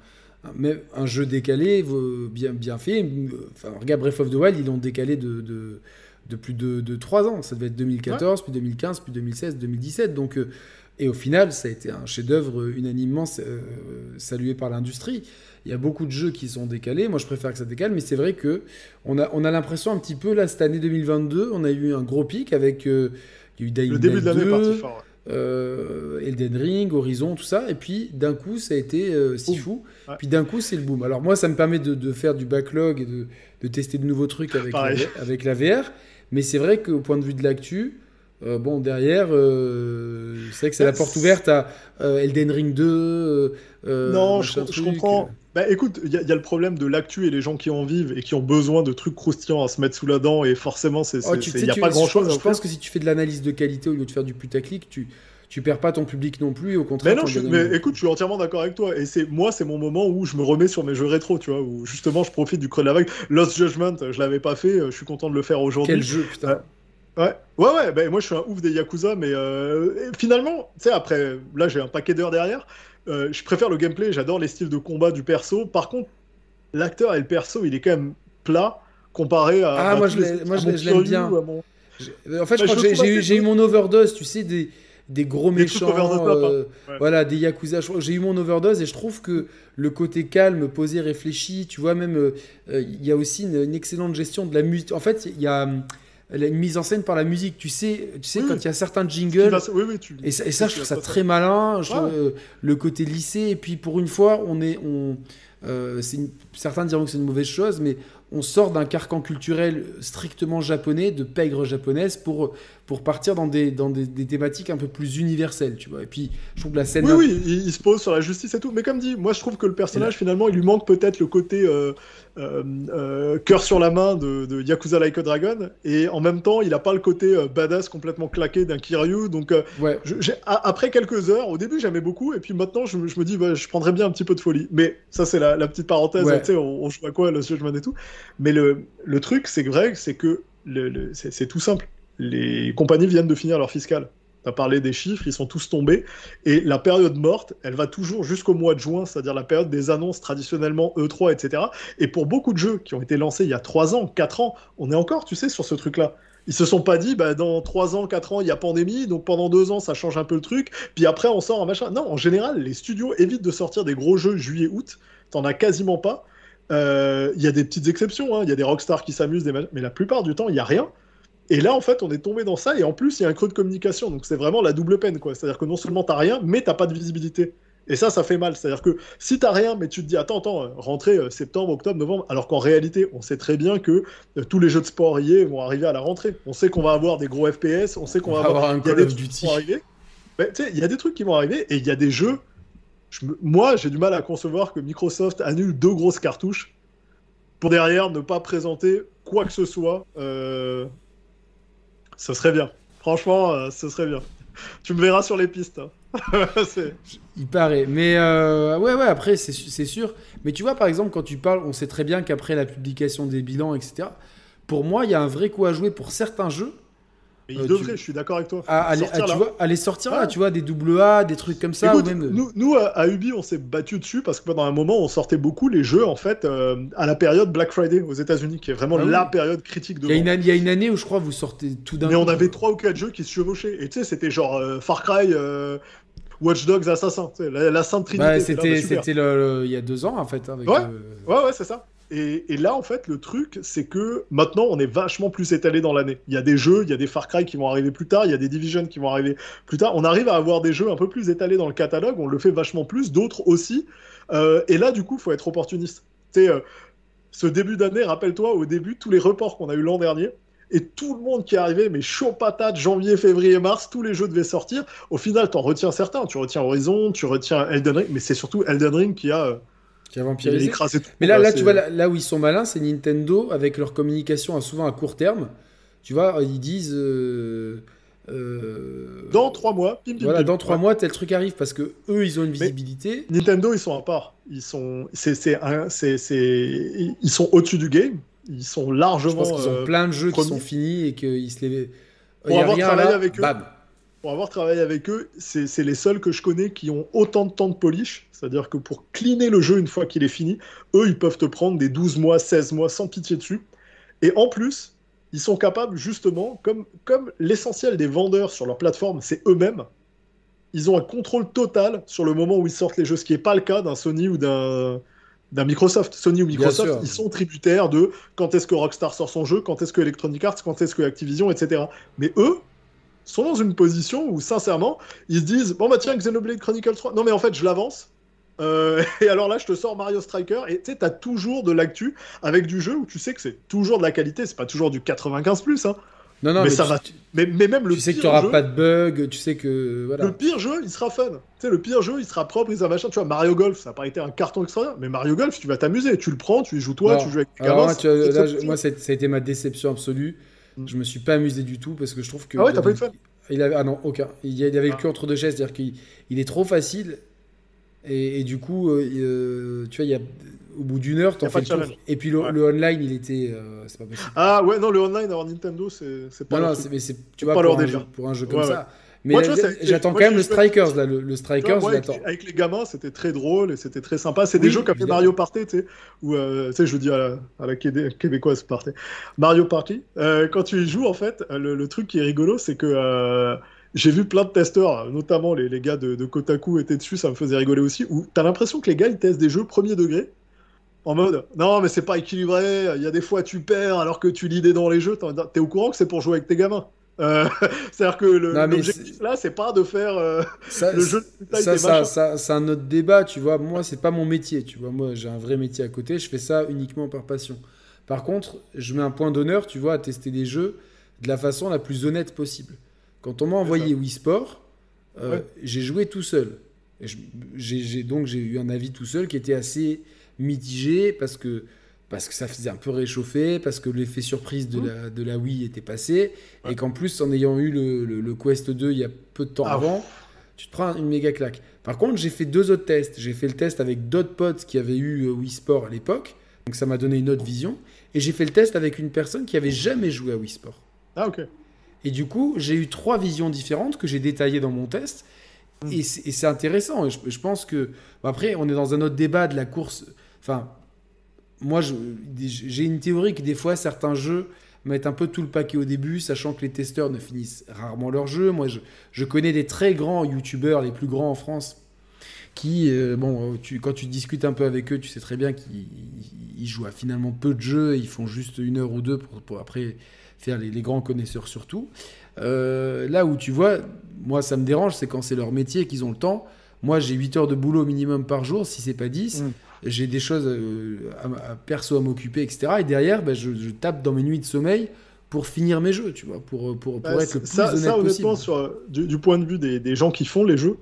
mais un jeu décalé bien, bien fait. Enfin, regarde Breath of the Wild, ils l'ont décalé de, de, de, plus de, de 3 ans. Ça devait être 2014, puis 2015, puis 2016, 2017. Donc, euh, et au final, ça a été un chef-d'œuvre unanimement euh, salué par l'industrie. Il y a beaucoup de jeux qui sont décalés. Moi, je préfère que ça décale, mais c'est vrai que on a, on a l'impression un petit peu, là, cette année 2022, on a eu un gros pic avec. Euh, il y a eu Dying Le début de l'année parti fort. Euh, Elden Ring, Horizon, tout ça. Et puis d'un coup, ça a été euh, si fou. Puis d'un coup, c'est le boom. Alors moi, ça me permet de, faire du backlog et de, tester de nouveaux trucs avec, la, avec la VR. Mais c'est vrai qu'au point de vue de l'actu, euh, bon, derrière, c'est vrai que c'est la porte ouverte à Elden Ring 2. non, je, je comprends. Bah écoute, il y, a le problème de l'actu et les gens qui en vivent et qui ont besoin de trucs croustillants à se mettre sous la dent et forcément, il oh, n'y a pas grand chose. Je, je pense que si tu fais de l'analyse de qualité au lieu de faire du putaclic, tu tu perds pas ton public non plus, au contraire. Mais non, je, mais écoute, je suis entièrement d'accord avec toi. Et c'est moi, c'est mon moment où je me remets sur mes jeux rétro, tu vois, où justement je profite du creux de la vague. Lost Judgment, je l'avais pas fait, je suis content de le faire aujourd'hui. Quel jeu, putain. Ouais, ouais, ouais. Ben, moi, je suis un ouf des Yakuza, mais euh, finalement, tu sais, après, là, j'ai un paquet d'heures derrière. Euh, je préfère le gameplay, j'adore les styles de combat du perso. Par contre, l'acteur et le perso, il est quand même plat comparé à. Ah, moi, je l'aime bien. En fait, je crois que j'ai eu mon overdose, tu sais, des, des gros méchants, euh, voilà, des yakuza. J'ai eu mon overdose et je trouve que le côté calme, posé, réfléchi, tu vois, même euh, il y a aussi une, excellente gestion de la musique. En fait, il y a une mise en scène par la musique. Tu sais, tu sais quand il y a certains jingles. et, ça, je trouve ça très malin. Euh, le côté lycée. Et puis pour une fois, on est, on, euh, certains diront que c'est une mauvaise chose, mais on sort d'un carcan culturel strictement japonais, de pègre japonaise, pour, pour partir dans, des, dans des, thématiques un peu plus universelles, tu vois. Et puis, je trouve que la scène... Oui, oui, il, se pose sur la justice et tout. Mais comme dit, moi, je trouve que le personnage, finalement, il lui manque peut-être le côté euh, euh, euh, cœur sur la main de, de, Yakuza Like a Dragon. Et en même temps, il n'a pas le côté badass complètement claqué d'un Kiryu. Donc, ouais. après quelques heures, au début, j'aimais beaucoup. Et puis maintenant, je, me dis, bah, je prendrais bien un petit peu de folie. Mais ça, c'est la, petite parenthèse. Tu sais, on, on, joue à quoi, le Judgment et tout. Mais le, le truc, c'est vrai, c'est que le, c'est tout simple. Les compagnies viennent de finir leur fiscal. Tu as parlé des chiffres, ils sont tous tombés. Et la période morte, elle va toujours jusqu'au mois de juin, c'est-à-dire la période des annonces traditionnellement E3, etc. Et pour beaucoup de jeux qui ont été lancés il y a 3 ans, 4 ans, on est encore, tu sais, sur ce truc-là. Ils se sont pas dit, bah, dans 3 ans, 4 ans, il y a pandémie, donc pendant 2 ans, ça change un peu le truc, puis après, on sort un machin. Non, en général, les studios évitent de sortir des gros jeux juillet-août. T'en as quasiment pas. Euh, il y a des petites exceptions, hein. il y a des rockstars qui s'amusent, mais la plupart du temps, il n'y a rien. Et là, en fait, on est tombé dans ça, et en plus, il y a un creux de communication, donc c'est vraiment la double peine, quoi. C'est-à-dire que non seulement t'as rien, mais t'as pas de visibilité. Et ça, ça fait mal. C'est-à-dire que si t'as rien, mais tu te dis, attends, attends, euh, rentrée euh, septembre, octobre, novembre, alors qu'en réalité, on sait très bien que tous les jeux de sport IA vont arriver à la rentrée. On sait qu'on va avoir des gros FPS, on sait qu'on va avoir, un Call of Duty. Il y a des trucs qui vont arriver, et il y a des jeux moi, j'ai du mal à concevoir que Microsoft annule deux grosses cartouches pour derrière ne pas présenter quoi que ce soit. Euh... Ce serait bien. Franchement, euh, ce serait bien. Tu me verras sur les pistes. Hein. [laughs] Il paraît. Mais euh, ouais, ouais, après, c'est sûr. Mais tu vois, par exemple, quand tu parles, on sait très bien qu'après la publication des bilans, etc., pour moi, il y a un vrai coup à jouer pour certains jeux il euh, devrait, je suis d'accord avec toi. À, aller, sortir, tu vois, aller sortir là, tu vois, des double A, des trucs comme ça. même... Euh, nous, nous, à Ubi, on s'est battu dessus parce que pendant un moment, on sortait beaucoup les jeux, en fait, euh, à la période Black Friday aux États-Unis, qui est vraiment ah la période critique de il y, a une, il y a une année où je crois vous sortez tout d'un Mais on avait trois ou quatre jeux qui se chevauchaient. Et tu sais, c'était genre Far Cry. Watch Dogs Assassin, la, la Sainte Trinité. Bah, c'était il y a deux ans en fait. Avec, ouais, ouais, ouais, c'est ça. Et, là, en fait, le truc, c'est que maintenant, on est vachement plus étalé dans l'année. Il y a des jeux, il y a des Far Cry qui vont arriver plus tard, il y a des Division qui vont arriver plus tard. On arrive à avoir des jeux un peu plus étalés dans le catalogue, on le fait vachement plus, d'autres aussi. Euh, et là, du coup, faut être opportuniste. Euh, ce début d'année, rappelle-toi, au début, tous les reports qu'on a eu l'an dernier, et tout le monde qui arrivé, mais chaud patate, janvier, février, mars, tous les jeux devaient sortir. Au final, tu en retiens certains. Tu retiens Horizon, tu retiens Elden Ring, mais c'est surtout Elden Ring qui a euh, qui a vampirisé. Mais là, là, tu vois, là, où ils sont malins, c'est Nintendo, avec leur communication souvent à court terme. Tu vois, ils disent. Euh, euh, dans trois mois, voilà, dans trois mois, tel truc arrive parce que eux, ils ont une visibilité. Nintendo, ils sont à part. Ils sont, c'est, ils sont au-dessus du game. Ils sont largement. Je pense qu'ils ont plein de jeux qui sont finis et qu'ils se les. Pour avoir travaillé avec eux, pour avoir travaillé avec eux, c'est les seuls que je connais qui ont autant de temps de polish. C'est-à-dire que pour cleaner le jeu une fois qu'il est fini, eux, ils peuvent te prendre des 12 mois, 16 mois sans pitié dessus. Et en plus, ils sont capables, justement, comme, comme l'essentiel des vendeurs sur leur plateforme, c'est eux-mêmes, ils ont un contrôle total sur le moment où ils sortent les jeux, ce qui n'est pas le cas d'un Sony ou d'un d'un Microsoft. Sony ou Microsoft, ils sont tributaires de quand est-ce que Rockstar sort son jeu, quand est-ce que Electronic Arts, quand est-ce que Activision, etc. Mais eux, sont dans une position où, sincèrement, ils se disent Bon, bah tiens, Xenoblade Chronicles 3, non, mais en fait, je l'avance. Euh, [laughs] et alors là, je te sors Mario Striker, et tu sais, t'as toujours de l'actu avec du jeu où tu sais que c'est toujours de la qualité, c'est pas toujours du 95 plus, hein. Non, non, mais, ça va. Mais, mais, même le tu sais que tu auras pas de bug, tu sais que voilà. Le pire jeu, il sera fun. Tu sais, le pire jeu, il sera propre, il sera machin. Tu vois, Mario Golf, ça n'a pas été un carton extraordinaire, mais Mario Golf, tu vas t'amuser. Tu le prends, tu y joues toi, tu joues avec tes moi, ça a été ma déception absolue. Mm. Je me suis pas amusé du tout parce que je trouve que. Ah ouais, t'as pas eu de fun il avait, ah non, aucun. Il avait le cul entre deux chaises, c'est-à-dire qu'il il est trop facile. Et, du coup, euh, euh, tu vois, il y a, au bout d'une heure, t'en fais le tour. Et puis le, online, il était. Euh, c'est pas possible. Ah ouais, non, le online, alors Nintendo, c'est pas. Non, non, mais c'est, tu vois, pour, un jeu, pour un jeu comme ça. Mais j'attends quand même le Strikers, là, le, Strikers, j'attends. Avec, les gamins, c'était très drôle et c'était très sympa. C'est des jeux comme Mario Party, tu sais, où, tu sais, je le dis à la, québécoise Party. Mario Party, quand tu y joues, en fait, le, truc qui est rigolo, c'est que j'ai vu plein de testeurs, notamment les, les gars de, de, Kotaku étaient dessus, ça me faisait rigoler aussi, où t'as l'impression que les gars, ils testent des jeux premier degré, en mode, non, mais c'est pas équilibré, il y a des fois tu perds alors que tu lis des dans les jeux, t'es au courant que c'est pour jouer avec tes gamins. Euh, [laughs] C'est-à-dire que l'objectif là, c'est pas de faire euh, le jeu de ça, ça, ça c'est un autre débat, tu vois. Moi, c'est pas mon métier, tu vois. Moi, j'ai un vrai métier à côté, je fais ça uniquement par passion. Par contre, je mets un point d'honneur, tu vois, à tester des jeux de la façon la plus honnête possible. Quand on m'a envoyé Wii Sport, euh, j'ai joué tout seul. Donc j'ai eu un avis tout seul qui était assez mitigé parce que parce que ça faisait un peu réchauffer, parce que l'effet surprise de, mmh. la, de la Wii était passé, et qu'en plus, en ayant eu le, le, Quest 2 il y a peu de temps ah, avant, tu te prends une méga claque. Par contre, j'ai fait deux autres tests. J'ai fait le test avec d'autres potes qui avaient eu euh, Wii Sport à l'époque, donc ça m'a donné une autre vision, et j'ai fait le test avec une personne qui avait jamais joué à Wii Sport. Ah ok. Et du coup, j'ai eu trois visions différentes que j'ai détaillées dans mon test. Mm. Et c'est intéressant. Et je, pense que. Après, on est dans un autre débat de la course. Enfin, moi, j'ai une théorie que des fois, certains jeux mettent un peu tout le paquet au début, sachant que les testeurs ne finissent rarement leur jeu. Moi, je, connais des très grands youtubeurs, les plus grands en France, qui, euh, bon, quand tu discutes un peu avec eux, tu sais très bien qu'ils jouent à finalement peu de jeux, ils font juste une heure ou deux pour, après faire les, grands connaisseurs surtout. Euh, là où tu vois, moi ça me dérange, c'est quand c'est leur métier qu'ils ont le temps. Moi j'ai 8 heures de boulot minimum par jour, si c'est pas 10. Mm. J'ai des choses euh, à, perso à m'occuper, etc. Et derrière, ben, je, tape dans mes nuits de sommeil pour finir mes jeux, tu vois, pour, pour, pour être le plus ça, honnête ça, honnêtement, Sur, du, point de vue des, des, gens qui font les jeux,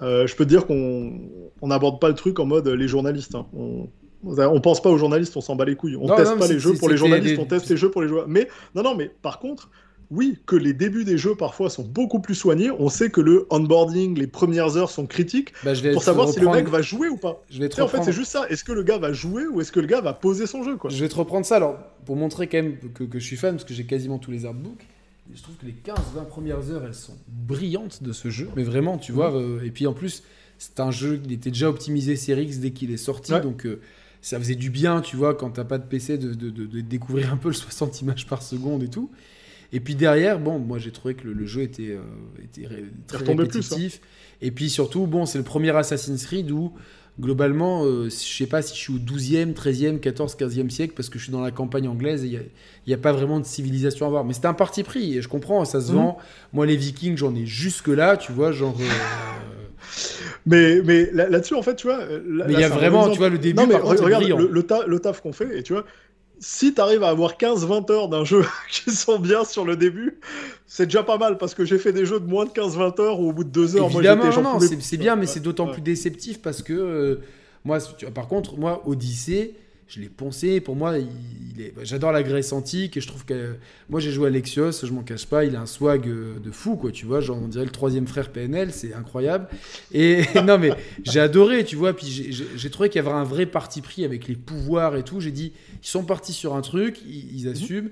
euh, je peux te dire qu'on n'aborde pas le truc en mode les journalistes. Hein. On, on pense pas aux journalistes, on s'en bat les couilles. On teste pas les jeux pour les journalistes, on teste les jeux pour les joueurs. Mais non, non, mais par contre, oui, que les débuts des jeux parfois sont beaucoup plus soignés. On sait que le onboarding, les premières heures sont critiques bah, pour savoir si le mec va jouer ou pas. Je vais te En fait, c'est juste ça. Est-ce que le gars va jouer ou est-ce que le gars va poser son jeu quoi? Je vais te reprendre ça alors pour montrer quand même que, je suis fan parce que j'ai quasiment tous les artbooks. Je trouve que les 15-20 premières heures, elles sont brillantes de ce jeu. Mais vraiment, tu vois. Euh, et puis en plus, c'est un jeu qui était déjà optimisé Series X dès qu'il est sorti. Donc. Euh, ça faisait du bien, tu vois, quand t'as pas de PC, de, découvrir un peu le 60 images par seconde et tout. Et puis derrière, bon, moi j'ai trouvé que le, jeu était, euh, très hein. répétitif. Et puis surtout, bon, c'est le premier Assassin's Creed où globalement, euh, je sais pas si je suis au 12e, 13e, 14, 15e siècle parce que je suis dans la campagne anglaise et il n'y a, pas vraiment de civilisation à voir. Mais c'était un parti pris et je comprends, ça se mmh. vend. Moi, les Vikings, j'en ai jusque là, tu vois, genre. Euh, [laughs] mais, mais là-dessus, en fait, tu vois. mais il y a vraiment, tu vois, le début, mais regarde le, taf qu'on fait, et tu vois, si tu arrives à avoir 15-20 heures d'un jeu [laughs] qui sont bien sur le début, c'est déjà pas mal parce que j'ai fait des jeux de moins de 15-20 heures où au bout de 2 heures, Évidemment, moi non, c'est bien, mais c'est d'autant plus déceptif parce que euh, moi, par contre, moi, Odyssey, je l'ai poncé. Pour moi, il, est... j'adore la Grèce antique et je trouve que moi j'ai joué à Lexios, je m'en cache pas, il a un swag euh, de fou quoi, tu vois, genre on dirait le troisième frère PNL, c'est incroyable. Et [laughs] non mais j'ai adoré, tu vois, puis j'ai trouvé qu'il y avait un vrai parti pris avec les pouvoirs et tout. J'ai dit, ils sont partis sur un truc, ils, mhm. assument.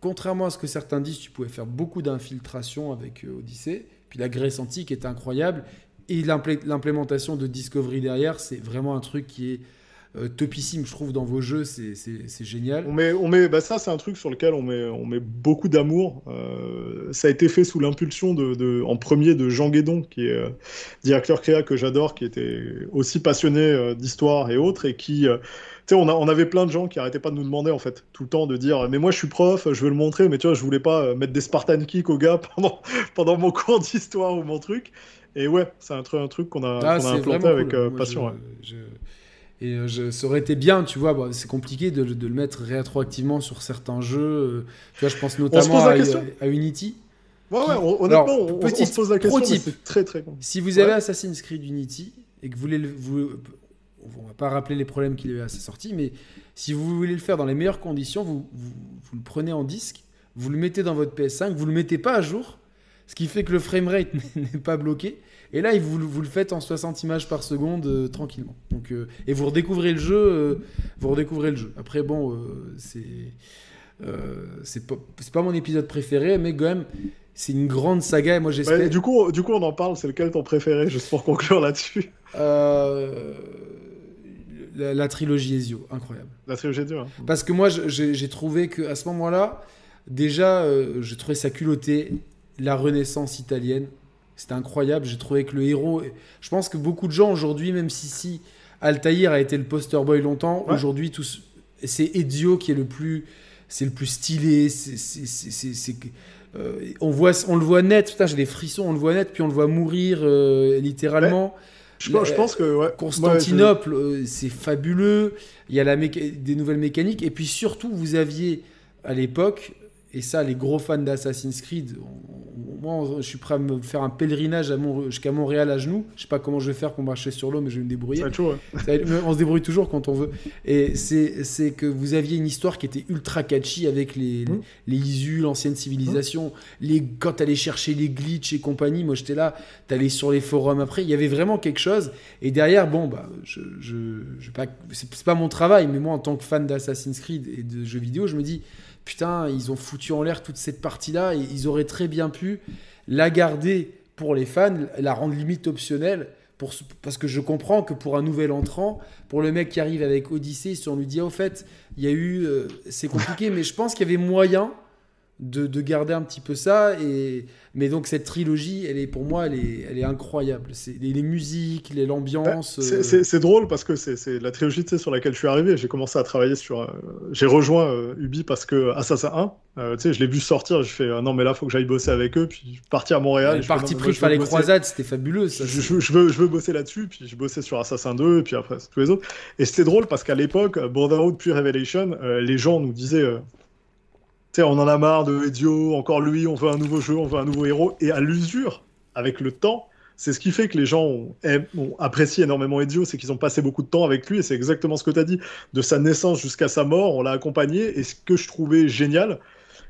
Contrairement à ce que certains disent, tu pouvais faire beaucoup d'infiltration avec euh, Odyssée. Puis la Grèce antique est incroyable. Et l'implémentation de Discovery derrière, c'est vraiment un truc qui est topissime, je trouve, dans vos jeux, c'est génial. On met, on met, bah ça, c'est un truc sur lequel on met, on met beaucoup d'amour. Euh, ça a été fait sous l'impulsion de, en premier de Jean Guédon, qui est euh, directeur créa que j'adore, qui était aussi passionné d'histoire et autres, et qui on, avait plein de gens qui arrêtaient pas de nous demander, en fait, tout le temps, de dire Mais moi, je suis prof, je veux le montrer, mais tu vois, je voulais pas mettre des Spartan Kicks aux gars [laughs] pendant, pendant mon cours d'histoire ou mon truc. Et ouais, c'est un, un, truc qu'on a, ah, implanté avec passion. Et euh, je, ça aurait été bien, tu vois, c'est compliqué de, de, le mettre rétroactivement sur certains jeux. Euh, tu vois, je pense notamment à, à, Unity. Ouais, ouais, honnêtement, on, se pose la question, c'est très très. Si vous avez Assassin's Creed Unity et que vous voulez, vous, on va pas rappeler les problèmes qu'il y a eu à sa sortie, mais si vous voulez le faire dans les meilleures conditions, vous, vous, vous, le prenez en disque, vous le mettez dans votre PS5, vous le mettez pas à jour, ce qui fait que le framerate [laughs] n'est pas bloqué. Et là, vous, vous, le faites en 60 images par seconde euh, tranquillement. Donc, euh, et vous redécouvrez le jeu. Euh, vous redécouvrez le jeu. Après, bon, c'est c'est pas, pas mon épisode préféré, mais quand même, c'est une grande saga. Et moi, j'espère. du coup, du coup, on en parle. C'est lequel ton préféré, juste pour conclure là-dessus la, trilogie Ezio, incroyable. La trilogie Ezio. Hein. Parce que moi, j'ai trouvé que à ce moment-là, déjà, je trouvais ça culotté la Renaissance italienne. C'était incroyable. J'ai trouvé que le héros. Je pense que beaucoup de gens aujourd'hui, même si, si Altaïr a été le poster boy longtemps, aujourd'hui, c'est Ezio qui est le plus. C'est le plus stylé. C'est. Euh, on, voit, on le voit net, putain, j'ai des frissons, on le voit net, puis on le voit mourir euh, littéralement. Je, je, pense que ouais. Constantinople, c'est fabuleux. Il y a la des nouvelles mécaniques. Et puis surtout, vous aviez à l'époque et ça, les gros fans d'Assassin's Creed, moi, je suis prêt à me faire un pèlerinage jusqu'à Montréal à genoux. Je sais pas comment je vais faire pour marcher sur l'eau, mais je vais me débrouiller. on se débrouille toujours quand on veut. Et c'est que vous aviez une histoire qui était ultra catchy avec les, mmh. les, Isu, l'ancienne civilisation. Mmh. Les, quand tu allais chercher les glitches et compagnie, moi j'étais là, tu allais sur les forums après. Il y avait vraiment quelque chose. Et derrière, bon, bah, je, je, je pas, c'est pas mon travail, mais moi en tant que fan d'Assassin's Creed et de jeux vidéo, je me dis putain, ils ont foutu en l'air toute cette partie-là et ils auraient très bien pu la garder pour les fans, la rendre limite optionnelle. Pour, parce que je comprends que pour un nouvel entrant, pour le mec qui arrive avec Odyssey, si on lui dit, au fait, il y a eu. Euh, c'est compliqué, [laughs] mais je pense qu'il y avait moyen de, de, garder un petit peu ça. Et, mais donc, cette trilogie, elle est, pour moi, elle est, elle est incroyable. C'est les, les musiques, l'ambiance. Bah, c'est drôle parce que c'est la trilogie sur laquelle je suis arrivé. J'ai commencé à travailler sur. Euh, j'ai rejoint euh, Ubi parce que Assassin 1, euh, je l'ai vu sortir. Je fais non, mais là, faut que j'aille bosser avec eux. Puis je suis parti à Montréal. Le parti pris, les croisades, c'était fabuleux. Ça, je, je, veux, je veux bosser là-dessus. Puis je bossais sur Assassin 2, et puis après, tous les autres. Et c'était drôle parce qu'à l'époque, Borderwood puis Revelation, les gens nous disaient on en a marre de Ezio, encore lui, on veut un nouveau jeu, on veut un nouveau héros. Et à l'usure, avec le temps, c'est ce qui fait que les gens ont, apprécié énormément Ezio, c'est qu'ils ont passé beaucoup de temps avec lui, et c'est exactement ce que tu as dit. De sa naissance jusqu'à sa mort, on l'a accompagné, et ce que je trouvais génial,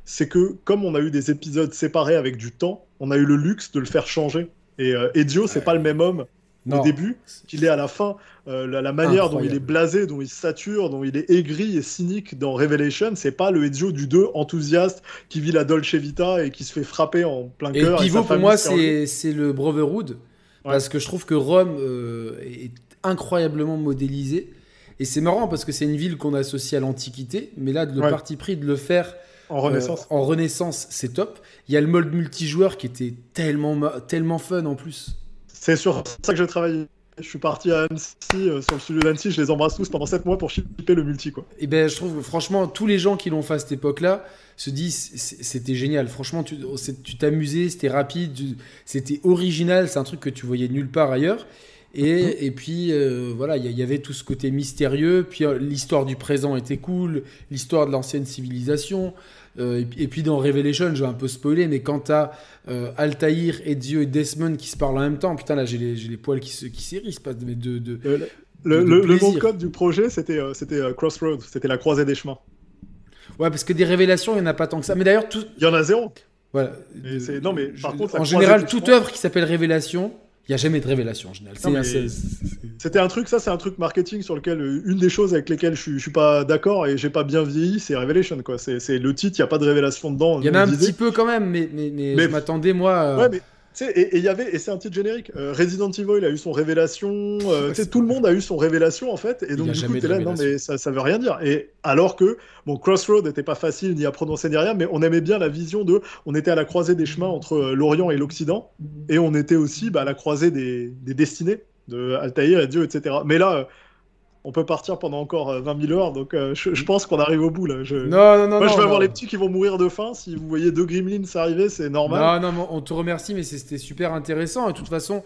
c'est que comme on a eu des épisodes séparés avec du temps, on a eu le luxe de le faire changer. Et euh, Ezio, c'est pas le même homme au début qu'il est à la fin. Euh, la, manière dont il est blasé, dont il sature, dont il est aigri et cynique dans Revelation, c'est pas le Ezio du 2 enthousiaste qui vit la Dolce Vita et qui se fait frapper en plein cœur. Et pivot pour moi, c'est le Brotherhood. Parce que je trouve que Rome euh, est incroyablement modélisé. Et c'est marrant parce que c'est une ville qu'on associe à l'Antiquité, mais là, le parti pris de le faire en Renaissance, euh, en Renaissance c'est top. Il y a le mode multijoueur qui était tellement, tellement fun en plus. C'est sur ça que j'ai travaillé. Je suis parti à Annecy, euh, sur le studio d'Annecy, je les embrasse tous pendant 7 mois pour shipper le multi. Quoi. Et eh ben, je trouve, franchement, tous les gens qui l'ont fait à cette époque-là se disent c'était génial. Franchement, tu t'amusais, c'était rapide, c'était original, c'est un truc que tu voyais nulle part ailleurs. Et, et puis, euh, voilà, il y, avait tout ce côté mystérieux. Puis, euh, l'histoire du présent était cool, l'histoire de l'ancienne civilisation. Euh, et, puis dans Revelation, je vais un peu spoiler, mais quand t'as euh, Altaïr, Ezio et Desmond qui se parlent en même temps, putain là j'ai les, les, poils qui, se, qui s'hérissent, pas de, de, de, euh, le, le, le, de code du projet c'était, c'était Crossroads, c'était la croisée des chemins. Ouais, parce que des révélations, il n'y en a pas tant que ça. Mais d'ailleurs, tout... il y en a zéro. Voilà. non, mais par contre, en général, toute œuvre qui s'appelle Révélation, il n'y a jamais de révélation en général. C'était un truc, ça c'est un truc marketing sur lequel euh, une des choses avec lesquelles je, ne suis pas d'accord et j'ai pas bien vieilli, c'est Revelation quoi. C'est le titre, il y a pas de révélation dedans. Il y en a un petit peu quand même, mais, mais, mais, je m'attendais moi. Ouais, mais et il y avait, et c'est un titre générique, euh, Resident Evil a eu son révélation, euh, tout le monde a eu son révélation en fait, et donc du coup t'es là, non mais ça, ça veut rien dire. Et alors que, bon, Crossroad n'était pas facile ni à prononcer ni rien, mais on aimait bien la vision de, on était à la croisée des chemins entre euh, l'Orient et l'Occident, et on était aussi bah, à la croisée des, des destinées de Altaïr et Dieu, etc. Mais là, on peut partir pendant encore 20 euh, 000 heures, donc euh, je, pense qu'on arrive au bout là. Je... Non, non, non. Moi, je vais avoir les petits qui vont mourir de faim. Si vous voyez deux Gremlins arriver, c'est normal. Non, non, on te remercie, mais c'était super intéressant. Et de toute façon,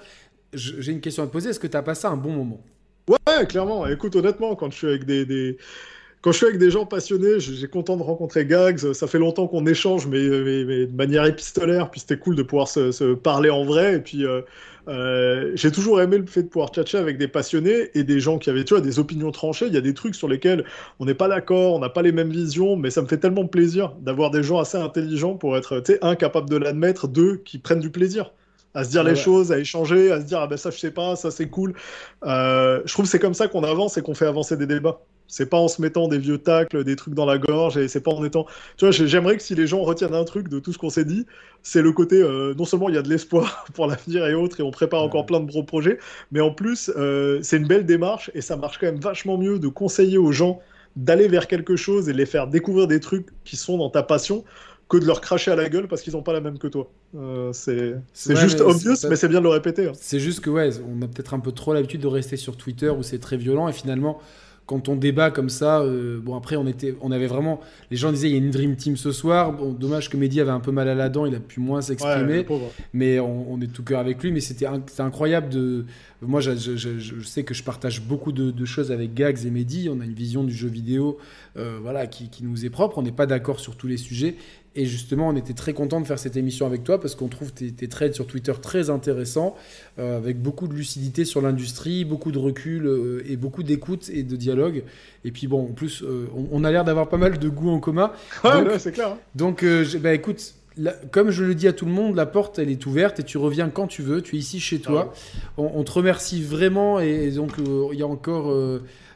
j'ai une question à te poser. Est-ce que tu as passé un bon moment? Ouais, clairement. Écoute, honnêtement, quand je suis avec des... Quand je suis avec des gens passionnés, j'ai content de rencontrer Gags. Ça fait longtemps qu'on échange, mais, de manière épistolaire. Puis c'était cool de pouvoir se, parler en vrai. Et puis, euh, euh, j'ai toujours aimé le fait de pouvoir tchatcher avec des passionnés et des gens qui avaient tu vois, des opinions tranchées. Il y a des trucs sur lesquels on n'est pas d'accord, on n'a pas les mêmes visions, mais ça me fait tellement plaisir d'avoir des gens assez intelligents pour être, tu sais, un, capable de l'admettre, deux, qui prennent du plaisir à se dire les choses, à échanger, à se dire ah ben ça je sais pas, ça c'est cool. Euh, je trouve que c'est comme ça qu'on avance et qu'on fait avancer des débats. C'est pas en se mettant des vieux tacles, des trucs dans la gorge, et c'est pas en étant. Tu vois, j'aimerais que si les gens retiennent un truc de tout ce qu'on s'est dit, c'est le côté. Euh, non seulement il y a de l'espoir [laughs] pour l'avenir et autres, et on prépare encore plein de gros projets, mais en plus, euh, c'est une belle démarche, et ça marche quand même vachement mieux de conseiller aux gens d'aller vers quelque chose et de les faire découvrir des trucs qui sont dans ta passion que de leur cracher à la gueule parce qu'ils n'ont pas la même que toi. Euh, c'est juste obvious, mais c'est bien de le répéter. Hein. C'est juste que, ouais, on a peut-être un peu trop l'habitude de rester sur Twitter où c'est très violent et finalement quand on débat comme ça, euh, bon après on était, on avait vraiment, les gens disaient il y a une dream team ce soir. Bon, dommage que Mehdi avait un peu mal à la dent, il a pu moins s'exprimer, mais on, est tout cœur avec lui. Mais c'était incroyable de, moi je, sais que je partage beaucoup de, choses avec Gags et Mehdi. On a une vision du jeu vidéo, euh, voilà, qui, qui, nous est propre. On n'est pas d'accord sur tous les sujets, et justement, on était très content de faire cette émission avec toi parce qu'on trouve tes, tes, trades sur Twitter très intéressants, euh, avec beaucoup de lucidité sur l'industrie, beaucoup de recul euh, et beaucoup d'écoute et de dialogue. Et puis bon, en plus, euh, on, a l'air d'avoir pas mal de goût en commun. Ouais, c'est clair. Hein. Donc, bah, écoute, comme je le dis à tout le monde, la porte elle est ouverte et tu reviens quand tu veux. Tu es ici chez toi. Ah on, te remercie vraiment et, donc il y a encore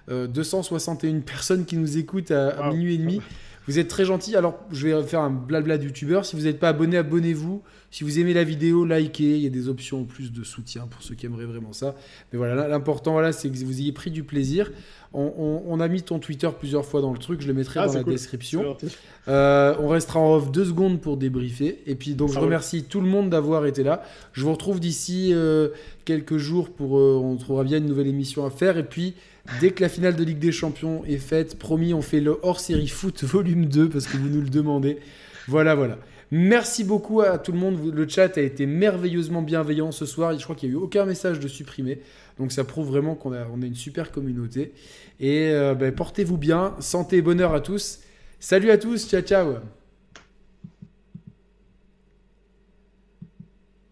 261 personnes qui nous écoutent à, minuit et demi. Vous êtes très gentil. Alors, je vais faire un blabla de youtubeur. Si vous n'êtes pas abonné, abonnez-vous. Si vous aimez la vidéo, likez. Il y a des options en plus de soutien pour ceux qui aimeraient vraiment ça. Mais voilà, l'important, voilà, c'est que vous ayez pris du plaisir. On, a mis ton Twitter plusieurs fois dans le truc. Je le mettrai ah, dans la description. Euh, on restera en off deux secondes pour débriefer. Et puis, donc, je remercie tout le monde d'avoir été là. Je vous retrouve d'ici euh, quelques jours pour. Euh, on trouvera bien une nouvelle émission à faire. Et puis. Dès que la finale de Ligue des Champions est faite, promis, on fait le hors-série foot volume 2 parce que vous nous le demandez. Voilà, voilà. Merci beaucoup à tout le monde. Le chat a été merveilleusement bienveillant ce soir. Je crois qu'il n'y a eu aucun message de supprimé. Donc ça prouve vraiment qu'on a, une super communauté. Et euh, ben, portez-vous bien. Santé et bonheur à tous. Salut à tous. Ciao, ciao.